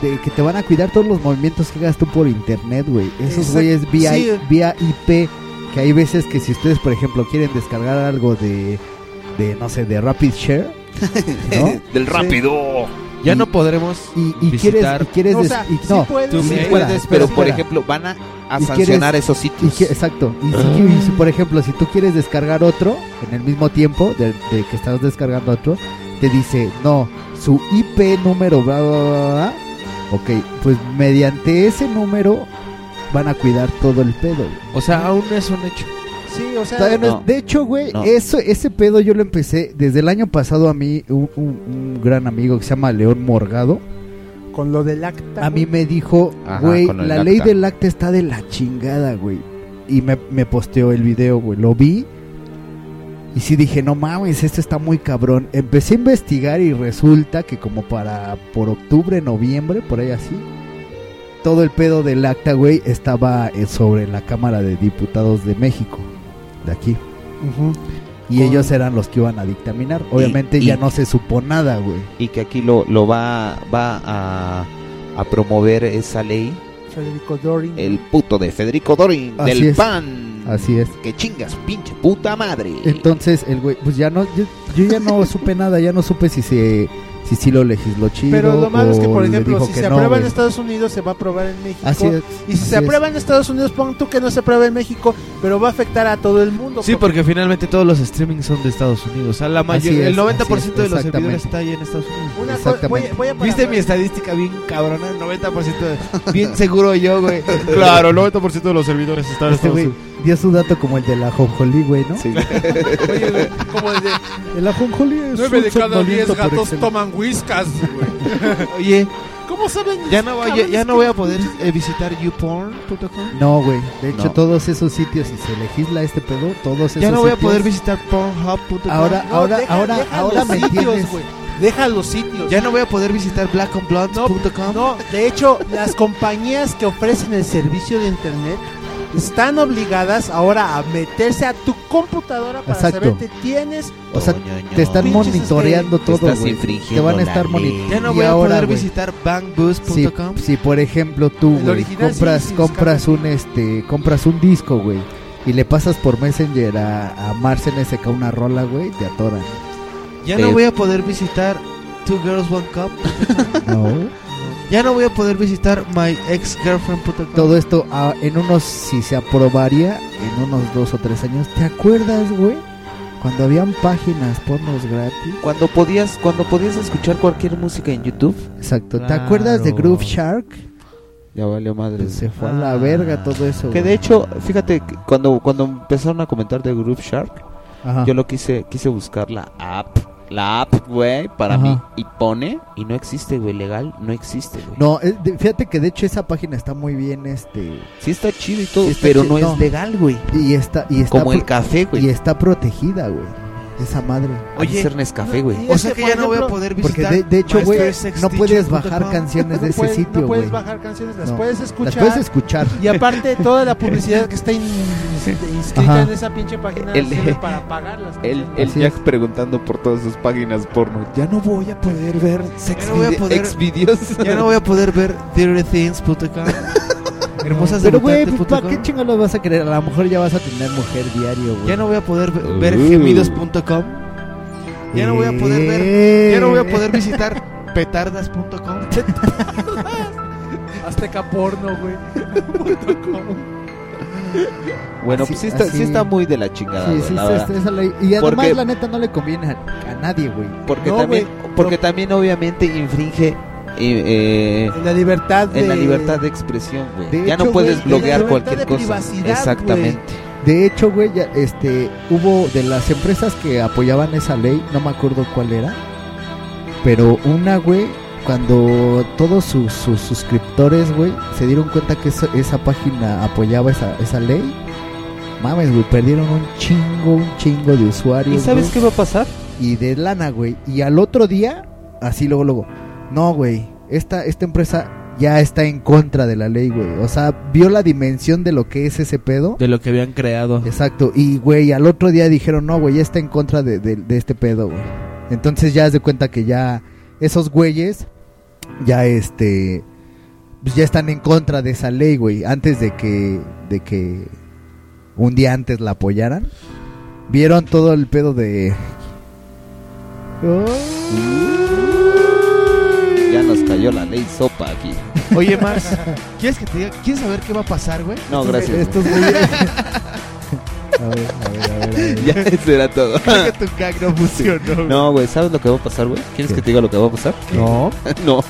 Speaker 1: de que te van a cuidar todos los movimientos que hagas tú por internet, güey. Esos güeyes vía,
Speaker 6: sí.
Speaker 1: vía IP, que hay veces que si ustedes, por ejemplo, quieren descargar algo de, de no sé, de Rapid Share, ¿no?
Speaker 5: Del rápido.
Speaker 3: Ya
Speaker 1: Y-
Speaker 3: no podremos
Speaker 1: y, y quieres,
Speaker 3: visitar
Speaker 1: y quieres
Speaker 6: O
Speaker 1: des-
Speaker 6: sea,
Speaker 1: y-
Speaker 6: sí
Speaker 1: no,
Speaker 6: puedes,
Speaker 3: Tú
Speaker 6: sí
Speaker 1: espera,
Speaker 5: Pero por
Speaker 1: espera.
Speaker 5: ejemplo, van a, a
Speaker 1: Y
Speaker 5: sancionar
Speaker 1: quieres-
Speaker 5: esos
Speaker 1: Y
Speaker 5: sitios.
Speaker 1: que- exacto. Y si, y si, por ejemplo, si tú quieres descargar otro en el mismo tiempo de, de que estás descargando otro, te dice, no, su IP número, bla, bla, bla, bla". Ok, pues mediante ese número van a cuidar todo el pedo. güey.
Speaker 3: O sea, aún es un hecho.
Speaker 6: Sí, o sea,
Speaker 1: no es-
Speaker 5: no.
Speaker 1: de hecho, güey,
Speaker 5: No.
Speaker 1: eso, ese pedo yo lo empecé desde el año pasado a mí, un, un- un gran amigo que se llama León Morgado.
Speaker 6: con lo del acta.
Speaker 1: A mí me dijo,
Speaker 5: Ajá,
Speaker 1: güey, la ley del acta está de la chingada, güey. Y me, me posteó el video, güey. Lo vi. Y sí dije, no mames, esto está muy cabrón. Empecé a investigar y resulta que como para por octubre, noviembre, por ahí así, todo el pedo del acta, güey, estaba eh, sobre la Cámara de Diputados de México, de aquí. Y
Speaker 6: Con-
Speaker 1: ellos eran los que iban a dictaminar. Obviamente
Speaker 5: y-
Speaker 1: ya no se supo nada, güey.
Speaker 5: Y que aquí lo, lo va, va a, a promover esa ley
Speaker 6: Federico Dorin.
Speaker 5: el puto de Federico Dorin
Speaker 1: Así
Speaker 5: del
Speaker 1: es.
Speaker 5: PAN.
Speaker 1: Así es.
Speaker 5: Que chingas, pinche puta madre.
Speaker 1: Entonces el güey, pues ya no, yo, yo ya no supe nada, ya no supe si se, si sí lo legisló chido.
Speaker 6: Pero lo malo es que, por ejemplo, si se
Speaker 1: no,
Speaker 6: aprueba en. Estados Unidos, se va a aprobar en México.
Speaker 1: Así es,
Speaker 6: y si
Speaker 1: así
Speaker 6: se
Speaker 1: es.
Speaker 6: aprueba en Estados Unidos, pon tú que no se aprueba en México, pero va a afectar a todo el mundo.
Speaker 3: Sí, porque finalmente todos los streamings son de Estados Unidos. O sea, la mayoría,
Speaker 1: es,
Speaker 3: el 90%
Speaker 1: así es,
Speaker 3: de los servidores está ahí en Estados Unidos.
Speaker 6: Una co- voy,
Speaker 1: Exactamente.
Speaker 6: voy a parar-
Speaker 3: ¿Viste mi estadística bien cabrona? El 90% bien seguro yo, güey. Claro, el 90% de los servidores están en
Speaker 1: Este
Speaker 3: Estados Unidos.
Speaker 1: Dio su dato como el de la jonjolí, güey, ¿no?
Speaker 5: Sí.
Speaker 6: Oye, como el de
Speaker 1: El ajonjolí es
Speaker 6: nueve
Speaker 1: un
Speaker 6: de cada diez
Speaker 1: somnoliento por
Speaker 6: gatos
Speaker 1: excelencia.
Speaker 6: toman whiskas, güey.
Speaker 3: Oye,
Speaker 6: ¿Cómo saben?
Speaker 3: ya no, voy- ya, ya no voy a poder eh, visitar youporn.com.
Speaker 1: No, güey. De hecho,
Speaker 5: No.
Speaker 1: todos esos sitios, si se legisla este pedo, todos esos
Speaker 3: Ya no voy a
Speaker 1: sitios-
Speaker 3: poder visitar pornhub.com.
Speaker 1: Ahora,
Speaker 6: No,
Speaker 1: ahora,
Speaker 6: deja-
Speaker 1: ahora,
Speaker 6: deja
Speaker 1: ahora
Speaker 6: los
Speaker 1: me
Speaker 6: sitios,
Speaker 1: entiendes.
Speaker 6: güey. Deja los sitios.
Speaker 3: ya no voy a poder visitar blackonblondes.com.
Speaker 6: No, de hecho, las compañías que ofrecen el servicio de internet están obligadas ahora a meterse a tu computadora para
Speaker 1: Exacto.
Speaker 6: saber que tienes.
Speaker 1: O sea, te están
Speaker 6: Pinches,
Speaker 1: monitoreando todo,
Speaker 5: estás
Speaker 1: güey.
Speaker 5: infringiendo
Speaker 1: Te van a
Speaker 5: la
Speaker 1: estar
Speaker 5: ley.
Speaker 1: monitoreando.
Speaker 3: Ya no voy a
Speaker 1: ahora,
Speaker 3: poder
Speaker 1: güey,
Speaker 3: visitar
Speaker 1: Si,
Speaker 3: bangboost.com.
Speaker 1: si por ejemplo tú,
Speaker 6: El
Speaker 1: güey,
Speaker 6: original
Speaker 1: compras,
Speaker 6: sí, sí,
Speaker 1: compras un este, compras un disco, güey, y le pasas por Messenger a, a Mars NSK una rola, güey, te atoran.
Speaker 3: Ya
Speaker 5: Eh,
Speaker 3: no voy a poder visitar Two Girls One Cup.
Speaker 1: No.
Speaker 3: Ya no voy a poder visitar myexgirlfriend.com.
Speaker 1: Todo esto ah, en unos, si se aprobaría, en unos dos o tres años. ¿Te acuerdas, güey? Cuando habían páginas pornos gratis.
Speaker 5: Cuando podías, cuando podías escuchar cualquier música en YouTube,
Speaker 1: Exacto. ¿Te
Speaker 3: Claro.
Speaker 1: acuerdas de Groove Shark?
Speaker 5: ya valió madre.
Speaker 1: Pues se fue a la
Speaker 3: Ah.
Speaker 1: verga todo eso.
Speaker 5: Que
Speaker 1: güey.
Speaker 5: de hecho, fíjate, que cuando, cuando empezaron a comentar de Groove Shark,
Speaker 1: Ajá.
Speaker 5: yo lo quise, quise buscar la app, la app, güey, para
Speaker 1: Ajá.
Speaker 5: mí, y pone, y no existe, güey, legal, no existe, güey.
Speaker 1: No, eh, de- fíjate que de hecho esa página está muy bien, este,
Speaker 5: Sí está chido y todo,
Speaker 1: Sí está
Speaker 5: pero
Speaker 1: chido,
Speaker 5: no,
Speaker 1: no.
Speaker 5: es legal, güey.
Speaker 1: y está, y está,
Speaker 5: Como el
Speaker 1: pro-
Speaker 5: café, güey.
Speaker 1: y está protegida, güey. Esa madre.
Speaker 3: Oye,
Speaker 5: ser Nescafé, güey.
Speaker 3: O sea
Speaker 6: que,
Speaker 3: ya no voy a poder
Speaker 1: Porque
Speaker 3: visitar.
Speaker 1: de, de hecho, güey, no puedes bajar canciones de
Speaker 6: no
Speaker 1: ese
Speaker 6: puedes,
Speaker 1: sitio,
Speaker 6: no puedes
Speaker 1: güey.
Speaker 6: bajar canciones, las
Speaker 1: No.
Speaker 6: puedes
Speaker 1: Las
Speaker 6: escuchar.
Speaker 1: puedes escuchar.
Speaker 6: Y aparte, toda la publicidad que está in- inscrita
Speaker 1: Ajá.
Speaker 6: en esa pinche página
Speaker 5: El-
Speaker 6: sirve para pagarlas.
Speaker 5: El, el Jack
Speaker 1: es.
Speaker 5: preguntando por todas sus páginas porno. Ya no voy a poder ver sex
Speaker 3: Ya no voy a
Speaker 5: vide-
Speaker 3: poder-
Speaker 5: ex videos.
Speaker 3: Ya no voy a poder ver dirtythings.com. Hermosas
Speaker 1: Pero, güey, pues, ¿para qué chingados vas a querer? A lo mejor ya vas a tener mujer diario, güey.
Speaker 3: Ya no voy a poder ve- ver
Speaker 5: Uh.
Speaker 3: gemidos.com. Ya no voy a poder ver.
Speaker 1: Eh.
Speaker 3: Ya no voy a poder visitar petardas.com.
Speaker 6: Azteca porno, güey.
Speaker 5: Bueno,
Speaker 1: Así-
Speaker 5: pues sí está, sí está muy de la chingada,
Speaker 1: Sí,
Speaker 5: güey,
Speaker 1: sí,
Speaker 5: la
Speaker 1: sí,
Speaker 5: verdad.
Speaker 1: esa ley- Y además,
Speaker 5: Porque-
Speaker 1: la neta, no le conviene a, a nadie, güey.
Speaker 5: Porque
Speaker 6: No,
Speaker 5: también,
Speaker 6: güey,
Speaker 5: porque también obviamente infringe eh,
Speaker 6: En la libertad de...
Speaker 5: en la libertad de expresión, güey.
Speaker 1: De
Speaker 5: Ya no puedes bloquear cualquier
Speaker 6: de
Speaker 5: cosa. Exactamente.
Speaker 1: De hecho, güey, ya, este, hubo de las empresas que apoyaban esa ley, no me acuerdo cuál era, pero una, güey, cuando todos sus, sus suscriptores, güey, se dieron cuenta que esa, esa página apoyaba esa, esa ley, mames, güey, perdieron un chingo, un chingo de usuarios.
Speaker 5: ¿Y sabes
Speaker 1: güey,
Speaker 5: qué va a pasar?
Speaker 1: Y de lana, güey. Y al otro día, así luego, luego, no, güey, esta, esta empresa ya está en contra de la ley, güey. O sea, vio la dimensión de lo que es ese pedo.
Speaker 14: De lo que habían creado.
Speaker 1: Exacto. Y, güey, al otro día dijeron, no, güey, ya está en contra de, de- de este pedo, güey. Entonces ya haz de cuenta que ya esos güeyes, ya este, pues ya están en contra de esa ley, güey. Antes de que, de que un día antes la apoyaran. Vieron todo el pedo de...
Speaker 5: Ya nos cayó la ley sopa aquí.
Speaker 3: Oye, Mars, ¿quieres que te diga? ¿Quieres saber qué va a pasar, güey?
Speaker 5: No, gracias.
Speaker 1: Estos güeyes... A ver, a ver, a ver, a ver.
Speaker 5: Ya, eso era todo.
Speaker 3: Creo que tu gag no funcionó. güey.
Speaker 5: No, güey, ¿sabes lo que va a pasar, güey? ¿Quieres que te diga lo que va a pasar?
Speaker 3: No.
Speaker 5: no.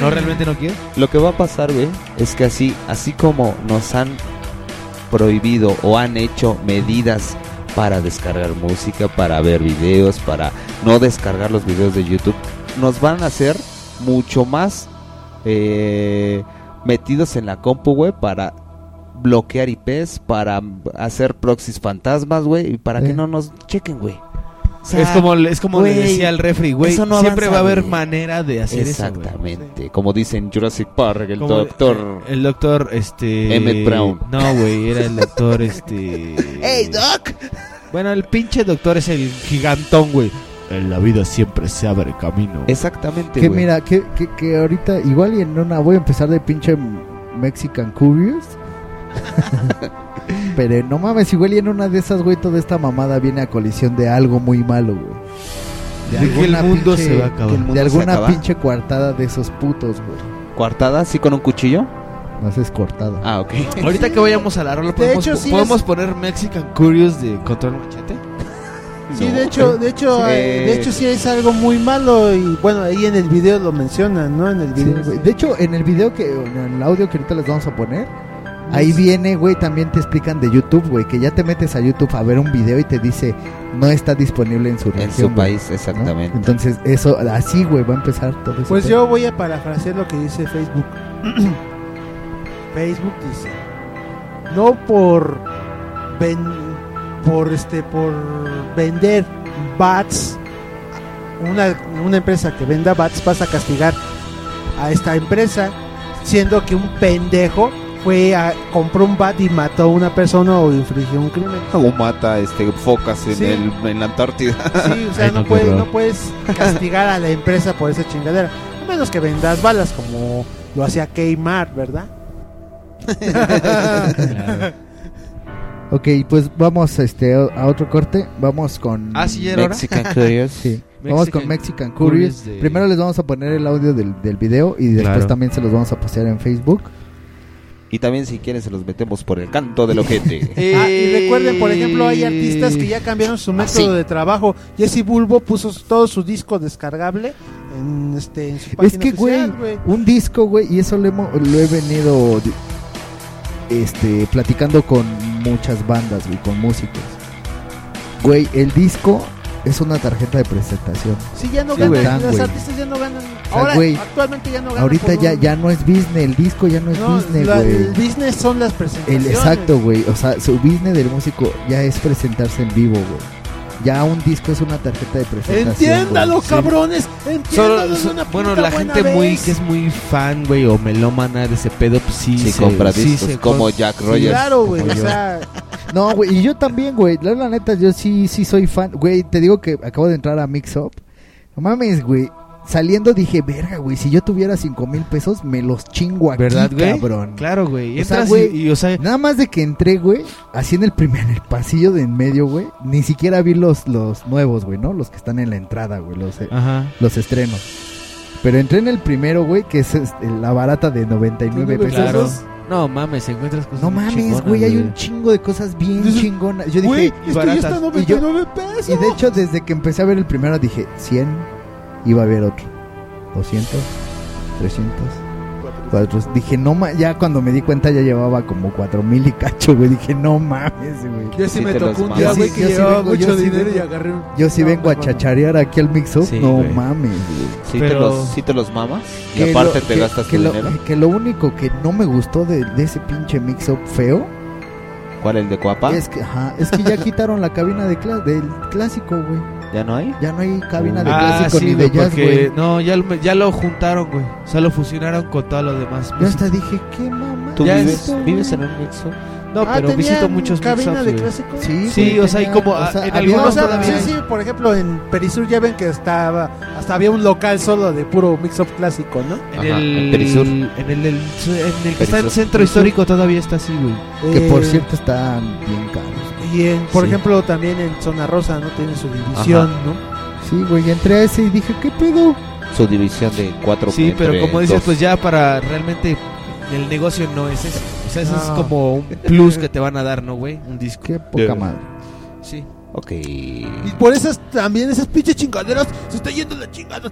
Speaker 3: ¿No realmente no quieres?
Speaker 5: Lo que va a pasar, güey, es que así, así como nos han prohibido o han hecho medidas para descargar música, para ver videos, para no descargar los videos de YouTube, nos van a hacer mucho más eh, metidos en la compu, güey, para bloquear IPs, para hacer proxies fantasmas, güey, y para que
Speaker 1: Eh.
Speaker 5: no nos chequen, güey. O sea,
Speaker 3: es como, es como le decía el refri, güey.
Speaker 5: eso no
Speaker 3: siempre
Speaker 5: avanza,
Speaker 3: va a haber manera de hacer eso, güey.
Speaker 5: Exactamente, como dicen Jurassic Park, el
Speaker 3: Como
Speaker 5: doctor
Speaker 3: El doctor, este.
Speaker 5: Emmett Brown.
Speaker 3: No, güey, era el doctor, este.
Speaker 5: ¡Hey, Doc!
Speaker 3: Bueno, el pinche doctor es el gigantón, güey. En la vida siempre se abre camino.
Speaker 5: Exactamente,
Speaker 1: Que
Speaker 5: güey.
Speaker 1: mira, que, que, que ahorita igual y en una voy a empezar de pinche Mexican Curious. Pero no mames, igual y en una de esas, güey, toda esta mamada viene a colisión de algo muy malo, güey.
Speaker 3: De que el mundo se va a acabar.
Speaker 5: que el mundo
Speaker 1: De
Speaker 5: se
Speaker 1: alguna
Speaker 5: acaba.
Speaker 1: pinche coartada de esos putos, güey.
Speaker 5: ¿Coartada? ¿Sí con un cuchillo?
Speaker 1: No es cortada.
Speaker 5: Ah, ok.
Speaker 3: Ahorita que vayamos a la rola, ¿podemos,
Speaker 6: hecho, sí
Speaker 3: ¿podemos
Speaker 6: es-
Speaker 3: poner Mexican Curious de Control Machete?
Speaker 6: Sí,
Speaker 5: No.
Speaker 6: de hecho, de hecho,
Speaker 5: Sí.
Speaker 6: eh, de hecho sí es algo muy malo y bueno, ahí en el video lo mencionan, ¿no? En el video.
Speaker 1: de hecho, en el video que, en el audio que ahorita les vamos a poner, ahí viene, güey, también te explican de YouTube, güey, que ya te metes a YouTube a ver un video y te dice no está disponible en su
Speaker 5: En
Speaker 1: región.
Speaker 5: su
Speaker 1: güey",
Speaker 5: país,
Speaker 1: ¿no?
Speaker 5: exactamente.
Speaker 1: Entonces, eso, así, güey, va a empezar todo eso.
Speaker 6: Pues yo voy a parafrasear lo que dice Facebook. Facebook dice, no por ven- por este por vender bats una, una empresa que venda bats vas a castigar a esta empresa siendo que un pendejo fue a compró un bat y mató a una persona o infringió un crimen.
Speaker 5: O mata este, focas en,
Speaker 6: Sí.
Speaker 5: el, en la Antártida.
Speaker 6: Sí, o sea,
Speaker 3: Ay,
Speaker 6: no, puedes, no puedes castigar a la empresa por esa chingadera. A menos que vendas balas como lo hacía Kmart, ¿verdad?
Speaker 1: Ok, pues vamos este, a otro corte. Vamos con.
Speaker 3: Ah, sí, hora.
Speaker 5: Mexican Curious.
Speaker 1: Sí. Vamos con Mexican
Speaker 3: Curious
Speaker 1: Curious.
Speaker 3: de-
Speaker 1: Primero les vamos a poner el audio del, del video y después
Speaker 3: Claro.
Speaker 1: también se los vamos a postear en Facebook.
Speaker 5: Y también si quieren se los metemos por el canto del ojete.
Speaker 6: Ah, y recuerden, por ejemplo, hay artistas que ya cambiaron su método de trabajo. Jesse Bulbo puso todo su disco descargable en, este, en su página
Speaker 1: Es que, güey, un disco, güey, y eso lo, hemo- lo he venido este, platicando con muchas bandas, güey, con músicos. Güey, el disco es una tarjeta de presentación.
Speaker 6: Sí, ya no
Speaker 1: Sí,
Speaker 6: ganan,
Speaker 1: güey.
Speaker 6: los
Speaker 1: güey.
Speaker 6: artistas ya no ganan.
Speaker 1: sea,
Speaker 6: Ahora,
Speaker 1: güey,
Speaker 6: actualmente ya no ganan.
Speaker 1: Ahorita ya,
Speaker 6: un-
Speaker 1: ya no es business, el disco ya no es
Speaker 6: No,
Speaker 1: business,
Speaker 6: la-
Speaker 1: güey.
Speaker 6: el business son las
Speaker 1: El
Speaker 6: presentaciones.
Speaker 1: exacto, güey. O sea, su business del músico ya es presentarse en vivo, güey. Ya un disco es una tarjeta de presentación.
Speaker 6: Entiéndalo,
Speaker 1: güey. Sí.
Speaker 6: cabrones.
Speaker 3: Solo,
Speaker 6: Entiéndalo de
Speaker 3: so-
Speaker 6: una
Speaker 3: bueno, la gente muy que es muy fan, güey, o melómana de ese pedo, pues sí.
Speaker 5: Sí,
Speaker 3: se-
Speaker 5: compra
Speaker 3: sí
Speaker 5: discos
Speaker 3: se
Speaker 5: como
Speaker 3: con-
Speaker 5: Jack
Speaker 3: Sí,
Speaker 5: Rogers.
Speaker 6: Claro, güey. O sea,
Speaker 1: No, güey, y yo también, güey. La, la neta, yo sí, sí soy fan. Güey, te digo que acabo de entrar a Mix Up. No mames, güey. Saliendo dije, verga, güey, si yo tuviera cinco mil pesos, me los chingo aquí,
Speaker 3: ¿Verdad, güey?
Speaker 1: cabrón.
Speaker 3: Claro, güey.
Speaker 1: O sea, güey,
Speaker 3: y, y, o sea,
Speaker 1: Nada más de que entré, güey, así en el primer, en el pasillo de en medio, güey, ni siquiera vi los, los nuevos, güey, ¿no? Los que están en la entrada, güey, los, eh, los estrenos. Pero entré en el primero, güey, que es este, la barata de 99 pesos.
Speaker 3: Claro. No mames, encuentras cosas
Speaker 1: No mames, güey, hay un chingo de cosas bien chingonas. Yo
Speaker 6: güey,
Speaker 1: dije,
Speaker 6: esto ya está a
Speaker 1: Y yo-
Speaker 6: 99 pesos.
Speaker 1: y de hecho, desde que empecé a ver el primero, dije 100, iba a haber otro. 200, 300, 400. Dije, no mames, ya cuando me di cuenta ya llevaba como 4000 y cacho, güey. Dije, no mames, güey.
Speaker 6: Yo sí,
Speaker 5: Sí
Speaker 6: me
Speaker 5: te
Speaker 6: tocó un día, güey, que llevaba
Speaker 1: vengo,
Speaker 6: mucho
Speaker 1: yo
Speaker 6: dinero y
Speaker 1: vengo.
Speaker 6: agarré un...
Speaker 1: Yo sí
Speaker 6: No,
Speaker 1: vengo a
Speaker 6: no.
Speaker 1: chacharear aquí al mix-up.
Speaker 3: Sí,
Speaker 1: no
Speaker 3: güey.
Speaker 1: mames, güey.
Speaker 5: Sí, te
Speaker 3: Pero-
Speaker 5: los, sí te los mamas. Y
Speaker 1: Que
Speaker 5: aparte
Speaker 1: lo-
Speaker 5: te
Speaker 1: que-
Speaker 5: gastas
Speaker 1: que
Speaker 5: tu
Speaker 1: lo,
Speaker 5: dinero.
Speaker 1: que lo único que no me gustó de, de ese pinche mix-up feo
Speaker 5: ¿Cuál, el de Coapa?
Speaker 1: es que, ajá, es que ya quitaron la cabina de cla- del clásico, güey.
Speaker 5: ¿Ya no hay?
Speaker 1: Ya no hay cabina de
Speaker 3: Ah,
Speaker 1: clásico
Speaker 3: sí,
Speaker 1: ni de jazz, güey.
Speaker 3: no, ya, lo- ya lo juntaron, güey. O sea, lo fusionaron con todo lo demás.
Speaker 1: Yo hasta dije, ¿qué mamá?
Speaker 5: ¿Tú
Speaker 3: Ya
Speaker 5: vives,
Speaker 3: es-
Speaker 5: vives en un mixo?
Speaker 3: No,
Speaker 6: Ah,
Speaker 3: pero
Speaker 6: ¿tenían
Speaker 3: visito muchos
Speaker 6: cabina de clásico?
Speaker 1: Sí,
Speaker 3: Sí, o sea, hay como
Speaker 1: o sea,
Speaker 3: en
Speaker 1: había-
Speaker 3: algunos
Speaker 6: O sea,
Speaker 3: todavía
Speaker 6: sí,
Speaker 3: hay.
Speaker 6: sí, por ejemplo, en Perisur ya ven que estaba, hasta había un local solo de puro mix-up clásico, ¿no?
Speaker 3: En
Speaker 5: Ajá,
Speaker 3: el,
Speaker 5: en Perisur.
Speaker 3: En el, en el que está en
Speaker 5: Perisur.
Speaker 3: centro histórico todavía está así, güey.
Speaker 1: Que por
Speaker 6: Eh,
Speaker 1: cierto están bien caros.
Speaker 6: Y en, por
Speaker 3: Sí.
Speaker 6: ejemplo, también en Zona Rosa, ¿no? Tiene su división,
Speaker 5: Ajá.
Speaker 6: ¿no?
Speaker 1: Sí, güey, entré a ese y dije, ¿qué pedo?
Speaker 5: Su división de cuatro
Speaker 3: Sí, pero como dices,
Speaker 5: dos.
Speaker 3: pues ya para realmente el negocio no es eso. O sea, eso es como un plus que te van a dar, ¿no, güey? Un disco.
Speaker 1: Qué poca
Speaker 5: Yeah.
Speaker 1: madre.
Speaker 3: Sí.
Speaker 5: Ok.
Speaker 6: Y por esas también, esas pinches chingaderas, se está yendo la chingada.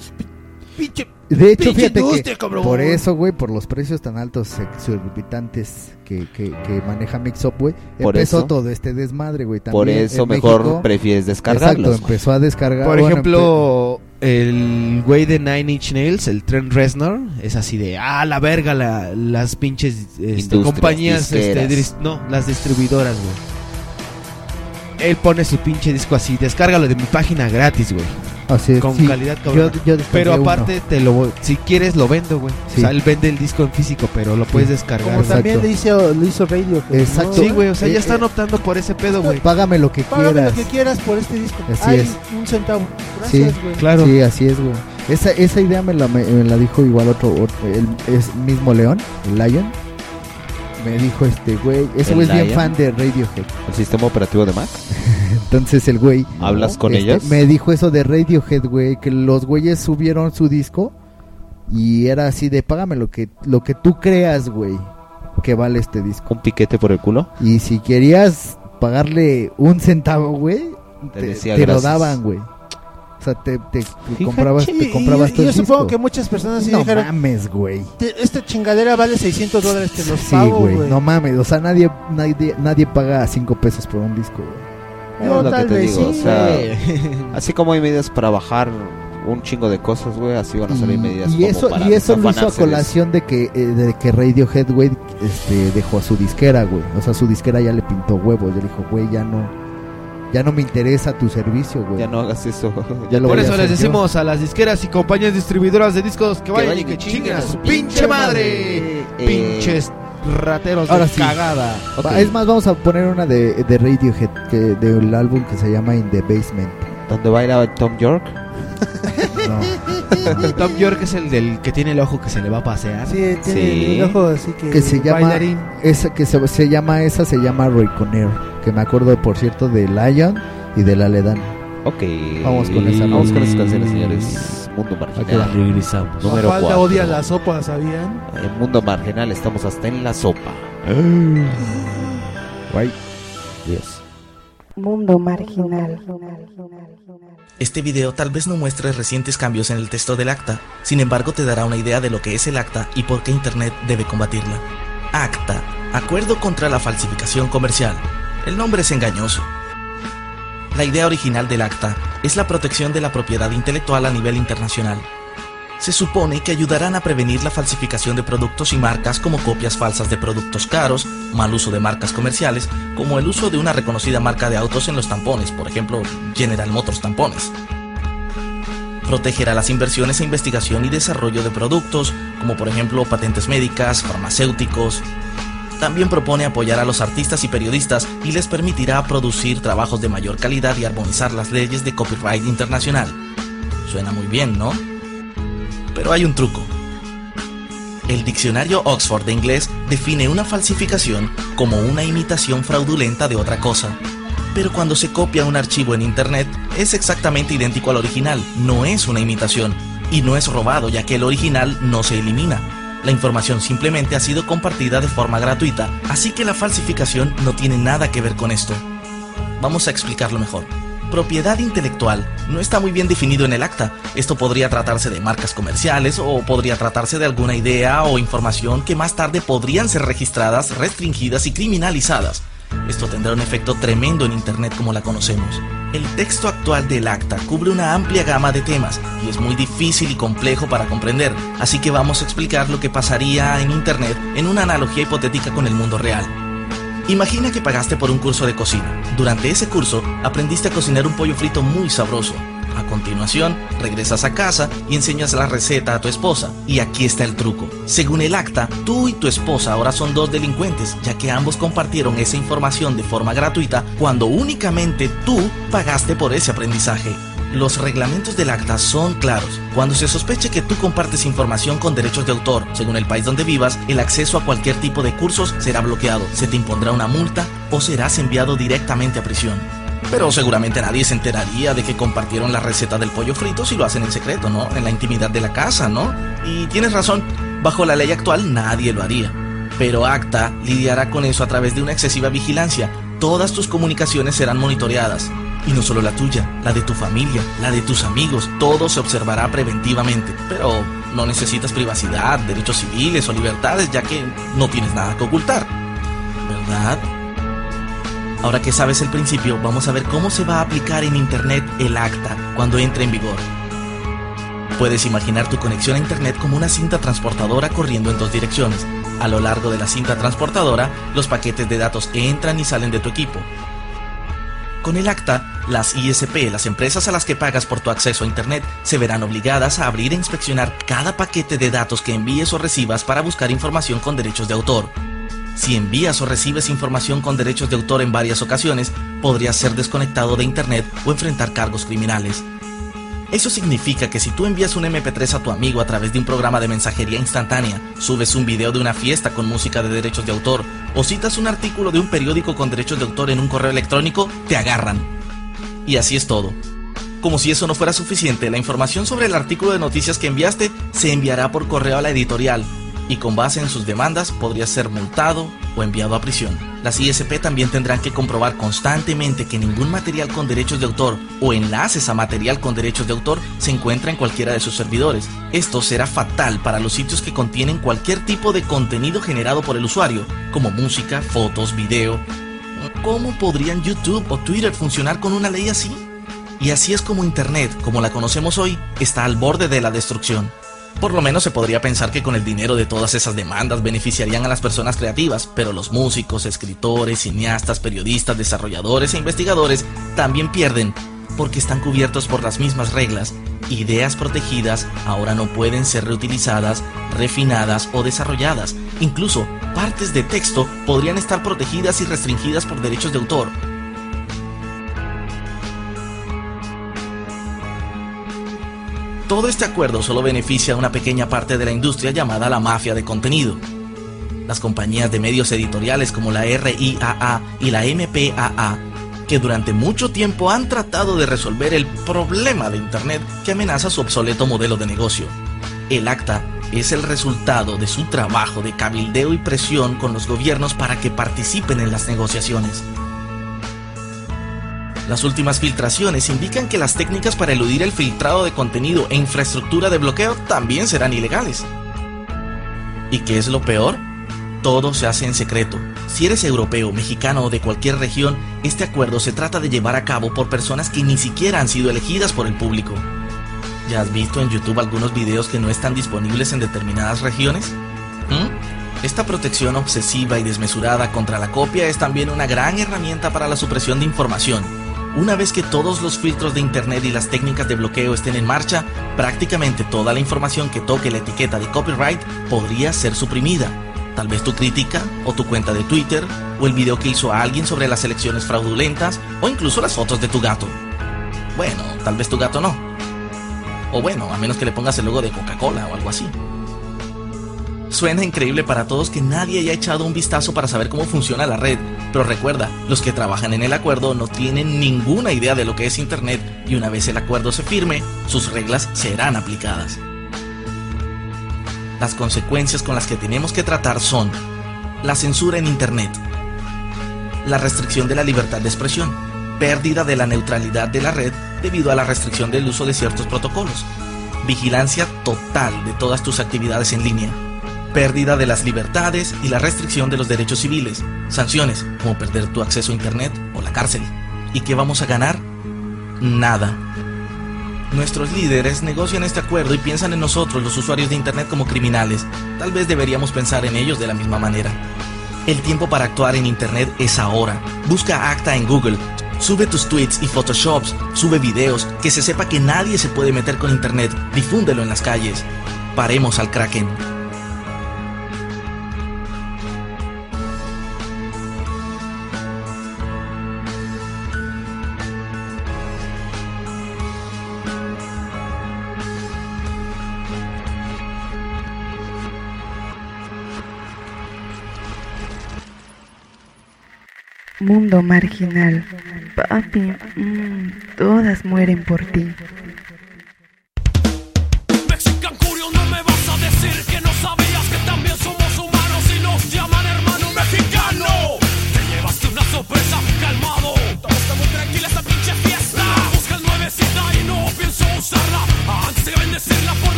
Speaker 6: Pi- Pinche.
Speaker 1: De hecho,
Speaker 6: pinche
Speaker 1: fíjate que
Speaker 6: cabrón.
Speaker 1: por eso, güey, por los precios tan altos exorbitantes que, que, que maneja Mixup, güey, empezó
Speaker 5: eso-
Speaker 1: todo este desmadre, güey.
Speaker 5: Por eso mejor
Speaker 1: México-
Speaker 5: prefieres
Speaker 1: Exacto,
Speaker 5: descargarlos.
Speaker 1: empezó a descargar.
Speaker 3: Por
Speaker 1: bueno,
Speaker 3: ejemplo, el güey de Nine Inch Nails, el Trent Reznor, es así de, ah, la verga, la- las pinches este, compañías, este, no, las distribuidoras, güey. Él pone su pinche disco así, descárgalo de mi página gratis, güey.
Speaker 1: Así es,
Speaker 3: Con
Speaker 1: sí.
Speaker 3: calidad cabrón.
Speaker 1: Yo- yo
Speaker 3: pero
Speaker 1: uno.
Speaker 3: aparte te lo si quieres lo vendo, güey.
Speaker 1: Sí.
Speaker 3: O sea, él vende el disco en físico, pero lo puedes descargar.
Speaker 6: Como también le hizo, lo hizo Radio.
Speaker 1: Exacto.
Speaker 3: Sí, güey, o sea,
Speaker 1: Eh,
Speaker 3: ya están
Speaker 1: eh,
Speaker 3: optando por ese pedo, güey.
Speaker 1: Págame lo que
Speaker 6: Págame
Speaker 1: quieras.
Speaker 6: lo que quieras por este disco.
Speaker 1: Así
Speaker 6: Ay,
Speaker 1: es.
Speaker 6: un centavo.
Speaker 1: Sí,
Speaker 6: Gracias, güey.
Speaker 3: Claro.
Speaker 1: Sí, así es, güey. Esa, esa idea me la, me, me la dijo igual otro, otro- el es mismo León, el Lion. Me dijo este güey, ese
Speaker 5: ¿El
Speaker 1: güey es bien fan de Radiohead.
Speaker 5: ¿El sistema operativo de Mac?
Speaker 1: Entonces el güey
Speaker 5: ¿Hablas con
Speaker 1: este,
Speaker 5: ellos?
Speaker 1: Me dijo eso de Radiohead, güey, que los güeyes subieron su disco y era así de págame lo que lo que tú creas, güey, que vale este disco.
Speaker 5: ¿Un piquete por el culo?
Speaker 1: Y si querías pagarle un centavo, güey,
Speaker 5: Te
Speaker 1: te,
Speaker 5: decía
Speaker 1: te lo daban, güey. Sea, te, te- te comprabas, te comprabas
Speaker 6: y,
Speaker 1: todo
Speaker 6: y yo
Speaker 1: el
Speaker 6: supongo
Speaker 1: disco.
Speaker 6: que muchas personas sí
Speaker 1: no
Speaker 6: dijeron,
Speaker 1: mames, güey.
Speaker 6: "Te- esta chingadera vale 600 dólares, te los
Speaker 1: Sí,
Speaker 6: pago,
Speaker 1: güey.
Speaker 6: güey.
Speaker 1: No mames. O sea, nadie, nadie, nadie paga 5 pesos por un disco, güey.
Speaker 6: Yo
Speaker 5: Es lo
Speaker 6: tal
Speaker 5: que te
Speaker 6: vez
Speaker 5: digo,
Speaker 6: sí,
Speaker 5: o sea,
Speaker 3: güey.
Speaker 5: así como hay medidas para bajar un chingo de cosas, güey, así van a salir medidas
Speaker 1: y
Speaker 5: como
Speaker 1: eso,
Speaker 5: para
Speaker 1: y eso lo hizo a
Speaker 5: de
Speaker 1: colación de que, eh, de que Radiohead, güey, este, dejó a su disquera, güey. O sea, su disquera ya le pintó huevos. Ya le dijo, güey, ya no, ya no me interesa tu servicio, güey.
Speaker 5: Ya no hagas eso.
Speaker 1: Ya lo
Speaker 3: Por
Speaker 1: voy a
Speaker 3: eso
Speaker 1: hacer
Speaker 3: les
Speaker 1: yo.
Speaker 3: decimos a las disqueras y compañías distribuidoras de discos que vayan y
Speaker 5: vayan
Speaker 3: que chinguen a su pinche madre.
Speaker 5: Eh,
Speaker 3: Pinches rateros
Speaker 1: Ahora
Speaker 3: de
Speaker 1: sí.
Speaker 3: cagada.
Speaker 1: Es más, vamos a poner una de, de Radiohead, que, del álbum que se llama In the Basement.
Speaker 5: ¿Dónde va a ir a Tom York?
Speaker 1: No.
Speaker 3: El Tom York es el del que tiene el ojo que se le va a pasear.
Speaker 6: Sí, tiene
Speaker 5: Sí.
Speaker 6: el ojo así que...
Speaker 1: que se llama
Speaker 6: bailarín.
Speaker 1: esa que se, se llama esa se llama Rayconer que me acuerdo por cierto de Lion y de la Ledan
Speaker 5: Ok.
Speaker 1: Vamos con esa,
Speaker 5: Vamos con esas canciones, señores. Mundo Marginal.
Speaker 15: Regresamos.
Speaker 5: Número
Speaker 6: Falta
Speaker 5: cuatro.
Speaker 6: odia la sopa, ¿sabían?
Speaker 5: En Mundo Marginal estamos hasta en la sopa.
Speaker 1: Guay.
Speaker 5: Dios.
Speaker 10: Mundo marginal.
Speaker 14: Este video tal vez no muestre recientes cambios en el texto del acta, sin embargo te dará una idea de lo que es el acta y por qué Internet debe combatirla. Acta, Acuerdo contra la Falsificación Comercial. El nombre es engañoso. La idea original del acta es la protección de la propiedad intelectual a nivel internacional. Se supone que ayudarán a prevenir la falsificación de productos y marcas como copias falsas de productos caros, mal uso de marcas comerciales, como el uso de una reconocida marca de autos en los tampones, por ejemplo, General Motors tampones. Protegerá las inversiones e investigación y desarrollo de productos, como por ejemplo patentes médicas, farmacéuticos. También propone apoyar a los artistas y periodistas y les permitirá producir trabajos de mayor calidad y armonizar las leyes de copyright internacional. Suena muy bien, ¿no? Pero hay un truco. El diccionario Oxford de inglés define una falsificación como una imitación fraudulenta de otra cosa. Pero cuando se copia un archivo en Internet es exactamente idéntico al original, no es una imitación, y no es robado ya que el original no se elimina. La información simplemente ha sido compartida de forma gratuita, así que la falsificación no tiene nada que ver con esto. Vamos a explicarlo mejor. Propiedad intelectual no está muy bien definido en el acta. Esto podría tratarse de marcas comerciales o podría tratarse de alguna idea o información que más tarde podrían ser registradas, restringidas y criminalizadas. Esto tendrá un efecto tremendo en Internet como la conocemos. El texto actual del acta cubre una amplia gama de temas y es muy difícil y complejo para comprender, así que vamos a explicar lo que pasaría en Internet en una analogía hipotética con el mundo real. Imagina que pagaste por un curso de cocina. Durante ese curso aprendiste a cocinar un pollo frito muy sabroso. A continuación, regresas a casa y enseñas la receta a tu esposa. Y aquí está el truco. Según el acta, tú y tu esposa ahora son dos delincuentes, ya que ambos compartieron esa información de forma gratuita cuando únicamente tú pagaste por ese aprendizaje. Los reglamentos del acta son claros. Cuando se sospeche que tú compartes información con derechos de autor, según el país donde vivas, el acceso a cualquier tipo de cursos será bloqueado, se te impondrá una multa o serás enviado directamente a prisión. Pero seguramente nadie se enteraría de que compartieron la receta del pollo frito si lo hacen en secreto, ¿no? En la intimidad de la casa, ¿no? Y tienes razón, bajo la ley actual nadie lo haría. Pero ACTA lidiará con eso a través de una excesiva vigilancia. Todas tus comunicaciones serán monitoreadas. Y no solo la tuya, la de tu familia, la de tus amigos, todo se observará preventivamente. Pero no necesitas privacidad, derechos civiles o libertades, ya que no tienes nada que ocultar. ¿Verdad? Ahora que sabes el principio, vamos a ver cómo se va a aplicar en Internet el acta cuando entre en vigor. Puedes imaginar tu conexión a Internet como una cinta transportadora corriendo en dos direcciones. A lo largo de la cinta transportadora, los paquetes de datos entran y salen de tu equipo. Con el acta, las ISP, las empresas a las que pagas por tu acceso a Internet, se verán obligadas a abrir e inspeccionar cada paquete de datos que envíes o recibas para buscar información con derechos de autor. Si envías o recibes información con derechos de autor en varias ocasiones, podrías ser desconectado de Internet o enfrentar cargos criminales. Eso significa que si tú envías un MP3 a tu amigo a través de un programa de mensajería instantánea, subes un video de una fiesta con música de derechos de autor o citas un artículo de un periódico con derechos de autor en un correo electrónico, te agarran. Y así es todo. Como si eso no fuera suficiente, la información sobre el artículo de noticias que enviaste se enviará por correo a la editorial y con base en sus demandas podría ser multado o enviado a prisión. Las ISP también tendrán que comprobar constantemente que ningún material con derechos de autor o enlaces a material con derechos de autor se encuentra en cualquiera de sus servidores. Esto será fatal para los sitios que contienen cualquier tipo de contenido generado por el usuario, como música, fotos, video. ¿Cómo podrían YouTube o Twitter funcionar con una ley así? Y así es como Internet, como la conocemos hoy, está al borde de la destrucción. Por lo menos se podría pensar que con el dinero de todas esas demandas beneficiarían a las personas creativas, pero los músicos, escritores, cineastas, periodistas, desarrolladores e investigadores también pierden porque están cubiertos por las mismas reglas. Ideas protegidas ahora no pueden ser reutilizadas, refinadas o desarrolladas. Incluso partes de texto podrían estar protegidas y restringidas por derechos de autor. Todo este acuerdo solo beneficia a una pequeña parte de la industria llamada la mafia de contenido. Las compañías de medios editoriales como la RIAA y la MPAA, que durante mucho tiempo han tratado de resolver el problema de Internet que amenaza su obsoleto modelo de negocio. El acta es el resultado de su trabajo de cabildeo y presión con los gobiernos para que participen en las negociaciones. Las últimas filtraciones indican que las técnicas para eludir el filtrado de contenido e infraestructura de bloqueo también serán ilegales. ¿Y qué es lo peor? Todo se hace en secreto. Si eres europeo, mexicano o de cualquier región, este acuerdo se trata de llevar a cabo por personas que ni siquiera han sido elegidas por el público. ¿Ya has visto en YouTube algunos videos que no están disponibles en determinadas regiones? ¿Mm? Esta protección obsesiva y desmesurada contra la copia es también una gran herramienta para la supresión de información. Una vez que todos los filtros de Internet y las técnicas de bloqueo estén en marcha, prácticamente toda la información que toque la etiqueta de copyright podría ser suprimida. Tal vez tu crítica, o tu cuenta de Twitter, o el video que hizo alguien sobre las elecciones fraudulentas, o incluso las fotos de tu gato. Bueno, tal vez tu gato no. O bueno, a menos que le pongas el logo de Coca-Cola o algo así. Suena increíble para todos que nadie haya echado un vistazo para saber cómo funciona la red, pero recuerda, los que trabajan en el acuerdo no tienen ninguna idea de lo que es Internet y una vez el acuerdo se firme, sus reglas serán aplicadas. Las consecuencias con las que tenemos que tratar son la censura en Internet, la restricción de la libertad de expresión, pérdida de la neutralidad de la red debido a la restricción del uso de ciertos protocolos, vigilancia total de todas tus actividades en línea, pérdida de las libertades y la restricción de los derechos civiles, sanciones como perder tu acceso a Internet o la cárcel. ¿Y qué vamos a ganar? Nada. Nuestros líderes negocian este acuerdo y piensan en nosotros, los usuarios de Internet, como criminales. Tal vez deberíamos pensar en ellos de la misma manera. El tiempo para actuar en Internet es ahora. Busca Acta en Google. Sube tus tweets y photoshops, sube videos, que se sepa que nadie se puede meter con Internet, difúndelo en las calles. Paremos al Kraken.
Speaker 8: mundo marginal. Papi, mm, todas mueren por ti.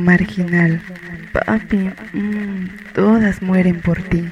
Speaker 8: marginal. Papi, mm, todas mueren por ti.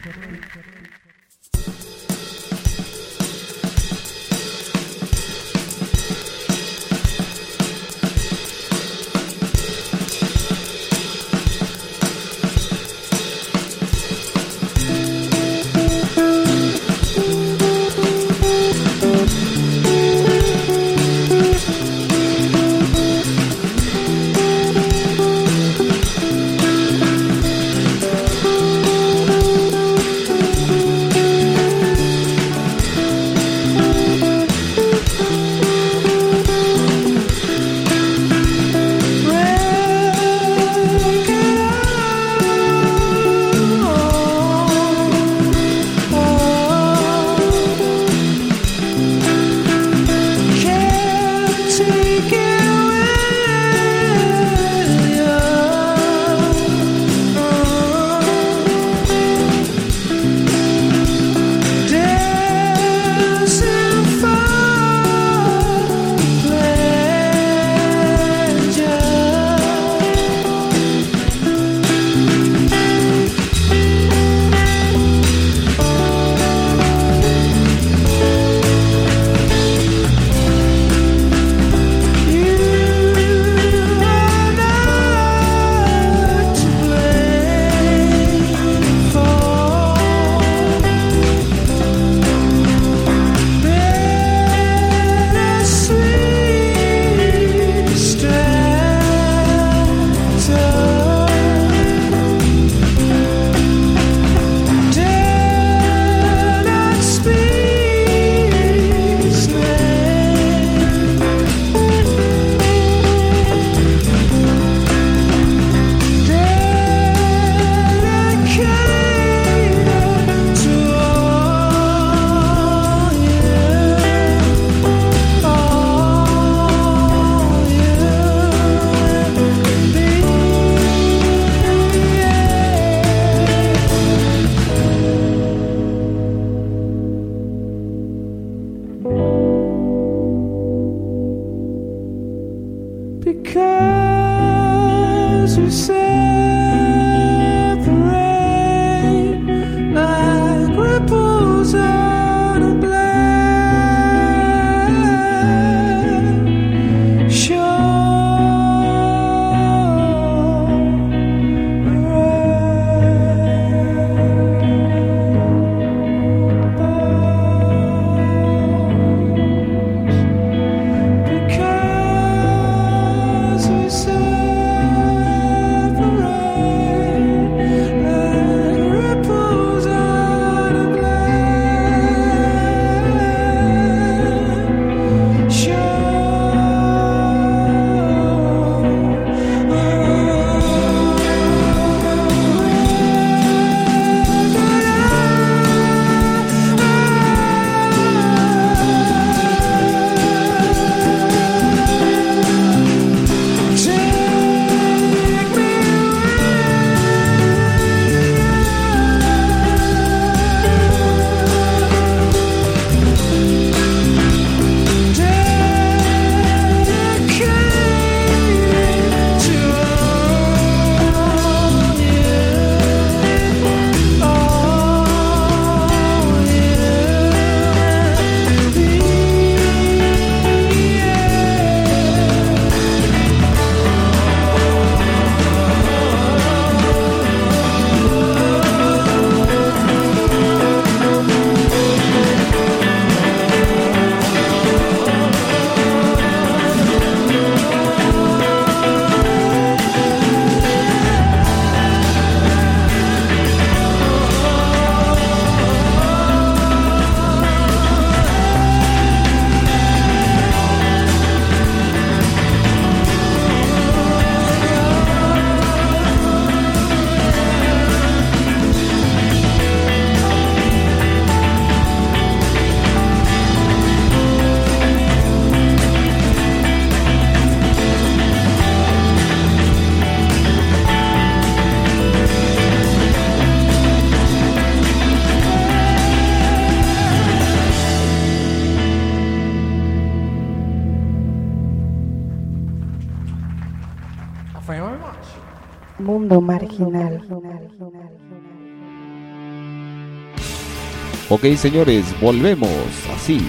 Speaker 5: Ok, señores, volvemos así.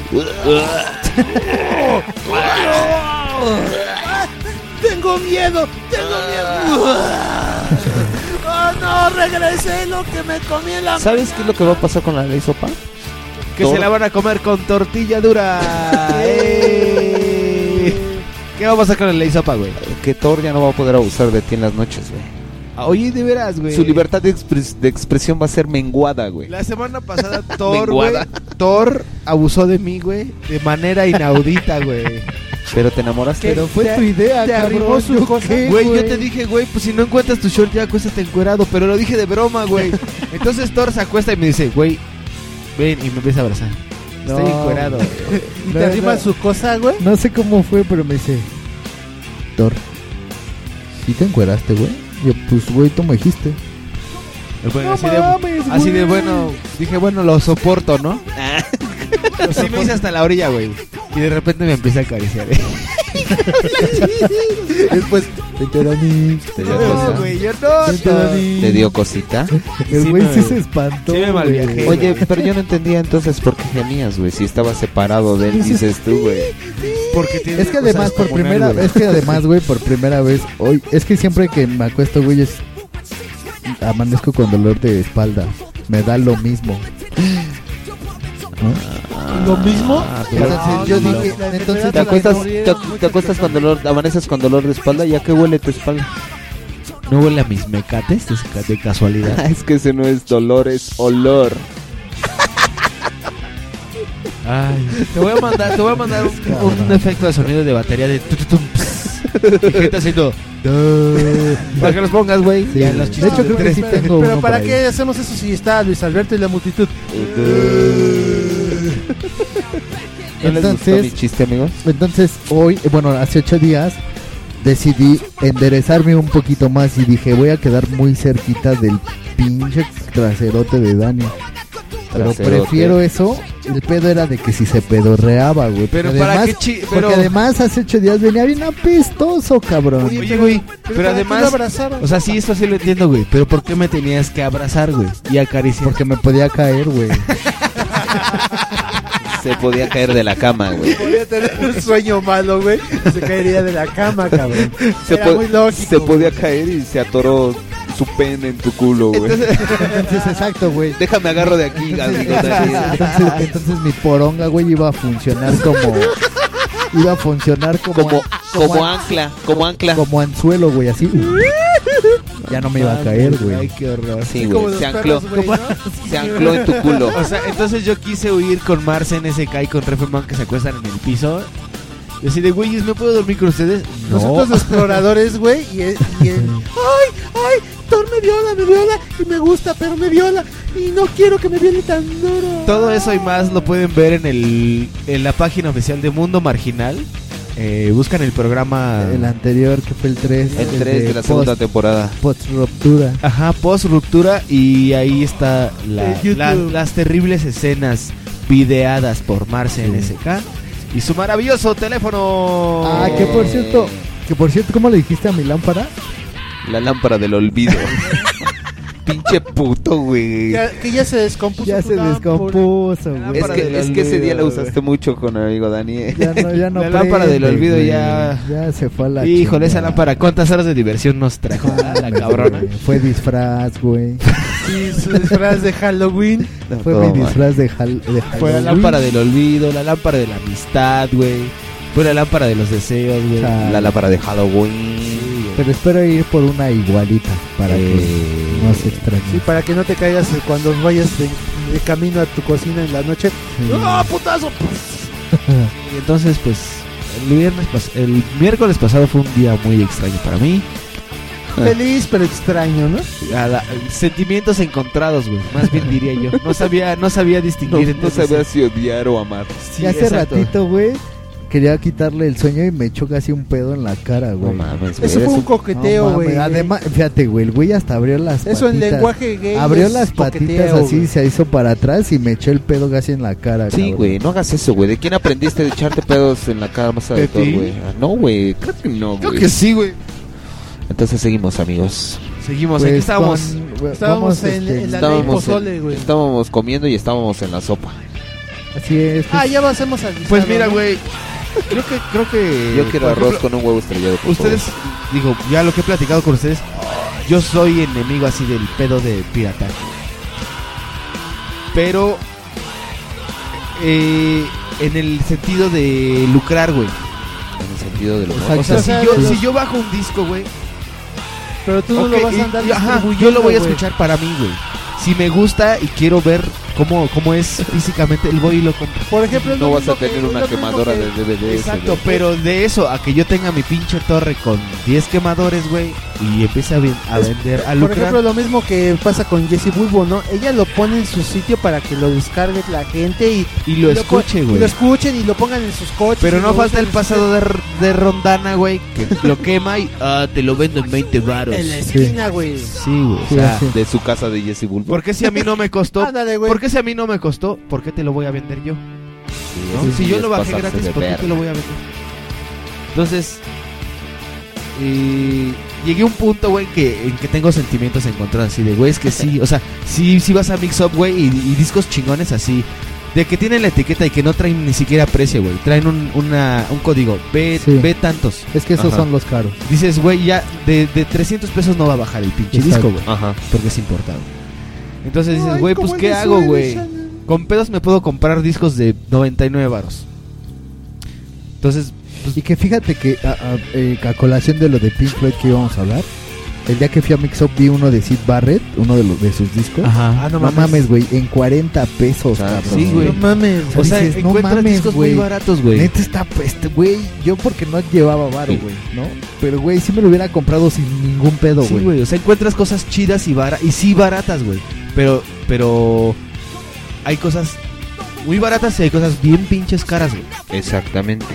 Speaker 4: Tengo miedo, tengo miedo. Oh no, regresé lo que me comí en la
Speaker 5: ¿Sabes qué es lo que va a pasar con la ley sopa?
Speaker 3: Que se la van a comer con tortilla dura. ¡Ey! ¿Qué va a pasar con el ley sopa, güey?
Speaker 5: Que Thor ya no va a poder abusar de ti en las noches, güey.
Speaker 3: Oye, de veras, güey.
Speaker 5: Su libertad de, expres- de expresión va a ser menguada, güey.
Speaker 3: La semana pasada Thor, güey,
Speaker 5: Menguada.
Speaker 3: Thor abusó de mí, güey, de manera inaudita, güey.
Speaker 5: Pero te enamoraste.
Speaker 3: Pero fue tu idea,
Speaker 6: te
Speaker 3: cabrón.
Speaker 6: arrimó su
Speaker 3: ¿Yo
Speaker 6: cosa,
Speaker 3: qué,
Speaker 6: güey?
Speaker 3: Güey, yo te dije, güey, pues si no encuentras tu short ya acuéstate encuerado, pero lo dije de broma, güey. Entonces Thor se acuesta y me dice, güey, ven y me empieza a abrazar. Estoy
Speaker 1: No,
Speaker 3: encuerado.
Speaker 6: Y te arrima su cosa, güey.
Speaker 1: No sé cómo fue, pero me dice, Thor, ¿sí te encueraste, güey? Yo, pues, güey, tú me dijiste.
Speaker 3: Bueno,
Speaker 1: No
Speaker 3: así, de,
Speaker 1: mames,
Speaker 3: así de bueno, dije, bueno, lo soporto, ¿no? Así me hice hasta la orilla, güey. Y de repente me empieza a acariciar. ¿eh?
Speaker 1: Después, vente, Dani.
Speaker 5: Te dio
Speaker 3: No, güey, yo no.
Speaker 5: ¿Te dio cosita?
Speaker 1: El güey sí se espantó.
Speaker 3: sí me
Speaker 1: güey.
Speaker 3: malviajé.
Speaker 5: Oye, pero yo no entendía entonces por qué gemías, güey. Si estaba separado de él, dices tú, güey.
Speaker 3: Porque tiene
Speaker 1: Es que además, por primera
Speaker 3: güey.
Speaker 1: es que además, güey, por primera vez, hoy, es que siempre que me acuesto, güey, es, amanezco con dolor de espalda. Me da lo mismo. ¿No?
Speaker 6: Lo mismo.
Speaker 5: Ah,
Speaker 1: Entonces, yo
Speaker 6: no.
Speaker 1: dije, entonces,
Speaker 5: ¿Te acuestas, te, te acuestas con dolor, amaneces con dolor de espalda? ¿Ya que huele tu espalda?
Speaker 3: ¿No huele a mis mecates de, ca- de casualidad?
Speaker 5: Es que ese no es dolor, es olor.
Speaker 3: Ay, te voy a mandar, te voy a mandar un, un efecto de sonido de batería de tututum, pss, y gente haciendo para que los pongas, güey.
Speaker 1: Sí, De hecho, creo que sí tengo
Speaker 6: Pero
Speaker 1: uno
Speaker 6: ¿para
Speaker 1: por ahí.
Speaker 6: qué hacemos eso si está Luis Alberto y la multitud?
Speaker 5: ¿No les gustó
Speaker 1: Entonces-
Speaker 5: mi chiste, amigos?
Speaker 1: Entonces, hoy, eh, bueno, hace ocho días, decidí enderezarme un poquito más y dije, voy a quedar muy cerquita del pinche traserote de Dani. Pero
Speaker 5: Traserote.
Speaker 1: prefiero eso el pedo era de que si se pedorreaba, güey.
Speaker 3: Pero
Speaker 1: Porque
Speaker 3: para
Speaker 1: además-
Speaker 3: qué pero-
Speaker 1: Porque además hace ocho días venía bien apestoso, cabrón.
Speaker 3: Oye, güey, pero, además, o sea, sí, esto sí lo entiendo, güey, pero ¿por qué me tenías que abrazar, güey? Y acariciar.
Speaker 1: Porque me podía caer, güey.
Speaker 5: Se podía caer de la cama, güey.
Speaker 6: Podía tener un sueño malo, güey. Se caería de la cama, cabrón.
Speaker 5: Se,
Speaker 6: Era
Speaker 5: po-
Speaker 6: muy lógico.
Speaker 5: se podía caer y se atoró su pene en tu culo, güey.
Speaker 1: Entonces, exacto, güey.
Speaker 5: Déjame agarro de aquí, amigo.
Speaker 1: Entonces, entonces mi poronga, güey, iba a funcionar como. Iba a funcionar como.
Speaker 5: Como, como ancla, como ancla.
Speaker 1: Como anzuelo, güey, así. Ya no me iba a caer, güey.
Speaker 3: Ay, qué horror.
Speaker 5: Sí, güey, se ancló. Se ancló en tu culo.
Speaker 3: O sea, entonces yo quise huir con Mars NSK y con Refeman que se acuestan en el piso. Y así de, güeyes, ¿no puedo dormir con ustedes? No.
Speaker 6: Nosotros exploradores, güey, y, él- y él, ay, ay, me viola, me viola, y me gusta, pero me viola, y no quiero que me viole tan duro.
Speaker 3: Todo eso y más lo pueden ver en, el, en la página oficial de Mundo Marginal. Eh, buscan el programa...
Speaker 1: El anterior, que fue el 3.
Speaker 5: El 3 de la segunda temporada.
Speaker 1: Post ruptura.
Speaker 3: Ajá, post ruptura y ahí está la- las terribles escenas videadas por Marce NSK y su maravilloso teléfono.
Speaker 1: Ah, que por cierto. Que por cierto, ¿cómo le dijiste a mi lámpara?
Speaker 5: La lámpara del olvido. Pinche puto, güey.
Speaker 6: Ya- que ya se descompuso.
Speaker 1: Ya
Speaker 6: tu
Speaker 1: se
Speaker 6: lámpara.
Speaker 1: descompuso, güey.
Speaker 5: Es que, es que ese día la usaste mucho con el amigo Daniel.
Speaker 1: Ya no, ya no
Speaker 3: La lámpara del olvido
Speaker 1: güey.
Speaker 3: ya-
Speaker 1: Ya se fue a la.
Speaker 3: Híjole, esa
Speaker 1: chingada.
Speaker 3: lámpara, ¿cuántas horas de diversión nos trajo la cabrona?
Speaker 1: Güey, Fue disfraz, güey.
Speaker 6: Sí, su disfraz de Halloween.
Speaker 1: Fue mi disfraz de, Hal- de
Speaker 3: Fue la
Speaker 1: Halloween.
Speaker 3: lámpara del olvido, la lámpara de la amistad, güey. Fue la lámpara de los deseos, güey.
Speaker 1: Ah.
Speaker 5: La lámpara de Halloween.
Speaker 1: Pero espero ir por una igualita para
Speaker 3: Eh.
Speaker 1: que no se extrañe.
Speaker 6: Sí, para que no te caigas cuando vayas de, de camino a tu cocina en la noche. ¡Ah, putazo!
Speaker 3: Y entonces, pues, el viernes pas- el miércoles pasado fue un día muy extraño para mí.
Speaker 6: Feliz pero extraño, ¿no?
Speaker 3: A la- sentimientos encontrados, güey. Más bien diría yo. No sabía, no sabía
Speaker 5: No,
Speaker 3: distinguir
Speaker 5: no
Speaker 3: entonces-
Speaker 5: sabía si odiar o amar.
Speaker 3: Sí,
Speaker 1: y hace
Speaker 3: exacto.
Speaker 1: ratito, güey, quería quitarle el sueño y me echó casi un pedo en la cara, güey.
Speaker 5: No mames,
Speaker 6: Eso fue un coqueteo,
Speaker 1: No
Speaker 6: güey.
Speaker 1: Además, fíjate, güey, el güey hasta abrió las
Speaker 6: Eso en lenguaje gay
Speaker 1: Abrió
Speaker 6: es
Speaker 1: las patitas así,
Speaker 6: güey.
Speaker 1: se hizo para atrás y me echó el pedo casi en la cara.
Speaker 5: Sí,
Speaker 1: cabrón.
Speaker 5: güey, no hagas eso, güey. ¿De quién aprendiste de echarte pedos en la cara más
Speaker 3: ¿De
Speaker 5: todo,
Speaker 3: ti?
Speaker 5: güey? Ah, no, güey, creo que no,
Speaker 3: Creo
Speaker 5: güey.
Speaker 3: que sí, güey.
Speaker 5: Entonces seguimos, amigos.
Speaker 3: Seguimos,
Speaker 1: Pues
Speaker 3: aquí estábamos.
Speaker 1: con-
Speaker 6: Estábamos
Speaker 1: vamos,
Speaker 6: en,
Speaker 1: este,
Speaker 6: en la ley
Speaker 5: Estábamos,
Speaker 6: pozole, güey.
Speaker 5: estábamos comiendo y estábamos en la sopa.
Speaker 1: Así es.
Speaker 6: Ah, ya pasemos al
Speaker 3: Pues mira,
Speaker 6: ¿no?
Speaker 3: güey. Creo que, creo que.
Speaker 5: Yo quiero arroz
Speaker 3: ejemplo,
Speaker 5: con un huevo estrellado. por
Speaker 3: Ustedes,
Speaker 5: favor.
Speaker 3: digo, ya lo que he platicado con ustedes, yo soy enemigo así del pedo de pirataje. Pero eh, en el sentido de lucrar, güey.
Speaker 5: En el sentido de lo
Speaker 3: O sea,
Speaker 6: O
Speaker 3: si
Speaker 6: sea,
Speaker 3: yo, si bajo un disco, güey,
Speaker 6: Pero tú no lo vas a andar
Speaker 3: y- ajá, yo lo voy a escuchar para mí, güey. Si me gusta y quiero ver cómo, cómo es físicamente, el voy y lo compro.
Speaker 6: Por ejemplo,
Speaker 5: No vas a
Speaker 6: que-
Speaker 5: tener
Speaker 6: es
Speaker 5: una quemadora
Speaker 6: que-
Speaker 5: de DVDs.
Speaker 3: Exacto,
Speaker 5: güey.
Speaker 3: pero de eso a que yo tenga mi pinche torre con 10 quemadores, güey, y empiece a, ven- a
Speaker 6: Es-
Speaker 3: vender, a
Speaker 6: Por
Speaker 3: lucrar.
Speaker 6: ejemplo, lo mismo que pasa con Jessie Bulbo, ¿no? Ella lo pone en su sitio para que lo descargue la gente y,
Speaker 3: y lo
Speaker 6: po-
Speaker 3: escuche,
Speaker 6: y
Speaker 3: güey.
Speaker 6: lo escuchen y lo pongan en sus coches.
Speaker 3: Pero
Speaker 6: y
Speaker 3: no falta el pasado de, de rondana, güey, que lo quema y ah, te lo vendo en 20 varos.
Speaker 6: En la esquina, güey.
Speaker 3: Sí, güey. O
Speaker 1: Sí,
Speaker 3: sea,
Speaker 1: sí.
Speaker 5: De su casa de Jesse Bulbo.
Speaker 3: ¿por qué si a mí no me costó?
Speaker 6: Ándale, güey.
Speaker 3: ¿Por qué si a mí no me costó? ¿Por qué te lo voy a vender yo? ¿no?
Speaker 5: Sí,
Speaker 3: si
Speaker 5: sí,
Speaker 3: yo lo bajé gratis, ¿por qué te lo voy a vender? Entonces, eh, llegué a un punto, güey, que, en que tengo sentimientos encontrados. Así de, güey, es que sí. O sea, si si vas a Mix Up, güey, y, y discos chingones así. De que tienen la etiqueta y que no traen ni siquiera precio, güey. Traen un, una, un código. Ve,
Speaker 1: Sí.
Speaker 3: ve tantos.
Speaker 1: Es que esos
Speaker 5: Ajá.
Speaker 1: son los caros.
Speaker 3: Dices, güey, ya de, de 300 pesos no va a bajar el pinche
Speaker 1: Exacto.
Speaker 3: disco, güey.
Speaker 5: Ajá.
Speaker 3: Porque es importado. Entonces dices, güey, pues ¿qué hago, güey? Con pedos me puedo comprar discos de 99 varos. Entonces, pues,
Speaker 1: Y que fíjate que a, a- eh, a colación de lo de Pink Floyd que íbamos a hablar, el día que fui a Mix Up vi uno de Sid Barrett, uno de, los, de sus discos.
Speaker 3: Ajá.
Speaker 6: Ah, no
Speaker 1: no
Speaker 6: mames.
Speaker 1: güey, en 40 pesos,
Speaker 5: Ah,
Speaker 1: cabrón.
Speaker 3: sí, güey.
Speaker 6: No mames.
Speaker 3: o sea,
Speaker 1: dices, no
Speaker 3: encuentras
Speaker 1: mames,
Speaker 3: discos
Speaker 1: güey.
Speaker 3: muy baratos, güey.
Speaker 1: Neta está, este, güey, yo porque no llevaba varo,
Speaker 5: Sí.
Speaker 1: güey, ¿no? Pero, güey, sí me lo hubiera comprado sin ningún pedo,
Speaker 3: Sí,
Speaker 1: güey.
Speaker 3: güey. O sea, encuentras cosas chidas y, bara y sí baratas, güey. Pero, pero hay cosas muy baratas y hay cosas bien pinches caras, güey.
Speaker 5: Exactamente.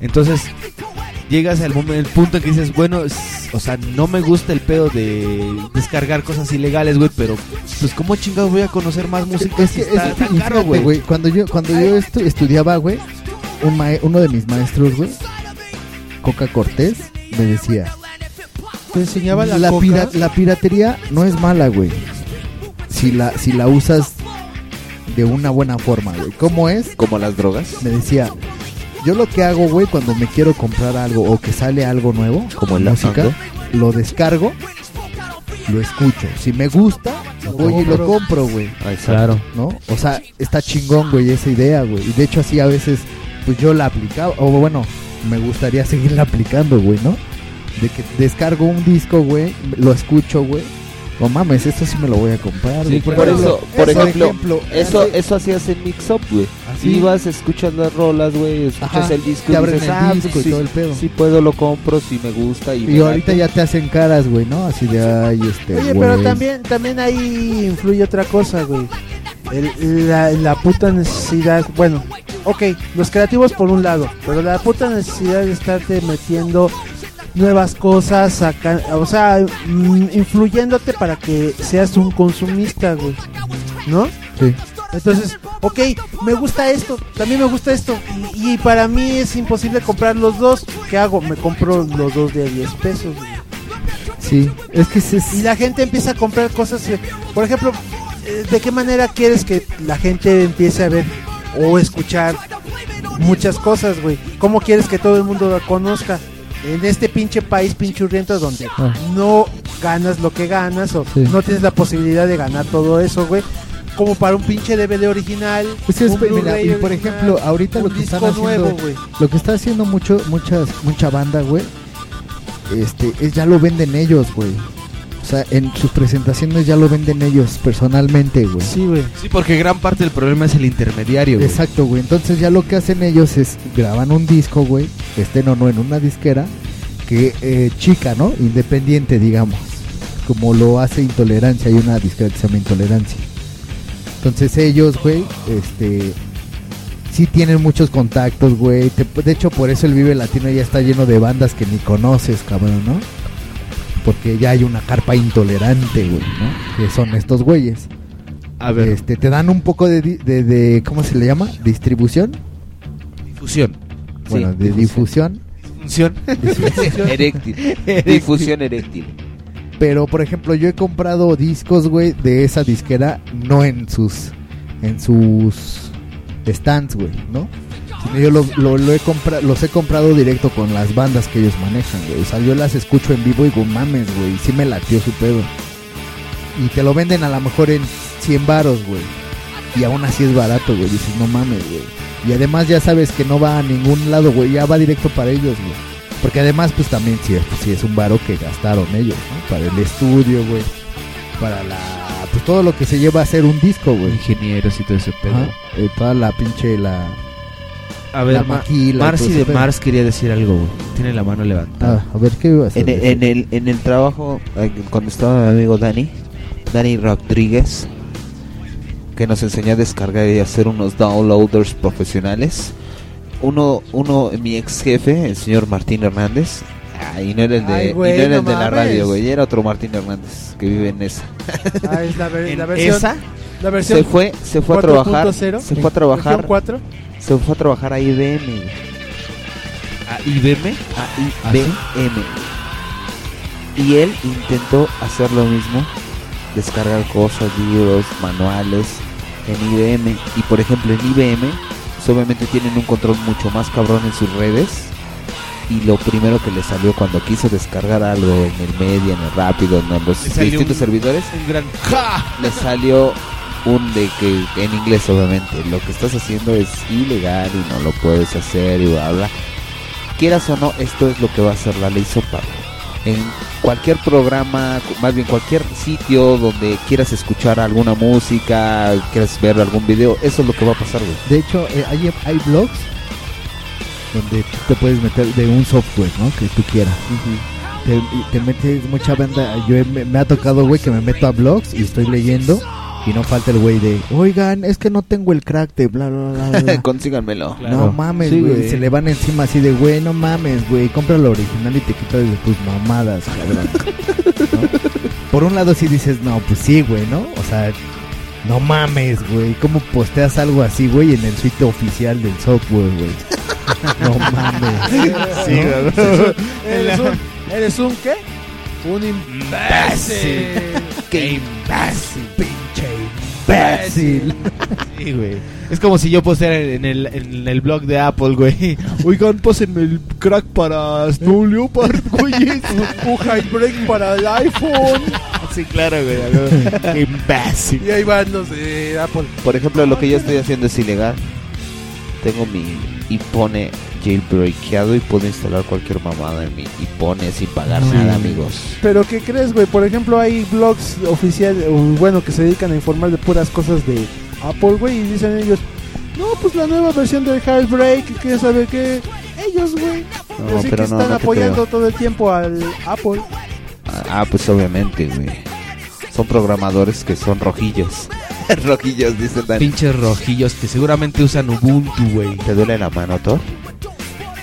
Speaker 3: Entonces,
Speaker 16: llegas al momento, el punto en que dices, bueno, o sea, no me gusta el pedo de descargar cosas ilegales, güey, pero pues cómo chingados voy a conocer más música
Speaker 1: Es
Speaker 16: si
Speaker 1: que
Speaker 16: está
Speaker 1: es-
Speaker 16: tan
Speaker 1: y
Speaker 16: caro,
Speaker 1: fíjate,
Speaker 16: güey.
Speaker 1: Cuando yo, cuando yo estu- estudiaba, güey, un mae- uno de mis maestros, güey, Coca Cortés, me decía:
Speaker 6: Te enseñaba la,
Speaker 1: la,
Speaker 6: coca.
Speaker 1: pira- la piratería no es mala, güey. Si la, si la usas de una buena forma, güey. ¿Cómo es?
Speaker 5: Como las drogas.
Speaker 1: Me decía, yo lo que hago, güey, cuando me quiero comprar algo o que sale algo nuevo,
Speaker 5: Como el
Speaker 1: música,
Speaker 5: Afango.
Speaker 1: lo descargo, lo escucho. Si me gusta, voy y lo
Speaker 6: compro.
Speaker 1: compro, güey.
Speaker 16: Claro.
Speaker 1: ¿No? O sea, está chingón, güey, esa idea, güey. Y de hecho así a veces, pues yo la aplicaba, o bueno, me gustaría seguirla aplicando, güey, ¿no? De que descargo un disco, güey, lo escucho, güey. No mames, esto sí me lo voy a comprar.
Speaker 16: Sí.
Speaker 5: Por eso, por ejemplo, eso,
Speaker 1: hace-
Speaker 5: eso hacías en Mix Up, güey.
Speaker 1: Así.
Speaker 5: Ibas, escuchas las rolas, güey, escuchas
Speaker 1: Ajá,
Speaker 5: el disco
Speaker 1: te
Speaker 5: y dices,
Speaker 1: el
Speaker 5: ah,
Speaker 1: disco
Speaker 5: pues,
Speaker 1: y
Speaker 5: sí,
Speaker 1: todo el pedo.
Speaker 5: sí puedo, lo compro, si me gusta y,
Speaker 1: Y
Speaker 5: me
Speaker 1: ahorita
Speaker 5: late".
Speaker 1: ya te hacen caras, güey, ¿no? Así de, ay, este,
Speaker 6: Oye,
Speaker 1: güey.
Speaker 6: pero también, también ahí influye otra cosa, güey. El- la, la puta necesidad, bueno, ok, los creativos por un lado, pero la puta necesidad de estarte metiendo nuevas cosas, saca- o sea, mm, influyéndote para que seas un consumista, güey, ¿no?
Speaker 1: Sí.
Speaker 6: Entonces, ok, me gusta esto, también me gusta esto, y, y para mí es imposible comprar los dos. ¿Qué hago? Me compro los dos de 10 pesos, güey.
Speaker 1: Sí, es que es...
Speaker 6: Y la gente empieza a comprar cosas. eh, Por ejemplo, eh, ¿de qué manera quieres que la gente empiece a ver o escuchar muchas cosas, güey? ¿Cómo quieres que todo el mundo la conozca? En este pinche país pinchurriento donde
Speaker 1: Ah.
Speaker 6: no ganas lo que ganas o
Speaker 1: Sí.
Speaker 6: no tienes la posibilidad de ganar todo eso, güey. Como para un pinche DVD original.
Speaker 1: Pues es,
Speaker 6: un
Speaker 1: mira, y por
Speaker 6: original,
Speaker 1: ejemplo, ahorita lo que están haciendo, lo que está haciendo mucho, muchas, mucha banda, güey, este, es ya lo venden ellos, güey. O sea, en sus presentaciones ya lo venden ellos personalmente, güey.
Speaker 6: Sí, güey.
Speaker 16: Sí, porque gran parte del problema es el intermediario, güey.
Speaker 1: Exacto, güey. Entonces ya lo que hacen ellos es graban un disco, güey, estén o no en una disquera, que eh, chica, ¿no? Independiente, digamos. Como lo hace Intolerancia, hay una disquera que se llama Intolerancia. Entonces ellos, güey, este sí tienen muchos contactos, güey. De hecho, por eso el Vive Latino ya está lleno de bandas que ni conoces, cabrón, ¿no? Porque ya hay una carpa intolerante, güey, ¿no? Que son estos güeyes.
Speaker 16: A ver.
Speaker 1: Este, te dan un poco de, de, de- ¿cómo se le llama? Distribución.
Speaker 16: Difusión.
Speaker 1: Bueno, de difusión.
Speaker 16: Función.
Speaker 5: Eréctil. Difusión eréctil.
Speaker 1: Pero, por ejemplo, yo he comprado discos, güey, de esa disquera, no en sus en sus stands, güey, ¿no? Yo lo- lo- lo he compra- los he comprado directo con las bandas que ellos manejan, güey. O sea, yo las escucho en vivo y digo, mames, güey, sí me latió su pedo. Y te lo venden a lo mejor en 100 varos, güey. Y aún así es barato, güey. Dices, no mames, güey. Y además ya sabes que no va a ningún lado, güey. Ya va directo para ellos, güey. Porque además, pues también sí, pues, sí es un varo que gastaron ellos, ¿no? Para el estudio, güey. Para la... Pues todo lo que se lleva a hacer un disco, güey.
Speaker 16: Ingenieros y todo ese pedo.
Speaker 1: Eh, toda la pinche, la...
Speaker 16: A ver,
Speaker 1: La
Speaker 16: Ma-
Speaker 1: maquila
Speaker 16: Marcy de. Mars quería decir algo, güey. Tiene la mano levantada.
Speaker 1: Ah, a ver, ¿qué ibas a
Speaker 5: En, en el, en el trabajo, eh, cuando estaba mi amigo Dani, Dani Rodríguez, que nos enseñó a descargar y hacer unos downloaders profesionales. Uno, uno, mi ex jefe, el señor Martín Hernández, ah, y no era el de,
Speaker 6: Ay,
Speaker 5: y no era el
Speaker 6: no
Speaker 5: de la radio, güey, era otro Martín Hernández que vive en esa.
Speaker 6: Ah, es la, ver-
Speaker 5: ¿En
Speaker 6: la versión.
Speaker 5: esa?
Speaker 6: La versión
Speaker 5: se fue, se fue a trabajar,
Speaker 6: 4.0,
Speaker 5: se fue a trabajar,
Speaker 6: versión 4.
Speaker 5: se fue a trabajar a IBM.
Speaker 16: ¿A IBM?
Speaker 5: A IBM. Y él intentó hacer lo mismo, descargar cosas, libros, manuales en IBM. Y por ejemplo en IBM, pues, obviamente tienen un control mucho más cabrón en sus redes. Y lo primero que le salió cuando quiso descargar algo en el media, en el rápido, en los distintos
Speaker 16: un-
Speaker 5: servidores,
Speaker 16: Un gran...
Speaker 5: le salió un de que en inglés obviamente lo que estás haciendo es ilegal y no lo puedes hacer y bla bla quieras o no esto es lo que va a hacer la ley SOPA en cualquier programa más bien cualquier sitio donde quieras escuchar alguna música quieras ver algún video eso es lo que va a pasar güey
Speaker 1: De hecho, eh, hay, hay blogs donde tú te puedes meter de un software, ¿no? Que tú quieras. te, metes mucha banda. Yo me, me ha tocado, güey, que me meto a blogs y estoy leyendo Y no falta el güey de, oigan, es que no tengo el crack de bla, bla, bla, bla.
Speaker 5: Consíganmelo.
Speaker 1: No mames,
Speaker 3: Sí,
Speaker 1: güey. Se le van encima así de, güey, no mames, güey. Compra lo original y te quitas de tus mamadas, cabrón. ¿No? Por un lado sí dices, no, pues sí, güey, ¿no? O sea, no mames, güey. ¿Cómo posteas algo así, güey, en el sitio oficial del software, güey? No mames.
Speaker 3: Sí,
Speaker 1: ¿No?
Speaker 3: güey.
Speaker 6: ¿Eres un, ¿Eres un qué? Un imbécil.
Speaker 3: ¡Qué imbécil!
Speaker 1: ¡Pinche
Speaker 3: imbécil! Sí, güey. Es como si yo posteara en el, en el blog de Apple, güey. Oigan, pásenme el crack para Snow Leopard, güey.
Speaker 6: un jailbreak para el iPhone.
Speaker 3: Sí, claro, güey. ¡Qué imbécil!
Speaker 6: Y ahí van los de Apple.
Speaker 5: Por ejemplo, lo que yo estoy haciendo es ilegal. Tengo mi iPhone jailbreakeado y puedo instalar cualquier mamada en mi iPhone sin pagar
Speaker 6: Sí.
Speaker 5: nada, amigos.
Speaker 6: Pero ¿qué crees, güey? Por ejemplo, hay blogs oficiales, bueno, que se dedican a informar de puras cosas de Apple, güey, y dicen ellos, no, pues la nueva versión del Jailbreak, que sabe qué. Ellos, güey.
Speaker 5: No,
Speaker 6: Así
Speaker 5: pero
Speaker 6: que
Speaker 5: no,
Speaker 6: están
Speaker 5: no
Speaker 6: apoyando
Speaker 5: creo.
Speaker 6: todo el tiempo al Apple.
Speaker 5: Ah, pues obviamente, güey. Son programadores que son rojillos. rojillos, dicen Dani.
Speaker 3: Pinches rojillos que seguramente usan Ubuntu, güey.
Speaker 5: ¿Te duele la mano, Thor?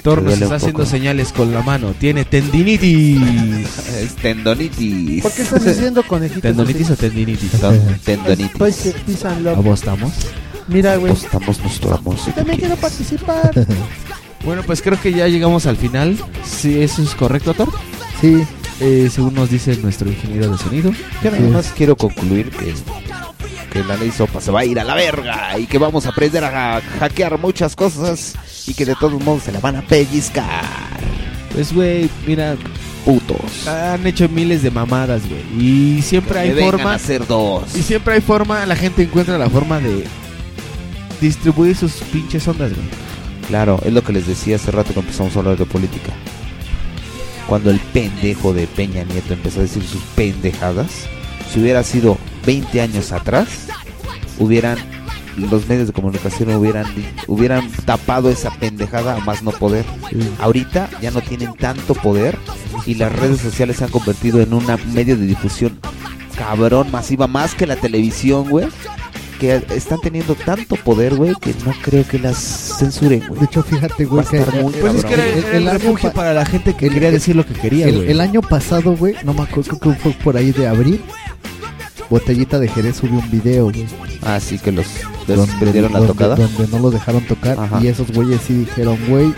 Speaker 5: Te
Speaker 3: nos está haciendo señales con la mano. Tiene tendinitis.
Speaker 5: es tendonitis.
Speaker 6: ¿Por qué estás diciendo conejitos?
Speaker 3: ¿Tendonitis o tendinitis?
Speaker 5: Tendonitis.
Speaker 6: Pues que pisan love.
Speaker 3: ¿A vos estamos?
Speaker 6: Mira, güey.
Speaker 5: Apostamos nuestro amor. si tú
Speaker 6: También quiero participar.
Speaker 3: Bueno, pues creo que ya llegamos al final. Sí, eso es correcto, Thor.
Speaker 1: Sí.
Speaker 3: Eh, según nos dice nuestro ingeniero de sonido.
Speaker 5: Yo nada más quiero concluir que, que la ley sopa se va a ir a la verga y que vamos a aprender a hackear muchas cosas y que de todos modos se la van a pellizcar.
Speaker 3: Pues, güey, mira,
Speaker 5: Putos.
Speaker 3: han hecho miles de mamadas, güey. Y siempre hay forma.
Speaker 5: hacer dos.
Speaker 3: Y siempre hay forma, la gente encuentra la forma de distribuir sus pinches ondas, güey.
Speaker 5: Claro, es lo que les decía hace rato que empezamos a hablar de política. Cuando el pendejo de Peña Nieto empezó a decir sus pendejadas, si hubiera sido 20 años atrás, hubieran los medios de comunicación hubieran hubieran tapado esa pendejada a más no poder. Ahorita ya no tienen tanto poder y las redes sociales se han convertido en un medio de difusión cabrón masiva más que la televisión, güey. Que están teniendo tanto poder, güey, que no creo que las censuren, güey.
Speaker 1: De hecho, fíjate, güey, que
Speaker 5: estar muy
Speaker 3: Pues es que era,
Speaker 5: cabrón.
Speaker 3: era el,
Speaker 1: año
Speaker 3: refugio
Speaker 1: pa-
Speaker 3: para la gente que
Speaker 1: el-
Speaker 3: quería
Speaker 1: el-
Speaker 3: decir lo que quería,
Speaker 1: el,
Speaker 3: güey.
Speaker 1: el año pasado, güey, no me acuerdo, creo que fue por ahí de abril. Botellita de Jerez subió un video, güey.
Speaker 5: Ah, sí, que los vendieron la
Speaker 1: donde-
Speaker 5: tocada.
Speaker 1: Donde no lo dejaron tocar.
Speaker 5: Ajá.
Speaker 1: Y esos güeyes sí dijeron, güey,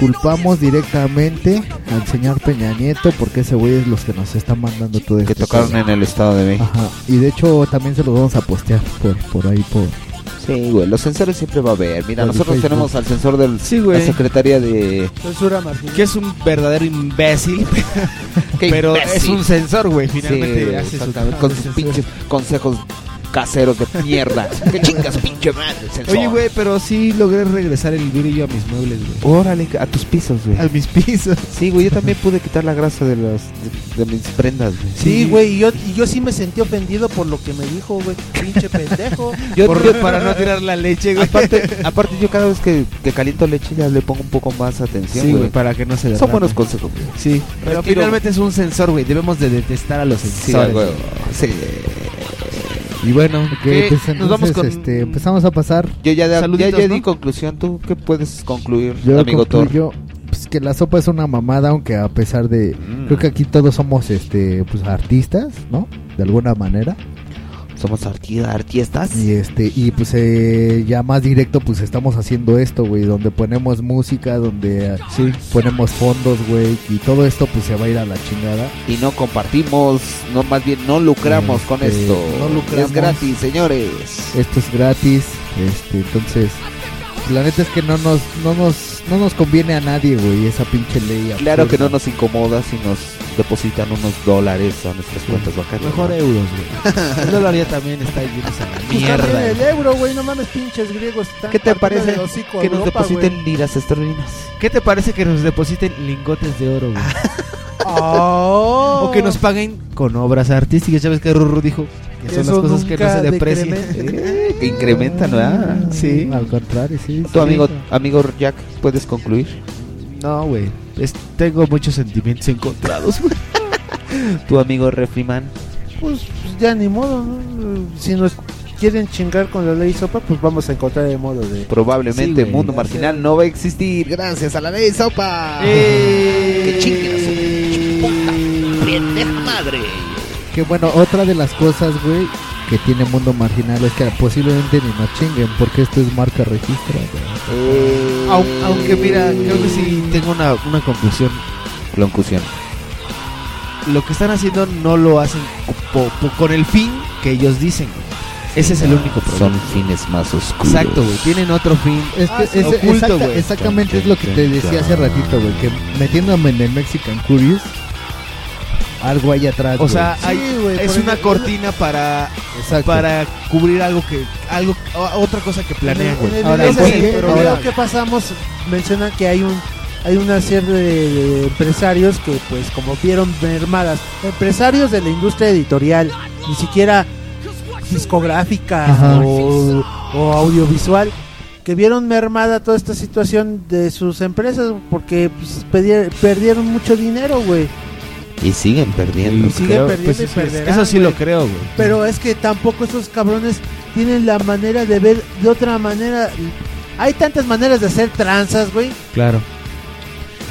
Speaker 1: culpamos directamente al señor Peña Nieto porque ese güey es los que nos están mandando todo
Speaker 5: Que
Speaker 1: esto.
Speaker 5: tocaron en el Estado de México.
Speaker 1: Ajá. Y de hecho también se los vamos a postear por, por ahí, por...
Speaker 5: Sí, güey, los sensores siempre va a haber. Mira,
Speaker 1: Por
Speaker 5: nosotros
Speaker 1: Facebook.
Speaker 5: tenemos al sensor de
Speaker 3: Sí, güey.
Speaker 5: la Secretaría de...
Speaker 6: Censura marginal.
Speaker 3: Que es un verdadero imbécil.
Speaker 5: ¡Qué
Speaker 3: pero
Speaker 5: imbécil!
Speaker 3: es un sensor, güey.
Speaker 5: Sí,
Speaker 3: Finalmente hace su
Speaker 5: exactamente, con sus pinches consejos caseros de mierda. ¡Qué chingas, pinche madre!
Speaker 3: Oye, güey, pero sí logré regresar el brillo a mis muebles, güey.
Speaker 5: Órale, a tus pisos, güey.
Speaker 3: A mis pisos.
Speaker 5: Sí, güey, yo también pude quitar la grasa de las de, de mis prendas, güey.
Speaker 6: Sí, güey, y yo, y yo sí me sentí ofendido por lo que me dijo, güey. Pinche pendejo.
Speaker 5: Yo,
Speaker 3: Por- para no tirar la leche, güey.
Speaker 5: Aparte, aparte yo cada vez que, que caliento leche ya le pongo un poco más atención,
Speaker 3: Sí,
Speaker 5: güey.
Speaker 3: para que no se
Speaker 5: Son
Speaker 3: derrame.
Speaker 5: buenos consejos, güey.
Speaker 3: Sí, pero finalmente es un sensor, güey. Debemos de detestar a los sensores.
Speaker 5: güey. Sí.
Speaker 3: Y bueno, ¿qué?
Speaker 1: pues entonces,
Speaker 3: nos vamos con...
Speaker 1: este, empezamos a pasar.
Speaker 5: Yo ya, ya,
Speaker 3: Saluditos,
Speaker 5: ya di
Speaker 3: ¿no?
Speaker 5: conclusión. ¿Tú qué puedes concluir,
Speaker 1: Yo
Speaker 5: amigo Thor?
Speaker 1: concluyo pues, que la sopa es una mamada, aunque a pesar de...
Speaker 5: Mm.
Speaker 1: Creo que aquí todos somos este pues artistas, ¿no? De alguna manera.
Speaker 5: Somos arti- artistas.
Speaker 1: Y este y pues eh, ya más directo pues estamos haciendo esto, güey, donde ponemos música, donde eh,
Speaker 3: Sí.
Speaker 1: ponemos fondos, güey, y todo esto pues se va a ir a la chingada.
Speaker 5: Y no compartimos, no más bien no lucramos con
Speaker 1: Este,
Speaker 5: esto.
Speaker 1: no lucramos.
Speaker 5: Es gratis, señores.
Speaker 1: Esto es gratis, este, entonces la neta es que no nos no nos no nos conviene a nadie, güey, esa pinche ley.
Speaker 5: Claro que no nos incomoda si nos depositan unos dólares a nuestras cuentas bancarias.
Speaker 3: Mejor
Speaker 5: ¿no?
Speaker 3: euros, güey. El dólar ya también está a la
Speaker 6: Pues
Speaker 3: mierda.
Speaker 6: el euro, güey, no mames, pinches griegos. están
Speaker 5: ¿Qué te parece que nos
Speaker 6: Europa,
Speaker 5: depositen
Speaker 6: güey?
Speaker 5: liras esterlinas?
Speaker 3: ¿Qué te parece que nos depositen lingotes de oro, güey?
Speaker 6: Oh.
Speaker 3: O que nos paguen con obras artísticas. Ya ves que Ruru dijo que son
Speaker 6: Eso
Speaker 3: las cosas que no se deprecian.
Speaker 6: decrementa.
Speaker 5: Eh, que incrementan, ¿verdad?
Speaker 3: Sí.
Speaker 1: Al contrario, sí.
Speaker 5: Tu
Speaker 1: sí.
Speaker 5: amigo, amigo Jack, ¿puedes concluir?
Speaker 3: No, güey. Tengo muchos sentimientos encontrados, güey.
Speaker 5: Tu amigo Refriman.
Speaker 6: pues, pues, ya ni modo, ¿no? Si nos quieren chingar con la ley sopa, pues vamos a encontrar el modo de...
Speaker 5: Probablemente
Speaker 6: Sí, güey.
Speaker 5: Mundo Marginal no va a existir gracias a la ley sopa.
Speaker 1: Eh.
Speaker 5: Que chinguen a su puta pendeja madre.
Speaker 1: Que bueno, otra de las cosas, güey, que tiene Mundo Marginal es que posiblemente ni nos chinguen porque esto es marca registrada.
Speaker 3: Au- Aunque mira, creo que sí tengo una, una conclusión.
Speaker 5: Conclusión.
Speaker 3: Lo que están haciendo no lo hacen po- po- con el fin que ellos dicen. Ese es el único problema.
Speaker 5: Son fines más oscuros.
Speaker 3: Exacto, güey. Tienen otro fin.
Speaker 1: Es que
Speaker 3: Ah,
Speaker 1: es-
Speaker 3: oculto,
Speaker 1: exacta-
Speaker 3: güey.
Speaker 1: exactamente es lo que te decía hace ratito, güey, que metiéndome en el Mexican Curious, algo hay atrás.
Speaker 3: O sea, hay- es una cortina para
Speaker 1: Exacto.
Speaker 3: para cubrir algo que algo otra cosa que planean,
Speaker 6: En en
Speaker 3: Ahora, ese
Speaker 6: que-
Speaker 3: el
Speaker 6: pasamos menciona que hay un hay una serie de, de empresarios que pues como vieron mermadas empresarios de la industria editorial ni siquiera discográfica
Speaker 1: Ajá.
Speaker 6: o, o audiovisual que vieron mermada toda esta situación de sus empresas porque pues, perdieron mucho dinero güey
Speaker 5: Y siguen perdiendo.
Speaker 6: Y siguen perdiendo y perderán,
Speaker 3: Eso sí lo creo, güey.
Speaker 6: Pero es que tampoco estos cabrones tienen la manera de ver de otra manera. Hay tantas maneras de hacer tranzas, güey.
Speaker 3: Claro.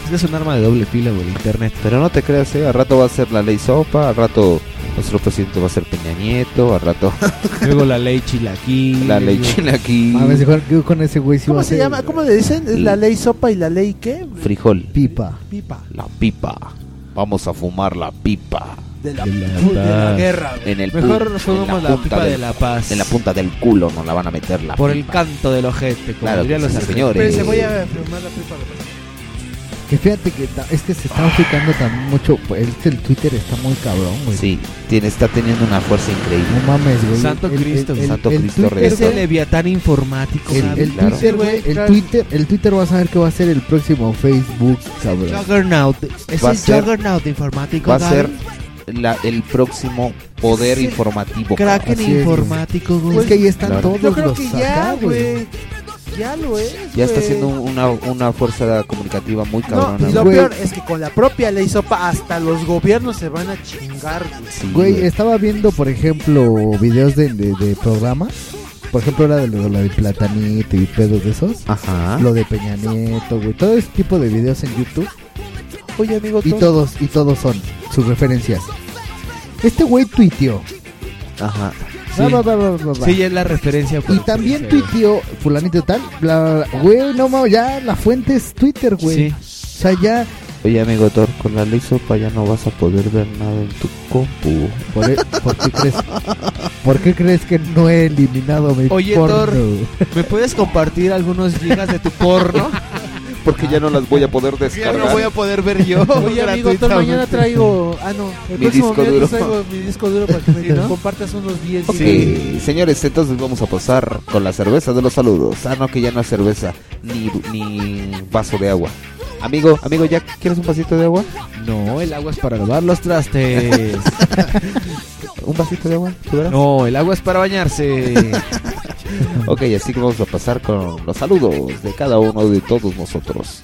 Speaker 3: Es que es un arma de doble filo, güey, el internet.
Speaker 5: Pero no te creas, ¿eh? Al rato va a ser la ley sopa, al rato nuestro presidente va a ser Peña Nieto, al rato
Speaker 3: Luego la ley chilaquí.
Speaker 5: la ley chilaquí,
Speaker 1: A ver, si con- ese güey
Speaker 6: ¿Cómo se
Speaker 1: ser
Speaker 6: llama? ¿Cómo le dicen? ¿Es la ley sopa y la ley qué?
Speaker 5: frijol,
Speaker 1: pipa.
Speaker 6: Pipa.
Speaker 5: la pipa. Vamos a fumar la pipa.
Speaker 6: De la,
Speaker 3: De la
Speaker 6: de la
Speaker 3: paz.
Speaker 6: guerra.
Speaker 5: En el
Speaker 3: Mejor
Speaker 5: en
Speaker 3: la
Speaker 5: punta
Speaker 3: pipa de la paz.
Speaker 5: En la punta del culo nos la van a meter la
Speaker 3: Por el canto del ojete, como
Speaker 5: Claro
Speaker 3: dirían los
Speaker 5: señores.
Speaker 6: Espérense, voy a fumar la pipa.
Speaker 1: Que fíjate que es que se está aplicando también mucho. pues, es el Twitter está muy cabrón, güey.
Speaker 5: Sí, tiene, está teniendo una fuerza increíble.
Speaker 1: No mames, güey.
Speaker 3: Santo
Speaker 1: El- el-
Speaker 3: Cristo,
Speaker 1: el-
Speaker 5: Santo
Speaker 1: el
Speaker 5: Cristo
Speaker 1: Twitter.
Speaker 3: Ese
Speaker 1: güey,
Speaker 3: leviatán informático.
Speaker 1: El, el
Speaker 5: claro.
Speaker 1: Twitter, güey, el. Twitter, el Twitter vas a ver que va a ser el próximo Facebook, cabrón.
Speaker 3: Juggernaut. Es
Speaker 5: Va a
Speaker 3: el
Speaker 5: ser-
Speaker 3: Juggernaut informático.
Speaker 5: Va a ser la- el próximo poder
Speaker 3: Sí.
Speaker 5: informativo.
Speaker 3: Kraken
Speaker 1: es,
Speaker 3: informático, güey.
Speaker 1: Es que ahí están
Speaker 5: Claro.
Speaker 1: todos
Speaker 6: Yo creo
Speaker 1: los
Speaker 6: que ya,
Speaker 1: acá,
Speaker 6: güey. Ya lo es.
Speaker 5: Ya está siendo una, una fuerza comunicativa muy
Speaker 6: No,
Speaker 5: cabrona.
Speaker 6: y lo peor es que con la propia ley sopa hasta los gobiernos se van a chingar. güey.
Speaker 5: Sí,
Speaker 1: estaba viendo, por ejemplo, videos de, de, de programas. Por ejemplo, era de lo, lo de Platanito y pedos de esos.
Speaker 5: Ajá.
Speaker 1: Lo de Peña Nieto, güey. Todo ese tipo de videos en YouTube.
Speaker 6: Oye, amigo,
Speaker 1: Y
Speaker 6: todo-
Speaker 1: todos, y todos son sus referencias. Este güey tuiteó.
Speaker 5: Ajá.
Speaker 3: Sí, ya es la referencia.
Speaker 1: Y también tuiteó fulanito tal, bla, bla, bla. Güey, no mames, ya la fuente es Twitter, güey.
Speaker 3: Sí.
Speaker 1: O sea, ya
Speaker 5: Oye, amigo Thor, con la ley sopa ya no vas a poder ver nada en tu compu.
Speaker 1: ¿Por, e- por qué crees? ¿Por qué crees que no he eliminado mi
Speaker 3: Oye,
Speaker 1: porno?
Speaker 3: Thor, ¿me puedes compartir algunos gigas de tu porno?
Speaker 5: Porque ya no las voy a poder
Speaker 3: ya
Speaker 5: descargar.
Speaker 3: no voy a poder ver yo.
Speaker 6: Oye, amigo, mañana traigo. Ah, no. El
Speaker 5: Mi
Speaker 6: próximo
Speaker 5: disco duro.
Speaker 6: traigo mi disco duro para que me
Speaker 3: Sí, ¿no?
Speaker 6: compartas unos 10
Speaker 5: Ok,
Speaker 6: gigas.
Speaker 5: señores, entonces vamos a pasar con la cerveza de los saludos. Ah, no, que ya no es cerveza, ni, ni vaso de agua. Amigo, amigo, ¿ya quieres un vasito de agua?
Speaker 3: No, el agua es para lavar los trastes.
Speaker 5: ¿Un vasito de agua?
Speaker 3: No, el agua es para bañarse.
Speaker 5: Ok, así que vamos a pasar con los saludos de cada uno de todos nosotros.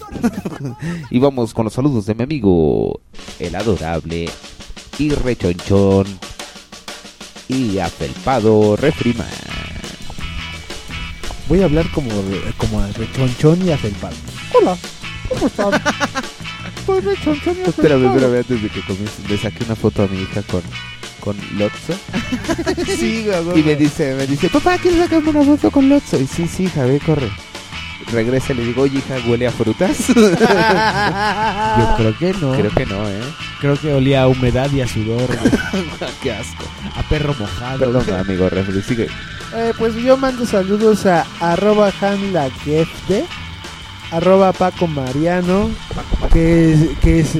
Speaker 5: y vamos con los saludos de mi amigo, el adorable y rechonchón y afelpado Refriman.
Speaker 6: Voy a hablar como, como rechonchón y afelpado. Hola, ¿cómo están? Soy rechonchón y
Speaker 5: Espérame,
Speaker 6: afelpado.
Speaker 5: espérame, antes de que comience, le saqué una foto a mi hija con, con Lotso.
Speaker 3: sí, güey.
Speaker 5: Y me dice, me dice, papá, ¿quieres sacarme una foto con Lotso? Y sí, sí, hija, ve, corre. Regresa y le digo, oye, hija, ¿huele a frutas?
Speaker 3: Yo creo que no.
Speaker 5: Creo que no, ¿eh?
Speaker 3: Creo que olía a humedad y a sudor, güey.
Speaker 5: Qué asco.
Speaker 3: A perro mojado.
Speaker 5: Perdón, amigo, refri, sigue.
Speaker 6: Eh, pues yo mando saludos a arroba hanlagefde, arroba Paco Mariano, que es, que es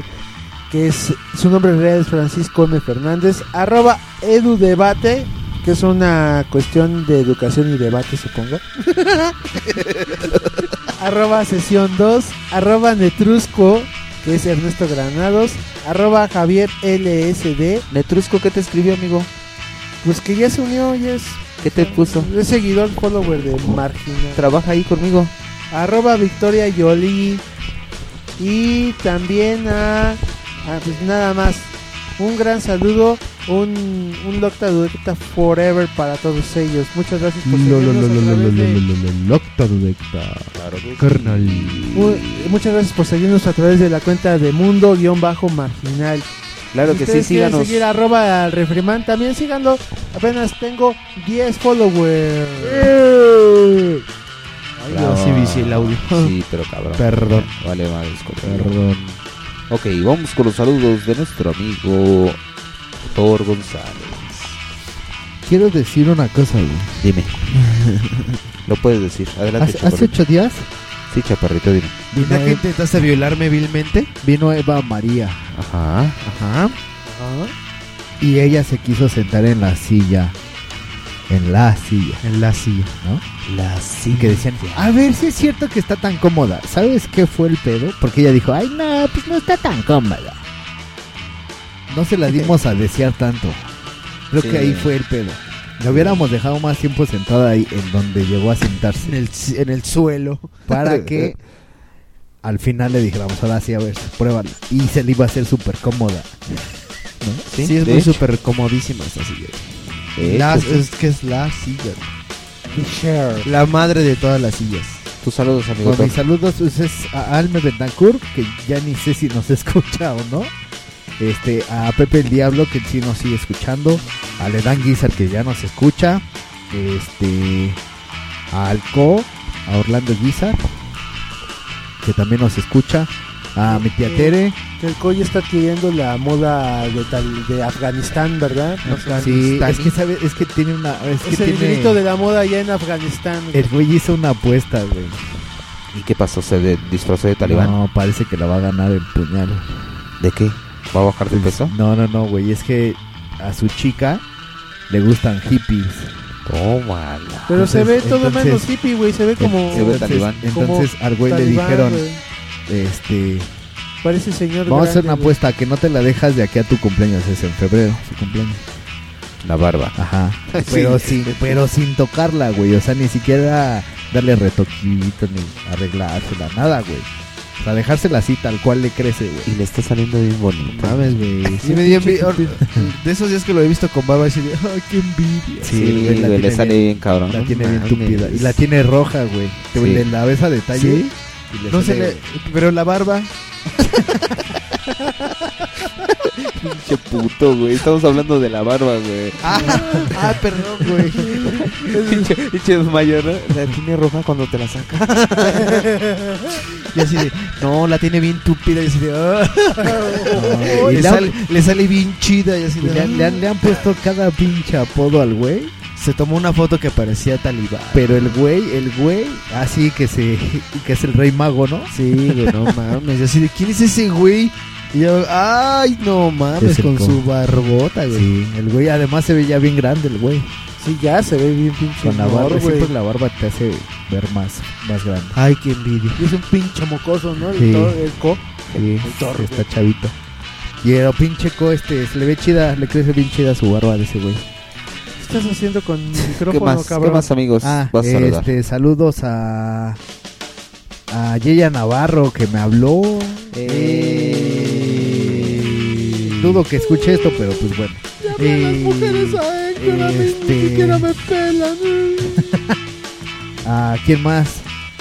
Speaker 6: que es su nombre real es Francisco M. Fernández, arroba edudebate, que es una cuestión de educación y debate supongo. arroba sesión 2, arroba netrusco, que es Ernesto Granados, arroba Javier LSD,
Speaker 5: Netrusco, ¿qué te escribió, amigo?
Speaker 6: pues que ya se unió, ya es,
Speaker 5: ¿Qué te puso?
Speaker 6: es seguidor follower de Marginal.
Speaker 5: Trabaja ahí conmigo.
Speaker 6: arroba Victoria Yoli y también a, a, pues nada más un gran saludo, un, un Locta Dudecta Forever para todos ellos. Muchas gracias por seguirnos.
Speaker 1: Carnal.
Speaker 6: Mu- Muchas gracias por seguirnos a través de la cuenta de Mundo-Marginal.
Speaker 5: Claro
Speaker 6: Si
Speaker 5: que sí,
Speaker 6: ustedes quieren
Speaker 5: síganos.
Speaker 6: seguir arroba al refriman, también síganlo. Apenas tengo 10 followers.
Speaker 16: Ay, yo sí vicié el audio.
Speaker 5: Sí, pero cabrón.
Speaker 1: Perdón.
Speaker 5: Vale, madre, escucha.
Speaker 1: Perdón.
Speaker 5: Ok, vamos con los saludos de nuestro amigo Thor González.
Speaker 1: Quiero decir una cosa, güey.
Speaker 5: Dime. Lo puedes decir. Adelante,
Speaker 1: Hace, ocho días
Speaker 5: Sí, chaparrito, dime.
Speaker 3: ¿Ya que intentaste violarme vilmente?
Speaker 1: vino Eva María
Speaker 5: Ajá.
Speaker 3: Ajá.
Speaker 1: y ella se quiso sentar en la silla. En la silla,
Speaker 3: En la silla.
Speaker 1: ¿no?
Speaker 5: La
Speaker 1: Y que decían, a ver si es cierto que está tan cómoda. ¿Sabes qué fue el pedo? Porque ella dijo, ay, no, pues no está tan cómoda. No se la dimos a desear tanto. Creo
Speaker 5: Sí.
Speaker 1: que ahí fue el pedo. Le hubiéramos dejado más tiempo sentada ahí en donde llegó a sentarse.
Speaker 3: En el, en el suelo.
Speaker 1: para que al final le dijéramos, ahora sí, a ver, pruébala. Y se le iba a hacer súper cómoda.
Speaker 3: Sí, es muy súper comodísima esta silla.
Speaker 5: De
Speaker 3: La-
Speaker 5: hecho, sí.
Speaker 3: es que es la silla. La madre de todas las sillas.
Speaker 5: Tus saludos, amigo
Speaker 1: Con mis saludos pues, es a Alme Bentancur, que ya ni sé si nos escucha o no. Este, a Pepe el Diablo, que sí nos sigue escuchando. A Ledan Guizar, que ya nos escucha. Este, a Alco, a Orlando Guizar, que también nos escucha. A mi tía Tere,
Speaker 6: Que el Coy está adquiriendo la moda de, tal, de Afganistán, ¿verdad?
Speaker 1: Sí, es que sabe, es que tiene una. Es,
Speaker 6: Es
Speaker 1: que
Speaker 6: el
Speaker 1: tiene-
Speaker 6: grito de la moda allá en Afganistán. güey.
Speaker 1: El güey hizo una apuesta, güey.
Speaker 5: ¿Y qué pasó? ¿Se de- disfrazó de talibán?
Speaker 1: No, parece que la va a ganar el puñal.
Speaker 5: ¿De qué? ¿Va a bajar de peso?
Speaker 1: No, no, no, güey. Es que a su chica le gustan hippies.
Speaker 5: Tómala.
Speaker 6: Pero se ve
Speaker 1: Entonces-
Speaker 6: todo
Speaker 1: entonces-
Speaker 6: menos hippie, güey. Se ve como.
Speaker 5: Se ve talibán.
Speaker 1: Entonces al güey le
Speaker 6: talibán,
Speaker 1: dijeron,
Speaker 6: güey.
Speaker 1: Este,
Speaker 6: Parece señor.
Speaker 1: vamos a hacer una
Speaker 6: güey.
Speaker 1: apuesta que no te la dejas de aquí a tu cumpleaños, es en febrero, su cumpleaños.
Speaker 5: La barba.
Speaker 1: Ajá.
Speaker 5: Sí.
Speaker 1: Pero sin, pero sin tocarla, güey. O sea, ni siquiera darle retoquito ni arreglársela, nada, güey. O sea, dejársela así tal cual le crece, güey.
Speaker 5: Y le está saliendo bien bonito.
Speaker 3: Mames, güey. Sí me dio envidia. De esos días que lo he visto con barba, así de, ay, qué envidia.
Speaker 5: Sí,
Speaker 1: güey, la
Speaker 5: güey, le
Speaker 1: tiene
Speaker 5: sale bien cabrón.
Speaker 1: La tiene bien
Speaker 3: mames.
Speaker 1: tupida. Y la tiene roja, güey. Te
Speaker 5: Sí.
Speaker 1: le la ves a detalle.
Speaker 3: ¿Sí?
Speaker 1: Y
Speaker 3: No se
Speaker 1: sale-
Speaker 3: le... Pero la barba...
Speaker 5: Pinche puto, güey. Estamos hablando de la barba, güey.
Speaker 3: Ah, ah, perdón, güey.
Speaker 5: Pinche mayor, ¿no? La tiene roja cuando te la saca.
Speaker 3: Y así de, no, la tiene bien tupida. Y así de, ah.
Speaker 1: No, y
Speaker 3: le,
Speaker 1: le,
Speaker 3: sale, le sale bien chida. Y así
Speaker 1: y
Speaker 3: de,
Speaker 1: le han- le han- le han puesto cada pinche apodo al güey.
Speaker 3: Se tomó una foto que parecía talibán.
Speaker 1: Pero el güey, el güey, así que se que es el rey mago, ¿no?
Speaker 3: Sí, güey, no mames. Y así de, ¿quién es ese güey? Y yo, ay, no mames, con
Speaker 1: co-
Speaker 3: su barbota, güey.
Speaker 1: Sí, el güey además se ve ya bien grande el güey.
Speaker 6: Sí, ya se ve bien pinche.
Speaker 1: Con la barba, siempre la barba te hace ver más, más grande.
Speaker 3: Ay, qué envidia.
Speaker 6: Y es un pinche mocoso, ¿no? El,
Speaker 1: Sí.
Speaker 6: el co.
Speaker 1: Sí,
Speaker 6: El torre,
Speaker 1: está
Speaker 6: güey.
Speaker 1: chavito. Y el pinche co este, se le ve chida, le crece bien chida su barba de ese güey.
Speaker 6: ¿Qué estás haciendo con el
Speaker 5: ¿Qué
Speaker 6: micrófono,
Speaker 5: más, ¿Qué
Speaker 6: cabrón?
Speaker 5: más, amigos?
Speaker 1: Ah,
Speaker 5: vas a saludar?
Speaker 1: este, saludos a a Yeya Navarro que me habló. Eh, dudo que escuche esto, pero pues bueno. Eh, este,
Speaker 6: me pelan.
Speaker 1: ¿A quién más?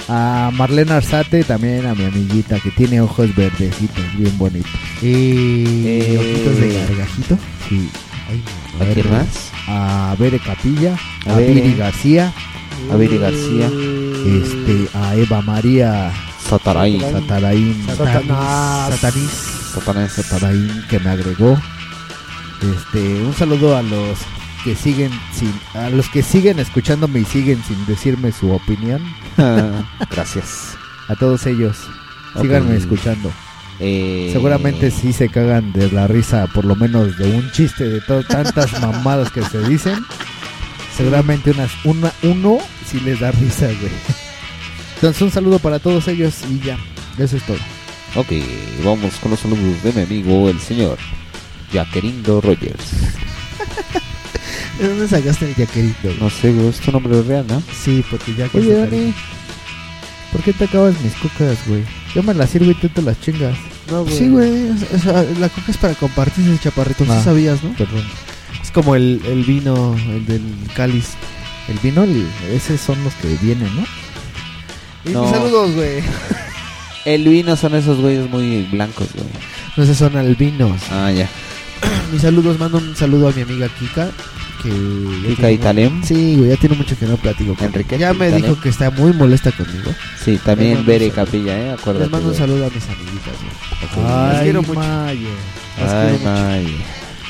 Speaker 1: A Marlena Arzate, también a mi amiguita que tiene ojos verdecitos, bien bonitos.
Speaker 3: Eh,
Speaker 5: Eh,
Speaker 3: ojitos de gargajito.
Speaker 1: Sí.
Speaker 3: Ay,
Speaker 5: ¿A quién más?
Speaker 1: A Bere Capilla, a,
Speaker 5: A.
Speaker 1: Viri García,
Speaker 5: A Viri García.
Speaker 1: este, a Eva María
Speaker 5: Satarain.
Speaker 1: Sataraín,
Speaker 6: Satanás.
Speaker 5: Satanás.
Speaker 1: Sataraín que me agregó. Este, un saludo a los que siguen sin, a los que siguen escuchándome y siguen sin decirme su opinión.
Speaker 5: Gracias.
Speaker 1: A todos ellos, síganme escuchando.
Speaker 5: Eh,
Speaker 1: Seguramente sí se cagan de la risa, por lo menos de un chiste de tantas mamadas que se dicen. Seguramente unas, una, uno sí les da risa, güey. Entonces un saludo para todos ellos y ya, eso es todo.
Speaker 5: Ok, vamos con los saludos de mi amigo, el señor Jaquerindo Rogers.
Speaker 3: ¿De dónde sacaste el güey?
Speaker 5: No sé, güey, es tu nombre real, ¿no?
Speaker 3: Sí, porque ya
Speaker 1: Oye, Dani, ¿por qué te acabas mis cocas, güey? Yo me las sirvo y tú te las chingas.
Speaker 6: No, güey.
Speaker 3: Sí, güey. o sea, la coca es para compartir, chaparrito. ¿Sí
Speaker 1: Ah,
Speaker 3: sabías, no?
Speaker 1: Perdón.
Speaker 3: Es como el, el vino, el del cáliz.
Speaker 1: El vino, el- esos son los que vienen, ¿no?
Speaker 3: Y
Speaker 5: No.
Speaker 3: mis saludos, güey.
Speaker 5: El vino son esos güeyes muy blancos, güey.
Speaker 3: No esos son albinos.
Speaker 5: Ah, ya.
Speaker 3: Mis saludos, mando un saludo a mi amiga Kika. Que
Speaker 5: Kika
Speaker 3: mu-
Speaker 5: Italem.
Speaker 3: Sí, güey, ya tiene mucho que no platico con
Speaker 5: Enrique
Speaker 3: Ya me
Speaker 5: Italem.
Speaker 3: dijo que está muy molesta conmigo.
Speaker 5: Sí, también Bere. Capilla, ¿eh? Acuérdate.
Speaker 3: Les mando un saludo a mis amiguitas, güey. Las quiero mucho.
Speaker 1: Maye.
Speaker 3: Las
Speaker 5: Ay,
Speaker 3: quiero mucho.
Speaker 5: Maye.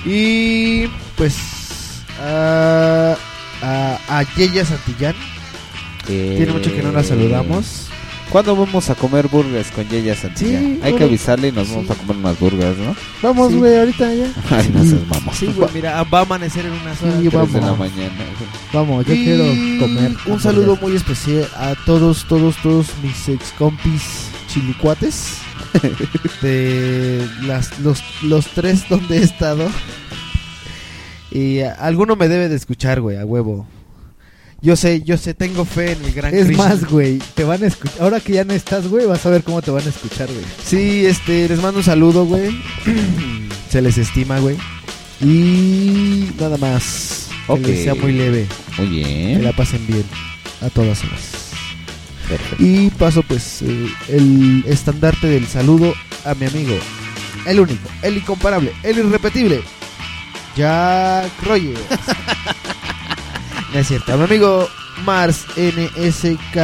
Speaker 3: Y pues a, a, a Yeya Santillán. Tiene mucho que no la saludamos.
Speaker 5: ¿Cuándo vamos a comer burgers con Yeya Santillán?
Speaker 3: Sí,
Speaker 5: Hay que avisarle y nos
Speaker 3: sí.
Speaker 5: vamos a comer unas burgers, ¿no?
Speaker 6: Vamos,
Speaker 3: Sí.
Speaker 6: güey, ahorita ya.
Speaker 5: Ay, no seas mamá.
Speaker 3: Sí, güey, mira, va a amanecer en unas horas.
Speaker 1: Sí,
Speaker 5: Tres de la
Speaker 1: vamos.
Speaker 5: mañana.
Speaker 1: Vamos, yo
Speaker 3: Y
Speaker 1: quiero comer.
Speaker 3: Un saludo muy especial a todos, todos, todos mis ex compis chilicuates. de las, los, los tres donde he estado. Y alguno me debe de escuchar, güey, a huevo. Yo sé, yo sé, tengo fe en el gran
Speaker 1: Es
Speaker 3: Krishna.
Speaker 1: más, güey, te van a escuchar. Ahora que ya no estás, güey, vas a ver cómo te van a escuchar, güey.
Speaker 3: Sí, este, les mando un saludo, güey. Se les estima, güey. Y nada más.
Speaker 5: Ok.
Speaker 3: Que les sea muy leve.
Speaker 5: Muy
Speaker 3: Que
Speaker 5: bien.
Speaker 3: la pasen bien. A todas horas.
Speaker 5: Perfecto.
Speaker 3: Y paso pues eh, el estandarte del saludo a mi amigo. El único, el incomparable, el irrepetible. Jack Rogers. no es cierto, a mi amigo Mars NSK.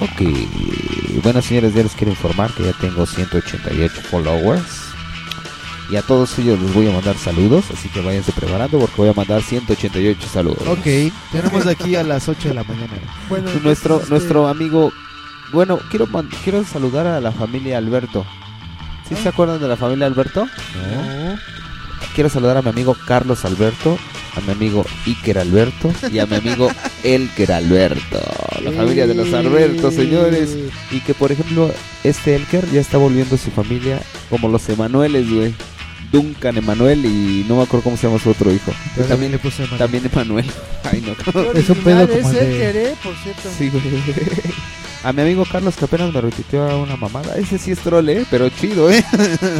Speaker 5: Ok. Bueno, señores, ya les quiero informar que ya tengo 188 followers. Y a todos ellos les voy a mandar saludos, así que váyanse preparando porque voy a mandar 188 saludos.
Speaker 3: Ok, tenemos aquí a las 8 de la mañana.
Speaker 6: Bueno,
Speaker 5: Nuestro
Speaker 6: entonces,
Speaker 5: nuestro amigo, bueno, quiero quiero saludar a la familia Alberto. ¿Sí se acuerdan de la familia Alberto?
Speaker 3: No.
Speaker 5: Quiero saludar a mi amigo Carlos Alberto, a mi amigo Iker Alberto y a mi amigo Elker Alberto. La familia de los Albertos, señores. Y que, por ejemplo, este Elker ya está volviendo a su familia como los Emanueles, güey. Duncan Emanuel y no me acuerdo cómo se llama su otro hijo.
Speaker 3: Yo también le puse Emanuel.
Speaker 5: También Emanuel. Ay, no.
Speaker 6: qué
Speaker 1: Es un pedo como el de-
Speaker 6: por cierto.
Speaker 5: Sí, güey. A mi amigo Carlos que apenas me retuiteó a una mamada. Ese sí es troll, ¿eh? Pero chido, ¿eh?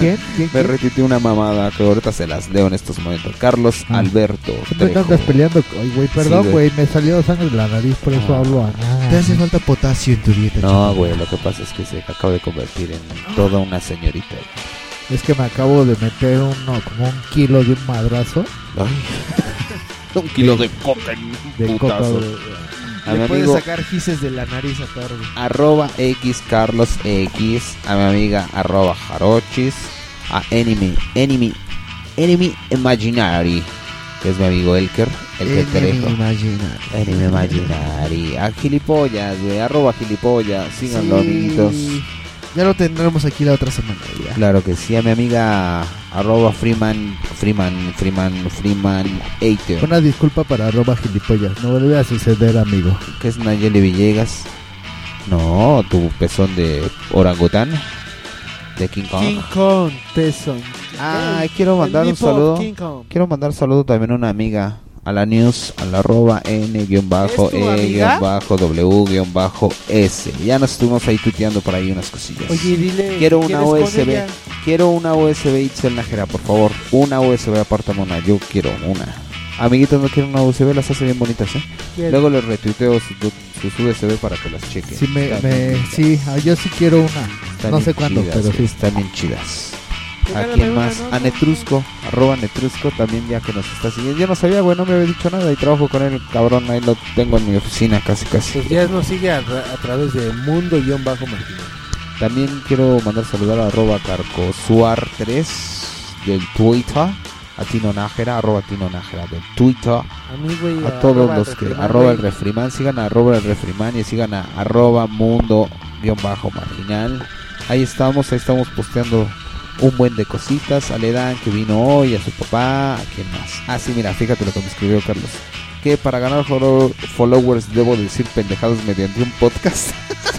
Speaker 1: ¿Quién? ¿Quién?
Speaker 5: Me
Speaker 1: quién?
Speaker 5: retuiteó una mamada que ahorita se las leo en estos momentos. Carlos
Speaker 1: Ah.
Speaker 5: Alberto.
Speaker 1: Siempre te andas peleando. Ay, güey, perdón,
Speaker 5: Sí,
Speaker 1: güey, me salió sangre de la nariz, por eso
Speaker 5: Ah.
Speaker 1: hablo a
Speaker 3: Te hace falta potasio en tu dieta.
Speaker 5: No, güey, lo que pasa es que se acaba de convertir en toda una señorita.
Speaker 1: Es que me acabo de meter uno, como un kilo de un madrazo
Speaker 5: Ay. un kilo de coca en un
Speaker 1: de coca.
Speaker 5: putazo.
Speaker 1: güey.
Speaker 5: A
Speaker 3: Le
Speaker 5: mi
Speaker 3: puedes
Speaker 5: amigo
Speaker 3: sacar gises de la nariz a tarde.
Speaker 5: arroba X Carlos X, a mi amiga arroba Jarochis, a Enemy, Enemy, Enemy Imaginary, que es mi amigo Elker, Elker Trejo. Enemy Imaginary, a gilipollas, güey, arroba gilipollas, síganlo, amiguitos.
Speaker 3: Ya lo tendremos aquí la otra semana. Ya.
Speaker 5: Claro que sí, a mi amiga arroba Freeman, Freeman, Freeman, Freeman, Eiter,
Speaker 1: Una disculpa para arroba gilipollas. No vuelve a suceder, amigo.
Speaker 5: que es Nayeli Villegas. No, tu pezón de orangután, de King Kong.
Speaker 6: King Kong, Tyson.
Speaker 5: Ay, quiero
Speaker 6: El
Speaker 5: mandar un saludo. Quiero mandar saludo también a una amiga, a la news, a la arroba n-e-w-s. Ya nos estuvimos ahí tuiteando por ahí unas cosillas.
Speaker 6: Oye, dile.
Speaker 5: Quiero una USB. Quiero una USB Itzel Nájera, por favor. Una USB, apártame una. Yo quiero una. Amiguitos, no quieren una USB, las hace bien bonitas, ¿eh? Luego les retuiteo sus, sus USB para que las chequen.
Speaker 1: Sí, me, me- sí, ah, yo sí quiero una.
Speaker 5: Están
Speaker 1: no sé cuándo, pero sí.
Speaker 5: Están bien chidas. ¿A
Speaker 6: una,
Speaker 5: más? A Netrusco, arroba Netrusco también ya que nos está siguiendo. Yo no sabía, güey, no me había dicho nada y trabajo con él, cabrón, ahí lo tengo en mi oficina casi casi.
Speaker 6: Pues ya nos sigue a, ra- a través de mundo-marginal.
Speaker 5: También quiero mandar saludar a arroba carcosuar3 del Twitter, a Tino Nájera, arroba Tino Nájera del Twitter,
Speaker 6: A mí, güey.
Speaker 5: a todos los que,
Speaker 6: refrimán,
Speaker 5: arroba el refriman, sigan a arroba el refriman y sigan a arroba mundo guion bajo marginal. Ahí estamos, ahí estamos posteando un buen de cositas, a Ledan que vino hoy, a su papá, a quién más. Ah, sí, mira, fíjate lo que me escribió Carlos. Que para ganar follow- followers debo decir pendejados mediante un podcast.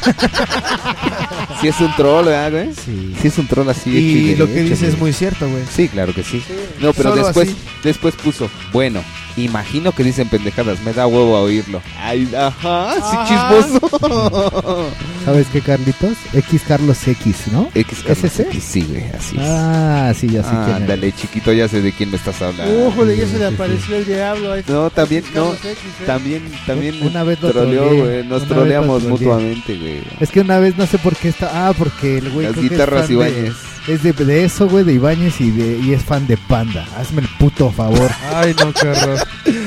Speaker 5: si es un troll, ¿verdad, güey?
Speaker 3: Sí.
Speaker 5: Si es un troll así.
Speaker 3: Y lo que dice es muy cierto, güey.
Speaker 5: Sí, claro que sí. No, pero
Speaker 3: Solo
Speaker 5: después,
Speaker 3: así.
Speaker 5: después puso, bueno, Imagino que dicen pendejadas, me da huevo a oírlo. Ay, ajá, sí
Speaker 1: Ah.
Speaker 5: chismoso.
Speaker 1: ¿Sabes qué, Carlitos? X Carlos X, ¿no?
Speaker 5: X Carlos
Speaker 1: ¿Es ese?
Speaker 5: X, sí, güey, así es.
Speaker 1: Ah, sí, ya sé
Speaker 5: Ah,
Speaker 1: quién.
Speaker 5: Ándale, chiquito, ya sé de quién me estás hablando.
Speaker 6: Ujole, ya se le apareció el diablo. a este
Speaker 5: No, también, no,
Speaker 6: X, ¿eh?
Speaker 5: también, también
Speaker 1: Una vez lo
Speaker 5: troleó, güey, nos
Speaker 1: una
Speaker 5: troleamos mutuamente, güey.
Speaker 1: Es que una vez no sé por qué está. Ah, porque el güey.
Speaker 5: Las guitarras Ibáñez.
Speaker 1: Es de, de eso, güey, de Ibáñez y, de, y es fan de Panda. Hazme el puto favor.
Speaker 3: Ay, no, qué horror.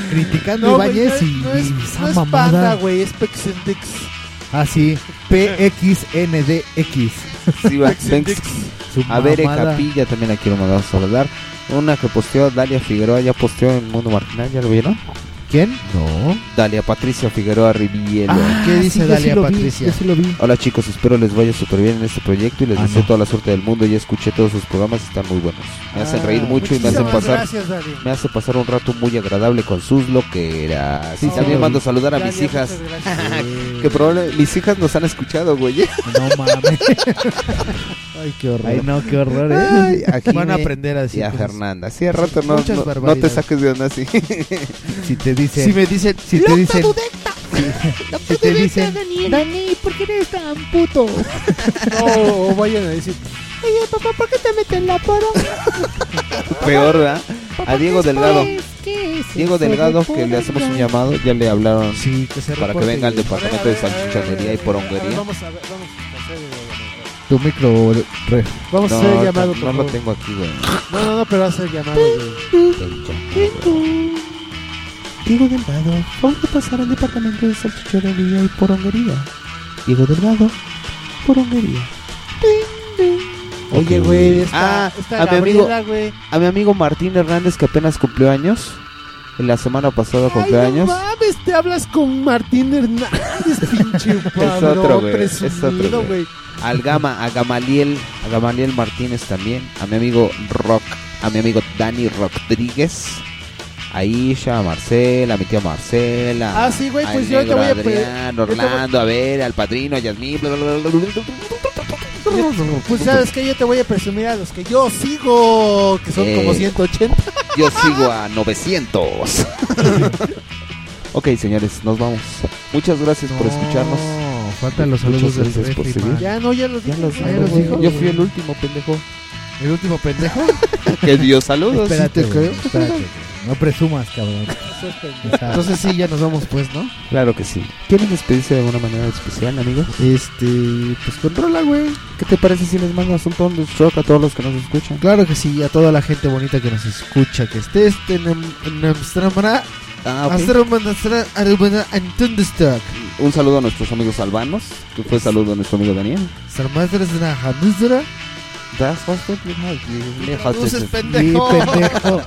Speaker 1: Criticando
Speaker 6: No,
Speaker 1: a Ibáñez y,
Speaker 6: no es,
Speaker 1: y
Speaker 6: no
Speaker 1: esa
Speaker 6: es
Speaker 1: mamada.
Speaker 6: panda, güey, es Pexendix.
Speaker 1: Ah, sí. PXNDX.
Speaker 5: Sí, va, A ver. Capilla también la quiero mandar a saludar. Una que posteó Dalia Figueroa, ya posteó en Mundo Marginal, ¿ya lo vieron?
Speaker 1: ¿Quién? No.
Speaker 5: Dalia Patricia Figueroa Rivielo.
Speaker 1: Ah,
Speaker 3: ¿Qué dice
Speaker 1: sí,
Speaker 3: Dalia
Speaker 1: sí lo vi,
Speaker 3: Patricia?
Speaker 1: yo sí lo vi.
Speaker 5: Hola chicos, espero les vaya súper bien en este proyecto y les
Speaker 1: Ah,
Speaker 5: deseo
Speaker 1: no.
Speaker 5: toda la suerte del mundo. Ya escuché todos sus programas, están muy buenos. Me hacen
Speaker 1: Ah,
Speaker 5: reír mucho y me hacen pasar
Speaker 6: Gracias, Dalia.
Speaker 5: me hace pasar un rato muy agradable con sus loqueras.
Speaker 1: Sí,
Speaker 5: y
Speaker 1: sí,
Speaker 5: también mando
Speaker 1: vi.
Speaker 5: saludar a
Speaker 6: Dalia,
Speaker 5: mis hijas, que probablemente mis hijas nos han escuchado, güey.
Speaker 1: No mames.
Speaker 3: Ay, qué horror.
Speaker 1: Ay, no, qué horror, eh.
Speaker 5: Ay, aquí
Speaker 3: Van a aprender a decir
Speaker 5: Y a
Speaker 3: cosas.
Speaker 5: Fernanda. Sí, a rato no,
Speaker 3: Muchas
Speaker 5: no, no te saques de onda así.
Speaker 1: Si te dicen.
Speaker 3: Si me dicen,
Speaker 1: Si te dicen. Si te dicen. Dani, ¿por qué eres tan puto?
Speaker 6: No, o vayan a decir, oye, papá, ¿por qué te meten la poronga?
Speaker 5: Peor, ¿verdad? A Diego Delgado.
Speaker 1: ¿Qué es
Speaker 5: Diego Delgado, que le hacemos un llamado, ya le hablaron
Speaker 3: sí, que se
Speaker 5: para que venga al departamento de
Speaker 6: ver, a ver,
Speaker 5: salchichonería y poronguería.
Speaker 6: Vamos a ver, vamos
Speaker 1: Tu micro. Re.
Speaker 6: vamos a
Speaker 5: No,
Speaker 6: hacer llamado,
Speaker 5: no
Speaker 6: por
Speaker 5: lo
Speaker 6: favor.
Speaker 5: tengo aquí, güey.
Speaker 6: No, no, no, pero va a ser llamado. güey.
Speaker 5: Diego Delgado, vamos a pasar al departamento de salchichonería y poronguería. Diego Delgado, poronguería.
Speaker 6: Oye, güey, esta,
Speaker 5: Ah,
Speaker 6: esta
Speaker 5: a mi amigo-
Speaker 6: Gabriela, güey.
Speaker 5: A mi amigo Martín Hernández, que apenas cumplió años. La semana pasada cumplió
Speaker 6: no mames, te hablas con Martín Hernández, pinche
Speaker 5: Es otro, güey. Es otro, güey. Al Gama, a Gamaliel, a Gamaliel Martínez también. A mi amigo Rock, a mi amigo Dani Rodríguez. A Isha, a Marcela, a mi tía Marcela.
Speaker 6: Ah, sí, güey, pues yo te voy a
Speaker 5: Adrián, Orlando, a ver, al padrino, a Yasmín.
Speaker 6: Pues sabes que yo te voy a presumir a los que yo sigo, que son
Speaker 5: Eh.
Speaker 6: como 180.
Speaker 5: Yo sigo a 900. ok, señores, nos vamos. Muchas gracias por escucharnos.
Speaker 3: No, faltan los
Speaker 5: Muchas
Speaker 3: saludos del
Speaker 5: gracias por seguir.
Speaker 6: Ya no, ya los
Speaker 5: Ya los
Speaker 6: ya
Speaker 5: dijo,
Speaker 6: los dijo.
Speaker 5: Yo fui el último pendejo.
Speaker 3: ¿El último pendejo?
Speaker 5: Que dio saludos.
Speaker 1: Espérate,
Speaker 3: te creo.
Speaker 1: espérate. No presumas, cabrón.
Speaker 3: Entonces sí, ya nos vamos pues, ¿no?
Speaker 5: Claro que sí. ¿Quieren despedirse de alguna manera especial, amigos?
Speaker 3: Este, pues controla, güey.
Speaker 5: ¿Qué te parece si les mandas un ton de shock a todos los que nos escuchan?
Speaker 3: Claro que sí, a toda la gente bonita que nos escucha, que estés en en Amsterdam,
Speaker 5: Ah, ok.
Speaker 3: Amsterdam, Amsterdam, Aruba, and Thunderstruck.
Speaker 5: Un saludo a nuestros amigos albanos. Que fue saludo a nuestro amigo Daniel. Das was du
Speaker 3: Traduces,
Speaker 5: Sí,
Speaker 3: pendejo.
Speaker 1: pendejo.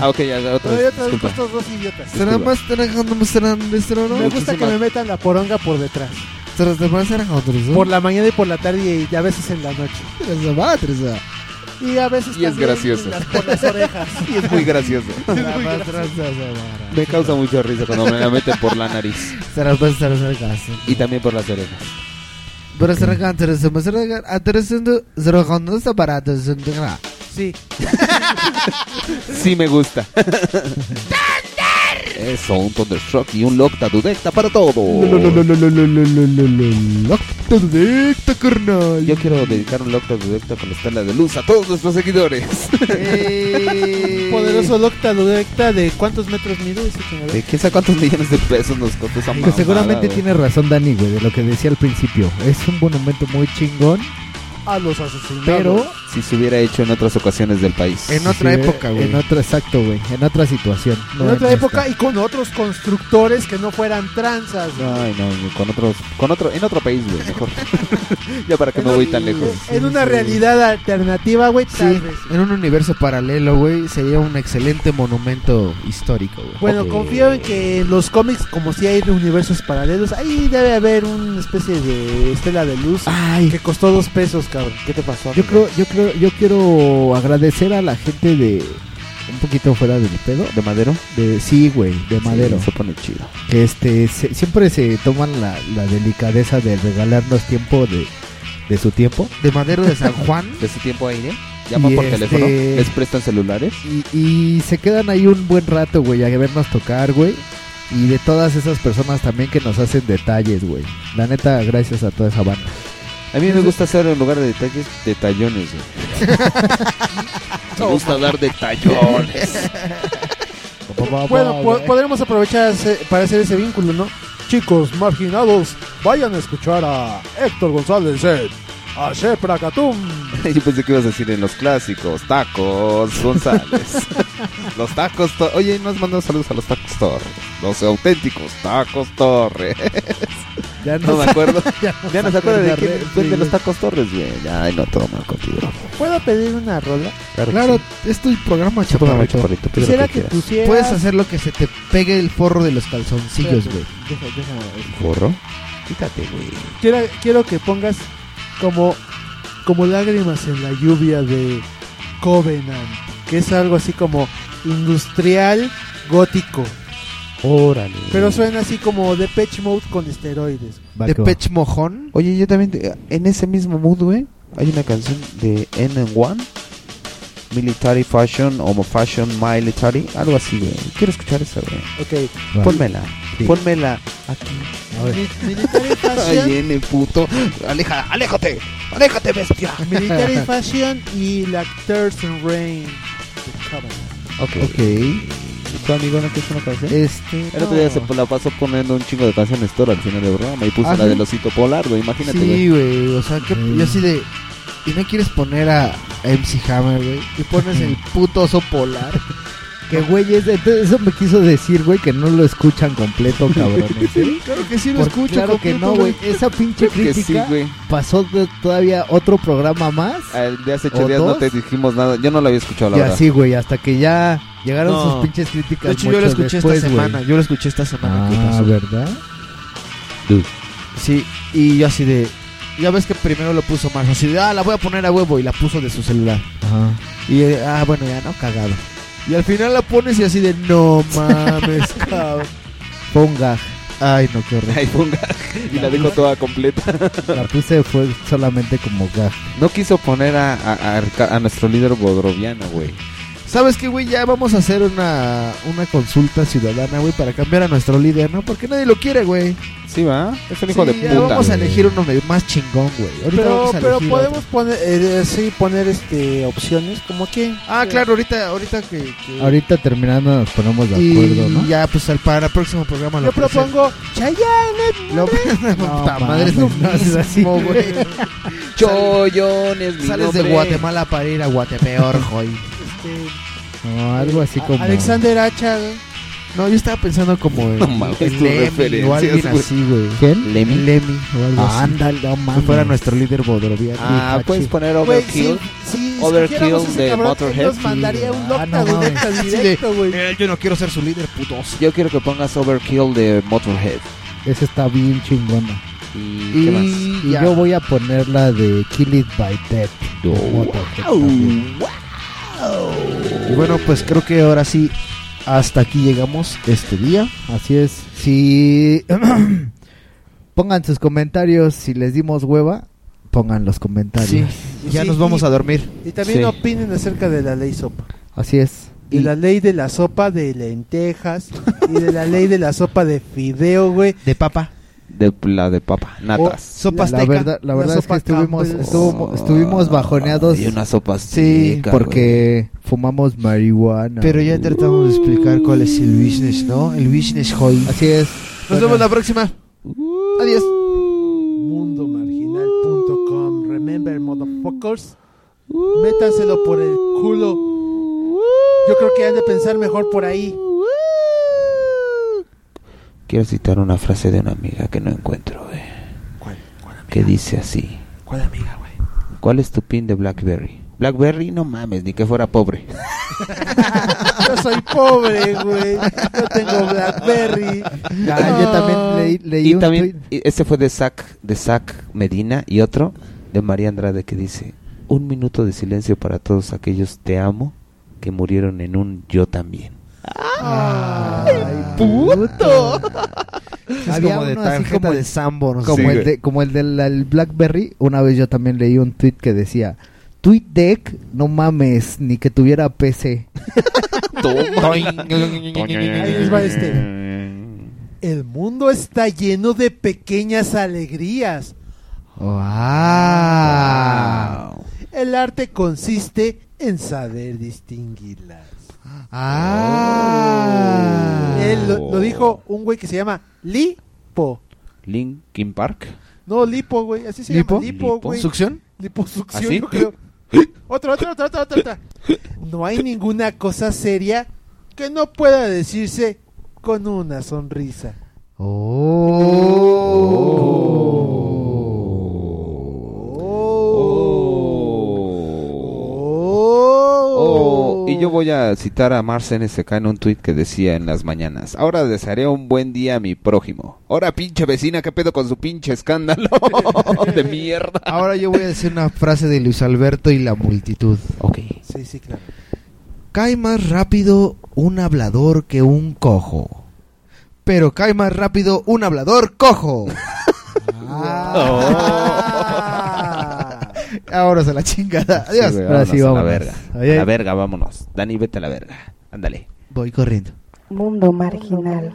Speaker 5: Ah, ok, ya, ya, otra
Speaker 6: No,
Speaker 5: vez.
Speaker 6: yo traduzco
Speaker 5: Disculpa.
Speaker 6: estos dos idiotas.
Speaker 3: Será más trabajando, será de
Speaker 6: Me gusta que
Speaker 5: Muchísimas-
Speaker 6: me metan la poronga por detrás.
Speaker 3: Será de más será otros.
Speaker 6: Por la mañana y por la tarde y a veces en la noche. Y a veces
Speaker 5: Y es
Speaker 6: también
Speaker 5: gracioso.
Speaker 6: las- por las orejas.
Speaker 5: Y es muy gracioso.
Speaker 3: Más tras de
Speaker 5: Me causa mucha risa cuando me la meten por la nariz.
Speaker 3: Será más será será gas.
Speaker 5: Y también por las orejas.
Speaker 3: Pero será que antes de más será atrasando, será cuando está será
Speaker 6: Sí.
Speaker 5: Sí me gusta. Eso, un Thundershock y un Locta Dudecta para todo.
Speaker 3: Locta directa, carnal.
Speaker 5: Yo quiero dedicar un Locta Dudecta con la estela de luz a todos nuestros seguidores.
Speaker 3: Eh,
Speaker 6: Poderoso Locta Dudecta de cuántos metros mide ese?
Speaker 5: ¿De quién sabe cuántos millones de pesos nos costó esa mamada,
Speaker 1: seguramente tiene razón Dani, güey, de lo que decía al principio. Es un monumento muy chingón,
Speaker 6: A los asesinados.
Speaker 1: pero
Speaker 5: Si se hubiera hecho en otras ocasiones del país.
Speaker 3: En otra época, güey.
Speaker 1: En otra, exacto, güey. En otra situación.
Speaker 6: En
Speaker 1: no
Speaker 6: otra
Speaker 1: esta.
Speaker 6: época y con otros constructores que no fueran tranzas.
Speaker 5: Ay, no, güey, con otros, con otro, en otro país, güey, mejor. ya para que no voy tan lejos.
Speaker 6: En una realidad alternativa, güey, tal
Speaker 3: Sí,
Speaker 6: vez.
Speaker 3: en un universo paralelo, güey, sería un excelente monumento histórico, güey.
Speaker 6: Bueno,
Speaker 5: Ok.
Speaker 6: confío en que en los cómics, como si hay universos paralelos, ahí debe haber una especie de estela de luz
Speaker 3: Ay,
Speaker 6: que costó dos pesos, cabrón.
Speaker 5: ¿Qué te pasó?
Speaker 1: Yo creo, yo creo, yo quiero agradecer a la gente de un poquito fuera del pedo.
Speaker 5: ¿De madero?
Speaker 1: De, sí, güey, de madero.
Speaker 5: Sí, se pone chido.
Speaker 1: Que este, se- siempre se toman la, la delicadeza de regalarnos tiempo de, de su tiempo.
Speaker 3: de Madero de San Juan.
Speaker 5: ¿De ese tiempo aire? Llaman
Speaker 1: Y
Speaker 5: por
Speaker 1: este-
Speaker 5: teléfono, les prestan celulares.
Speaker 1: Y, y se quedan ahí un buen rato, güey, a vernos tocar, güey. Y de todas esas personas también que nos hacen detalles, güey. La neta, gracias a toda esa banda.
Speaker 5: A mí me gusta hacer en lugar de detalles, detallones, güey. me gusta dar detallones.
Speaker 6: Bueno, po- podremos aprovechar ese- para hacer ese vínculo, ¿no? Chicos marginados, vayan a escuchar a Héctor González en a Shepra Katum.
Speaker 5: Yo pensé que ibas a decir en los clásicos, tacos González. los tacos To- Oye, nos mandó saludos a los tacos Torres. Los auténticos tacos Torres.
Speaker 1: Ya
Speaker 5: no, me acuerdo.
Speaker 1: ya
Speaker 5: ya
Speaker 1: no
Speaker 5: se acuerda de quién
Speaker 1: sí,
Speaker 5: fue el de
Speaker 1: güey.
Speaker 5: los tacos Torres, güey. Ay, no, todo mal contigo.
Speaker 6: ¿Puedo pedir una rola?
Speaker 3: Claro, es tu programa,
Speaker 5: Sí,
Speaker 3: chaparrito.
Speaker 5: chaparrito,
Speaker 6: Quisiera
Speaker 5: que
Speaker 6: que pusieras...
Speaker 3: Puedes hacer lo que se te pegue el forro de los calzoncillos, güey.
Speaker 5: ¿Forro? Quítate, güey.
Speaker 6: Quiero, quiero que pongas como, como lágrimas en la lluvia de Covenant, que es algo así como industrial gótico.
Speaker 5: Órale.
Speaker 6: Pero suena así como de Patch Mode con esteroides.
Speaker 3: De Pech Mojón.
Speaker 5: Oye, yo también, te- en ese mismo mood, güey, hay una canción de N1, Military Fashion, Homo Fashion Military, algo así, güey. Quiero escuchar esa, güey.
Speaker 6: Ok.
Speaker 5: Pónmela,
Speaker 1: Sí.
Speaker 5: pónmela aquí.
Speaker 1: A ver.
Speaker 6: Mi- Military Fashion,
Speaker 5: Ay, N, puto. Aleja, aléjate, aléjate, bestia.
Speaker 6: Military Fashion y la Thurston Rain.
Speaker 5: Ok.
Speaker 1: Ok.
Speaker 5: ¿Tu amigo no quieres una canción?
Speaker 1: Este.
Speaker 5: El otro día se la pasó poniendo un chingo de canciones Thor al final del programa y puso
Speaker 3: Ah,
Speaker 5: la
Speaker 3: ¿sí?
Speaker 5: del osito polar, güey. Imagínate.
Speaker 3: Sí, güey. O sea, que yo así de. ¿Y no quieres poner a MC Hammer, güey? Y pones el puto oso polar.
Speaker 1: Que güey, es- entonces eso me quiso decir, güey, que no lo escuchan completo, cabrones. ¿eh?
Speaker 3: Claro que sí lo
Speaker 1: Por-
Speaker 3: escucho.
Speaker 1: Claro que no, güey. Esa pinche
Speaker 5: Creo que sí,
Speaker 1: crítica
Speaker 5: güey.
Speaker 1: pasó de- todavía otro programa más.
Speaker 5: El de hace ocho
Speaker 1: ¿O
Speaker 5: días no
Speaker 1: dos?
Speaker 5: te dijimos nada. Yo no lo había escuchado, la
Speaker 1: Y
Speaker 5: verdad.
Speaker 1: así, güey, hasta que ya llegaron
Speaker 3: No.
Speaker 1: sus pinches críticas.
Speaker 3: De hecho, yo lo
Speaker 1: mucho
Speaker 3: escuché
Speaker 1: después,
Speaker 3: esta
Speaker 1: güey.
Speaker 3: semana. Yo lo escuché esta semana.
Speaker 1: Ah,
Speaker 3: pasó.
Speaker 1: ¿verdad?
Speaker 3: Sí, y yo así de. Ya ves que primero lo puso más así de, ah, la voy a poner a huevo y la puso de su celular.
Speaker 1: Ajá.
Speaker 3: Y, eh, ah, bueno, ya no, cagado. Y al final la pones y así de, no mames, cabrón.
Speaker 1: Ponga.
Speaker 3: Ay, no, qué horror.
Speaker 5: Ay, ponga. Y la dejo toda completa.
Speaker 1: La puse fue solamente como gag.
Speaker 5: No quiso poner a, a, a a nuestro líder bodroviano, güey.
Speaker 3: ¿Sabes qué, güey? Ya vamos a hacer una, una consulta ciudadana, güey, para cambiar a nuestro líder, ¿no? Porque nadie lo quiere, güey.
Speaker 5: Sí, va. Es un hijo
Speaker 3: Sí,
Speaker 5: de
Speaker 3: ya
Speaker 5: puta.
Speaker 3: vamos a elegir uno más chingón, güey. Ahorita
Speaker 6: Pero,
Speaker 3: vamos a
Speaker 6: pero podemos
Speaker 3: otro.
Speaker 6: poner, eh, sí, poner este opciones, como que...
Speaker 3: Ah, claro, ahorita, ahorita que... que-
Speaker 1: Ahorita terminando nos ponemos de
Speaker 3: y
Speaker 1: acuerdo, ¿no?
Speaker 3: ya, pues al, para el próximo programa lo
Speaker 6: Yo propongo
Speaker 3: Lo,
Speaker 6: Chayanne.
Speaker 3: no, puta madre, es lo mismo, güey.
Speaker 5: Chollones, mi
Speaker 3: Sales de. Guatemala para ir a Guatepeor, güey.
Speaker 6: Este,
Speaker 1: No, algo así como.
Speaker 6: Alexander Hacha. güey.
Speaker 3: No, yo estaba pensando como en,
Speaker 5: No mames,
Speaker 3: en
Speaker 5: tus
Speaker 3: Lemmy o alguien
Speaker 5: güey.
Speaker 3: así, güey.
Speaker 1: ¿Quién?
Speaker 5: Lemmy.
Speaker 3: Lemmy o algo
Speaker 1: Ah,
Speaker 3: así.
Speaker 1: ándale, no
Speaker 3: Que
Speaker 1: mames.
Speaker 3: fuera nuestro líder bodroviano.
Speaker 5: Ah,
Speaker 1: Hachi.
Speaker 5: puedes poner Overkill.
Speaker 6: si, si
Speaker 5: Overkill de
Speaker 6: cabrón,
Speaker 5: Motorhead.
Speaker 6: Nos mandaría un
Speaker 1: Ah, no
Speaker 6: octa
Speaker 1: mames.
Speaker 6: directo,
Speaker 3: Así de,
Speaker 6: directo, güey.
Speaker 3: "Eh, yo no quiero ser su líder, putos.
Speaker 5: Yo quiero que pongas Overkill de Motorhead.
Speaker 1: Esa está bien chingona.
Speaker 5: ¿Y, qué más?
Speaker 1: Y yo voy a poner la de Kill It By Death. de Motorhead también.
Speaker 3: Y bueno, pues creo que ahora sí, hasta aquí llegamos este día.
Speaker 1: Así es. Si pongan sus comentarios, si les dimos hueva, pongan los comentarios.
Speaker 3: Sí,
Speaker 6: Y
Speaker 3: ya
Speaker 6: sí,
Speaker 3: nos vamos
Speaker 6: y-
Speaker 3: a dormir.
Speaker 6: Y también
Speaker 5: Sí.
Speaker 6: opinen acerca de la ley sopa.
Speaker 1: Así es.
Speaker 6: Y la ley de la sopa de lentejas. y de la ley de la sopa de fideo, güey.
Speaker 3: De papa.
Speaker 5: De la de papa, natas.
Speaker 3: Sopa
Speaker 1: La
Speaker 3: azteca.
Speaker 1: verdad, la
Speaker 6: La
Speaker 1: verdad es que
Speaker 6: sopa
Speaker 1: estuvimos, estuvo- estuvimos bajoneados.
Speaker 5: Y una sopa
Speaker 1: Sí,
Speaker 5: azteca,
Speaker 1: porque fumamos marihuana.
Speaker 3: Pero ya tratamos de explicar cuál es el business, ¿no? El business hoy.
Speaker 1: Así es.
Speaker 3: Nos vemos la próxima. Adiós.
Speaker 6: Mundomarginal.com. Remember, motherfuckers. Métanselo por el culo. Yo creo que han de pensar mejor por ahí.
Speaker 5: Quiero citar una frase de una amiga que no encuentro, güey.
Speaker 6: ¿Cuál? ¿Cuál amiga?
Speaker 5: Que dice así.
Speaker 6: ¿Cuál amiga, güey?
Speaker 5: ¿Cuál es tu pin de Blackberry? Blackberry, no mames, ni que fuera pobre.
Speaker 6: Yo soy pobre, güey. Yo tengo Blackberry.
Speaker 1: Ah, yo también leí, leí
Speaker 5: y
Speaker 1: un
Speaker 5: también,
Speaker 1: tweet.
Speaker 5: ese fue de Zach, de Zach Medina y otro de María Andrade que dice, un minuto de silencio para todos aquellos te amo que murieron en un yo también.
Speaker 1: ¡Ay, puto!
Speaker 3: Es
Speaker 1: Había
Speaker 3: como de
Speaker 1: uno así como
Speaker 3: de
Speaker 1: el-
Speaker 3: Sambo, no sé.
Speaker 1: Como,
Speaker 5: Sí,
Speaker 1: el de, como el del el Blackberry, una vez yo también leí un tweet que decía, TweetDeck, no mames, ni que tuviera PC.
Speaker 6: Ahí les va este. El mundo está lleno de pequeñas alegrías. El arte consiste en saber distinguirlas.
Speaker 3: Ah.
Speaker 6: Él lo, lo dijo un güey que se llama Lipo.
Speaker 5: Linkin Park.
Speaker 6: No, Lipo, güey. Así se
Speaker 3: ¿Lipo?
Speaker 6: llama. Lipo,
Speaker 3: ¿Lipo?
Speaker 6: güey.
Speaker 3: ¿Succión?
Speaker 6: Liposucción,
Speaker 5: ¿Así?
Speaker 6: yo creo. Otra, otra, otra, otra, otra, otra. No hay ninguna cosa seria que no pueda decirse con una sonrisa.
Speaker 5: Oh, y yo voy a citar a Mars NSK en un tweet que decía en las mañanas: Ahora desearé un buen día a mi prójimo. Ahora, pinche vecina, ¿qué pedo con su pinche escándalo de mierda?
Speaker 3: Ahora yo voy a decir una frase de Luis Alberto y la multitud.
Speaker 5: Ok.
Speaker 6: Sí, sí, claro.
Speaker 3: Cae más rápido un hablador que un cojo. Pero cae más rápido un hablador cojo. Ahora se la chingada. Adiós.
Speaker 5: Sí, güey,
Speaker 1: Ahora sí,
Speaker 5: vámonos a la verga.
Speaker 1: Ahí-
Speaker 5: A la verga, vámonos. Dani, vete a la verga. Ándale.
Speaker 3: Voy corriendo.
Speaker 17: Mundo marginal.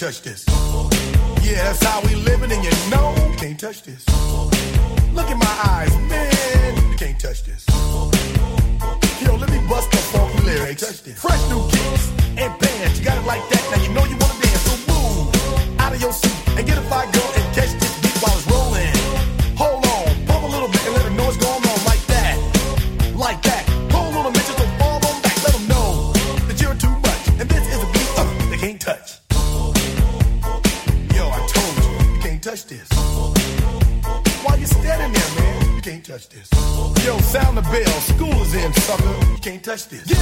Speaker 18: touch this. Yeah, that's how we living, and you know you can't touch this. Look in my eyes, man, you can't touch this. touch this. Yeah.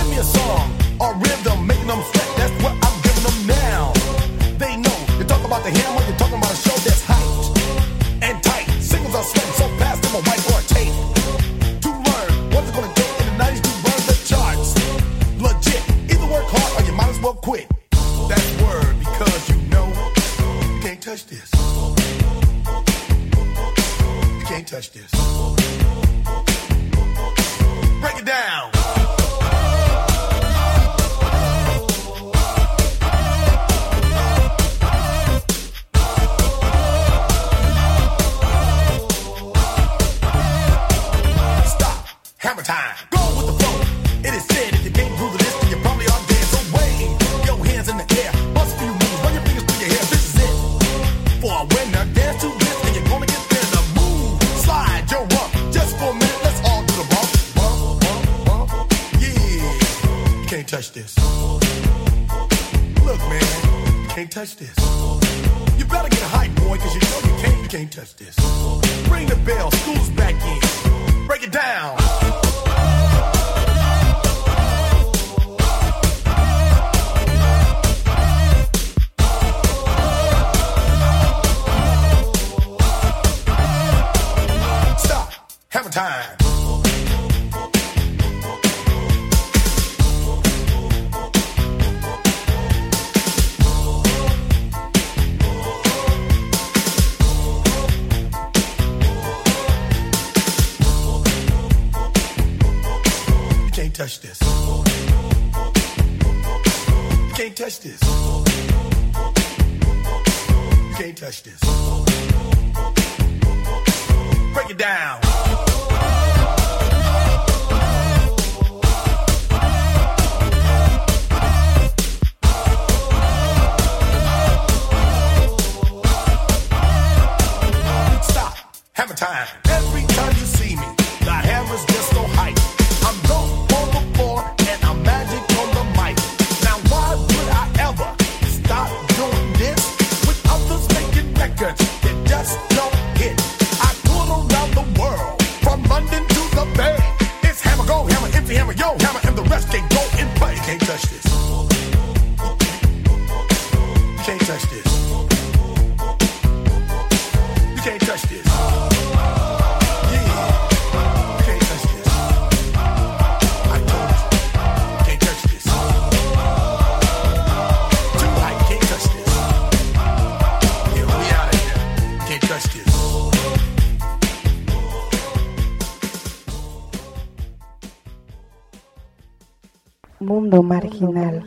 Speaker 8: mundo marginal.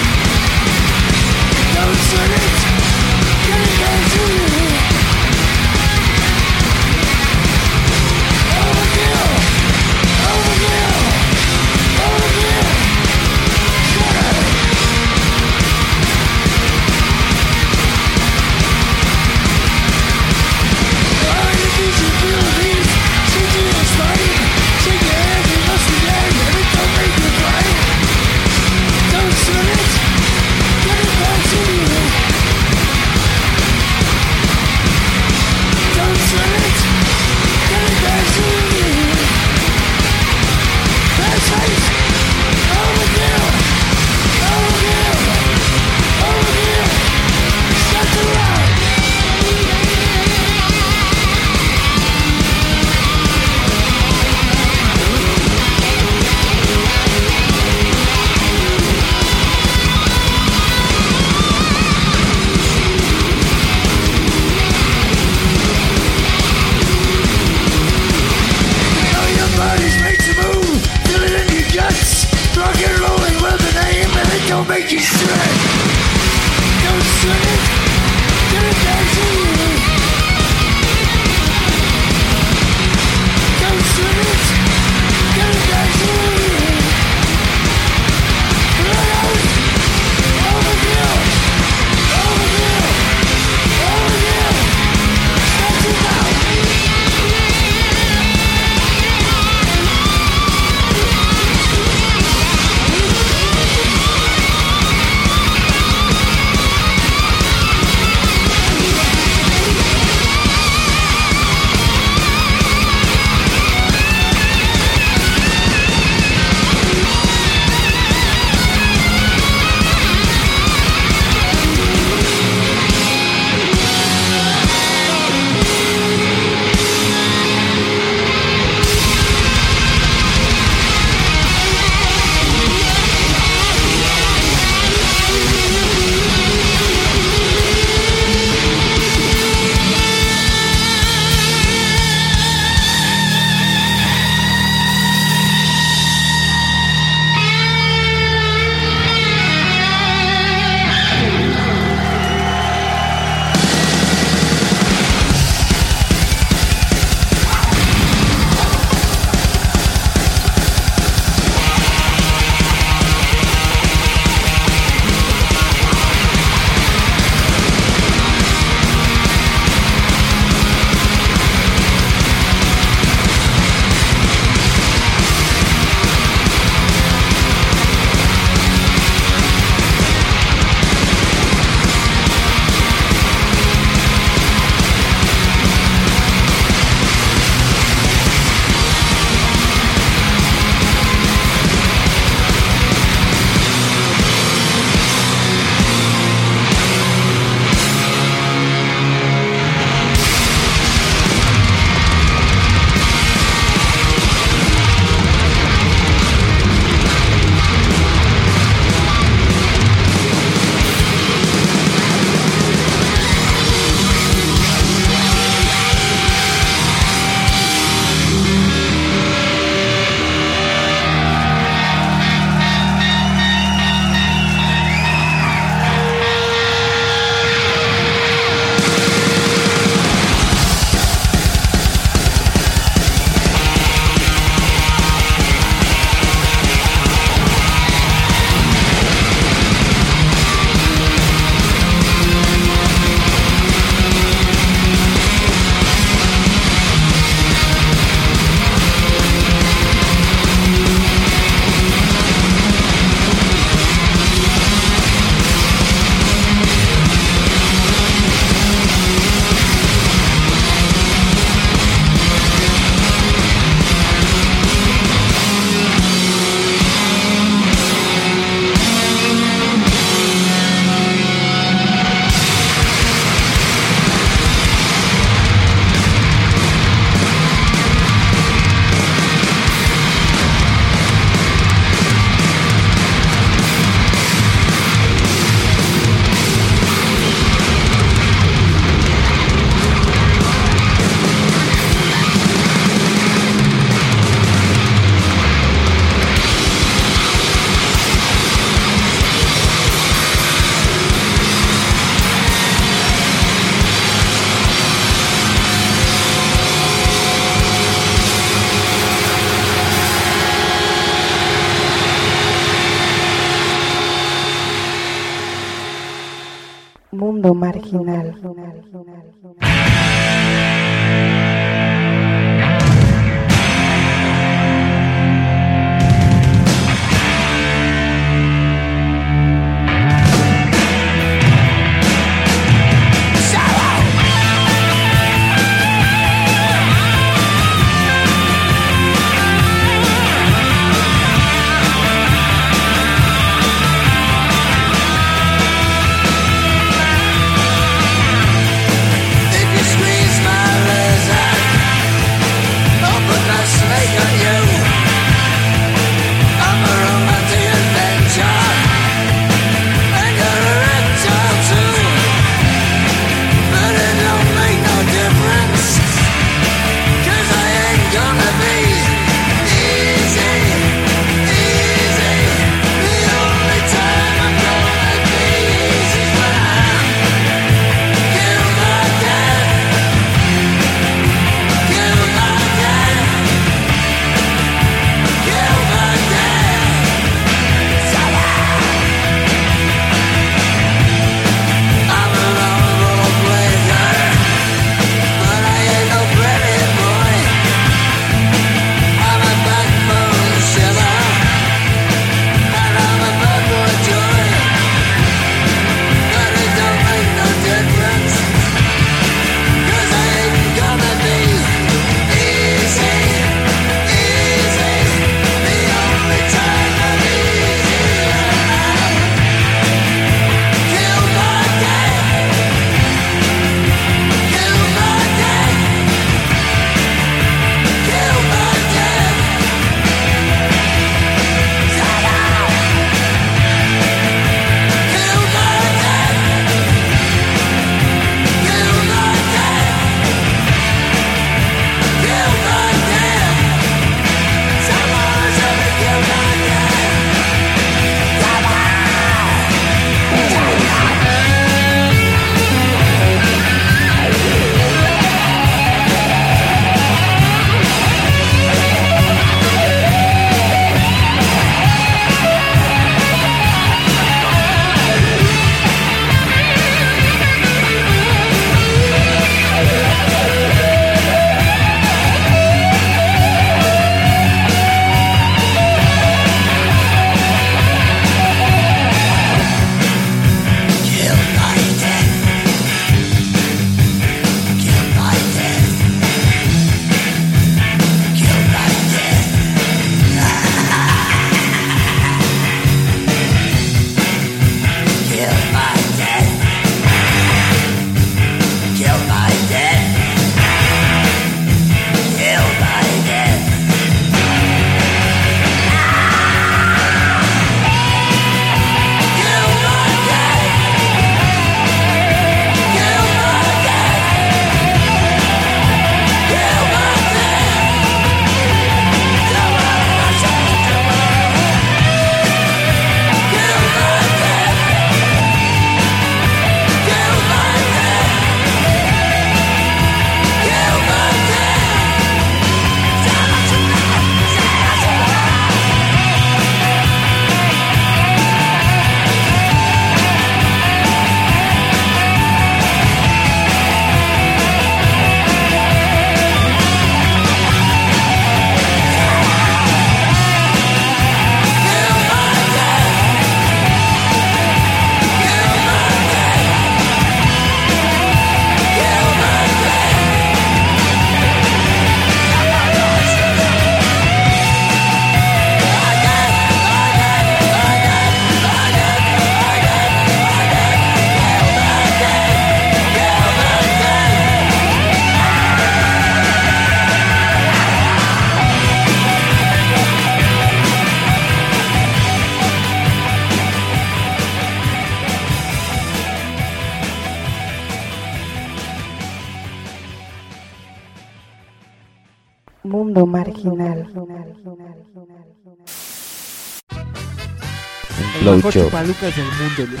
Speaker 6: mejor chupalucas del mundo, Luis.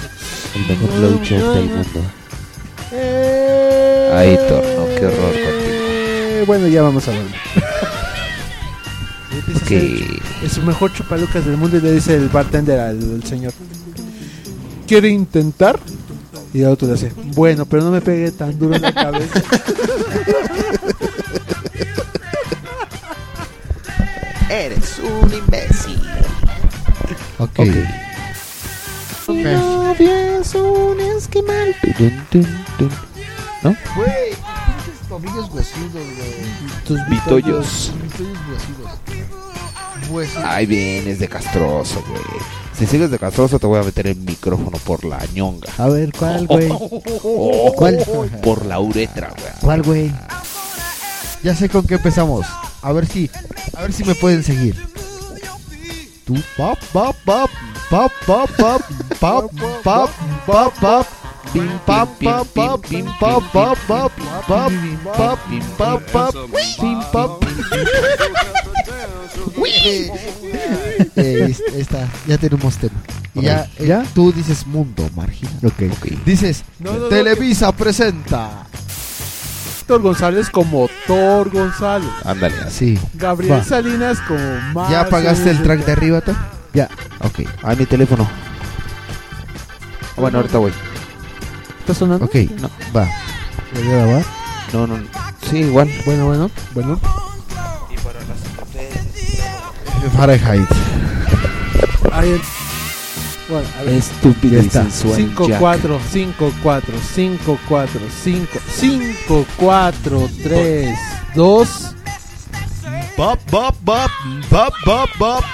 Speaker 5: El mejor no, del mundo.
Speaker 6: Eh,
Speaker 5: Torno, qué horror contigo.
Speaker 6: Eh, bueno, ya vamos a dormir.
Speaker 5: okay.
Speaker 6: Es el mejor chupalucas del mundo y le dice el bartender al, señor. ¿Quiere intentar? Y el otro le hace, bueno, pero no me pegué tan duro en la cabeza.
Speaker 5: Eres un imbécil.
Speaker 16: ok.
Speaker 11: okay.
Speaker 5: ¿No?
Speaker 3: Güey, pinches tobillos huesudos, güey.
Speaker 5: Tus vitollos.
Speaker 3: Mis tobillos huesudos. Huesudos.
Speaker 5: Ay, vienes de castroso, güey. Si sigues de castroso, te voy a meter el micrófono por la ñonga.
Speaker 1: A ver, ¿cuál, güey?
Speaker 5: Oh,
Speaker 1: ¿Cuál?
Speaker 5: Por la uretra, güey.
Speaker 1: ¿Cuál, güey?
Speaker 3: Ya sé con qué empezamos. A ver si, a ver si me pueden seguir. Tú, pop, pop, pop, pop, pop, pop, pop, pop, pop, pop. Está, ya tenemos tema. Ya,
Speaker 1: ¿Ya?
Speaker 3: tú dices mundo marginal.
Speaker 1: Okay. Okay.
Speaker 3: Dices,
Speaker 6: no, no,
Speaker 3: Televisa no,
Speaker 6: presenta. González como Thor González.
Speaker 5: Ándale,
Speaker 3: así.
Speaker 6: Gabriel
Speaker 3: Va.
Speaker 6: Salinas como Mar
Speaker 3: ¿Ya apagaste el track de arriba, Thor?
Speaker 1: Ya.
Speaker 5: Ok. A mi teléfono. Bueno, ahorita voy.
Speaker 6: ¿Está sonando?
Speaker 3: Ok, no, va.
Speaker 1: ¿Le voy a grabar?
Speaker 5: No, no. Sí, igual.
Speaker 6: Bueno, bueno, bueno.
Speaker 3: Fahrenheit.
Speaker 6: Ahí Bueno, a ver.
Speaker 5: Estúpido y
Speaker 1: está.
Speaker 5: sensual
Speaker 6: 5,
Speaker 5: Jack.
Speaker 6: 4, 5, 4, 5, 4, 5, 5, 4, 3, 2.
Speaker 4: Bop, bop, bop, bop, bop, bop, bop, bop,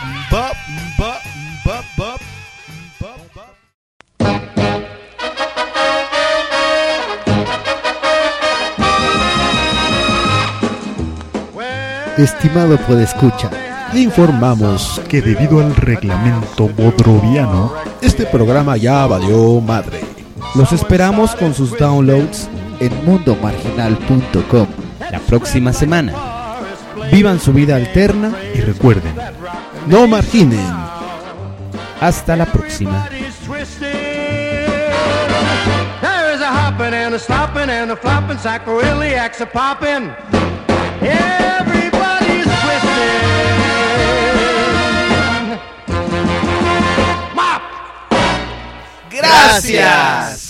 Speaker 1: Estimado podescucha,
Speaker 2: Le informamos que debido al reglamento bodroviano, este programa ya valió madre.
Speaker 16: Los esperamos con sus downloads
Speaker 1: en mundomarginal.com.
Speaker 5: La próxima semana.
Speaker 16: Vivan su vida alterna
Speaker 2: Y recuerden, no marginen.
Speaker 5: Hasta la próxima.
Speaker 19: There's a hopping and a slopping and a flopping, sacroiliacs a popping. Everybody's
Speaker 4: Gracias.